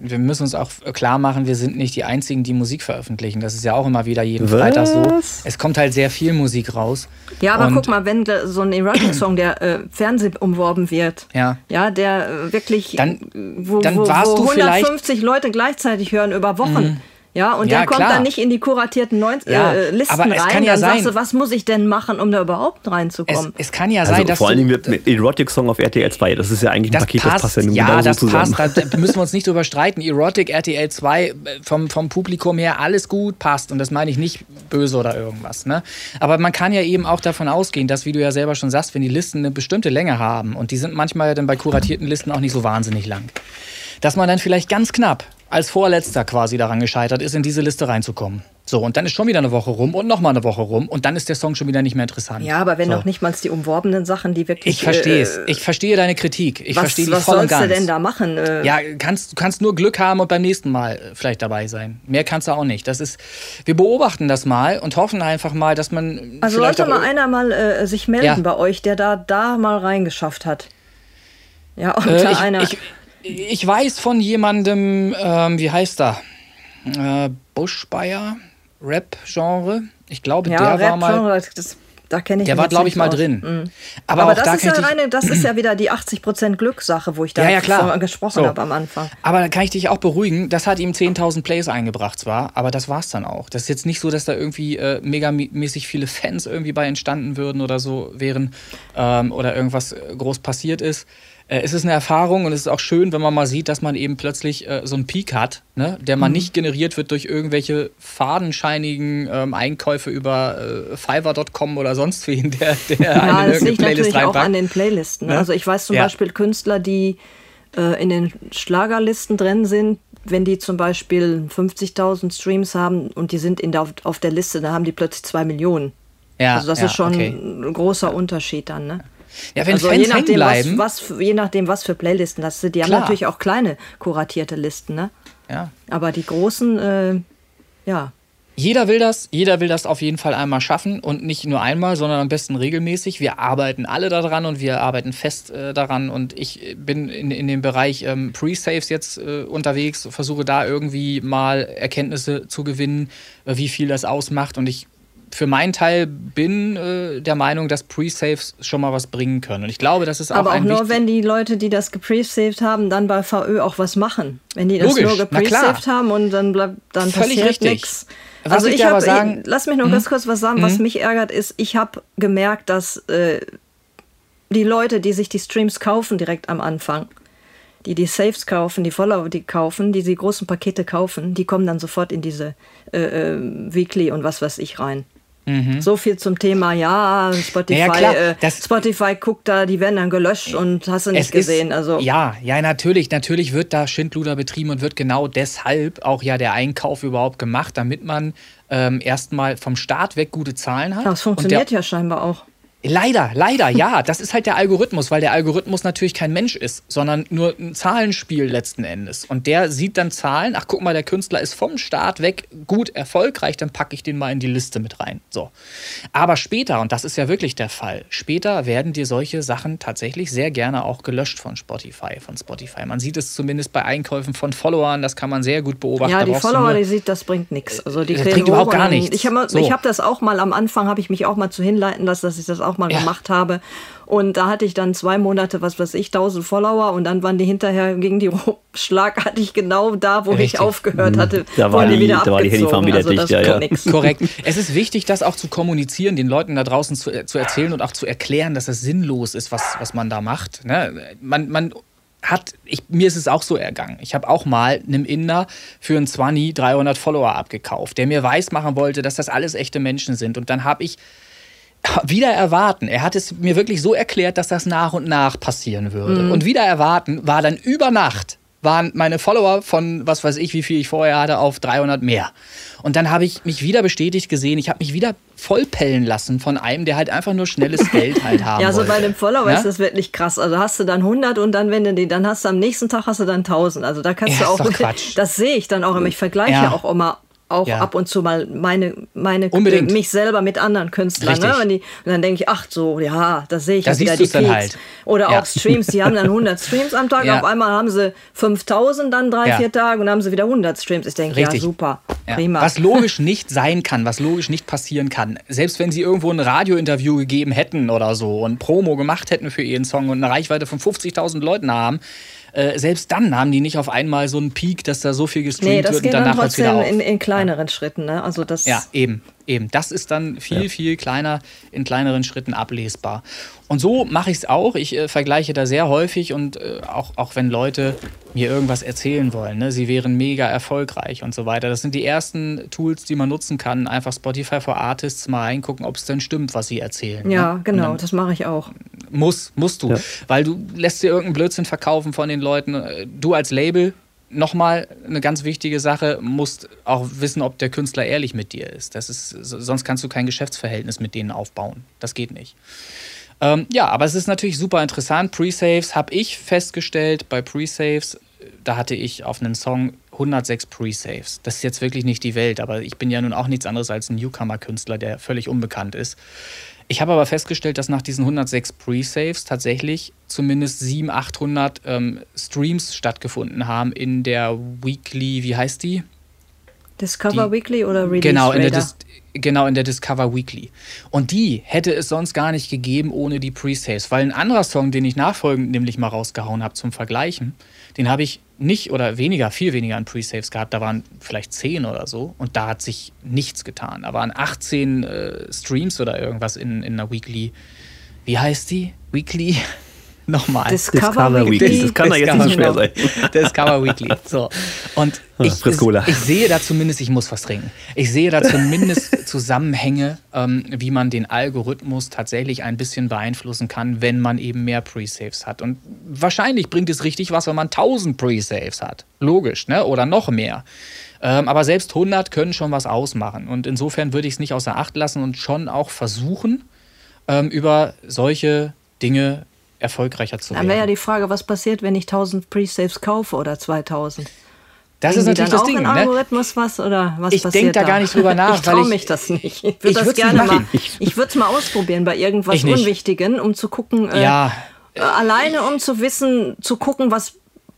B: wir müssen uns auch klar machen, wir sind nicht die Einzigen, die Musik veröffentlichen. Das ist ja auch immer wieder jeden
A: Was?
B: Freitag so. Es kommt halt sehr viel Musik raus.
C: Ja, aber guck mal, wenn so ein Erotic-Song, der äh, Fernseh umworben wird,
B: Ja.
C: ja, der wirklich,
B: Dann-
C: wo,
B: dann
C: wo,
B: warst
C: wo
B: du vielleicht- Mhm.
C: 150 Leute gleichzeitig hören über Wochen. Ja, und
B: Ja,
C: der kommt
B: klar.
C: dann nicht in die kuratierten Neun
B: Ja,
C: äh, Listen
B: aber es
C: rein.
B: kann ja
C: dann
B: sein-
C: sagst du, was muss ich denn machen, um da überhaupt
B: Es,
C: reinzukommen?
B: es kann ja
A: Also
B: sein, dass
A: vor allen Dingen mit, mit Erotic-Song auf RTL 2. Das ist ja eigentlich ein
B: das
A: Paket,
B: passt,
A: das passt ja nun
B: ja,
A: genauso
B: das
A: zusammen.
B: passt. Da müssen wir uns nicht drüber streiten. Erotic, RTL 2, äh, vom, vom Publikum her, alles gut, passt. Und das meine ich nicht böse oder irgendwas. Ne? Aber man kann ja eben auch davon ausgehen, dass, wie du ja selber schon sagst, wenn die Listen eine bestimmte Länge haben, und die sind manchmal dann bei kuratierten Listen auch nicht so wahnsinnig lang, dass man dann vielleicht ganz knapp als Vorletzter quasi daran gescheitert ist, in diese Liste reinzukommen. So, und dann ist schon wieder eine Woche rum und nochmal eine Woche rum und dann ist der Song schon wieder nicht mehr interessant.
C: ja, aber wenn
B: so.
C: noch nicht mal die umworbenen Sachen, die wirklich.
B: Ich verstehe
C: äh,
B: es. Ich verstehe deine Kritik. Ich
C: was
B: verstehe die
C: was
B: voll und
C: sollst
B: ganz.
C: du denn da machen? Äh,
B: Ja, kannst, du kannst nur Glück haben und beim nächsten Mal äh, vielleicht dabei sein. Mehr kannst du auch nicht. Das ist, wir beobachten das mal und hoffen einfach mal, dass man.
C: also sollte
B: auch-
C: mal einer mal äh, sich melden
B: Ja.
C: bei euch, der da, da mal reingeschafft hat. Ja, unter
B: Äh, ich,
C: einer.
B: ich, ich weiß von jemandem, ähm, wie heißt er? Äh, Buschbayer, Rap-Genre. Ich glaube,
C: ja,
B: der war mal.
C: Das, da kenne ich
B: Der war, glaube ich, mal
C: aus.
B: drin.
C: Mhm.
B: Aber,
C: Aber,
B: auch da
C: das, ist ja reine, das ist ja wieder die 80% Glückssache, wo ich da
B: Ja, ja,
C: gesprochen
B: So.
C: habe am Anfang.
B: Aber da kann ich dich auch beruhigen, das hat ihm 10.000 Plays eingebracht zwar, aber das war's dann auch. Das ist jetzt nicht so, dass da irgendwie äh, megamäßig viele Fans irgendwie bei entstanden würden oder so wären ähm, oder irgendwas äh, groß passiert ist. Äh, es ist eine Erfahrung und es ist auch schön, wenn man mal sieht, dass man eben plötzlich äh, so einen Peak hat, ne, der
C: Mhm.
B: mal nicht generiert wird durch irgendwelche fadenscheinigen ähm, Einkäufe über äh, Fiverr.com oder sonst wen, der, der
C: Ja,
B: einen in
C: das liegt
B: Playlist
C: natürlich auch
B: reinpackt.
C: an den Playlisten.
B: Ne?
C: Also ich weiß zum
B: Ja.
C: Beispiel Künstler, die äh, in den Schlagerlisten drin sind, wenn die zum Beispiel 50.000 Streams haben und die sind in der, auf der Liste, dann haben die plötzlich zwei Millionen.
B: ja,
C: Also das
B: ja,
C: ist schon
B: okay.
C: ein großer Unterschied dann. Ne?
B: Ja, wenn
C: also
B: Fans
C: je nachdem,
B: bleiben,
C: was, was, für- je nachdem, was für Playlisten das sind. Die haben
B: Klar.
C: natürlich auch kleine kuratierte Listen, ne?
B: ja,
C: Aber die großen, äh, ja.
B: Jeder will das, jeder will das auf jeden Fall einmal schaffen und nicht nur einmal, sondern am besten regelmäßig. Wir arbeiten alle daran und wir arbeiten fest äh, daran und ich bin in, in dem Bereich ähm, Pre-Saves jetzt äh, unterwegs, versuche da irgendwie mal Erkenntnisse zu gewinnen, äh, wie viel das ausmacht und ich für meinen Teil bin äh, der Meinung, dass Pre-Saves schon mal was bringen können. Und ich glaube, das ist auch
C: Aber auch nur, wenn die Leute, die das gepresaved haben, dann bei VÖ auch was machen. Wenn die das
B: Logisch,
C: nur gepresaved haben und dann bleibt dann
B: Völlig
C: passiert nichts. Also
B: ich
C: ich habe,
B: sagen- Mhm.
C: lass mich noch ganz kurz was sagen, was mich ärgert, ist, ich habe gemerkt, dass äh, die Leute, die sich die Streams kaufen direkt am Anfang, die die Saves kaufen, die Follower die kaufen, die die großen Pakete kaufen, die kommen dann sofort in diese äh, äh, Weekly und was weiß ich rein. So viel zum Thema, ja, Spotify,
B: Mhm. Naja, klar,
C: äh, Spotify guckt da, die werden dann gelöscht und hast du nicht
B: Es
C: gesehen.
B: Ist,
C: also
B: ja, ja, natürlich. Natürlich wird da Schindluder betrieben und wird genau deshalb auch ja der Einkauf überhaupt gemacht, damit man ähm, erstmal vom Start weg gute Zahlen hat.
C: Ja, das funktioniert
B: der,
C: ja scheinbar auch.
B: Leider, leider, ja. Das ist halt der Algorithmus, weil der Algorithmus natürlich kein Mensch ist, sondern nur ein Zahlenspiel letzten Endes. Und der sieht dann Zahlen, ach guck mal, der Künstler ist vom Start weg gut erfolgreich, dann packe ich den mal in die Liste mit rein. So. Aber später, und das ist ja wirklich der Fall, später werden dir solche Sachen tatsächlich sehr gerne auch gelöscht von Spotify, von Spotify. Man sieht es zumindest bei Einkäufen von Followern, das kann man sehr gut beobachten.
C: Ja, die Follower, die sieht, das bringt nichts. Also die
B: Das
C: kriegen
B: bringt überhaupt gar nichts.
C: Ich habe
B: So.
C: ich hab das auch mal am Anfang, habe ich mich auch mal zu hinleiten lassen, dass ich das auch mal ja. gemacht habe. Und da hatte ich dann zwei Monate, was weiß ich, 1000 Follower und dann waren die hinterher gegen die schlagartig genau da, wo Richtig. ich aufgehört mhm. hatte.
A: Da war die, wieder da war die Handyfarm wieder also dicht, ja, ja.
B: Korrekt. Es ist wichtig, das auch zu kommunizieren, den Leuten da draußen zu, äh, zu erzählen und auch zu erklären, dass das sinnlos ist, was, was man da macht. Ne? Man, man hat, ich, mir ist es auch so ergangen. Ich habe auch mal einem Inder für einen 20 300 Follower abgekauft, der mir weismachen wollte, dass das alles echte Menschen sind. Und dann habe ich wieder erwarten. Er hat es mir wirklich so erklärt, dass das nach und nach passieren würde. Mhm. Und wieder erwarten war dann über Nacht waren meine Follower von was weiß ich, wie viel ich vorher hatte, auf 300 mehr. Und dann habe ich mich wieder bestätigt gesehen, ich habe mich wieder vollpellen lassen von einem, der halt einfach nur schnelles Geld halt haben
C: Ja, so
B: wollte.
C: bei dem Follower ja? ist das wirklich krass. Also hast du dann 100 und dann, wenn du die, dann hast du am nächsten Tag hast du dann 1000. Also da kannst ja, du auch, das sehe ich dann auch immer. Ich vergleiche ja. auch immer auch ja. ab und zu mal meine, meine
B: Unbedingt.
C: mich selber mit anderen Künstlern. Ne? Und, die, und, dann denke ich, ach so, ja, da sehe ich da wieder die Peaks. Halt. Oder ja. auch Streams, die haben dann 100 Streams am Tag, ja. auf einmal haben sie 5000 dann drei, vier Tage und haben sie wieder 100 Streams. Ich denke, ja, super, prima.
B: Was logisch nicht sein kann, was logisch nicht passieren kann, selbst wenn sie irgendwo ein Radiointerview gegeben hätten oder so und Promo gemacht hätten für ihren Song und eine Reichweite von 50.000 Leuten haben, äh, selbst dann haben die nicht auf einmal so einen Peak, dass da so viel gestreamt nee, das wird und danach
C: dann trotzdem wieder auf. In, in kleineren ja. Schritten, ne? Also das
B: ja, eben, eben. Das ist dann viel, ja. viel kleiner, in kleineren Schritten ablesbar. Und so mache ich es auch. Ich äh, vergleiche da sehr häufig und äh, auch, auch wenn Leute mir irgendwas erzählen wollen, ne? sie wären mega erfolgreich und so weiter. Das sind die ersten Tools, die man nutzen kann. Einfach Spotify for Artists mal reingucken, ob es denn stimmt, was sie erzählen.
C: Ja, ne? genau, das mache ich auch.
B: Muss, musst du. Ja. Weil du lässt dir irgendeinen Blödsinn verkaufen von den Leuten. Du als Label nochmal eine ganz wichtige Sache, musst auch wissen, ob der Künstler ehrlich mit dir ist. Das ist. Sonst kannst du kein Geschäftsverhältnis mit denen aufbauen. Das geht nicht. Ähm, ja, aber es ist natürlich super interessant. Pre-Saves habe ich festgestellt bei Pre-Saves, da hatte ich auf einen Song 106 Pre-Saves. Das ist jetzt wirklich nicht die Welt, aber ich bin ja nun auch nichts anderes als ein Newcomer-Künstler, der völlig unbekannt ist. Ich habe aber festgestellt, dass nach diesen 106 Pre-Saves tatsächlich zumindest 700, 800 ähm, Streams stattgefunden haben in der Weekly, wie heißt die?
C: Discover die, Weekly oder Release
B: genau, in der Dis, genau, in der Discover Weekly. Und die hätte es sonst gar nicht gegeben ohne die Pre-Saves. Weil ein anderer Song, den ich nachfolgend nämlich mal rausgehauen habe zum Vergleichen, den habe ich nicht oder weniger, viel weniger an Pre-Saves gehabt. Da waren vielleicht 10 oder so. Und da hat sich nichts getan. Da waren 18 äh, Streams oder irgendwas in, in einer Weekly. Wie heißt die? Weekly? Nochmal.
C: Discover, Discover Weekly.
A: Weekly. Das kann doch jetzt nicht schwer sein.
B: Discover Weekly. So. Und ah, ich, ich, sehe da zumindest, ich muss was trinken. Ich sehe da zumindest Zusammenhänge, ähm, wie man den Algorithmus tatsächlich ein bisschen beeinflussen kann, wenn man eben mehr Pre-Saves hat. Und wahrscheinlich bringt es richtig was, wenn man 1000 Pre-Saves hat. Logisch, ne? Oder noch mehr. Ähm, aber selbst 100 können schon was ausmachen. Und insofern würde ich es nicht außer Acht lassen und schon auch versuchen, ähm, über solche Dinge erfolgreicher zu werden.
C: Dann wäre ja die Frage, was passiert, wenn ich 1000 Pre-Saves kaufe oder 2000?
B: Das ist natürlich das Ding.
C: Ne? Algorithmus was oder was
B: ich denke da, gar nicht drüber nach.
C: Ich traue mich das nicht. Ich würde das gerne mal. Ich würde es mal ausprobieren bei irgendwas Unwichtigen, um zu gucken. Äh, ja. Äh, alleine um zu wissen, zu gucken, was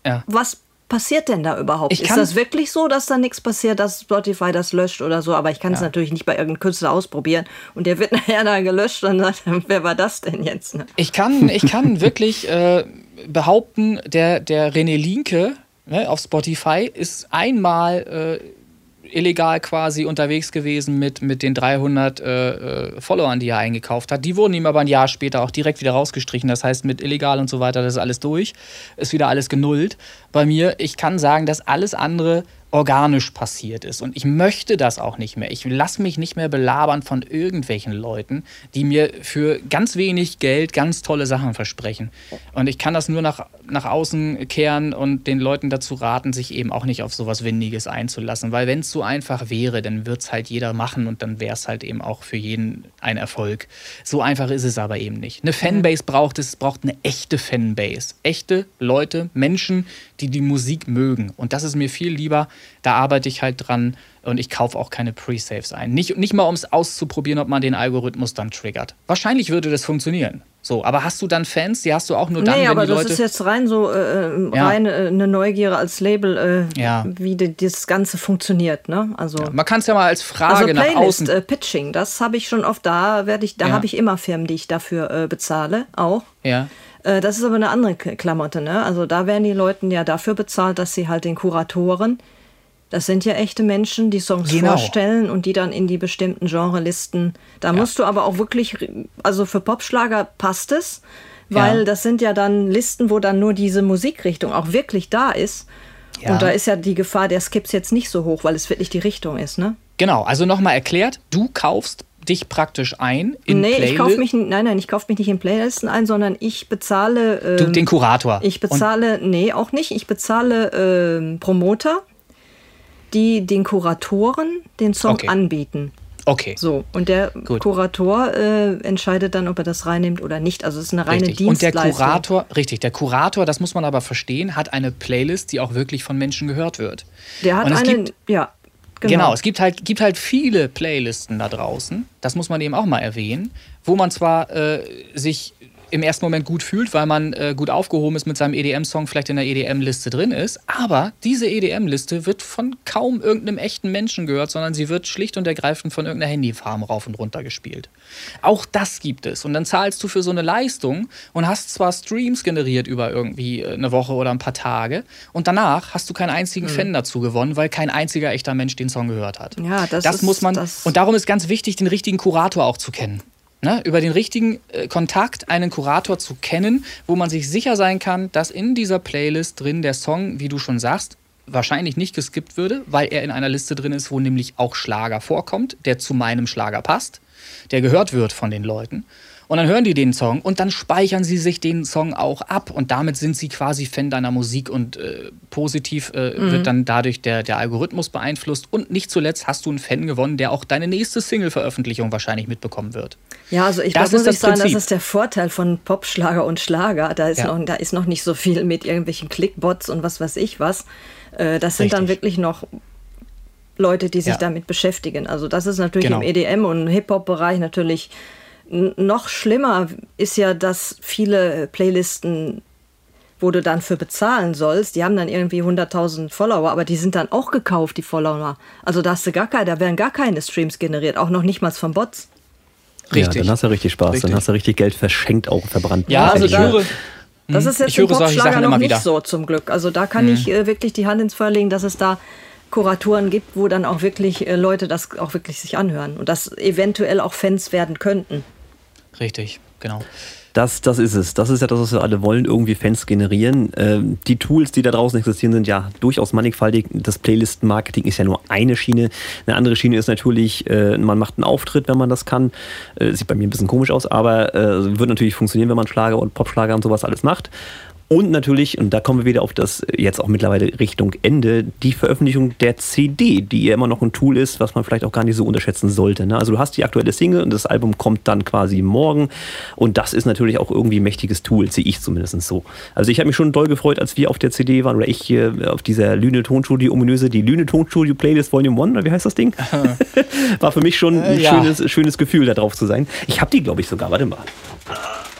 C: ja. was passiert denn da überhaupt? ist das wirklich so, dass da nichts passiert, dass Spotify das löscht oder so? Aber ich kann es ja. natürlich nicht bei irgendeinem Künstler ausprobieren und der wird nachher da gelöscht und sagt, wer war das denn jetzt? Ne?
B: Ich kann, ich kann wirklich äh, behaupten, der, der René Linke ne, auf Spotify ist einmal äh, illegal quasi unterwegs gewesen mit, mit den 300 äh, äh, Followern, die er eingekauft hat. Die wurden ihm aber ein Jahr später auch direkt wieder rausgestrichen. Das heißt, mit illegal und so weiter, das ist alles durch. Ist wieder alles genullt. Bei mir, ich kann sagen, dass alles andere organisch passiert ist. Und ich möchte das auch nicht mehr. Ich lasse mich nicht mehr belabern von irgendwelchen Leuten, die mir für ganz wenig Geld ganz tolle Sachen versprechen. Und ich kann das nur nach, nach außen kehren und den Leuten dazu raten, sich eben auch nicht auf sowas Windiges einzulassen. Weil wenn es so einfach wäre, dann wird es halt jeder machen und dann wäre es halt eben auch für jeden ein Erfolg. So einfach ist es aber eben nicht. Eine Fanbase braucht es, braucht eine echte Fanbase. Echte Leute, Menschen, die die Musik mögen. Und das ist mir viel lieber, Da arbeite ich halt dran und ich kaufe auch keine Pre-Saves ein. Nicht, nicht mal, um es auszuprobieren, ob man den Algorithmus dann triggert. Wahrscheinlich würde das funktionieren. So, aber hast du dann Fans? Die hast du auch nur dann,
C: nee, aber das
B: Leute.
C: ist jetzt rein so äh,
B: Ja.
C: rein äh, eine Neugier als Label, äh,
B: Ja.
C: wie die, das Ganze funktioniert. Ne? Also,
B: man kann es ja mal als Frage
C: also
B: nach
C: Playlist,
B: außen.
C: äh, Pitching, das habe ich schon oft da, werde ich, da
B: Ja.
C: habe ich immer Firmen, die ich dafür äh, bezahle, auch.
B: ja.
C: Äh, Das ist aber eine andere Klamotte, ne? Also da werden die Leuten ja dafür bezahlt, dass sie halt den Kuratoren, das sind ja echte Menschen, die Songs
B: Genau.
C: vorstellen und die dann in die bestimmten Genrelisten. Da musst du aber auch wirklich, also für Popschlager passt es, weil
B: Ja.
C: das sind ja dann Listen, wo dann nur diese Musikrichtung auch wirklich da ist.
B: Ja.
C: Und da ist ja die Gefahr der Skips jetzt nicht so hoch, weil es wirklich die Richtung ist, ne?
B: Genau, also nochmal erklärt, du kaufst dich praktisch ein in
C: nee, ich
B: Playlist-
C: kaufe mich, nein, nein, ich kaufe mich nicht in Playlisten ein, sondern ich bezahle.
B: du,
C: ähm,
B: den Kurator.
C: Ich bezahle, nee, auch nicht. Ich bezahle ähm, Promoter, die den Kuratoren den Song
B: Okay.
C: anbieten.
B: Okay.
C: So, und der
B: Gut.
C: Kurator äh, entscheidet dann, ob er das reinnimmt oder nicht. Also es ist eine reine
B: Richtig. Und der
C: Dienstleistung.
B: Kurator, richtig, der Kurator, das muss man aber verstehen, hat eine Playlist, die auch wirklich von Menschen gehört wird.
C: der hat eine,
B: gibt,
C: ja,
B: genau.
C: genau.
B: es gibt halt, gibt halt viele Playlisten da draußen, das muss man eben auch mal erwähnen, wo man zwar äh, sich im ersten Moment gut fühlt, weil man äh, gut aufgehoben ist mit seinem EDM-Song, vielleicht in der EDM-Liste drin ist. Aber diese EDM-Liste wird von kaum irgendeinem echten Menschen gehört, sondern sie wird schlicht und ergreifend von irgendeiner Handyfarm rauf und runter gespielt. Auch das gibt es. Und dann zahlst du für so eine Leistung und hast zwar Streams generiert über irgendwie äh, eine Woche oder ein paar Tage und danach hast du keinen einzigen Fan dazu gewonnen, weil kein einziger echter Mensch den Song gehört hat.
C: Ja, das ist-
B: muss man.
C: das-
B: und darum ist ganz wichtig, den richtigen Kurator auch zu kennen. Ne? Über den richtigen äh, Kontakt einen Kurator zu kennen, wo man sich sicher sein kann, dass in dieser Playlist drin der Song, wie du schon sagst, wahrscheinlich nicht geskippt würde, weil er in einer Liste drin ist, wo nämlich auch Schlager vorkommt, der zu meinem Schlager passt, der gehört wird von den Leuten. Und dann hören die den Song und dann speichern sie sich den Song auch ab und damit sind sie quasi Fan deiner Musik und äh, positiv äh,
C: Mhm.
B: wird dann dadurch der, der Algorithmus beeinflusst und nicht zuletzt hast du einen Fan gewonnen, der auch deine nächste Single-Veröffentlichung wahrscheinlich mitbekommen wird.
C: Ja, also ich
B: Das
C: muss ich
B: das
C: sagen, das
B: Prinzip.
C: ist der Vorteil von Popschlager und Schlager. Da ist,
B: Ja.
C: noch, da ist noch nicht so viel mit irgendwelchen Clickbots und was weiß ich was. Äh, Das sind dann
B: Richtig.
C: wirklich noch Leute, die sich
B: Ja.
C: damit beschäftigen. Also das ist natürlich
B: Genau.
C: im EDM und Hip-Hop-Bereich natürlich noch schlimmer ist ja, dass viele Playlisten wo du dann für bezahlen sollst, die haben dann irgendwie 100.000 Follower, aber die sind dann auch gekauft, die Follower. Also da hast du gar keine, da werden gar keine Streams generiert, auch noch nicht mal von Bots.
A: Ja, dann hast du richtig Spaß.
B: Richtig.
A: Dann hast du richtig Geld verschenkt, auch verbrannt.
B: Ja, also ich
C: da-
B: höre.
C: Das ist jetzt
B: ich höre
C: im Popschlager noch nicht
B: wieder. Mhm.
C: so zum Glück. Also da kann ich äh, wirklich die Hand ins Feuer legen, dass es da Kuratoren gibt, wo dann auch wirklich äh, Leute das auch wirklich sich anhören und das eventuell auch Fans werden könnten.
B: Richtig, genau.
A: Das, das ist es. Das ist ja das, was wir alle wollen, irgendwie Fans generieren. Ähm, die Tools, die da draußen existieren, sind ja durchaus mannigfaltig. Das Playlist-Marketing ist ja nur eine Schiene. Eine andere Schiene ist natürlich, äh, man macht einen Auftritt, wenn man das kann. Äh, sieht bei mir ein bisschen komisch aus, aber äh, wird natürlich funktionieren, wenn man Schlager und Popschlager und sowas alles macht. Und natürlich, und da kommen wir wieder auf das jetzt auch mittlerweile Richtung Ende, die Veröffentlichung der CD, die ja immer noch ein Tool ist, was man vielleicht auch gar nicht so unterschätzen sollte. Ne? Also du hast die aktuelle Single und das Album kommt dann quasi morgen. Und das ist natürlich auch irgendwie ein mächtiges Tool, sehe ich zumindest so. Also ich habe mich schon doll gefreut, als wir auf der CD waren, oder ich hier auf dieser Lüne Tonstudio ominöse, die Lüne Tonstudio Playlist Volume 1, oder wie heißt das Ding? War für mich schon ein
B: Äh, ja.
A: schönes, schönes Gefühl, da drauf zu sein. Ich habe die, glaube ich, sogar. Warte mal.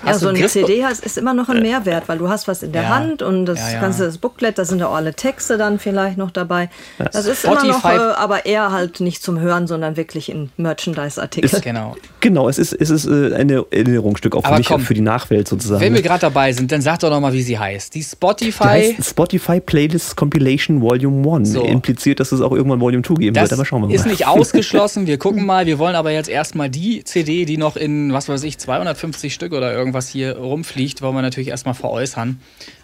C: Ja, so eine CD hast- ist immer noch ein Mehrwert, weil du hast was in der
B: Ja.
C: Hand und das
B: Ja, ja.
C: ganze das Booklet, da sind auch alle Texte dann vielleicht noch dabei. Das ist immer noch,
B: Spotify-
C: äh, aber eher halt nicht zum Hören, sondern wirklich in Merchandise-Artikel.
B: Genau.
A: Genau, es ist, es ist äh, ein Erinnerungsstück auch für
B: Aber
A: mich,
B: komm.
A: auch für die Nachwelt sozusagen.
B: Wenn wir gerade dabei sind, dann sag doch noch mal, wie sie heißt. Die
A: Die
B: Spotify.
A: heißt Spotify Playlist Compilation Volume 1.
B: So.
A: Impliziert, dass es auch irgendwann Volume 2 geben
B: Das
A: wird, aber schauen wir mal.
B: ist nicht ausgeschlossen. Wir gucken mal. Wir wollen aber jetzt erstmal die CD, die noch in, was weiß ich, 250 Stück oder irgendwas hier rumfliegt, wollen wir natürlich erstmal veräußern.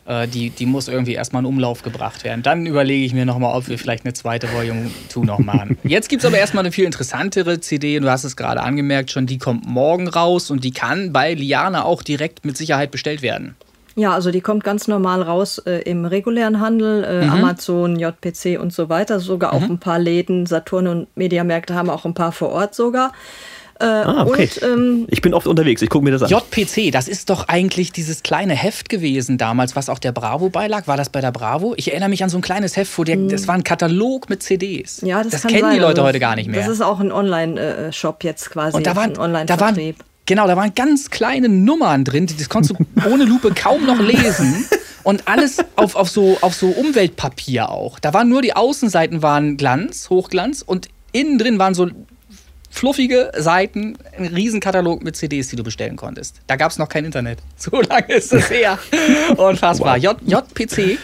B: Äh, die, die muss irgendwie erstmal in Umlauf gebracht werden. Dann überlege ich mir nochmal, ob wir vielleicht eine zweite Volume 2 noch machen. Jetzt gibt es aber erstmal eine viel interessantere CD. Du hast es gerade angemerkt schon, die kommt morgen raus und die kann bei Liana auch direkt mit Sicherheit bestellt werden.
C: Ja, also die kommt ganz normal raus äh, im regulären Handel, äh,
B: Mhm.
C: Amazon, JPC und so weiter. Sogar auch ein paar Läden, Saturn und Mediamärkte haben auch ein paar vor Ort sogar.
A: Ah, okay.
C: Und ähm,
A: ich bin oft unterwegs, ich gucke mir das an.
B: JPC, das ist doch eigentlich dieses kleine Heft gewesen damals, was auch der Bravo beilag. War das bei der Bravo? Ich erinnere mich an so ein kleines Heft, wo der, das war ein Katalog mit CDs.
C: ja, das,
B: das
C: kann
B: kennen
C: sein.
B: die Leute
C: Also,
B: heute gar nicht mehr.
C: Das ist auch ein Online-Shop jetzt quasi.
B: Und da waren,
C: ein
B: da waren, genau, da waren ganz kleine Nummern drin, das konntest du ohne Lupe kaum noch lesen. Und alles auf, auf, so, auf so Umweltpapier auch. Da waren nur die Außenseiten waren Glanz, Hochglanz und innen drin waren so fluffige Seiten, ein Riesenkatalog mit CDs, die du bestellen konntest. Da gab es noch kein Internet. So lange ist es her. Unfassbar. J, JPC.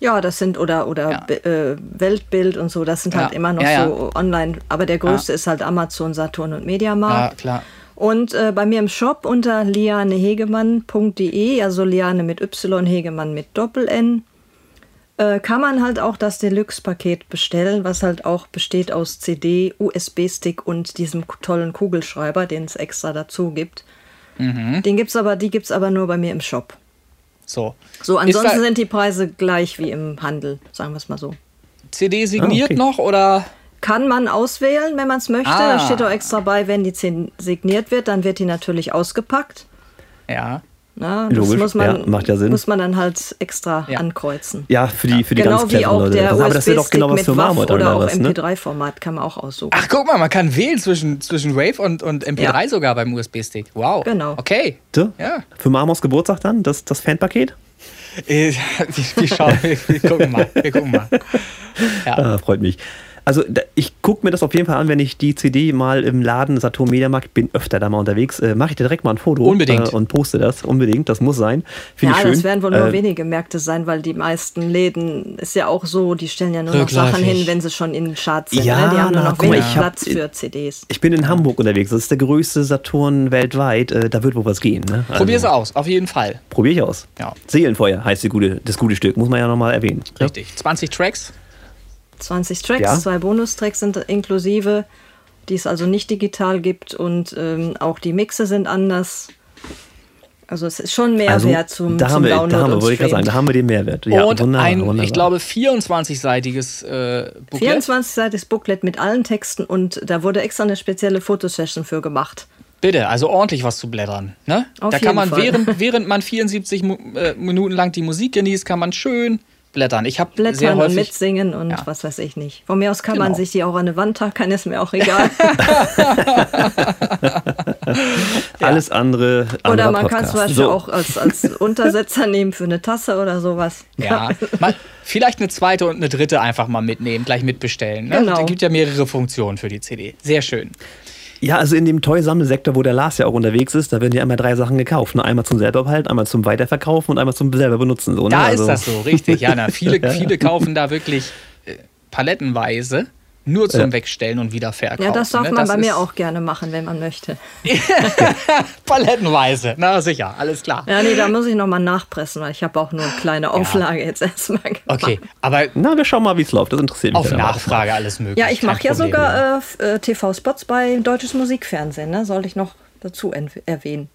C: Ja, das sind oder oder
B: Ja.
C: Äh, Weltbild und so, das sind halt
B: Ja.
C: immer noch
B: Ja, ja.
C: so online. Aber der größte ist halt Amazon, Saturn und
B: Ja,
C: Mediamarkt.
B: klar.
C: Und äh, bei mir im Shop unter lianehegemann.de, also Liane mit Y, Hegemann mit Doppel-N, äh, kann man halt auch das Deluxe-Paket bestellen, was halt auch besteht aus CD, USB-Stick und diesem tollen Kugelschreiber, den es extra dazu gibt.
B: Mhm.
C: Den gibt's aber, die gibt es aber nur bei mir im Shop.
B: So.
C: So, ansonsten sind die Preise gleich wie im Handel, sagen wir es mal so.
B: CD signiert
A: Ah, okay.
B: noch oder?
C: Kann man auswählen, wenn man es möchte.
B: Ah.
C: Da steht auch extra bei, wenn die zehn signiert wird, dann wird die natürlich ausgepackt.
B: Ja.
C: Na, das
A: Logisch,
C: muss man,
A: ja, macht ja Sinn.
C: muss man dann halt extra
B: Ja.
C: ankreuzen.
A: Ja, für die, für die
C: genau
A: ganz
C: wie auch
A: Leute.
C: der
A: Das- aber das doch
C: USB-Stick
A: genau was
C: mit
A: für
C: WAV
A: Marmot
C: oder auch
A: was, ne?
C: MP3-Format kann man auch aussuchen.
B: Ach, guck mal, man kann wählen zwischen, zwischen Wave und, und MP3
C: Ja.
B: sogar beim USB-Stick. Wow.
C: Genau.
B: Okay.
A: So?
B: Ja.
A: Für Marmors Geburtstag dann, das, das Fanpaket?
B: Äh, Wir, wir schauen, wir, wir gucken mal. Wir gucken mal. Ja.
A: Ah, freut mich. Also ich gucke mir das auf jeden Fall an, wenn ich die CD mal im Laden Saturn Mediamarkt bin, öfter da mal unterwegs, äh, mache ich dir direkt mal ein Foto
B: Unbedingt.
A: Äh, und poste das. Unbedingt, das muss sein. Finde
C: Ja,
A: ich schön.
C: das werden wohl nur
A: Äh,
C: wenige Märkte sein, weil die meisten Läden ist ja auch so, die stellen ja nur noch. Sachen hin, wenn sie schon in den Charts sind.
A: Ja,
C: ne? Die haben nur noch wenig
A: ich hab-
C: Platz für CDs.
A: Ich bin in Hamburg unterwegs. Das ist der größte Saturn weltweit. Äh, da wird wohl was gehen. Ne? Also,
B: Probier's aus, auf jeden Fall.
A: Probier ich aus.
B: Ja.
A: Seelenfeuer heißt die gute, das gute Stück. Muss man ja nochmal erwähnen. ne?
B: Richtig. 20 Tracks.
C: 20 Tracks,
A: Ja.
C: zwei Bonustracks sind inklusive, die es also nicht digital gibt und ähm, auch die Mixe sind anders. Also es ist schon mehr
A: Also,
C: Mehrwert zum,
A: da
C: zum
A: haben wir,
C: Download
A: da haben wir, wollte ich gerade sagen, da haben wir den Mehrwert. Ja,
B: und
A: wunderbar,
B: ein,
A: wunderbar.
B: ich glaube, 24-seitiges äh, Booklet.
C: 24-seitiges Booklet mit allen Texten und da wurde extra eine spezielle Fotosession für gemacht.
B: Bitte, also ordentlich was zu blättern. Ne?
C: Auf
B: da
C: jeden
B: kann man,
C: Fall.
B: während, während man 74 Mu äh, Minuten lang die Musik genießt, kann man schön blättern. Ich habe sehr
C: Blättern und
B: häufig
C: mitsingen und
B: Ja.
C: was weiß ich nicht. Von mir aus kann man
B: Genau.
C: sich die auch an eine Wand tackern, ist mir auch egal.
A: Alles andere.
C: Oder man kann
A: Podcast.
C: zum Beispiel
A: so.
C: auch als, als Untersetzer nehmen für eine Tasse oder sowas.
B: Ja, mal, vielleicht eine zweite und eine dritte einfach mal mitnehmen, gleich mitbestellen. Ne?
C: Genau.
B: Es gibt ja mehrere Funktionen für die CD. Sehr schön.
A: Ja, also in dem Toy-Sammelsektor, wo der Lars ja auch unterwegs ist, da werden ja immer drei Sachen gekauft. Ne? Einmal zum selber behalten, einmal zum Weiterverkaufen und einmal zum selber benutzen. So, ne?
B: Da
A: also,
B: ist das so, richtig. Ja, na, viele, viele kaufen da wirklich äh, palettenweise nur zum
A: Ja.
B: Wegstellen und Wiederverkaufen.
C: Ja, das darf
B: ne?
C: man bei
B: ist
C: mir auch gerne machen, wenn man möchte.
B: Palettenweise. Na sicher, alles klar.
C: Ja, nee, da muss ich nochmal nachpressen, weil ich habe auch nur eine kleine Auflage jetzt erstmal gemacht.
B: Okay, aber
A: Na, wir schauen mal, wie es läuft. Das interessiert mich.
B: auf. Nachfrage alles möglich.
C: Ja, ich mache ja sogar äh, äh, TV-Spots bei Deutsches Musikfernsehen, ne? Sollte ich noch dazu en- erwähnen.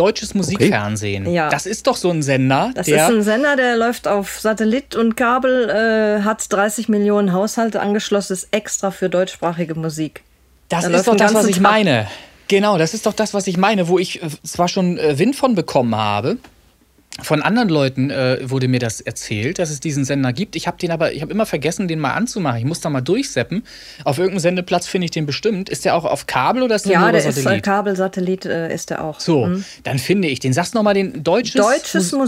B: Deutsches Musikfernsehen.
C: Ja.
B: Das ist doch so ein Sender,
C: Das
B: der.
C: ist ein Sender, der läuft auf Satellit und Kabel, äh, hat 30 Millionen Haushalte angeschlossen, ist extra für deutschsprachige Musik.
B: Das
C: Da
B: ist doch das, was ich meine. Genau, das ist doch das, was ich meine, wo ich äh, zwar schon äh, Wind von bekommen habe. Von anderen Leuten äh, wurde mir das erzählt, dass es diesen Sender gibt. Ich habe den aber, ich habe immer vergessen, den mal anzumachen. Ich muss da mal durchseppen. Auf irgendeinem Sendeplatz finde ich den bestimmt. Ist der auch auf Kabel oder ist der
C: Ja,
B: nur
C: der
B: über
C: ist äh,
B: Satellit?
C: Kabelsatellit, äh, ist der auch.
B: so,
C: Mhm.
B: dann finde ich den. Sagst du nochmal den deutsches,
C: Deutsches
B: Mus-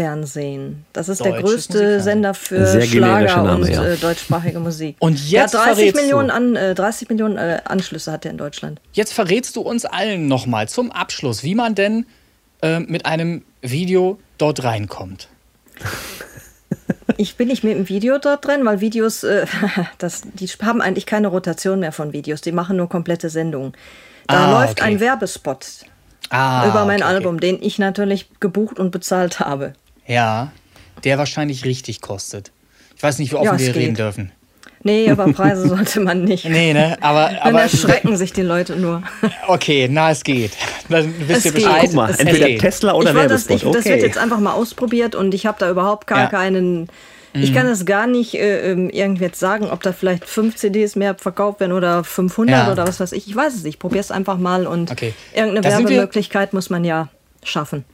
C: Musikfernsehen. Das ist der
B: Deutsches
C: größte
B: Musikfernsehen.
C: Sender für
A: Sehr
C: Schlager
A: Name,
C: und
A: ja.
C: äh, deutschsprachige Musik.
B: Und jetzt
C: ja, 30
B: verrätst du.
C: Millionen, an, äh, 30 Millionen äh, Anschlüsse hat er in Deutschland.
B: Jetzt verrätst du uns allen nochmal zum Abschluss, wie man denn äh, mit einem Video dort reinkommt.
C: Ich bin nicht mit dem Video dort drin, weil Videos, äh, das, die haben eigentlich keine Rotation mehr von Videos. Die machen nur komplette Sendungen. Da
B: Ah,
C: läuft
B: okay.
C: ein Werbespot
B: Ah,
C: über mein
B: okay, okay.
C: Album, den ich natürlich gebucht und bezahlt habe.
B: Ja, der wahrscheinlich richtig kostet. Ich weiß nicht, wie offen
C: Ja,
B: wir reden
C: geht.
B: dürfen.
C: Nee, aber Preise sollte man nicht.
B: Nee, ne? Aber,
C: Dann
B: aber
C: erschrecken sich die Leute nur.
B: okay, na, es geht. Dann wisst
C: Es
B: ihr
C: geht.
B: Bescheid.
A: Guck mal,
C: Es
A: entweder
B: geht.
A: Tesla oder
C: ich wollte das,
A: Werbespot.
C: ich, das wird
A: okay.
C: jetzt einfach mal ausprobiert und ich habe da überhaupt gar
B: Ja. Mhm.
C: keinen. Ich kann das gar nicht äh, ähm, irgendwie jetzt sagen, ob da vielleicht fünf CDs mehr verkauft werden oder 500
B: Ja.
C: oder was weiß ich. Ich weiß es nicht. Ich probiere es einfach mal und
B: Okay.
C: irgendeine
B: Da
C: Werbemöglichkeit muss man ja schaffen.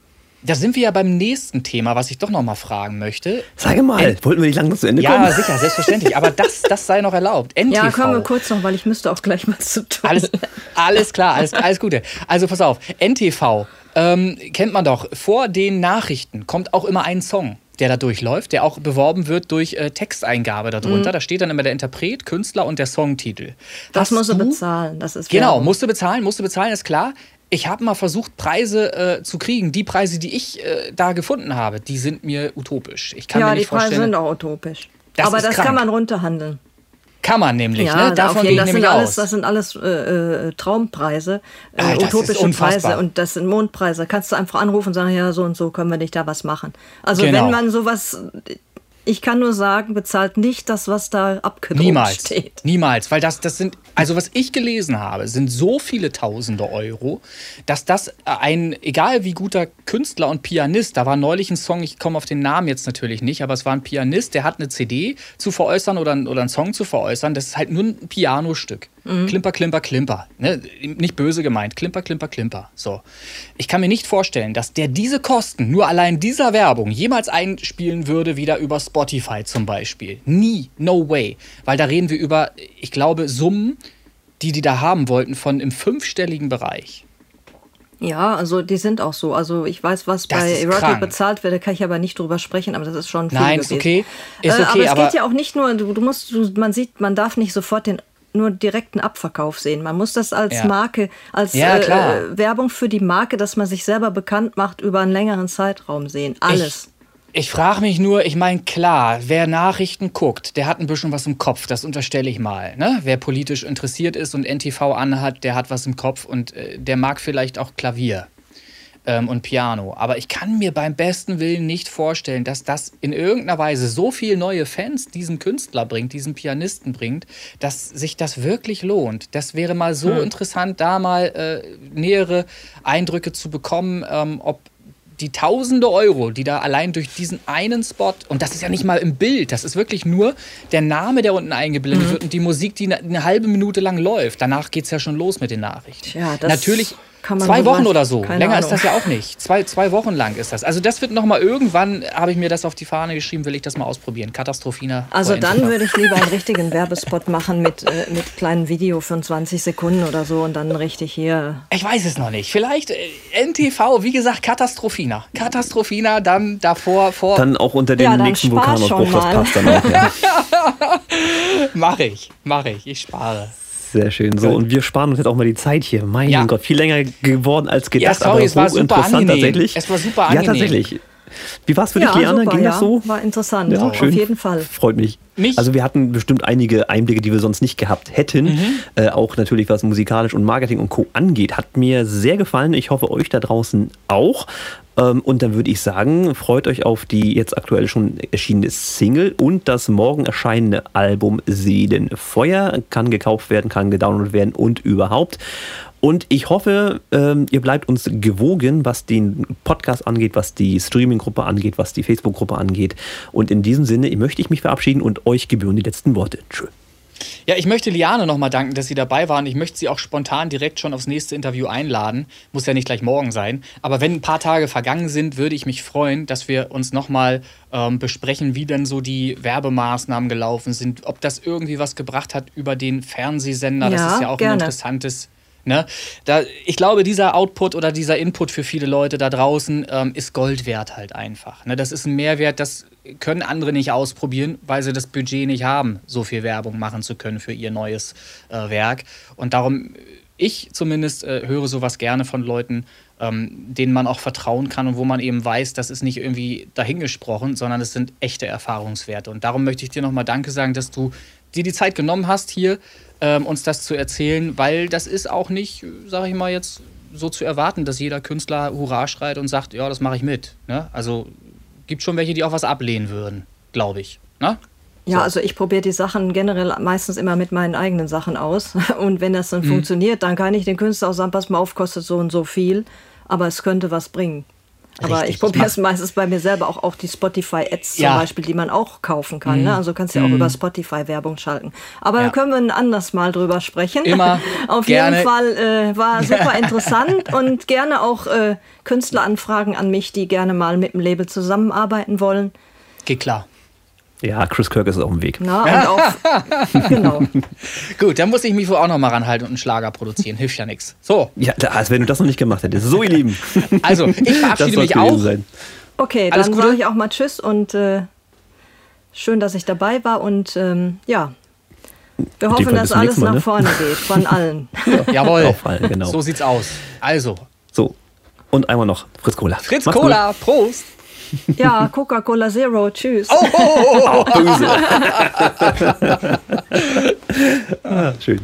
B: Da sind wir ja beim nächsten Thema, was ich doch noch mal fragen möchte.
A: Sage mal, wollten wir nicht langsam zu Ende
B: Ja,
A: kommen?
B: sicher, selbstverständlich. Aber das, das sei noch erlaubt. NTV.
C: Ja, können wir kurz noch, weil ich müsste auch gleich was zu tun.
B: Alles, alles klar, alles, alles Gute. Also pass auf, NTV ähm, kennt man doch. Vor den Nachrichten kommt auch immer ein Song, der da durchläuft, der auch beworben wird durch äh, Texteingabe
C: Mhm.
B: darunter. Da steht dann immer der Interpret, Künstler und der Songtitel.
C: das
B: Hast
C: musst du bezahlen. Das ist
B: Genau, musst du bezahlen, musst du bezahlen, ist klar. Ich habe mal versucht, Preise äh, zu kriegen. Die Preise, die ich äh, da gefunden habe, die sind mir utopisch. Ich kann
C: Ja,
B: mir
C: die
B: nicht
C: Preise
B: vorstellen.
C: sind auch utopisch.
B: Das
C: Aber das
B: krank.
C: kann man runterhandeln.
B: Kann man nämlich,
C: Ja,
B: ne?
C: da
B: Davon
C: jeden, das, sind alles,
B: aus.
C: das sind alles äh, äh, Traumpreise, äh,
B: Ah,
C: utopische. Preise und das sind Mondpreise. Kannst du einfach anrufen und sagen, ja, so und so können wir nicht da was machen. Also
B: Genau.
C: wenn man sowas, ich kann nur sagen, bezahlt nicht das, was da abgedruckt
B: Niemals.
C: steht.
B: Niemals, weil das, das sind, also was ich gelesen habe, sind so viele tausende Euro, dass das ein, egal wie guter Künstler und Pianist, da war neulich ein Song, ich komme auf den Namen jetzt natürlich nicht, aber es war ein Pianist, der hat eine CD zu veräußern oder, oder einen Song zu veräußern, das ist halt nur ein Pianostück. Klimper, klimper, klimper. Ne? Nicht böse gemeint. Klimper, klimper, klimper. So. Ich kann mir nicht vorstellen, dass der diese Kosten nur allein dieser Werbung jemals einspielen würde, wieder über Spotify zum Beispiel. Nie. No way. Weil da reden wir über, ich glaube, Summen, die die da haben wollten, von im fünfstelligen Bereich.
C: Ja, also die sind auch so. Also ich weiß, was
B: Das
C: bei
B: ist
C: Erotic
B: krank.
C: bezahlt wird, da kann ich aber nicht drüber sprechen, aber das ist schon viel
B: Nein, ist
C: gewesen.
B: okay. Ist
C: Äh,
B: okay,
C: aber es
B: aber-
C: geht ja auch nicht nur, du, du musst, du, man sieht, man darf nicht sofort den nur direkten Abverkauf sehen. Man muss das als
B: Ja.
C: Marke, als
B: Ja,
C: äh, Werbung für die Marke, dass man sich selber bekannt macht, über einen längeren Zeitraum sehen. Alles.
B: Ich, ich frage mich nur, ich meine, klar, wer Nachrichten guckt, der hat ein bisschen was im Kopf, das unterstelle ich mal. Ne? Wer politisch interessiert ist und NTV anhat, der hat was im Kopf und äh, der mag vielleicht auch Klavier ähm, und Piano. Aber ich kann mir beim besten Willen nicht vorstellen, dass das in irgendeiner Weise so viel neue Fans diesem Künstler bringt, diesem Pianisten bringt, dass sich das wirklich lohnt. Das wäre mal so interessant, da mal äh, nähere Eindrücke zu bekommen, ähm, ob die tausende Euro, die da allein durch diesen einen Spot, und das ist ja nicht mal im Bild, das ist wirklich nur der Name, der unten eingeblendet wird und die Musik, die eine, eine halbe Minute lang läuft. Danach geht es ja schon los mit den Nachrichten.
C: Tja, das
B: Natürlich
C: kann man
B: zwei Wochen oder so.
C: keine
B: Länger ist
C: Ahnung.
B: das ja auch nicht. Zwei, zwei Wochen lang ist das. Also das wird nochmal irgendwann, habe ich mir das auf die Fahne geschrieben, will ich das mal ausprobieren. Katastrophina.
C: Also dann würde ich lieber einen richtigen Werbespot machen mit, äh, mit kleinen Video von 20 Sekunden oder so und dann richtig hier.
B: Ich weiß es noch nicht. Vielleicht äh, NTV, wie gesagt, Katastrophina. Katastrophina, dann davor, vor.
A: Dann auch unter dem
C: Ja, dann
A: nächsten
C: spar
A: Vulkanausbruch,
C: schon
A: das
C: mal.
A: passt dann auch. Ja.
B: Mache ich, mache ich. Ich spare.
A: Sehr schön. So, und wir sparen uns jetzt auch mal die Zeit hier. Mein
B: Ja.
A: Gott, viel länger geworden als gedacht.
B: Ja, sorry,
A: aber
B: es war super
A: hochinteressant
B: angenehm.
A: tatsächlich.
B: Es war super
A: Ja,
B: angenehm.
A: tatsächlich. Wie war es für dich, Liane?
C: super,
A: Ging
C: ja.
A: das so?
C: War interessant,
A: Ja,
C: auf jeden Fall.
A: Freut mich.
B: Mich-
A: Also wir hatten bestimmt einige Einblicke, die wir sonst nicht gehabt hätten.
B: Mhm.
A: Äh, auch natürlich, was musikalisch und Marketing und Co. angeht. Hat mir sehr gefallen. Ich hoffe, euch da draußen auch. Ähm, und dann würde ich sagen, freut euch auf die jetzt aktuell schon erschienene Single und das morgen erscheinende Album Seelenfeuer. Kann gekauft werden, kann gedownloadet werden und überhaupt. Und ich hoffe, ähm, ihr bleibt uns gewogen, was den Podcast angeht, was die Streaming-Gruppe angeht, was die Facebook-Gruppe angeht. Und in diesem Sinne möchte ich mich verabschieden und euch gebühren die letzten Worte. Tschö.
B: Ja, ich möchte Liane nochmal danken, dass sie dabei war und ich möchte sie auch spontan direkt schon aufs nächste Interview einladen. Muss ja nicht gleich morgen sein. Aber wenn ein paar Tage vergangen sind, würde ich mich freuen, dass wir uns nochmal ähm, besprechen, wie denn so die Werbemaßnahmen gelaufen sind, ob das irgendwie was gebracht hat über den Fernsehsender. das
C: Ja,
B: ist ja auch
C: gerne.
B: ein interessantes. Ne? Da, ich glaube, dieser Output oder dieser Input für viele Leute da draußen ähm, ist Gold wert halt einfach. Ne? Das ist ein Mehrwert, das können andere nicht ausprobieren, weil sie das Budget nicht haben, so viel Werbung machen zu können für ihr neues äh, Werk. Und darum, ich zumindest äh, höre sowas gerne von Leuten, ähm, denen man auch vertrauen kann und wo man eben weiß, das ist nicht irgendwie dahingesprochen, sondern es sind echte Erfahrungswerte. Und darum möchte ich dir nochmal Danke sagen, dass du dir die Zeit genommen hast, hier ähm, uns das zu erzählen, weil das ist auch nicht, sage ich mal jetzt, so zu erwarten, dass jeder Künstler Hurra schreit und sagt, ja, das mache ich mit. Ne? Also gibt schon welche, die auch was ablehnen würden, glaube ich. Ne?
C: Ja,
B: So.
C: also ich probiere die Sachen generell meistens immer mit meinen eigenen Sachen aus. Und wenn das dann
B: Mhm.
C: funktioniert, dann kann ich den Künstler auch sagen, pass mal auf, kostet so und so viel, aber es könnte was bringen. Aber
B: Richtig.
C: ich probiere es meistens bei mir selber auch, auch die Spotify-Ads zum
B: Ja. Mhm.
C: Beispiel, die man auch kaufen kann. Ne? Also kannst du ja auch über Spotify Werbung schalten. Aber
B: Ja.
C: da können wir ein anderes Mal drüber sprechen.
B: Immer
C: Auf
B: gerne.
C: jeden Fall äh, war super interessant und gerne auch äh, Künstleranfragen an mich, die gerne mal mit dem Label zusammenarbeiten wollen.
B: Geht klar.
A: Ja, Chris Kirk ist auf dem Weg.
C: Na, und auch, genau.
B: Gut, dann muss ich mich wohl auch noch mal ranhalten und einen Schlager produzieren. Hilft ja nichts. So,
A: Ja, als wenn du das noch nicht gemacht hättest. So, ihr Lieben.
B: also ich
A: Das
B: verabschiede mich
A: gewesen
B: auch.
A: sein.
C: Okay,
B: Alles
C: dann sage ich auch mal Tschüss und äh, schön, dass ich dabei war und ähm, ja, wir hoffen, dass alles
A: Mal,
C: nach
A: ne?
C: vorne geht, von allen.
B: Jawohl.
A: Auffallen, genau.
B: So sieht's aus. Also,
A: So, und einmal noch Fritz Cola.
B: Fritz
A: Macht's
B: Cola, Prost.
C: Ja, Coca-Cola Zero, tschüss.
B: Oh, oh, oh, oh.
A: Böse. ah, schön.